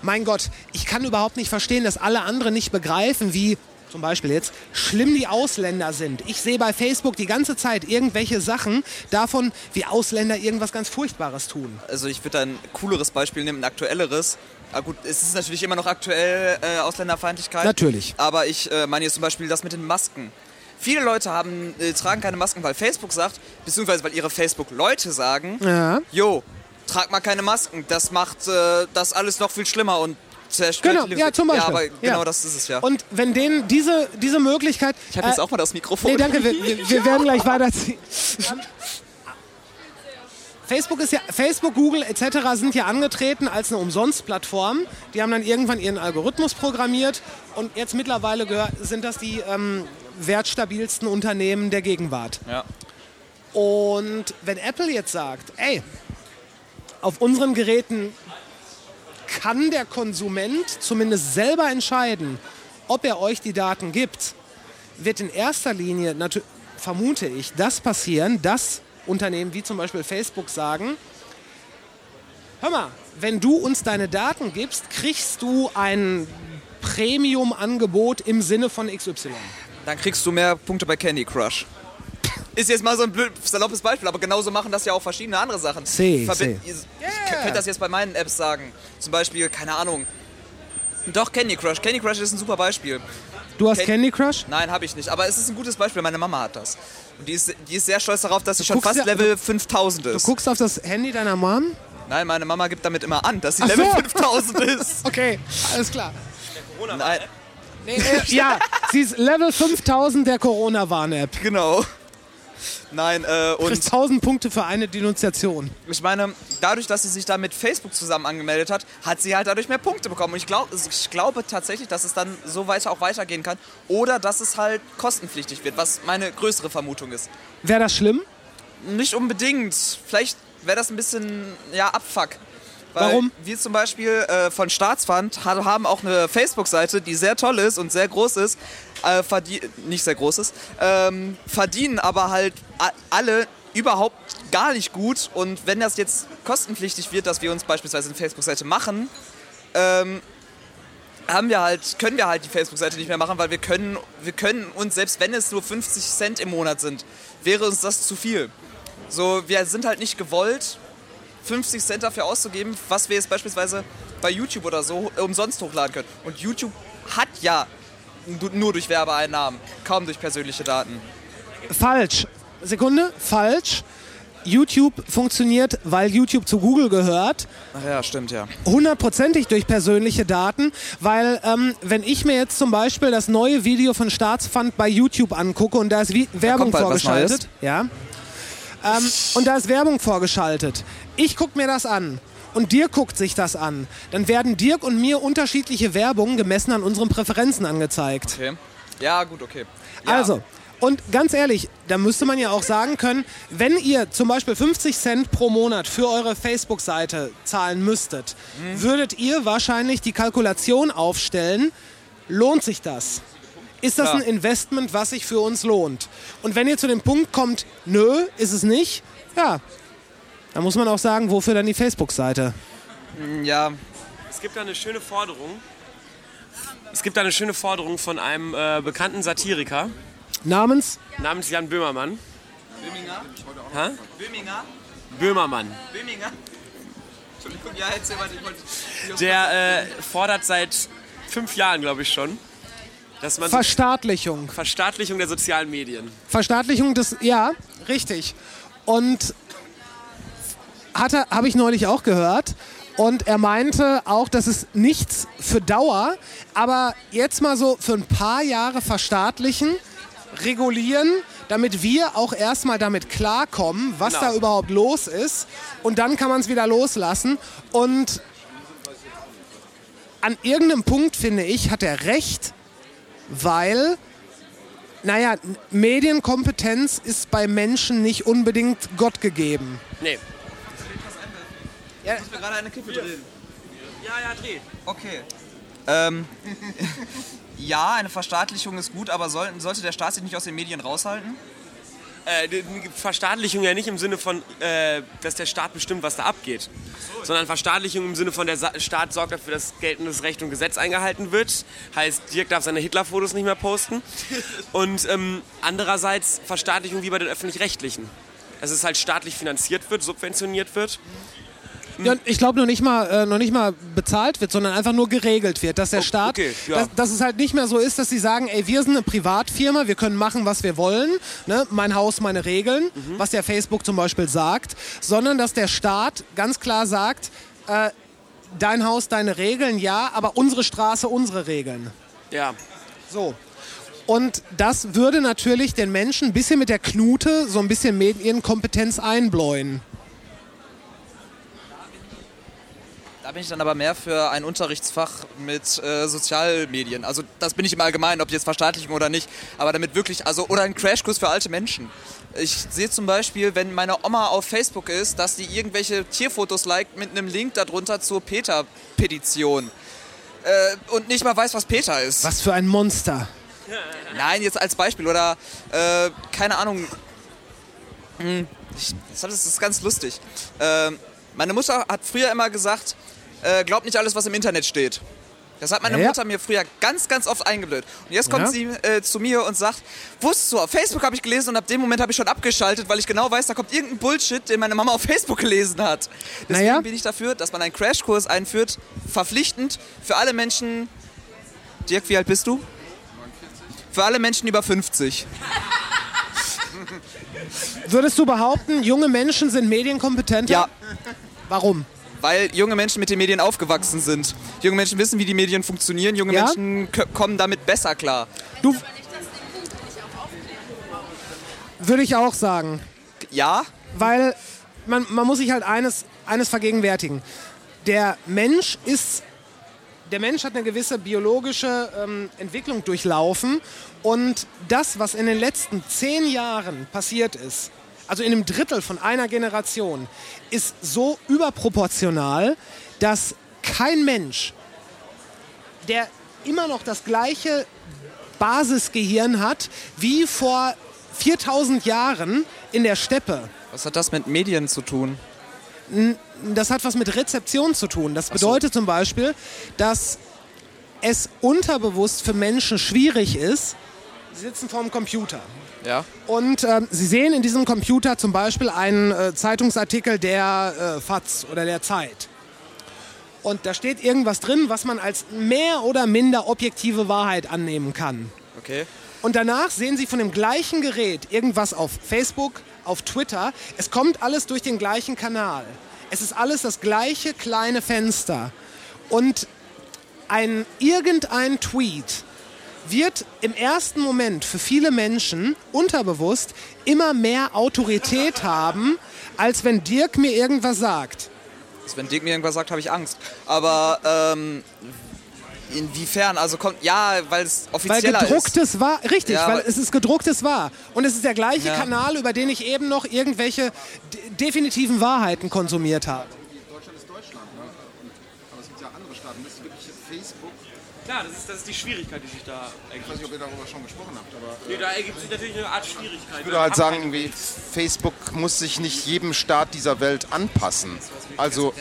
mein Gott, ich kann überhaupt nicht verstehen, dass alle anderen nicht begreifen, wie zum Beispiel jetzt schlimm die Ausländer sind. Ich sehe bei Facebook die ganze Zeit irgendwelche Sachen davon, wie Ausländer irgendwas ganz Furchtbares tun. Also ich würde ein cooleres Beispiel nehmen, ein aktuelleres. Aber gut, es ist natürlich immer noch aktuell äh, Ausländerfeindlichkeit. Natürlich. Aber ich äh, meine jetzt zum Beispiel das mit den Masken. Viele Leute haben, äh, tragen keine Masken, weil Facebook sagt, beziehungsweise weil ihre Facebook-Leute sagen, Ja. jo, trag mal keine Masken, das macht äh, das alles noch viel schlimmer und zerstört Genau, ja, zum Beispiel. Ja, aber genau Ja. das ist es ja. Und wenn denen diese, diese Möglichkeit. ich habe jetzt auch mal das Mikrofon. Nee, danke, wir, wir, wir werden gleich weiterziehen. Facebook ist ja, Facebook, Google etc. sind ja angetreten als eine Umsonstplattform. Die haben dann irgendwann ihren Algorithmus programmiert und jetzt mittlerweile gehör, sind das die ähm, wertstabilsten Unternehmen der Gegenwart. Ja. Und wenn Apple jetzt sagt, ey, auf unseren Geräten kann der Konsument zumindest selber entscheiden, ob er euch die Daten gibt, wird in erster Linie, vermute ich, das passieren, dass Unternehmen wie zum Beispiel Facebook sagen, hör mal, wenn du uns deine Daten gibst, kriegst du ein Premium-Angebot im Sinne von XY. Dann kriegst du mehr Punkte bei Candy Crush. Ist jetzt mal so ein blöd, saloppes Beispiel, aber genauso machen das ja auch verschiedene andere Sachen. See, see. Ihr ihr könnt das jetzt bei meinen Apps sagen. Zum Beispiel, keine Ahnung. Doch, Candy Crush. Candy Crush ist ein super Beispiel. Du hast Ken- Candy Crush? Nein, habe ich nicht. Aber es ist ein gutes Beispiel. Meine Mama hat das. Und die ist, die ist sehr stolz darauf, dass sie schon fast ja- Level 5000 Du ist. guckst auf das Handy deiner Mom? Nein, meine Mama gibt damit immer an, dass sie Level so. 5000 ist. Okay, alles klar. Nein. Nee, äh, ja, sie ist Level 5000 der Corona-Warn-App. Genau. Nein, äh, und Kriegst 1000 Punkte für eine Denunziation. ich meine, dadurch, dass sie sich da mit Facebook zusammen angemeldet hat, hat sie halt dadurch mehr Punkte bekommen. Und ich, glaub, ich glaube tatsächlich, dass es dann so weiter auch weitergehen kann. Oder dass es halt kostenpflichtig wird, was meine größere Vermutung ist. Wäre das schlimm? Nicht unbedingt. Vielleicht wäre das ein bisschen, ja, Abfuck. Weil Warum? Wir zum Beispiel äh, von Staatsfund ha- haben auch eine Facebook-Seite, die sehr toll ist und sehr groß ist. Äh, verdie- nicht sehr groß ist. Ähm, verdienen aber halt alle überhaupt gar nicht gut. Und wenn das jetzt kostenpflichtig wird, dass wir uns beispielsweise eine Facebook-Seite machen, ähm, haben wir halt, können wir halt die Facebook-Seite nicht mehr machen, weil wir können, wir können uns, selbst wenn es nur 50 Cent im Monat sind, wäre uns das zu viel. So, wir sind halt nicht gewollt, 50 Cent dafür auszugeben, was wir jetzt beispielsweise bei YouTube oder so umsonst hochladen können. Und YouTube hat ja nur durch Werbeeinnahmen, kaum durch persönliche Daten. Falsch. Sekunde, falsch. YouTube funktioniert, weil YouTube zu Google gehört, Ach ja, stimmt ja. hundertprozentig durch persönliche Daten, weil ähm, wenn ich mir jetzt zum Beispiel das neue Video von Staatsfund bei YouTube angucke und da ist wie Werbung was vorgeschaltet, ja, ähm, und da ist Werbung vorgeschaltet, ich gucke mir das an und Dirk guckt sich das an, dann werden Dirk und mir unterschiedliche Werbungen gemessen an unseren Präferenzen angezeigt. Okay. Ja, gut, okay. Ja. Also, und ganz ehrlich, da müsste man ja auch sagen können, wenn ihr zum Beispiel 50 Cent pro Monat für eure Facebook-Seite zahlen müsstet, Mhm. würdet ihr wahrscheinlich die Kalkulation aufstellen, lohnt sich das? Ist das Klar. ein Investment, was sich für uns lohnt? Und wenn ihr zu dem Punkt kommt, nö, ist es nicht, ja, dann muss man auch sagen, wofür dann die Facebook-Seite? Ja. Es gibt da eine schöne Forderung. Es gibt da eine schöne Forderung von einem äh, bekannten Satiriker Namens? namens Jan Böhmermann. Böhminger? Hä? Böhminger? Böhmermann. Böhminger? Entschuldigung, ja, erzähl mal. Ich wollte... Der äh, fordert seit fünf Jahren, glaube ich schon, dass man Verstaatlichung. Verstaatlichung der sozialen Medien. Verstaatlichung des, ja, richtig. Und hatte, habe ich neulich auch gehört. Und er meinte auch, dass es nichts für Dauer, aber jetzt mal so für ein paar Jahre verstaatlichen, regulieren, damit wir auch erstmal damit klarkommen, was Genau. da überhaupt los ist. Und dann kann man es wieder loslassen. Und an irgendeinem Punkt, finde ich, hat er recht, weil naja, Medienkompetenz ist bei Menschen nicht unbedingt Gott gegeben. Nee. Ja, ich muss mir gerade eine Kippe drehen. Ja, ja, dreh. Okay. Ähm, ja, eine Verstaatlichung ist gut, aber soll, sollte der Staat sich nicht aus den Medien raushalten? Äh, Verstaatlichung ja nicht im Sinne von, äh, dass der Staat bestimmt, was da abgeht, sondern Verstaatlichung im Sinne von, der Sa Staat sorgt dafür, dass geltendes Recht und Gesetz eingehalten wird. Heißt, Dirk darf seine Hitler-Fotos nicht mehr posten. Und ähm, andererseits Verstaatlichung wie bei den Öffentlich-Rechtlichen. Dass es halt staatlich finanziert wird, subventioniert wird. Ja, und ich glaube noch nicht mal äh, noch nicht mal bezahlt wird, sondern einfach nur geregelt wird, dass der Staat, okay, ja. dass, dass es halt nicht mehr so ist, dass sie sagen, ey, wir sind eine Privatfirma, wir können machen, was wir wollen, ne? mein Haus, meine Regeln, Mhm. was ja Facebook zum Beispiel sagt, sondern dass der Staat ganz klar sagt, äh, dein Haus, deine Regeln, ja, aber unsere Straße, unsere Regeln. Ja. So. Und das würde natürlich den Menschen ein bisschen mit der Knute so ein bisschen Medienkompetenz einbläuen. Da bin ich dann aber mehr für ein Unterrichtsfach mit äh, Sozialmedien. Also das bin ich im Allgemeinen, ob jetzt Verstaatlichung oder nicht. Aber damit wirklich, also oder ein Crashkurs für alte Menschen. Ich sehe zum Beispiel, wenn meine Oma auf Facebook ist, dass die irgendwelche Tierfotos liked mit einem Link darunter zur PETA-Petition. Äh, und nicht mal weiß, was PETA ist. Was für ein Monster. Nein, jetzt als Beispiel. Oder, äh, keine Ahnung. Hm, ich, das ist ganz lustig. Ähm, meine Mutter hat früher immer gesagt, äh, glaub nicht alles, was im Internet steht. Das hat meine Ja. Mutter mir früher ganz, ganz oft eingeblödet. Und jetzt kommt Ja. sie äh, zu mir und sagt, wusstest du, auf Facebook habe ich gelesen und ab dem Moment habe ich schon abgeschaltet, weil ich genau weiß, da kommt irgendein Bullshit, den meine Mama auf Facebook gelesen hat. Deswegen Naja. bin ich dafür, dass man einen Crashkurs einführt, verpflichtend für alle Menschen. Dirk, wie alt bist du? Für alle Menschen über 50. Würdest du behaupten, junge Menschen sind medienkompetenter? Ja. Warum? Weil junge Menschen mit den Medien aufgewachsen sind. Junge Menschen wissen, wie die Medien funktionieren. Junge Ja? Menschen kommen damit besser klar. Du. Würde ich auch sagen. Ja? Weil man, man muss sich halt eines, eines vergegenwärtigen. Der Mensch ist. Der Mensch hat eine gewisse biologische ähm, Entwicklung durchlaufen und das, was in den letzten zehn Jahren passiert ist, also in einem Drittel von einer Generation, ist so überproportional, dass kein Mensch, der immer noch das gleiche Basisgehirn hat wie vor 4000 Jahren in der Steppe. Was hat das mit Medien zu tun? Das hat was mit Rezeption zu tun. Das bedeutet zum Beispiel, dass es unterbewusst für Menschen schwierig ist, sie sitzen vor dem Computer. Ja. Und ähm, Sie sehen in diesem Computer zum Beispiel einen äh, Zeitungsartikel der äh, FAZ oder der Zeit. Und da steht irgendwas drin, was man als mehr oder minder objektive Wahrheit annehmen kann. Okay. Und danach sehen Sie von dem gleichen Gerät irgendwas auf Facebook, auf Twitter. Es kommt alles durch den gleichen Kanal. Es ist alles das gleiche kleine Fenster. Und ein irgendein Tweet wird im ersten Moment für viele Menschen unterbewusst immer mehr Autorität haben, als wenn Dirk mir irgendwas sagt. Also wenn Dirk mir irgendwas sagt, habe ich Angst. Aber ähm, inwiefern? Also kommt ja, weil es Weil offizieller gedrucktes ist. war, richtig, Ja, weil es ist gedrucktes war. Und es ist der gleiche Ja. Kanal, über den ich eben noch irgendwelche de definitiven Wahrheiten konsumiert habe. Deutschland ist Deutschland, ne? Und, aber es gibt ja andere Staaten. Das ist wirklich Facebook. Klar, das ist, das ist die Schwierigkeit, die sich da ergibt. Ich weiß nicht, ob ihr darüber schon gesprochen habt, aber. Nee, da ergibt sich natürlich eine Art Schwierigkeit. Ich würde halt sagen, irgendwie, Facebook muss sich nicht jedem Staat dieser Welt anpassen. Also,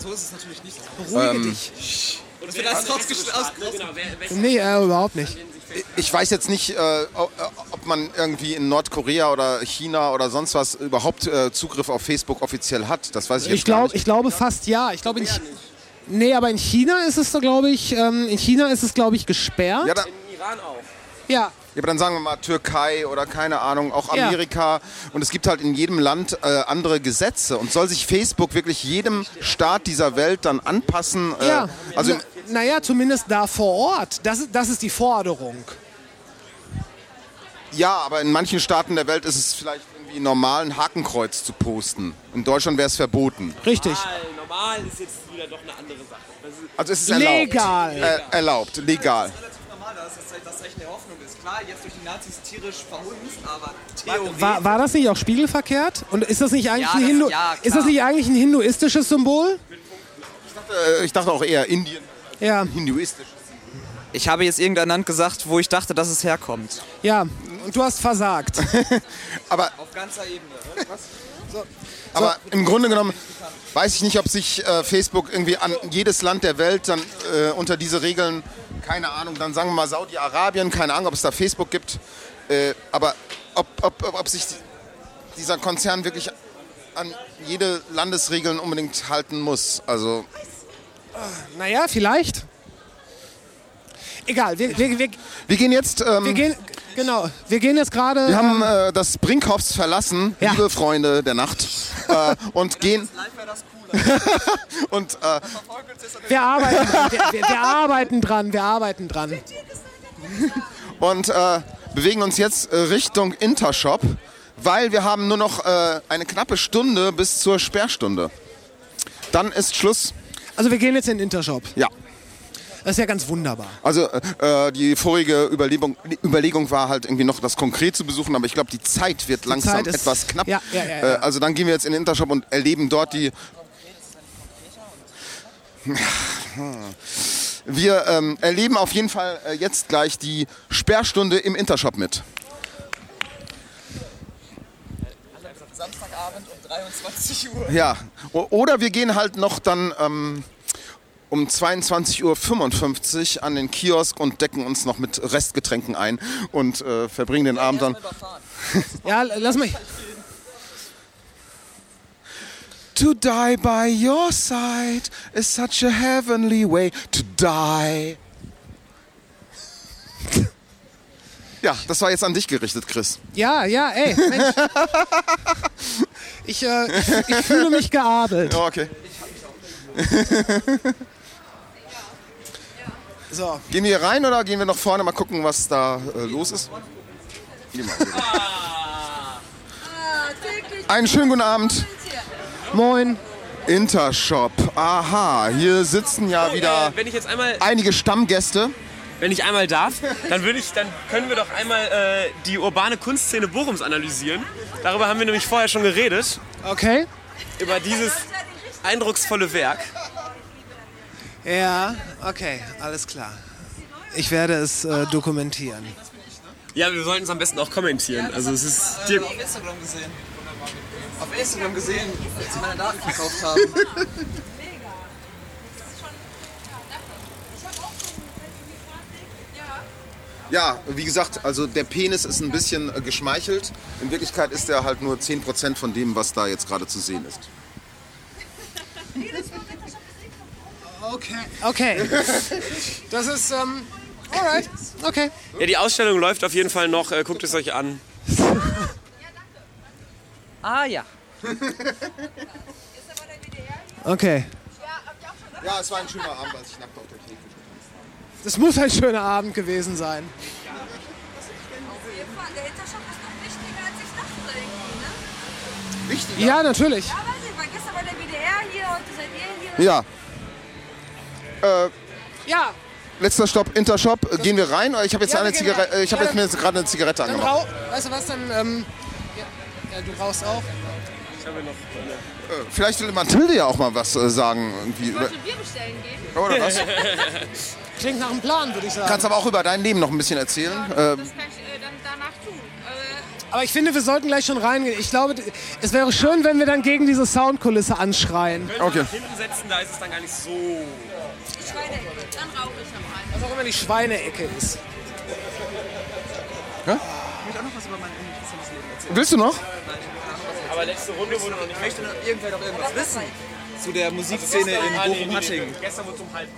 So ist es natürlich nicht. Beruhige Ähm, dich. Und wird alles welche Nee, äh, überhaupt nicht. ich weiß jetzt nicht, äh, ob ob man irgendwie in Nordkorea oder China oder sonst was überhaupt äh, Zugriff auf Facebook offiziell hat. Das weiß ich jetzt Ich, gar glaub, nicht. ich glaube fast ja. Ich glaube Ch- Nee, aber in China ist es so, glaube ich, ähm, in China ist es, glaube ich, gesperrt. Ja, im Iran auch. Ja, ja, aber dann sagen wir mal Türkei oder keine Ahnung, auch Ja. Amerika. Und es gibt halt in jedem Land äh, andere Gesetze. Und soll sich Facebook wirklich jedem Staat dieser Welt dann anpassen? Äh, ja. also Na, naja, zumindest da vor Ort. Das, ist- das ist die Forderung. Ja, aber in manchen Staaten der Welt ist es vielleicht irgendwie normal, ein Hakenkreuz zu posten. In Deutschland wäre es verboten. Richtig. Normal, normal ist jetzt wieder doch eine andere Sache. Das ist, Also es ist erlaubt. Legal. Äh, erlaubt, legal. relativ normal, dass das, das Zeichen der Hoffnung ist. Klar, jetzt durch die Nazis tierisch verhunzt, aber Theorie. War, war das nicht auch spiegelverkehrt? Und ist das nicht eigentlich, Ja, ein, das- Hindu ja, ist das nicht eigentlich ein hinduistisches Symbol? Äh, ich dachte auch eher Indien, Ja, hinduistisch. Ich habe jetzt irgendein Land gesagt, wo ich dachte, dass es herkommt. ja. Und du hast versagt. Aber, Auf ganzer Ebene. Aber im Grunde genommen weiß ich nicht, ob sich äh, Facebook irgendwie an jedes Land der Welt dann äh, unter diese Regeln, keine Ahnung, dann sagen wir mal Saudi-Arabien, keine Ahnung, ob es da Facebook gibt, äh, aber ob, ob, ob, ob sich die, dieser Konzern wirklich an jede Landesregeln unbedingt halten muss. Also naja, vielleicht. Egal, wir, wir, wir, wir gehen jetzt. Ähm, wir gehen, genau, wir gehen jetzt gerade. Wir haben ähm, äh, das Brinkhoffs verlassen, Ja. liebe Freunde der Nacht, äh, und gehen. Und äh, Wir arbeiten, wir, wir, wir arbeiten dran, wir arbeiten dran. und äh, bewegen uns jetzt äh, Richtung Intershop, weil wir haben nur noch äh, eine knappe Stunde bis zur Sperrstunde. Dann ist Schluss. Also wir gehen jetzt in den Intershop. Ja. Das ist ja ganz wunderbar. Also äh, äh, die vorige Überlegung, Überlegung war halt irgendwie noch das konkret zu besuchen, aber ich glaube, die Zeit wird langsam Zeit ist- etwas knapp. Ja, ja, ja, ja. Äh, also dann gehen wir jetzt in den Intershop und erleben dort die... Wir ähm, erleben auf jeden Fall äh, jetzt gleich die Sperrstunde im Intershop mit. Samstagabend um 23 Uhr. Ja, O- oder wir gehen halt noch dann ähm, um 22.55 Uhr an den Kiosk und decken uns noch mit Restgetränken ein und äh, verbringen den Abend dann. Ja, lass mich. To die by your side is such a heavenly way to die. Ja, das war jetzt an dich gerichtet, Chris. Ja, ja, ey, Mensch. Ich, äh, ich, ich fühle mich geadelt. Ja, okay. So. Gehen wir rein oder gehen wir noch vorne mal gucken, was da äh, los ist? Mal. Einen schönen guten Abend. Moin. Intershop. Aha, hier sitzen ja wieder Äh, wenn ich jetzt einmal, einige Stammgäste. wenn ich einmal darf, dann würde ich, dann können wir doch einmal äh, die urbane Kunstszene Bochums analysieren. Darüber haben wir nämlich vorher schon geredet. Okay. Über dieses eindrucksvolle Werk. Ja, okay, alles klar. Ich werde es äh, dokumentieren. Ja, wir sollten es am besten auch kommentieren. Also es ist dir, auf Instagram gesehen. Auf Instagram gesehen, als sie meine Daten verkauft haben. Ja, wie gesagt, also der Penis ist ein bisschen äh, geschmeichelt. In Wirklichkeit ist er halt nur 10% von dem, was da jetzt gerade zu sehen ist. Okay. Okay. Das ist, ähm, alright. Okay. ja, die Ausstellung läuft auf jeden Fall noch. Äh, guckt es euch an. Ah ja. Okay. Ja, es war ein schöner Abend, als ich nackt auf der Theke Das muss ein schöner Abend gewesen sein. Der Hintershop ist noch wichtiger als ich dachte irgendwie, ne? Wichtiger? Ja, natürlich. Ja, weiß ich, war gestern bei der WDR hier, heute seid ihr hier. Ja. Äh, Ja. letzter Stopp, Intershop. Gehen wir rein? Ich habe jetzt, Ja, wir Zigarette, rein. ich habe Ja, jetzt mir jetzt gerade eine Zigarette Dann angemacht. weißt du was, dann, ähm, ja, ja, du rauchst auch. Ich habe noch Äh, Vielleicht will Mathilde ja auch mal was äh, sagen. Irgendwie über, Bier bestellen gehen. oder was? Klingt nach einem Plan, würde ich sagen. Kannst aber auch über dein Leben noch ein bisschen erzählen. Ähm, Das kann ich äh, dann danach tun. Äh, Aber ich finde, wir sollten gleich schon reingehen. Ich glaube, es wäre schön, wenn wir dann gegen diese Soundkulisse anschreien. Können okay. nach hinten setzen, da ist es dann gar nicht so. Die Schweinecke, dann rauche ich am Rhein. Was auch immer die Schweineecke ist. Ich möchte auch noch was über mein uninteressantes Leben erzählen. Willst du noch? Aber letzte Runde wurde noch nicht Ich möchte noch irgendwer noch irgendwas wissen zu der Musikszene in Bochum-Hattingen. Gestern wurde zum halb.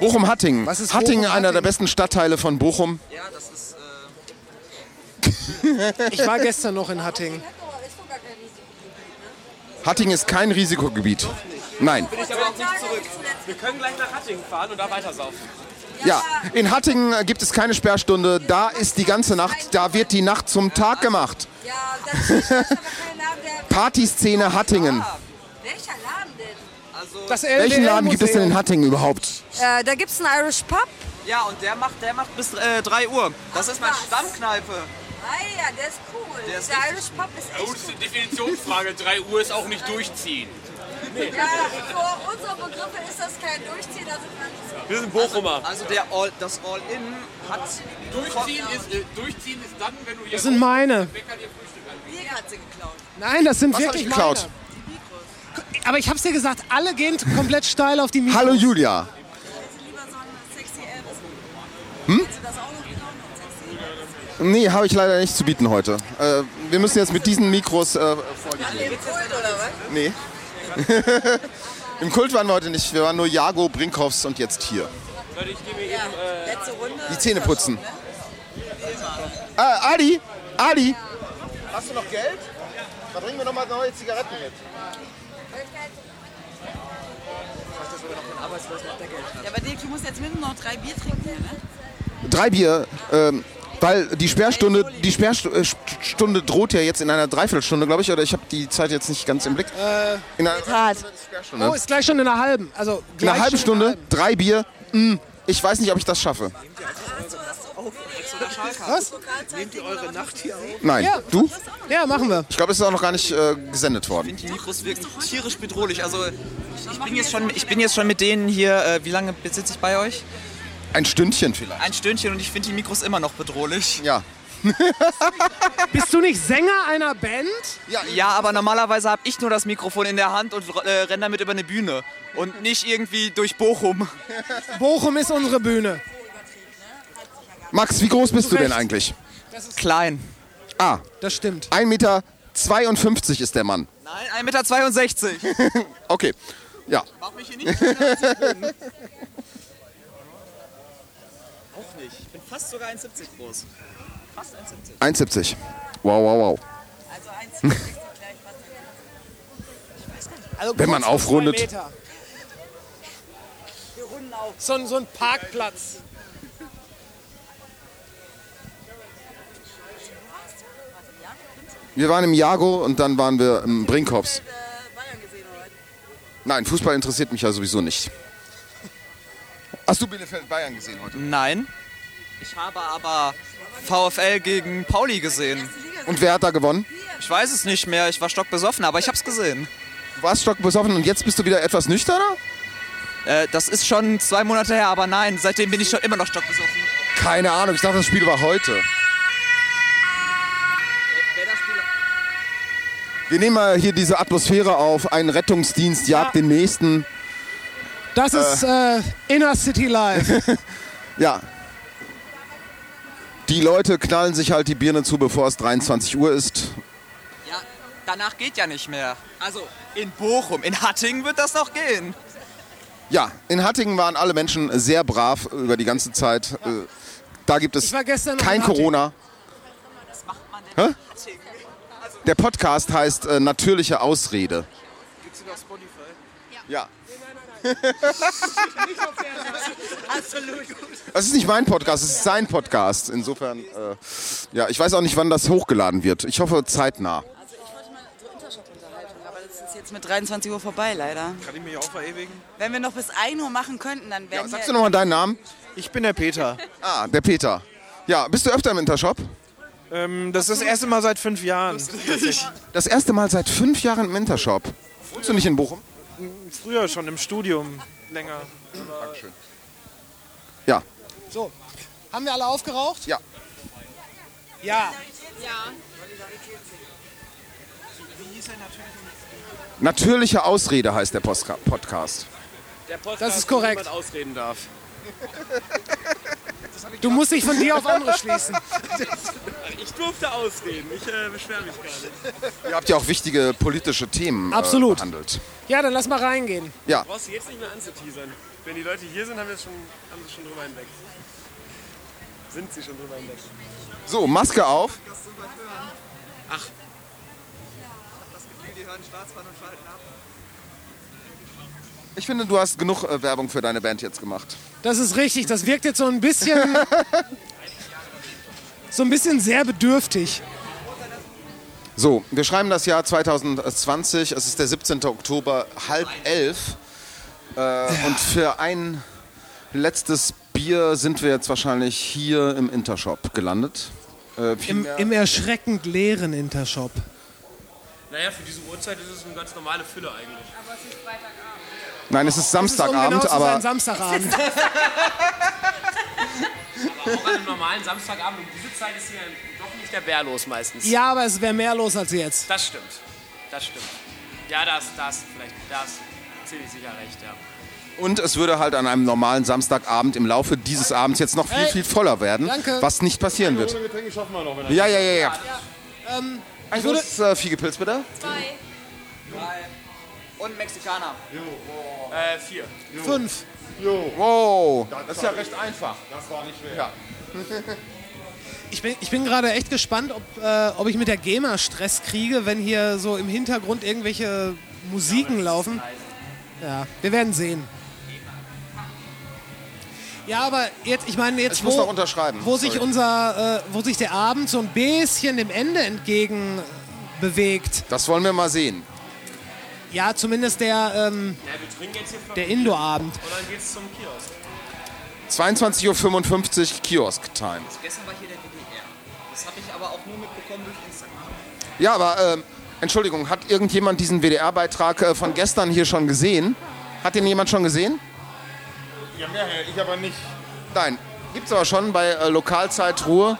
Bochum-Hattingen. Was ist Hattingen, einer der besten Stadtteile von Bochum. Ja, das ist. Ich war gestern noch in Hattingen. Hattingen ist kein Risikogebiet. Nein. Bin ich aber auch nicht zurück. Wir können gleich nach Hattingen fahren und da weiter saufen. Ja, in Hattingen äh, gibt es keine Sperrstunde. Da ist die ganze Nacht, da wird die Nacht zum Tag gemacht. Ja, dann steht da aber kein Name, der. Partyszene Hattingen. Welcher Laden denn? Also, Das Welchen Laden gibt es denn in Hattingen überhaupt? Äh, da gibt's einen Irish Pub. ja, und der macht, der macht bis äh, 3 Uhr. Das ist meine was? Stammkneipe. Ah ja, der ist cool. Der ist der Irish Pub ist echt Große Definitionsfrage, 3 Uhr ist auch nicht durchziehen. Ja, vor unseren Begriffe ist das kein Durchziehen, also Wir sind Bochumer. Also der All, das All-In hat. Durchziehen ist, äh, durchziehen ist dann, wenn du hier Das sind meine. Bäcker dir Frühstück anbietest. Bier hat sie geklaut. Nein, das sind Was wirklich ich geklaut? meine. Aber ich hab's dir gesagt, alle gehen komplett steil auf die Mikros. Hallo Julia. Hm? Willst du das auch noch klauen? Sexy Elvis. Nee, habe ich leider nicht zu bieten heute. Äh, wir müssen jetzt mit diesen Mikros äh, vor die Im Kult oder was? Nee. Im Kult waren wir heute nicht. Wir waren nur Jago, Brinkhoffs und jetzt hier. Leute, ich gehe mir eben. Äh, Letzte Runde. Die Zähne putzen. Ah, Ali, Ali. Hast du noch Geld? Dann bringen wir noch mal neue Zigaretten mit. Ja, aber Dirk, du musst jetzt mindestens noch drei Bier trinken, ne? Drei Bier, ähm, weil die Sperrstunde, die Sperrstunde droht ja jetzt in einer Dreiviertelstunde, glaube ich, oder ich habe die Zeit jetzt nicht ganz im Blick. Äh, In einer Tat. Sperrstunde. oh, ist gleich schon in einer halben. Also In einer halben Stunde, drei Bier. Mh, ich weiß nicht, ob ich das schaffe. Was? Nehmt ihr eure Nacht hier auf? Nein, Ja. du? Ja, machen wir. Ich glaube, es ist auch noch gar nicht äh, gesendet worden. Die Mikros wirken tierisch bedrohlich. Also ich bin jetzt schon, ich bin jetzt schon mit denen hier, äh, wie lange sitze ich bei euch? Ein Stündchen vielleicht. Ein Stündchen und ich finde die Mikros immer noch bedrohlich. Ja. Bist du nicht Sänger einer Band? Ja, ja aber normalerweise habe ich nur das Mikrofon in der Hand und äh, renne damit über eine Bühne. Und nicht irgendwie durch Bochum. Bochum ist unsere Bühne. Max, wie groß bist du denn eigentlich? Klein. Ah, Das stimmt. 1,52 Meter ist der Mann. Nein, 1,62 Meter. Okay, ja. Mach mich hier nicht kleiner, als ich bin. Auch nicht. Ich bin fast sogar 1,70 groß. Fast 1,70. 1,70. Wow, wow, wow. Also 1,70 Also Wenn man kurz vor aufrundet. zwei Meter. Wir runden auf. So, ein- so ein Parkplatz. Wir waren im Jago und dann waren wir im Brinkhoffs. Nein, Fußball interessiert mich ja sowieso nicht. Hast du Bielefeld Bayern gesehen heute? Nein. Ich habe aber VfL gegen Pauli gesehen. Und wer hat da gewonnen? Ich weiß es nicht mehr. Ich war stockbesoffen, aber ich habe es gesehen. Du warst stockbesoffen und jetzt bist du wieder etwas nüchterner? Äh, das ist schon zwei Monate her, aber nein, seitdem bin ich schon immer noch stockbesoffen. Keine Ahnung, ich dachte, das Spiel war heute. Wir nehmen mal hier diese Atmosphäre auf. Ein Rettungsdienst jagt den nächsten. Das ist äh, Inner City Live. Ja. Die Leute knallen sich halt die Birne zu, bevor es 23 Uhr ist. Ja, danach geht ja nicht mehr. Also in Bochum, in Hattingen wird das noch gehen. Ja, in Hattingen waren alle Menschen sehr brav über die ganze Zeit. Äh, Da gibt es Ich war gestern noch kein in Hattingen. Corona. Hä? Der Podcast heißt äh, Natürliche Ausrede. Gibt's ihn auf Spotify? Ja. Absolut. Das ist nicht mein Podcast, es ist sein Podcast. Insofern, äh, ja, ich weiß auch nicht, wann das hochgeladen wird. Ich hoffe zeitnah. Also ich wollte mal so Intershop-Unterhaltung, aber das ist jetzt mit 23 Uhr vorbei, leider. Kann ich mich auch verewigen? Wenn wir noch bis 1 Uhr machen könnten, dann wären Sagst wir... du nochmal deinen Namen? Ich bin der Peter. Ah, der Peter. Ja, bist du öfter im Intershop? Ähm, das ist das erste Mal seit fünf Jahren. Das erste Mal seit fünf Jahren im Intershop. Wohnst du nicht in Bochum? Früher schon im Studium länger. Dankeschön. Ja. So, haben wir alle aufgeraucht? Ja. Ja. Ja. Natürliche Ausrede heißt der Postka Podcast. Der Podcast, Das ist korrekt. ausreden darf. Du musst dich von dir auf andere schließen. Ich durfte ausreden. Ich äh, beschwere mich gar nicht. Ihr habt ja auch wichtige politische Themen äh, Absolut. behandelt. Ja, dann lass mal reingehen. Ja. Du brauchst sie jetzt nicht mehr anzuteasern. Wenn die Leute hier sind, haben, wir schon, haben sie schon drüber hinweg. Sind sie schon drüber hinweg. So, Maske auf. Ach, Ich finde, du hast genug äh, Werbung für deine Band jetzt gemacht. Das ist richtig. Das wirkt jetzt so ein bisschen. so ein bisschen sehr bedürftig. So, wir schreiben das Jahr 2020. Es ist der 17. Oktober, halb elf. Äh, und für ein letztes Bier sind wir jetzt wahrscheinlich hier im Intershop gelandet. Äh, Im, Im erschreckend leeren Intershop. naja, für diese Uhrzeit ist es eine ganz normale Fülle eigentlich. Nein, es ist Es ist, um Samstagabend, genau aber Samstagabend. Aber auch an einem normalen Samstagabend um diese Zeit ist hier doch nicht der Bär los meistens. Ja, aber es wäre mehr los als jetzt. Das stimmt. Das stimmt. Ja, das, das, vielleicht, das ziemlich sicher recht, ja. Und es würde halt an einem normalen Samstagabend im Laufe dieses Abends jetzt noch viel, Hey. viel voller werden, Danke. was nicht passieren wird. Wenn Ja, ja, ja, ja. Ähm, Ein großes äh, Fiegepilz, bitte. Zwei. Und Mexikaner. Äh, vier. fünf. Wow, das ist ja recht einfach. Das war nicht schwer. Ja. Ich bin, ich bin gerade echt gespannt, ob, äh, ob ich mit der GEMA Stress kriege, wenn hier so im Hintergrund irgendwelche Musiken laufen. Ja, wir werden sehen. Ja, aber jetzt, ich meine, jetzt Ich muss wo, noch unterschreiben. wo sich Sorry. unser, äh, wo sich der Abend so ein bisschen dem Ende entgegen bewegt. Das wollen wir mal sehen. Ja, zumindest der, ähm, Ja, der Indoor-Abend. Und dann geht's zum Kiosk. 22.55 Uhr Kiosk-Time. Gestern war hier der WDR. Das habe ich aber auch nur mitbekommen durch Instagram. Ja, aber ähm, Entschuldigung, hat irgendjemand diesen WDR-Beitrag äh, von gestern hier schon gesehen? Hat den jemand schon gesehen? Ja, mehrere, ich aber nicht. Nein, gibt's aber schon bei äh, Lokalzeit Ruhe.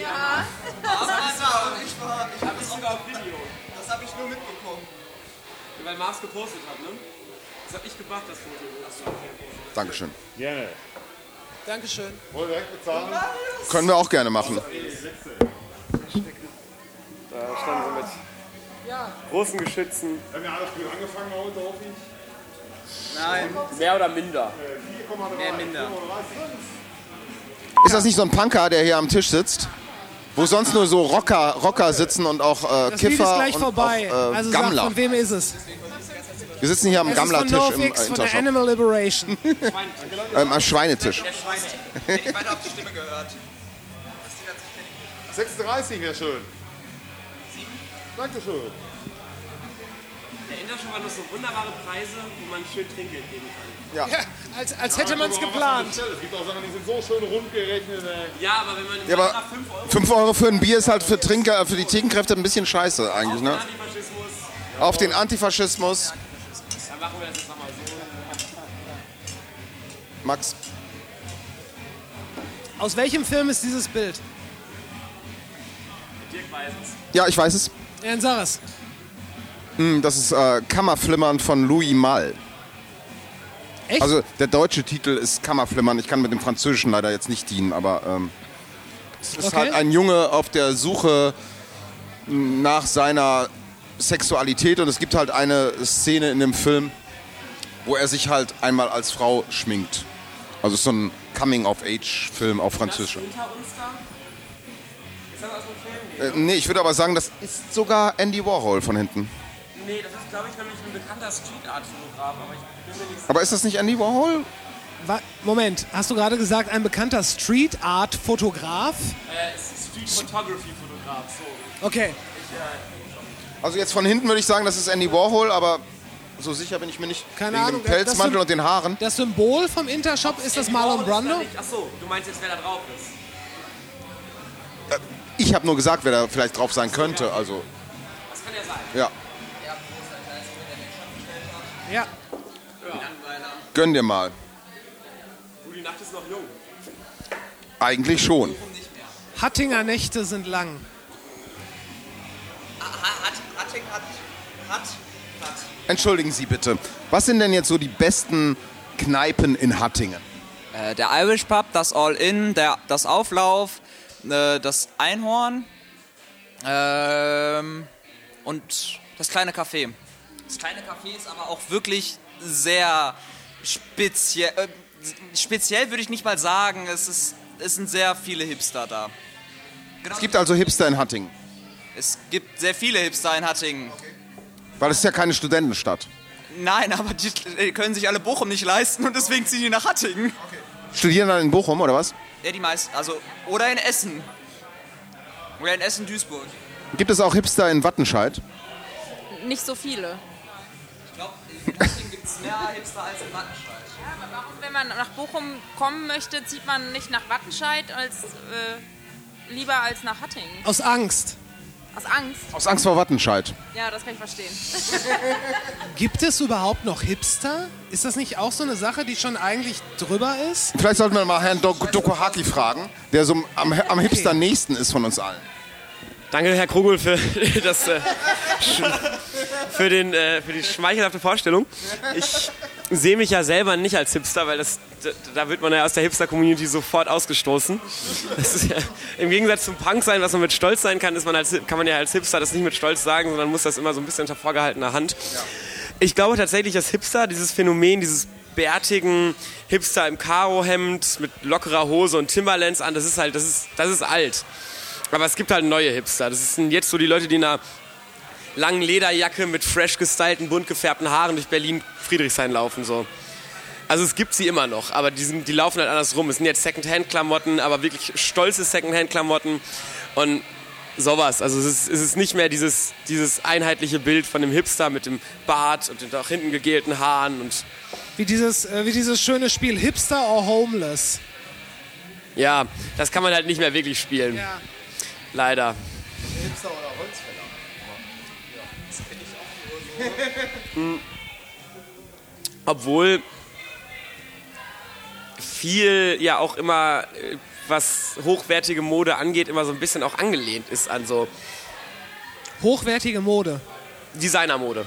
Ja. ich war, ich habe es sogar auf Video. Das habe ich nur mitbekommen. Weil Mars gepostet hat, ne? Das hab ich gemacht, das Foto. Dankeschön. Gerne. Dankeschön. Wollen wir direkt bezahlen? Können wir auch gerne machen. Da standen sie mit großen Geschützen. Haben wir alles früh angefangen heute, hoffe ich? Nein. Mehr oder minder? Mehr minder. Ist das nicht so ein Punker, der hier am Tisch sitzt? Wo sonst nur so Rocker, Rocker sitzen und auch äh, Das Lied Kiffer ist gleich und vorbei. Auch, äh, also sag, Gammler. von wem ist es? Wir sitzen hier am es Gammlertisch im äh, von der. Animal Liberation. Ähm, am Schweinetisch. Der Schweine. Ich auf die Stimme gehört. 36 wäre schön. Dankeschön. Der Intershop hat noch so wunderbare Preise, wo man schön Trinkgeld geben kann. Ja. als, als hätte man es geplant. Es gibt auch Sachen, die sind so schön rund gerechnet. ey. Ja, aber wenn man Ja, aber Jahr 5 Euro 5 Euro für ein Bier ist halt für Trinker, für die Theknkräfte ein bisschen scheiße eigentlich, ne? Antifaschismus, Auf den Antifaschismus. dann machen wir das jetzt nochmal so. Max, Aus welchem Film ist dieses Bild? Dirk weiß es. ja, ich weiß es. Ja, dann sag es. Das ist äh, Kammerflimmern von Louis Malle. Echt? Also der deutsche Titel ist Kammerflimmern. Ich kann mit dem Französischen leider jetzt nicht dienen, aber ähm, es ist Okay. halt ein Junge auf der Suche nach seiner Sexualität und es gibt halt eine Szene in dem Film, wo er sich halt einmal als Frau schminkt. Also es ist so ein Coming-of-Age-Film auf Französisch. Hinter uns da? Ist das aus dem Film? Äh, nee, ich würde aber sagen, das ist sogar Andy Warhol von hinten. Nee, das ist, glaube ich, nämlich ein bekannter Street Art Fotograf, aber ich bin mir nicht. Aber ist das nicht Andy Warhol? Wa Moment, hast du gerade gesagt, ein bekannter Street Art Fotograf? Äh, Street Photography Fotograf, so. Okay. Ich, äh, Also jetzt von hinten würde ich sagen, das ist Andy Warhol, aber so sicher bin ich mir nicht. Keine wegen Ahnung. dem Pelzmantel und den Haaren. Das Symbol vom Intershop ist das Marlon Brando? Achso, du meinst jetzt, wer da drauf ist? Ich habe nur gesagt, wer da vielleicht drauf sein könnte. Also Das kann ja sein. ja, Ja. gönn dir mal. Du, die Nacht ist noch jung. Eigentlich schon. Hattinger Nächte sind lang. Hat, Hatting hat, hat, hat. Entschuldigen Sie bitte. Was sind denn jetzt so die besten Kneipen in Hattingen? Äh, der Irish Pub, das All-In, der, das Auflauf, äh, das Einhorn ähm, und das kleine Café. Das kleine Café ist aber auch wirklich sehr speziell. Äh, speziell würde ich nicht mal sagen, es, ist, es sind sehr viele Hipster da. Es gibt also Hipster in Hattingen. Es gibt sehr viele Hipster in Hattingen. Weil es ist ja keine Studentenstadt. Nein, aber die äh, können sich alle Bochum nicht leisten und deswegen ziehen die nach Hattingen. Studieren dann in Bochum oder was? Ja, die meisten. Also, oder in Essen. Oder in Essen-Duisburg. Gibt es auch Hipster in Wattenscheid? Nicht so viele. Hattingen gibt es mehr Hipster als in Wattenscheid. Ja, aber warum, wenn man nach Bochum kommen möchte, zieht man nicht nach Wattenscheid als äh, lieber als nach Hattingen? Aus Angst. Aus Angst? Aus Angst vor Wattenscheid. Ja, das kann ich verstehen. Gibt es überhaupt noch Hipster? Ist das nicht auch so eine Sache, die schon eigentlich drüber ist? Vielleicht sollten wir mal Herrn Dok Dokohaki fragen, der so am, am Hipster nächsten ist von uns allen. Danke, Herr Krugel, für, das, äh, für, den, äh, für die schmeichelhafte Vorstellung. Ich sehe mich ja selber nicht als Hipster, weil das, da- wird man ja aus der Hipster-Community sofort ausgestoßen. Ja, Im Gegensatz zum Punk sein, was man mit Stolz sein kann, ist man als, kann man ja als Hipster das nicht mit Stolz sagen, sondern muss das immer so ein bisschen unter vorgehaltener Hand. Ich glaube tatsächlich, dass Hipster, dieses Phänomen, dieses bärtigen Hipster im Karohemd mit lockerer Hose und Timberlands an, das ist halt, das ist, das ist alt. Aber es gibt halt neue Hipster. Das sind jetzt so die Leute, die in einer langen Lederjacke mit fresh gestylten, bunt gefärbten Haaren durch Berlin-Friedrichshain laufen. So. Also es gibt sie immer noch, aber die, sind, die laufen halt anders rum. Es sind jetzt Secondhand-Klamotten, aber wirklich stolze Secondhand-Klamotten und sowas. Also es ist, es ist nicht mehr dieses, dieses einheitliche Bild von dem Hipster mit dem Bart und den nach hinten gegelten Haaren und Wie dieses, äh, wie dieses schöne Spiel Hipster or Homeless. ja, das kann man halt nicht mehr wirklich spielen. Ja. Leider. Hipster oder Holzfäller. Ja, das finde ich auch Mhm. Obwohl viel ja auch immer, äh, was hochwertige Mode angeht, immer so ein bisschen auch angelehnt ist an so Hochwertige Mode. Designermode.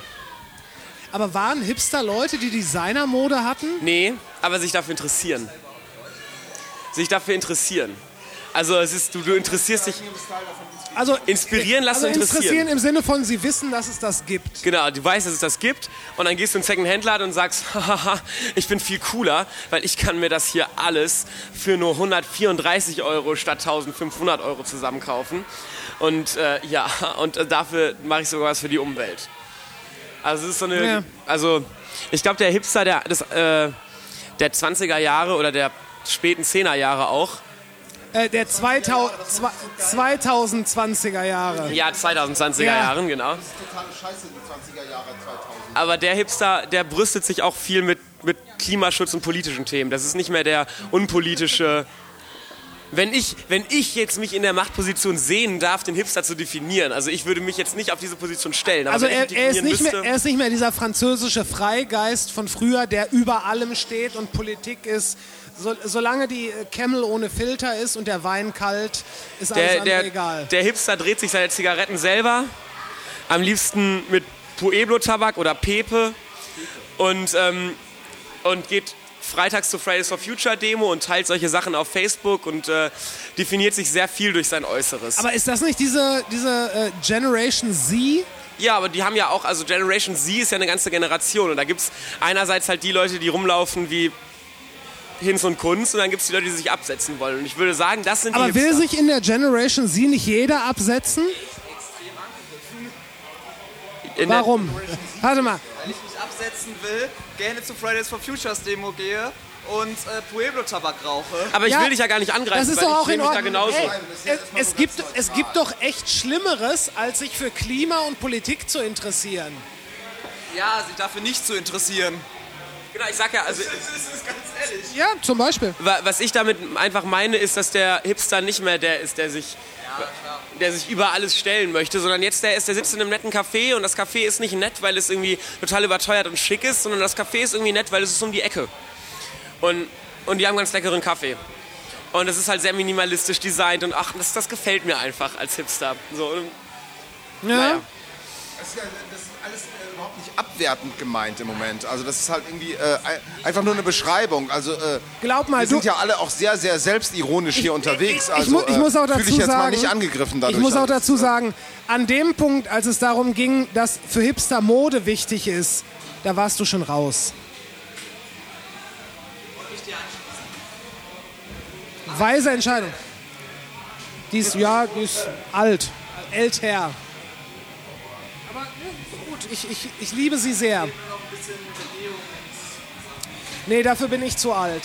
Aber waren Hipster Leute, die Designermode hatten? Nee, aber sich dafür interessieren. Sich dafür interessieren. Also es ist, du, du interessierst dich. Also inspirieren lassen also interessieren. interessieren im Sinne von, sie wissen, dass es das gibt. Genau, du weißt, dass es das gibt und dann gehst du in den Second-Hand-Laden und sagst, hahaha, ich bin viel cooler, weil ich kann mir das hier alles für nur 134 Euro statt 1500 Euro zusammenkaufen. Und äh, ja, und äh, dafür mache ich sogar was für die Umwelt. Also es ist so eine, Ja. also ich glaube der Hipster der, des, äh, der 20er Jahre oder der späten 10er Jahre auch, Äh, der 2000, zwei- 2020er Jahre. ja 2020er Ja. Jahren, genau. totale Scheiße, die 20er Jahre 2000. Aber der Hipster, der brüstet sich auch viel mit, mit Klimaschutz und politischen Themen. Das ist nicht mehr der unpolitische. Wenn ich, wenn ich jetzt mich in der Machtposition sehen darf, den Hipster zu definieren, also ich würde mich jetzt nicht auf diese Position stellen. Aber Also er, er, ist nicht mehr, müsste- er ist nicht mehr dieser französische Freigeist von früher, der über allem steht und Politik ist. So, solange die äh, Camel ohne Filter ist und der Wein kalt, ist alles der, andere der, egal. der Hipster dreht sich seine Zigaretten selber, am liebsten mit Pueblo-Tabak oder Pepe und, ähm, und geht freitags zur Fridays for Future Demo und teilt solche Sachen auf Facebook und äh, definiert sich sehr viel durch sein Äußeres. Aber ist das nicht diese, diese äh, Generation Z? Ja, aber die haben ja auch, also Generation Z ist ja eine ganze Generation und da gibt es einerseits halt die Leute, die rumlaufen wie Hinz und Kunst und dann gibt es die Leute, die sich absetzen wollen. Und ich würde sagen, das sind Aber die will Hipster. sich in der Generation Z nicht jeder absetzen? In Warum? Warte mal. Weil ich mich absetzen will, gerne zu Fridays for Futures Demo gehe und äh, Pueblo-Tabak rauche. Aber ich will dich ja gar nicht angreifen, Das ist weil doch ich auch in mich da Ordnung. genauso. Ey, es, es, gibt, es gibt doch echt Schlimmeres, als sich für Klima und Politik zu interessieren. Ja, sich dafür nicht zu interessieren. Genau, ich sag ja, also. ganz ehrlich. Ja, zum Beispiel. Wa- Was ich damit einfach meine, ist, dass der Hipster nicht mehr der ist, der sich, der sich über alles stellen möchte, sondern jetzt der ist, der sitzt in einem netten Café und das Café ist nicht nett, weil es irgendwie total überteuert und schick ist, sondern das Café ist irgendwie nett, weil es ist um die Ecke. Und, und die haben ganz leckeren Kaffee. Und es ist halt sehr minimalistisch designt und ach, das, das gefällt mir einfach als Hipster. So, und, Ja. naja. Das ist, ja, überhaupt nicht abwertend gemeint im Moment. Also das ist halt irgendwie äh, ein- einfach nur eine Beschreibung. Also äh, Glaub mal, wir sind ja alle auch sehr, sehr selbstironisch hier unterwegs. Ich, Also mu ich muss auch äh, dazu ich jetzt sagen, mal nicht angegriffen dadurch. Ich muss auch Also, dazu sagen, an dem Punkt, als es darum ging, dass für Hipster Mode wichtig ist, da warst du schon raus. Weise Entscheidung. Die ist, ja, die ist alt, älter. Ja, ich, ich, ich liebe sie sehr. Nee, dafür bin ich zu alt.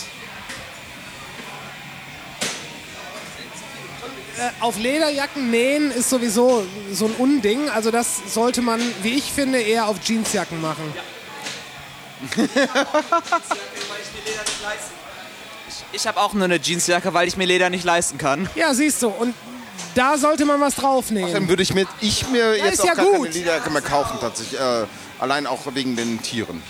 Äh, auf Lederjacken nähen ist sowieso so ein Unding. Also das sollte man, wie ich finde, eher auf Jeansjacken machen. Ich habe auch nur eine Jeansjacke, weil ich mir Leder nicht leisten kann. Ja, siehst du. Und da sollte man was Dann draufnehmen. würde ich mir, ich mir Ja, jetzt ist auch ja gar gut. keine Lederjacke mehr kaufen tatsächlich. Äh, allein auch wegen den Tieren.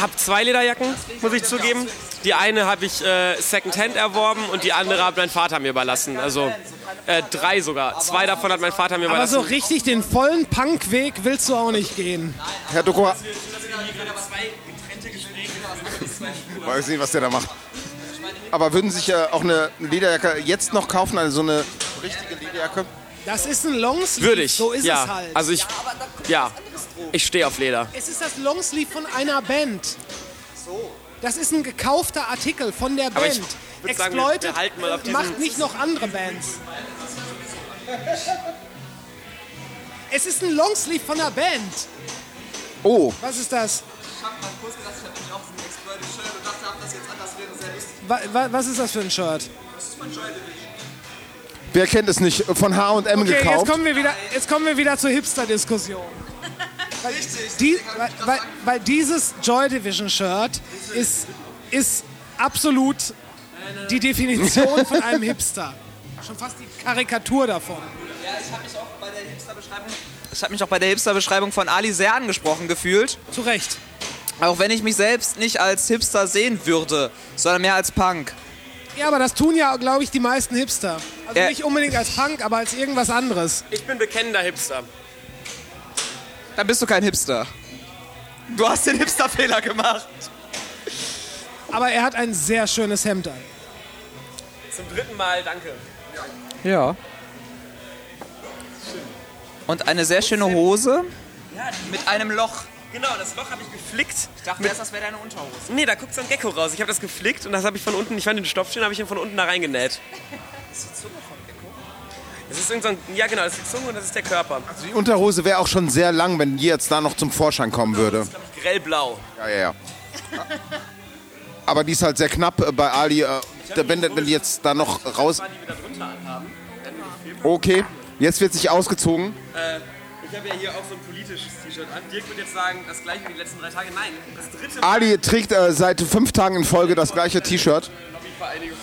habe zwei Lederjacken, muss ich zugeben. Die eine habe ich äh, Secondhand erworben und die andere hat mein Vater mir überlassen. Also äh, drei sogar. Zwei davon hat mein Vater mir Aber überlassen. so richtig den vollen Punkweg willst du auch nicht gehen. Herr Doko, weiß nicht, was der da macht. Aber würden Sie sich ja auch eine Lederjacke jetzt noch kaufen, also so eine richtige Lederjacke? Das ist ein Longsleeve. Würde ich. So ist ja. es halt. Also ich, ja, ich stehe auf Leder. Es ist das Longsleeve von einer Band. Das ist ein gekaufter Artikel von der Aber ich Band. sagen, Exploited wir halten mal auf diesen- macht nicht noch andere Bands. Es ist ein Longsleeve von der Band. Oh, Was ist das? Ich hab mal kurz gedacht, ich hab nämlich auch so ein Exploited Shirt und dachte, ob das jetzt anders. Wa wa was ist das für ein Shirt? Das ist von Joy Division. wer kennt es nicht? Von H&M Okay, jetzt gekauft. kommen wir wieder, jetzt kommen wir wieder zur Hipster-Diskussion. Weil, die, weil, weil, weil dieses Joy Division Shirt ist, ist absolut die Definition von einem Hipster. Schon fast die Karikatur davon. Ja, ich habe mich auch bei der Hipster-Beschreibung. Ich habe mich auch bei der Hipster-Beschreibung von Ali sehr angesprochen gefühlt. Zu Recht. Auch wenn ich mich selbst nicht als Hipster sehen würde, sondern mehr als Punk. Ja, aber das tun ja, glaube ich, die meisten Hipster. Also Ja. nicht unbedingt als Punk, aber als irgendwas anderes. Ich bin bekennender Hipster. Dann bist du kein Hipster. Du hast den Hipster-Fehler gemacht. Aber er hat ein sehr schönes Hemd an. Zum dritten Mal, danke. Ja. Und eine sehr schöne Hose mit einem Loch. Genau, das Loch habe ich geflickt. Ich dachte erst, das wäre deine Unterhose. Nee, da guckt so ein Gecko raus. Ich habe das geflickt und das habe ich von unten, ich fand den Stoff schön, habe ich ihn von unten da reingenäht. Das ist die Zunge vom Gecko. Das ist irgend so ein, ja genau, das ist die Zunge und das ist der Körper. Die Unterhose wäre auch schon sehr lang, wenn die jetzt da noch zum Vorschein kommen würde. Grellblau. Ja, ja, ja. Aber die ist halt sehr knapp äh, bei Ali. Äh, wenn, wenn die jetzt da noch raus... Okay, jetzt wird sich ausgezogen. Äh, ich habe ja hier auch so ein politisches T-Shirt an. Dirk wird jetzt sagen, das gleiche wie die letzten drei Tage. Nein, das dritte Mal. Ali trägt äh, seit fünf Tagen in Folge das gleiche T-Shirt. Lobbyvereinigung.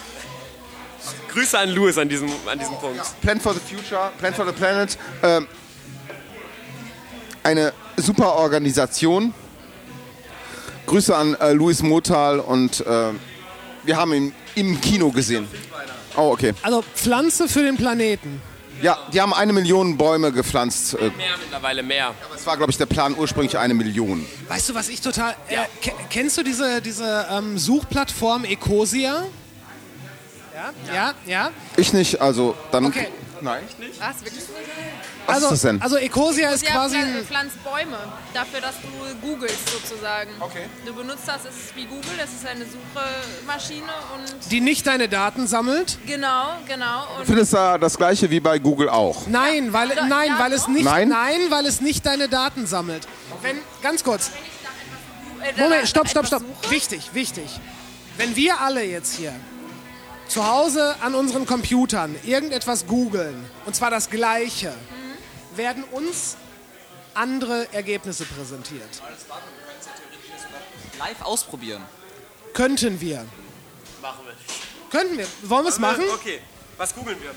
Grüße an Louis an diesem, an diesem Punkt. Plan for the Future, Plan for the Planet. Ähm, eine super Organisation. Grüße an äh, Louis Motal und äh, wir haben ihn im Kino gesehen. Oh, okay. Also Pflanze für den Planeten. Ja, die haben eine Million Bäume gepflanzt. Äh, Mehr mittlerweile, mehr. es war, glaube ich, der Plan ursprünglich eine Million. Weißt du, was ich total. Äh, ke- kennst du diese, diese ähm, Suchplattform Ecosia? Ja, ja, ja. Ich nicht, also dann. Okay. Nein. Was, wirklich? Was also, ist das denn? Also Ecosia ist Ja, quasi ein, pflanzt Bäume, dafür, dass du googelst sozusagen. Okay. Du benutzt das, es ist wie Google, das ist eine Suchmaschine und die nicht deine Daten sammelt. genau, genau. Du Und findest da das gleiche wie bei Google auch. Nein, weil Doch, nein, ja, weil es nicht Nein? weil es nicht deine Daten sammelt. Wenn ganz kurz. äh, da- Moment, stopp, stopp, stopp. suche. Wichtig, wichtig. Wenn wir alle jetzt hier zu Hause an unseren Computern irgendetwas googeln, und zwar das Gleiche, werden uns andere Ergebnisse präsentiert. Live ausprobieren. Könnten wir. Machen wir. Könnten wir. Wollen wir es machen? Okay, was googeln wir?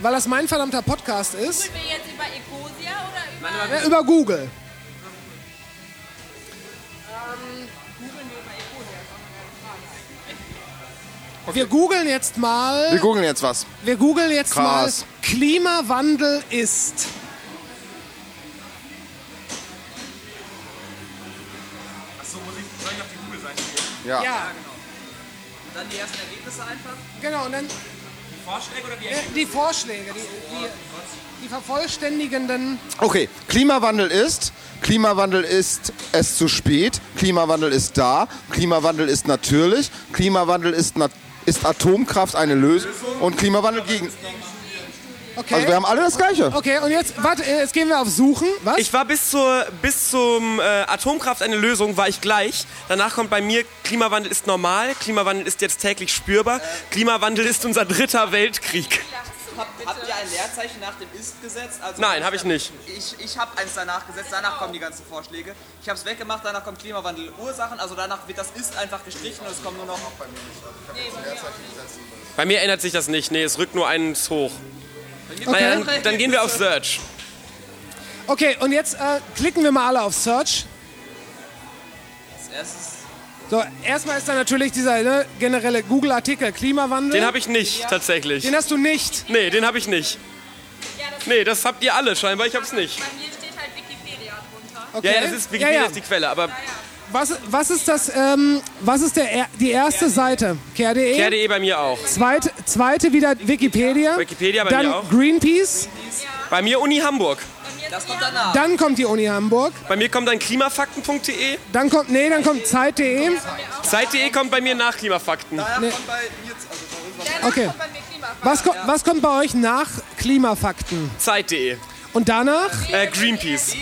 Weil das mein verdammter Podcast ist. Googeln wir jetzt über Ecosia oder über... Ja, über Google. Wir googeln jetzt mal. Wir googeln jetzt was. Wir googeln jetzt Krass. mal Klimawandel ist. Achso, muss ich, soll ich auf die Google-Seite gehen? Ja. Ja, Und dann die ersten Ergebnisse einfach. genau. Und dann Die Vorschläge oder die äh, die Vorschläge, die, die, die vervollständigenden. Okay, Klimawandel ist, Klimawandel ist es zu spät, Klimawandel ist da, Klimawandel ist natürlich, Klimawandel ist, nat ist Atomkraft eine Lösung und Klimawandel gegen. Okay. Also wir haben alle das Gleiche. Okay, und jetzt, warte, äh, jetzt gehen wir auf Suchen. Was? Ich war bis, zur, bis zum äh, Atomkraft eine Lösung, war ich gleich. Danach kommt bei mir, Klimawandel ist normal, Klimawandel ist jetzt täglich spürbar, Klimawandel ist unser dritter Weltkrieg. Habt, habt ihr ein Leerzeichen nach dem Ist gesetzt? Also Nein, habe ich nicht. Ich, ich habe eins danach gesetzt, danach kommen die ganzen Vorschläge. Ich habe es weggemacht, danach kommt Klimawandel Ursachen, also danach wird das Ist einfach gestrichen und es kommen nur noch... Bei mir ändert sich das nicht, nee, es rückt nur eins hoch. Okay. Dann, dann gehen wir auf Search. Okay, und jetzt äh, klicken wir mal alle auf Search. Als erstes... So, erstmal ist da natürlich dieser ne, generelle Google-Artikel Klimawandel. Den habe ich nicht, tatsächlich. Den hast du nicht. Nee, den habe ich nicht. Nee, das habt ihr alle scheinbar, ich hab's nicht. Bei mir steht halt Wikipedia drunter. Okay. Ja, ja, das ist Wikipedia Ja, ja. ist die Quelle, aber Was, was ist das, ähm, was ist der, er- die erste Seite? Care.de? care.de bei mir auch. Zweite, zweite wieder Wikipedia. Wikipedia bei Dann mir auch. Greenpeace. Bei mir Uni Hamburg. Das kommt danach. Dann kommt die Uni Hamburg. Bei mir kommt dann klimafakten.de. Dann kommt, nee, dann kommt Zeit.de. Zeit.de kommt bei mir nach Klimafakten. Nee. kommt bei mir... Also bei uns Okay. Was, ko was kommt bei euch nach Klimafakten? Zeit.de. Und danach? Äh, Greenpeace.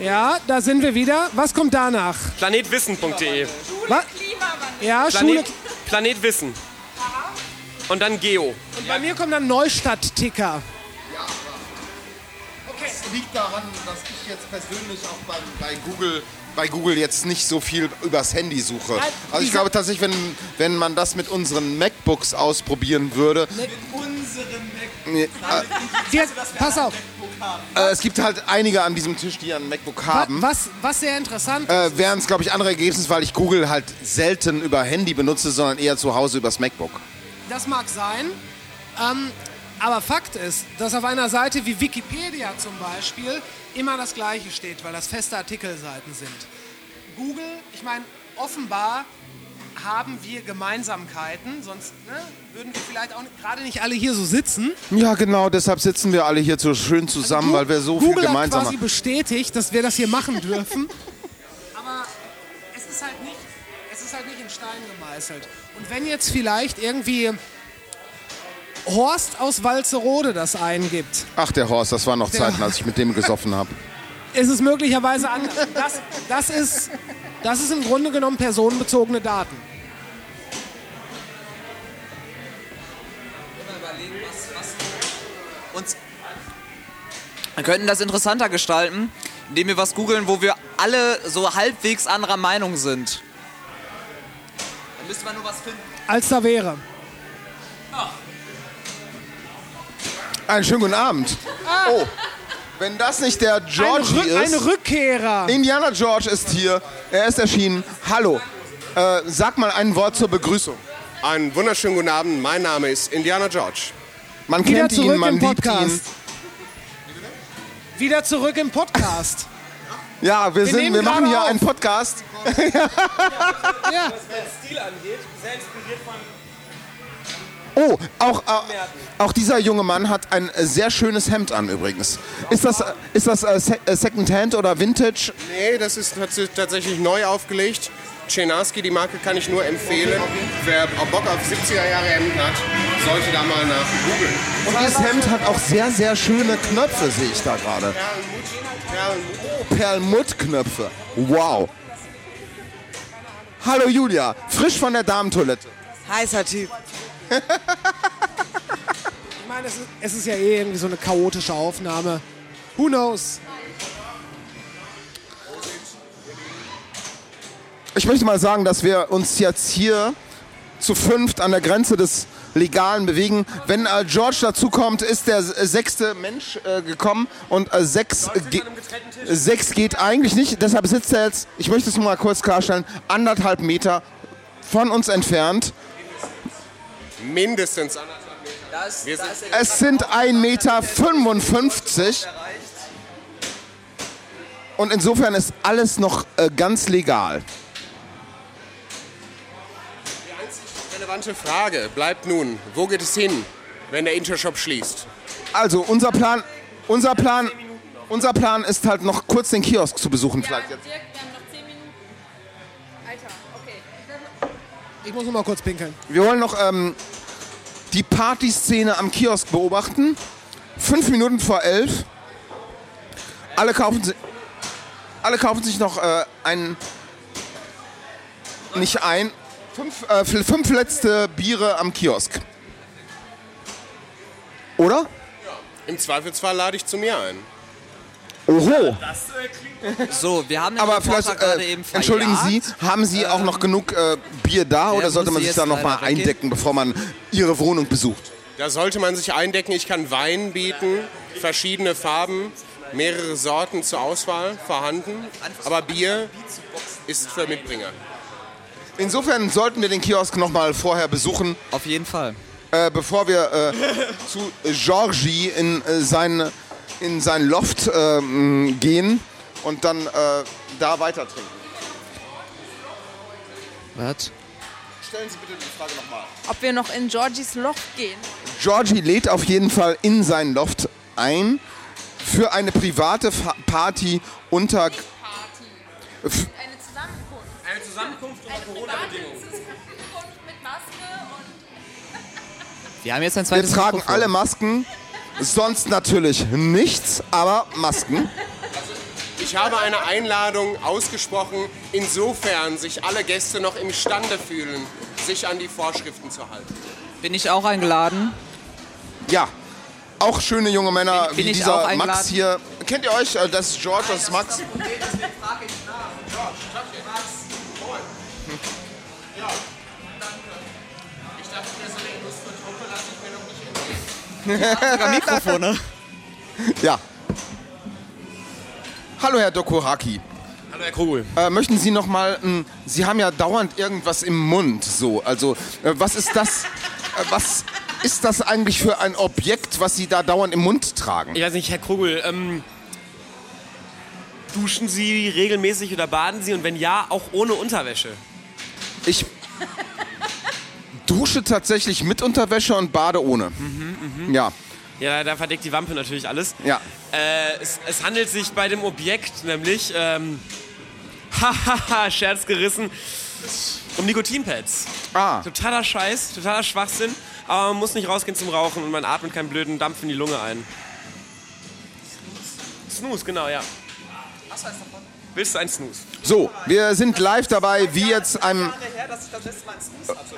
Ja, da sind wir wieder. Was kommt danach? Planetwissen.de. Was? Ja, Schule. Planet, Planetwissen. Und dann Geo. Und bei mir kommt dann Neustadt-Ticker. Liegt daran, dass ich jetzt persönlich auch bei, bei Google bei Google jetzt nicht so viel übers Handy suche. Also ich glaube tatsächlich, wenn, wenn man das mit unseren MacBooks ausprobieren würde, Mit unserem Nee, äh, Wir, pass auf. äh, es gibt halt einige an diesem Tisch, die ein MacBook haben. Was, was sehr interessant Äh, wären es, glaube ich, andere Ergebnisse, weil ich Google halt selten über Handy benutze, sondern eher zu Hause übers MacBook. Das mag sein. Ähm, aber Fakt ist, dass auf einer Seite wie Wikipedia zum Beispiel immer das Gleiche steht, weil das feste Artikelseiten sind. Google, ich meine, offenbar haben wir Gemeinsamkeiten, sonst ne, würden wir vielleicht auch gerade nicht alle hier so sitzen. Ja, genau, deshalb sitzen wir alle hier so schön zusammen, weil wir so viel Google hat gemeinsam quasi haben. bestätigt, dass wir das hier machen dürfen. Aber es ist halt nicht, es ist halt nicht in Stein gemeißelt. Und wenn jetzt vielleicht irgendwie Horst aus Walzerode das eingibt, Ach, der Horst, das waren noch Der- Zeiten, als ich mit dem gesoffen habe. ist es möglicherweise anders. Das, das, ist, das ist im Grunde genommen personenbezogene Daten. uns. Wir könnten das interessanter gestalten, indem wir was googeln, wo wir alle so halbwegs anderer Meinung sind. Dann müsste man nur was finden. Als da wäre. Einen schönen guten Abend. Oh, wenn das nicht der Georgie Ein Rück- ist. ein Rückkehrer. Indiana George ist hier. Er ist erschienen. Hallo. Äh, sag mal ein Wort zur Begrüßung. Einen wunderschönen guten Abend. Mein Name ist Indiana George. Man Wieder kennt ihn, man im liebt ihn. Podcast. Wieder zurück im Podcast. Ja, wir, Wir sind, wir machen hier auf. einen Podcast. Ja. Was meinen Stil angeht, sehr inspiriert von Oh, auch, äh, auch dieser junge Mann hat ein sehr schönes Hemd an übrigens. Ist das, ist das äh, äh, Secondhand oder Vintage? Nee, das ist tats- tatsächlich neu aufgelegt. Chenarski, die Marke kann ich nur empfehlen. Wer Bock auf 70er Jahre Hemden hat, sollte da mal nach googeln. Und dieses Hemd hat auch sehr, sehr schöne Knöpfe, sehe ich da gerade. Oh, Perlmuttknöpfe. Wow. Hallo Julia, frisch von der Damentoilette. Heißer Typ. Ich meine, es ist, es ist ja eh irgendwie so eine chaotische Aufnahme. Who knows? Ich möchte mal sagen, dass wir uns jetzt hier zu fünft an der Grenze des Legalen bewegen. Wenn äh, George dazukommt, ist der sechste Mensch äh, gekommen und äh, sechs, ge sechs geht eigentlich nicht. Deshalb sitzt er jetzt, ich möchte es nur mal kurz klarstellen, anderthalb Meter von uns entfernt. Mindestens anderthalb Meter. Sind Es sind 1,55 Meter. Und insofern ist alles noch äh, ganz legal. Die einzig relevante Frage bleibt nun, wo geht es hin, wenn der Intershop schließt? Also unser Plan, unser Plan, unser Plan ist halt noch kurz den Kiosk zu besuchen vielleicht jetzt. Ich muss noch mal kurz pinkeln. Wir wollen noch ähm, die Partyszene am Kiosk beobachten. Fünf Minuten vor elf. Alle kaufen, si alle kaufen sich noch äh, ein, nicht ein, fünf, äh, fünf letzte Biere am Kiosk. Oder? Im Zweifelsfall lade ich zu mir ein. Oho. So, wir haben Aber vielleicht, gerade äh, entschuldigen Sie, haben Sie auch noch genug äh, Bier da der oder sollte man sich da noch mal leider weggehen. eindecken, bevor man Ihre Wohnung besucht? Da sollte man sich eindecken. Ich kann Wein bieten, verschiedene Farben, mehrere Sorten zur Auswahl vorhanden. Aber Bier ist für Mitbringer. Insofern sollten wir den Kiosk noch mal vorher besuchen. Auf jeden Fall. Äh, bevor wir äh, zu Georgie in, äh, sein, in sein Loft äh, m, gehen und dann äh, da weiter trinken. Was? Stellen Sie bitte die Frage nochmal. Ob wir noch in Georgies Loft gehen. Georgie lädt auf jeden Fall in sein Loft ein für eine private Fa Party unter. F- Eine Zusammenkunft. Eine Zusammenkunft unter Corona-Bedingungen. Zusammenkunft mit Maske und Wir haben jetzt ein Wir zweites tragen Mikrofon. alle Masken, sonst natürlich nichts, aber Masken. Ich habe eine Einladung ausgesprochen, insofern sich alle Gäste noch imstande fühlen, sich an die Vorschriften zu halten. Bin ich auch eingeladen? Ja, auch schöne junge Männer Bin- bin wie ich dieser Max hier. Kennt ihr euch? Äh, Das ist George, das ist Max. Sogar Mikrofone. Ja. Hallo Herr Dokohaki. Hallo Herr Krugel. Äh, möchten Sie noch mal, mh, Sie haben ja dauernd irgendwas im Mund, so, also äh, was ist das, äh, was ist das eigentlich für ein Objekt, was Sie da dauernd im Mund tragen? Ich weiß nicht, Herr Krugel, ähm, duschen Sie regelmäßig oder baden Sie und wenn ja, auch ohne Unterwäsche? Ich dusche tatsächlich mit Unterwäsche und bade ohne. Mhm, Ja, Ja, da verdeckt die Wampe natürlich alles. ja. Äh, es, es handelt sich bei dem Objekt nämlich, ähm, hahaha, Scherz gerissen, um Nikotinpads. Ah. Totaler Scheiß, totaler Schwachsinn, aber man muss nicht rausgehen zum Rauchen und man atmet keinen blöden Dampf in die Lunge ein. Snooze, genau, ja. Was heißt davon? Willst du einen Snooze? So, wir sind live dabei, wie jetzt einem.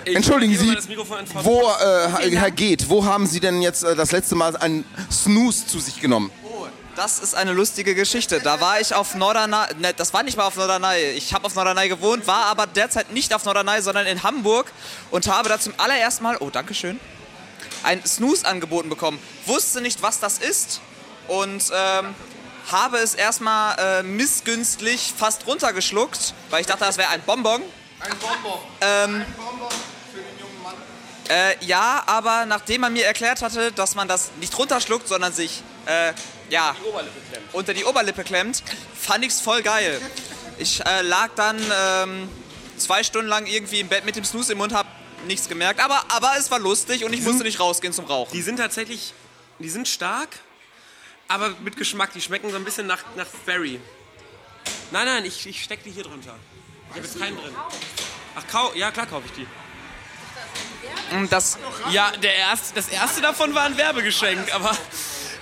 Entschuldigen Ich gebe Sie, wo, äh, Herr. Geht, wo haben Sie denn jetzt äh, das letzte Mal einen Snooze zu sich genommen? Das ist eine lustige Geschichte. Da war ich auf Norderney, ne, das war nicht mal auf Norderney. Ich habe auf Norderney gewohnt, war aber derzeit nicht auf Norderney, sondern in Hamburg und habe da zum allerersten Mal, oh, danke schön, ein Snooze angeboten bekommen. Wusste nicht, was das ist und ähm, habe es erstmal äh, missgünstig fast runtergeschluckt, weil ich dachte, das wäre ein Bonbon. Ein Bonbon. Ähm, Ein Bonbon für den jungen Mann. Äh, ja, aber nachdem man mir erklärt hatte, dass man das nicht runterschluckt, sondern sich, äh, ja, unter die Oberlippe klemmt, fand ich's voll geil. Ich äh, lag dann ähm, zwei Stunden lang irgendwie im Bett mit dem Snooze im Mund, hab nichts gemerkt, aber, aber es war lustig und ich musste nicht rausgehen zum Rauchen. Die sind tatsächlich, die sind stark, aber mit Geschmack. Die schmecken so ein bisschen nach, nach Berry. Nein, nein, ich, ich steck die hier drunter. Ich habe jetzt keinen drin. Ach, kau ja klar kaufe ich die. Das, ja, der erste, das erste davon war ein Werbegeschenk, aber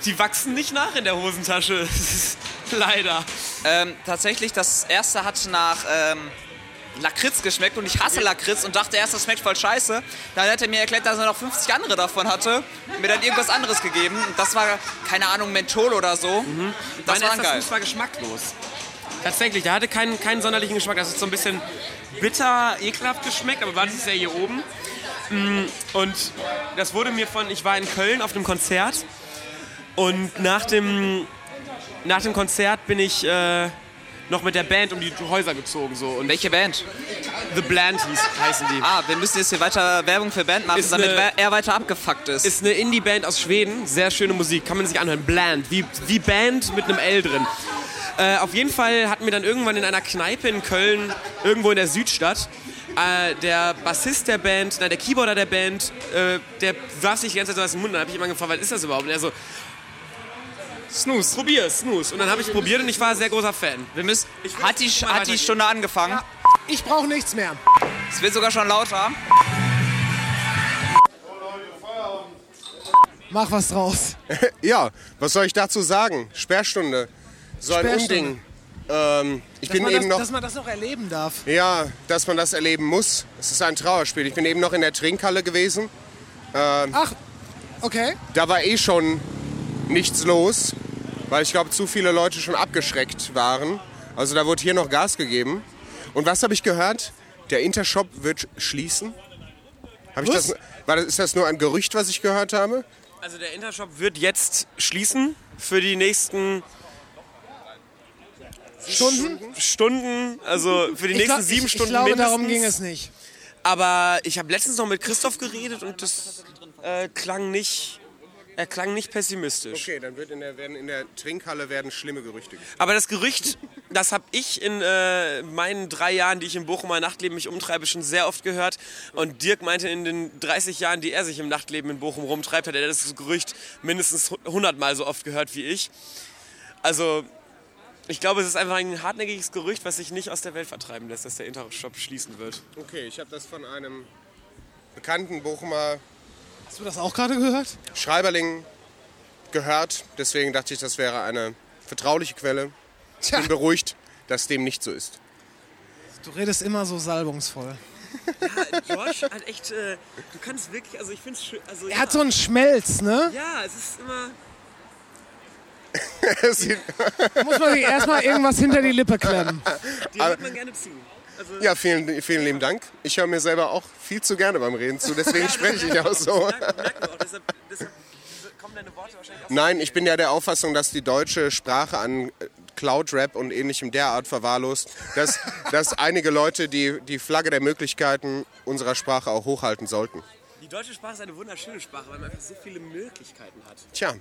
die wachsen nicht nach in der Hosentasche. Leider. Ähm, tatsächlich, das erste hat nach ähm, Lakritz geschmeckt und ich hasse Lakritz und dachte erst, das schmeckt voll scheiße. Dann hat er mir erklärt, dass er noch 50 andere davon hatte und mir dann irgendwas anderes gegeben. Und das war, keine Ahnung, Menthol oder so. Mhm. Das mein war geil. Fuß war geschmacklos. Tatsächlich, der hatte keinen, keinen sonderlichen Geschmack. Das ist so ein bisschen bitter, ekelhaft geschmeckt, aber das ist ja hier oben. Mm, Und das wurde mir von, ich war in Köln auf einem Konzert und nach dem, nach dem Konzert bin ich äh, noch mit der Band um die Häuser gezogen. So. Und Welche Band? The Bland hieß, heißen die. Ah, wir müssen jetzt hier weiter Werbung für Band machen, Ist damit eine- er weiter abgefuckt ist. Ist eine Indie-Band aus Schweden, sehr schöne Musik, kann man sich anhören. Bland, wie, wie Band mit einem L drin. Äh, auf jeden Fall hatten wir dann irgendwann in einer Kneipe in Köln, irgendwo in der Südstadt, äh, der Bassist der Band, nein, der Keyboarder der Band, äh, der warf sich die ganze Zeit so aus dem Mund. Dann habe ich immer gefragt, was ist das überhaupt? Und er so, Snooze. Probier, Snooze. Und dann habe ich probiert und ich war sehr großer Fan. Wir müssen, hat die, hat die Stunde angefangen? Ich brauche nichts mehr. Es wird sogar schon lauter. Mach was draus. ja, was soll ich dazu sagen? Sperrstunde. So ein Sperrstunde. Unding. Ähm, ich dass, bin eben das, noch. dass man das noch erleben darf. Ja, dass man das erleben muss. Es ist ein Trauerspiel. Ich bin eben noch in der Trinkhalle gewesen. Ähm, Ach, okay. Da war eh schon nichts los, weil ich glaube, zu viele Leute schon abgeschreckt waren. Also da wurde hier noch Gas gegeben. Und was habe ich gehört? Der Intershop wird schließen. Hab ich Was? das, war das, ist das nur ein Gerücht, was ich gehört habe? Also der Intershop wird jetzt schließen für die nächsten Stunden? Stunden, also für die Ich nächsten glaub- sieben ich, Stunden Ich glaube, mindestens. darum ging es nicht. Aber ich habe letztens noch mit Christoph geredet und das äh, klang nicht, er klang nicht pessimistisch. Okay, dann wird in der, werden in der Trinkhalle werden schlimme Gerüchte. gesprochen. Aber das Gerücht, das habe ich in äh, meinen drei Jahren, die ich im Bochumer Nachtleben mich umtreibe, schon sehr oft gehört. Und Dirk meinte, in den 30 Jahren, die er sich im Nachtleben in Bochum rumtreibt, hat er das Gerücht mindestens 100 Mal so oft gehört wie ich. Also ich glaube, es ist einfach ein hartnäckiges Gerücht, was sich nicht aus der Welt vertreiben lässt, dass der Intershop schließen wird. Okay, ich habe das von einem bekannten Bochumer Hast du das auch gerade gehört? Schreiberling gehört, deswegen dachte ich, das wäre eine vertrauliche Quelle. Ich bin beruhigt, dass dem nicht so ist. Du redest immer so salbungsvoll. Ja, Josh hat echt, äh, du kannst wirklich, also ich finde es schön. Also, Er ja. hat so einen Schmelz, ne? Ja, es ist immer. Muss man sich erstmal irgendwas hinter die Lippe klemmen. Dir hört man gerne zu. Also, Ja, vielen, vielen lieben Dank. Ich höre mir selber auch viel zu gerne beim Reden zu, deswegen spreche ich auch so. merken auch, deshalb, deshalb kommen deine Worte wahrscheinlich auch. Nein, ich bin ja der Auffassung, dass die deutsche Sprache an äh, Cloud-Rap und ähnlichem derart verwahrlost, dass, dass einige Leute die, die Flagge der Möglichkeiten unserer Sprache auch hochhalten sollten. Die deutsche Sprache ist eine wunderschöne Sprache, weil man einfach so viele Möglichkeiten hat. Tja,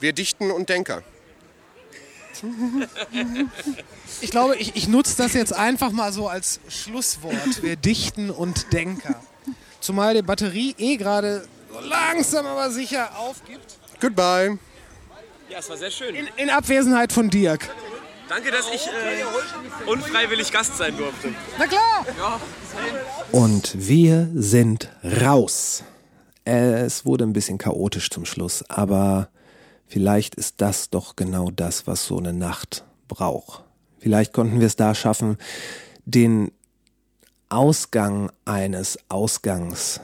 wir dichten und Denker. Ich glaube, ich, ich nutze das jetzt einfach mal so als Schlusswort. Wir dichten und Denker. Zumal die Batterie eh gerade so langsam aber sicher aufgibt. Goodbye. Ja, es war sehr schön. In, in Abwesenheit von Dirk. Danke, dass ich äh, unfreiwillig Gast sein durfte. Na klar. Ja. Und wir sind raus. Es wurde ein bisschen chaotisch zum Schluss, aber vielleicht ist das doch genau das, was so eine Nacht braucht. Vielleicht konnten wir es da schaffen, den Ausgang eines Ausgangs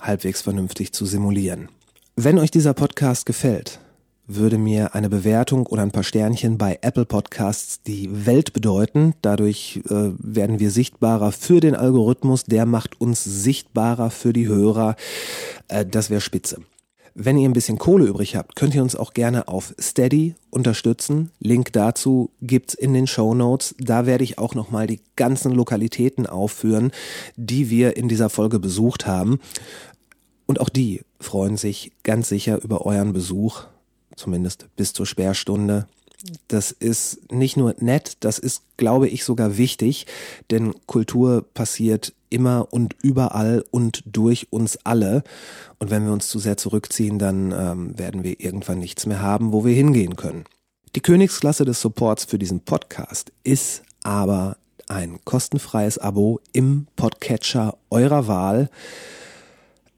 halbwegs vernünftig zu simulieren. Wenn euch dieser Podcast gefällt, würde mir eine Bewertung oder ein paar Sternchen bei Apple Podcasts die Welt bedeuten. Dadurch äh, werden wir sichtbarer für den Algorithmus, der macht uns sichtbarer für die Hörer. Äh, das wäre spitze. Wenn ihr ein bisschen Kohle übrig habt, könnt ihr uns auch gerne auf Steady unterstützen. Link dazu gibt's in den Show Notes. Da werde ich auch nochmal die ganzen Lokalitäten aufführen, die wir in dieser Folge besucht haben. Und auch die freuen sich ganz sicher über euren Besuch, zumindest bis zur Sperrstunde. Das ist nicht nur nett, das ist, glaube ich, sogar wichtig, denn Kultur passiert immer und überall und durch uns alle. Und wenn wir uns zu sehr zurückziehen, dann ähm, werden wir irgendwann nichts mehr haben, wo wir hingehen können. Die Königsklasse des Supports für diesen Podcast ist aber ein kostenfreies Abo im Podcatcher eurer Wahl.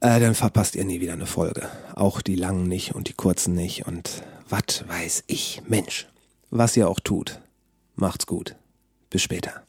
Äh, dann verpasst ihr nie wieder eine Folge. Auch die langen nicht und die kurzen nicht und was weiß ich. Mensch, was ihr auch tut. Macht's gut. Bis später.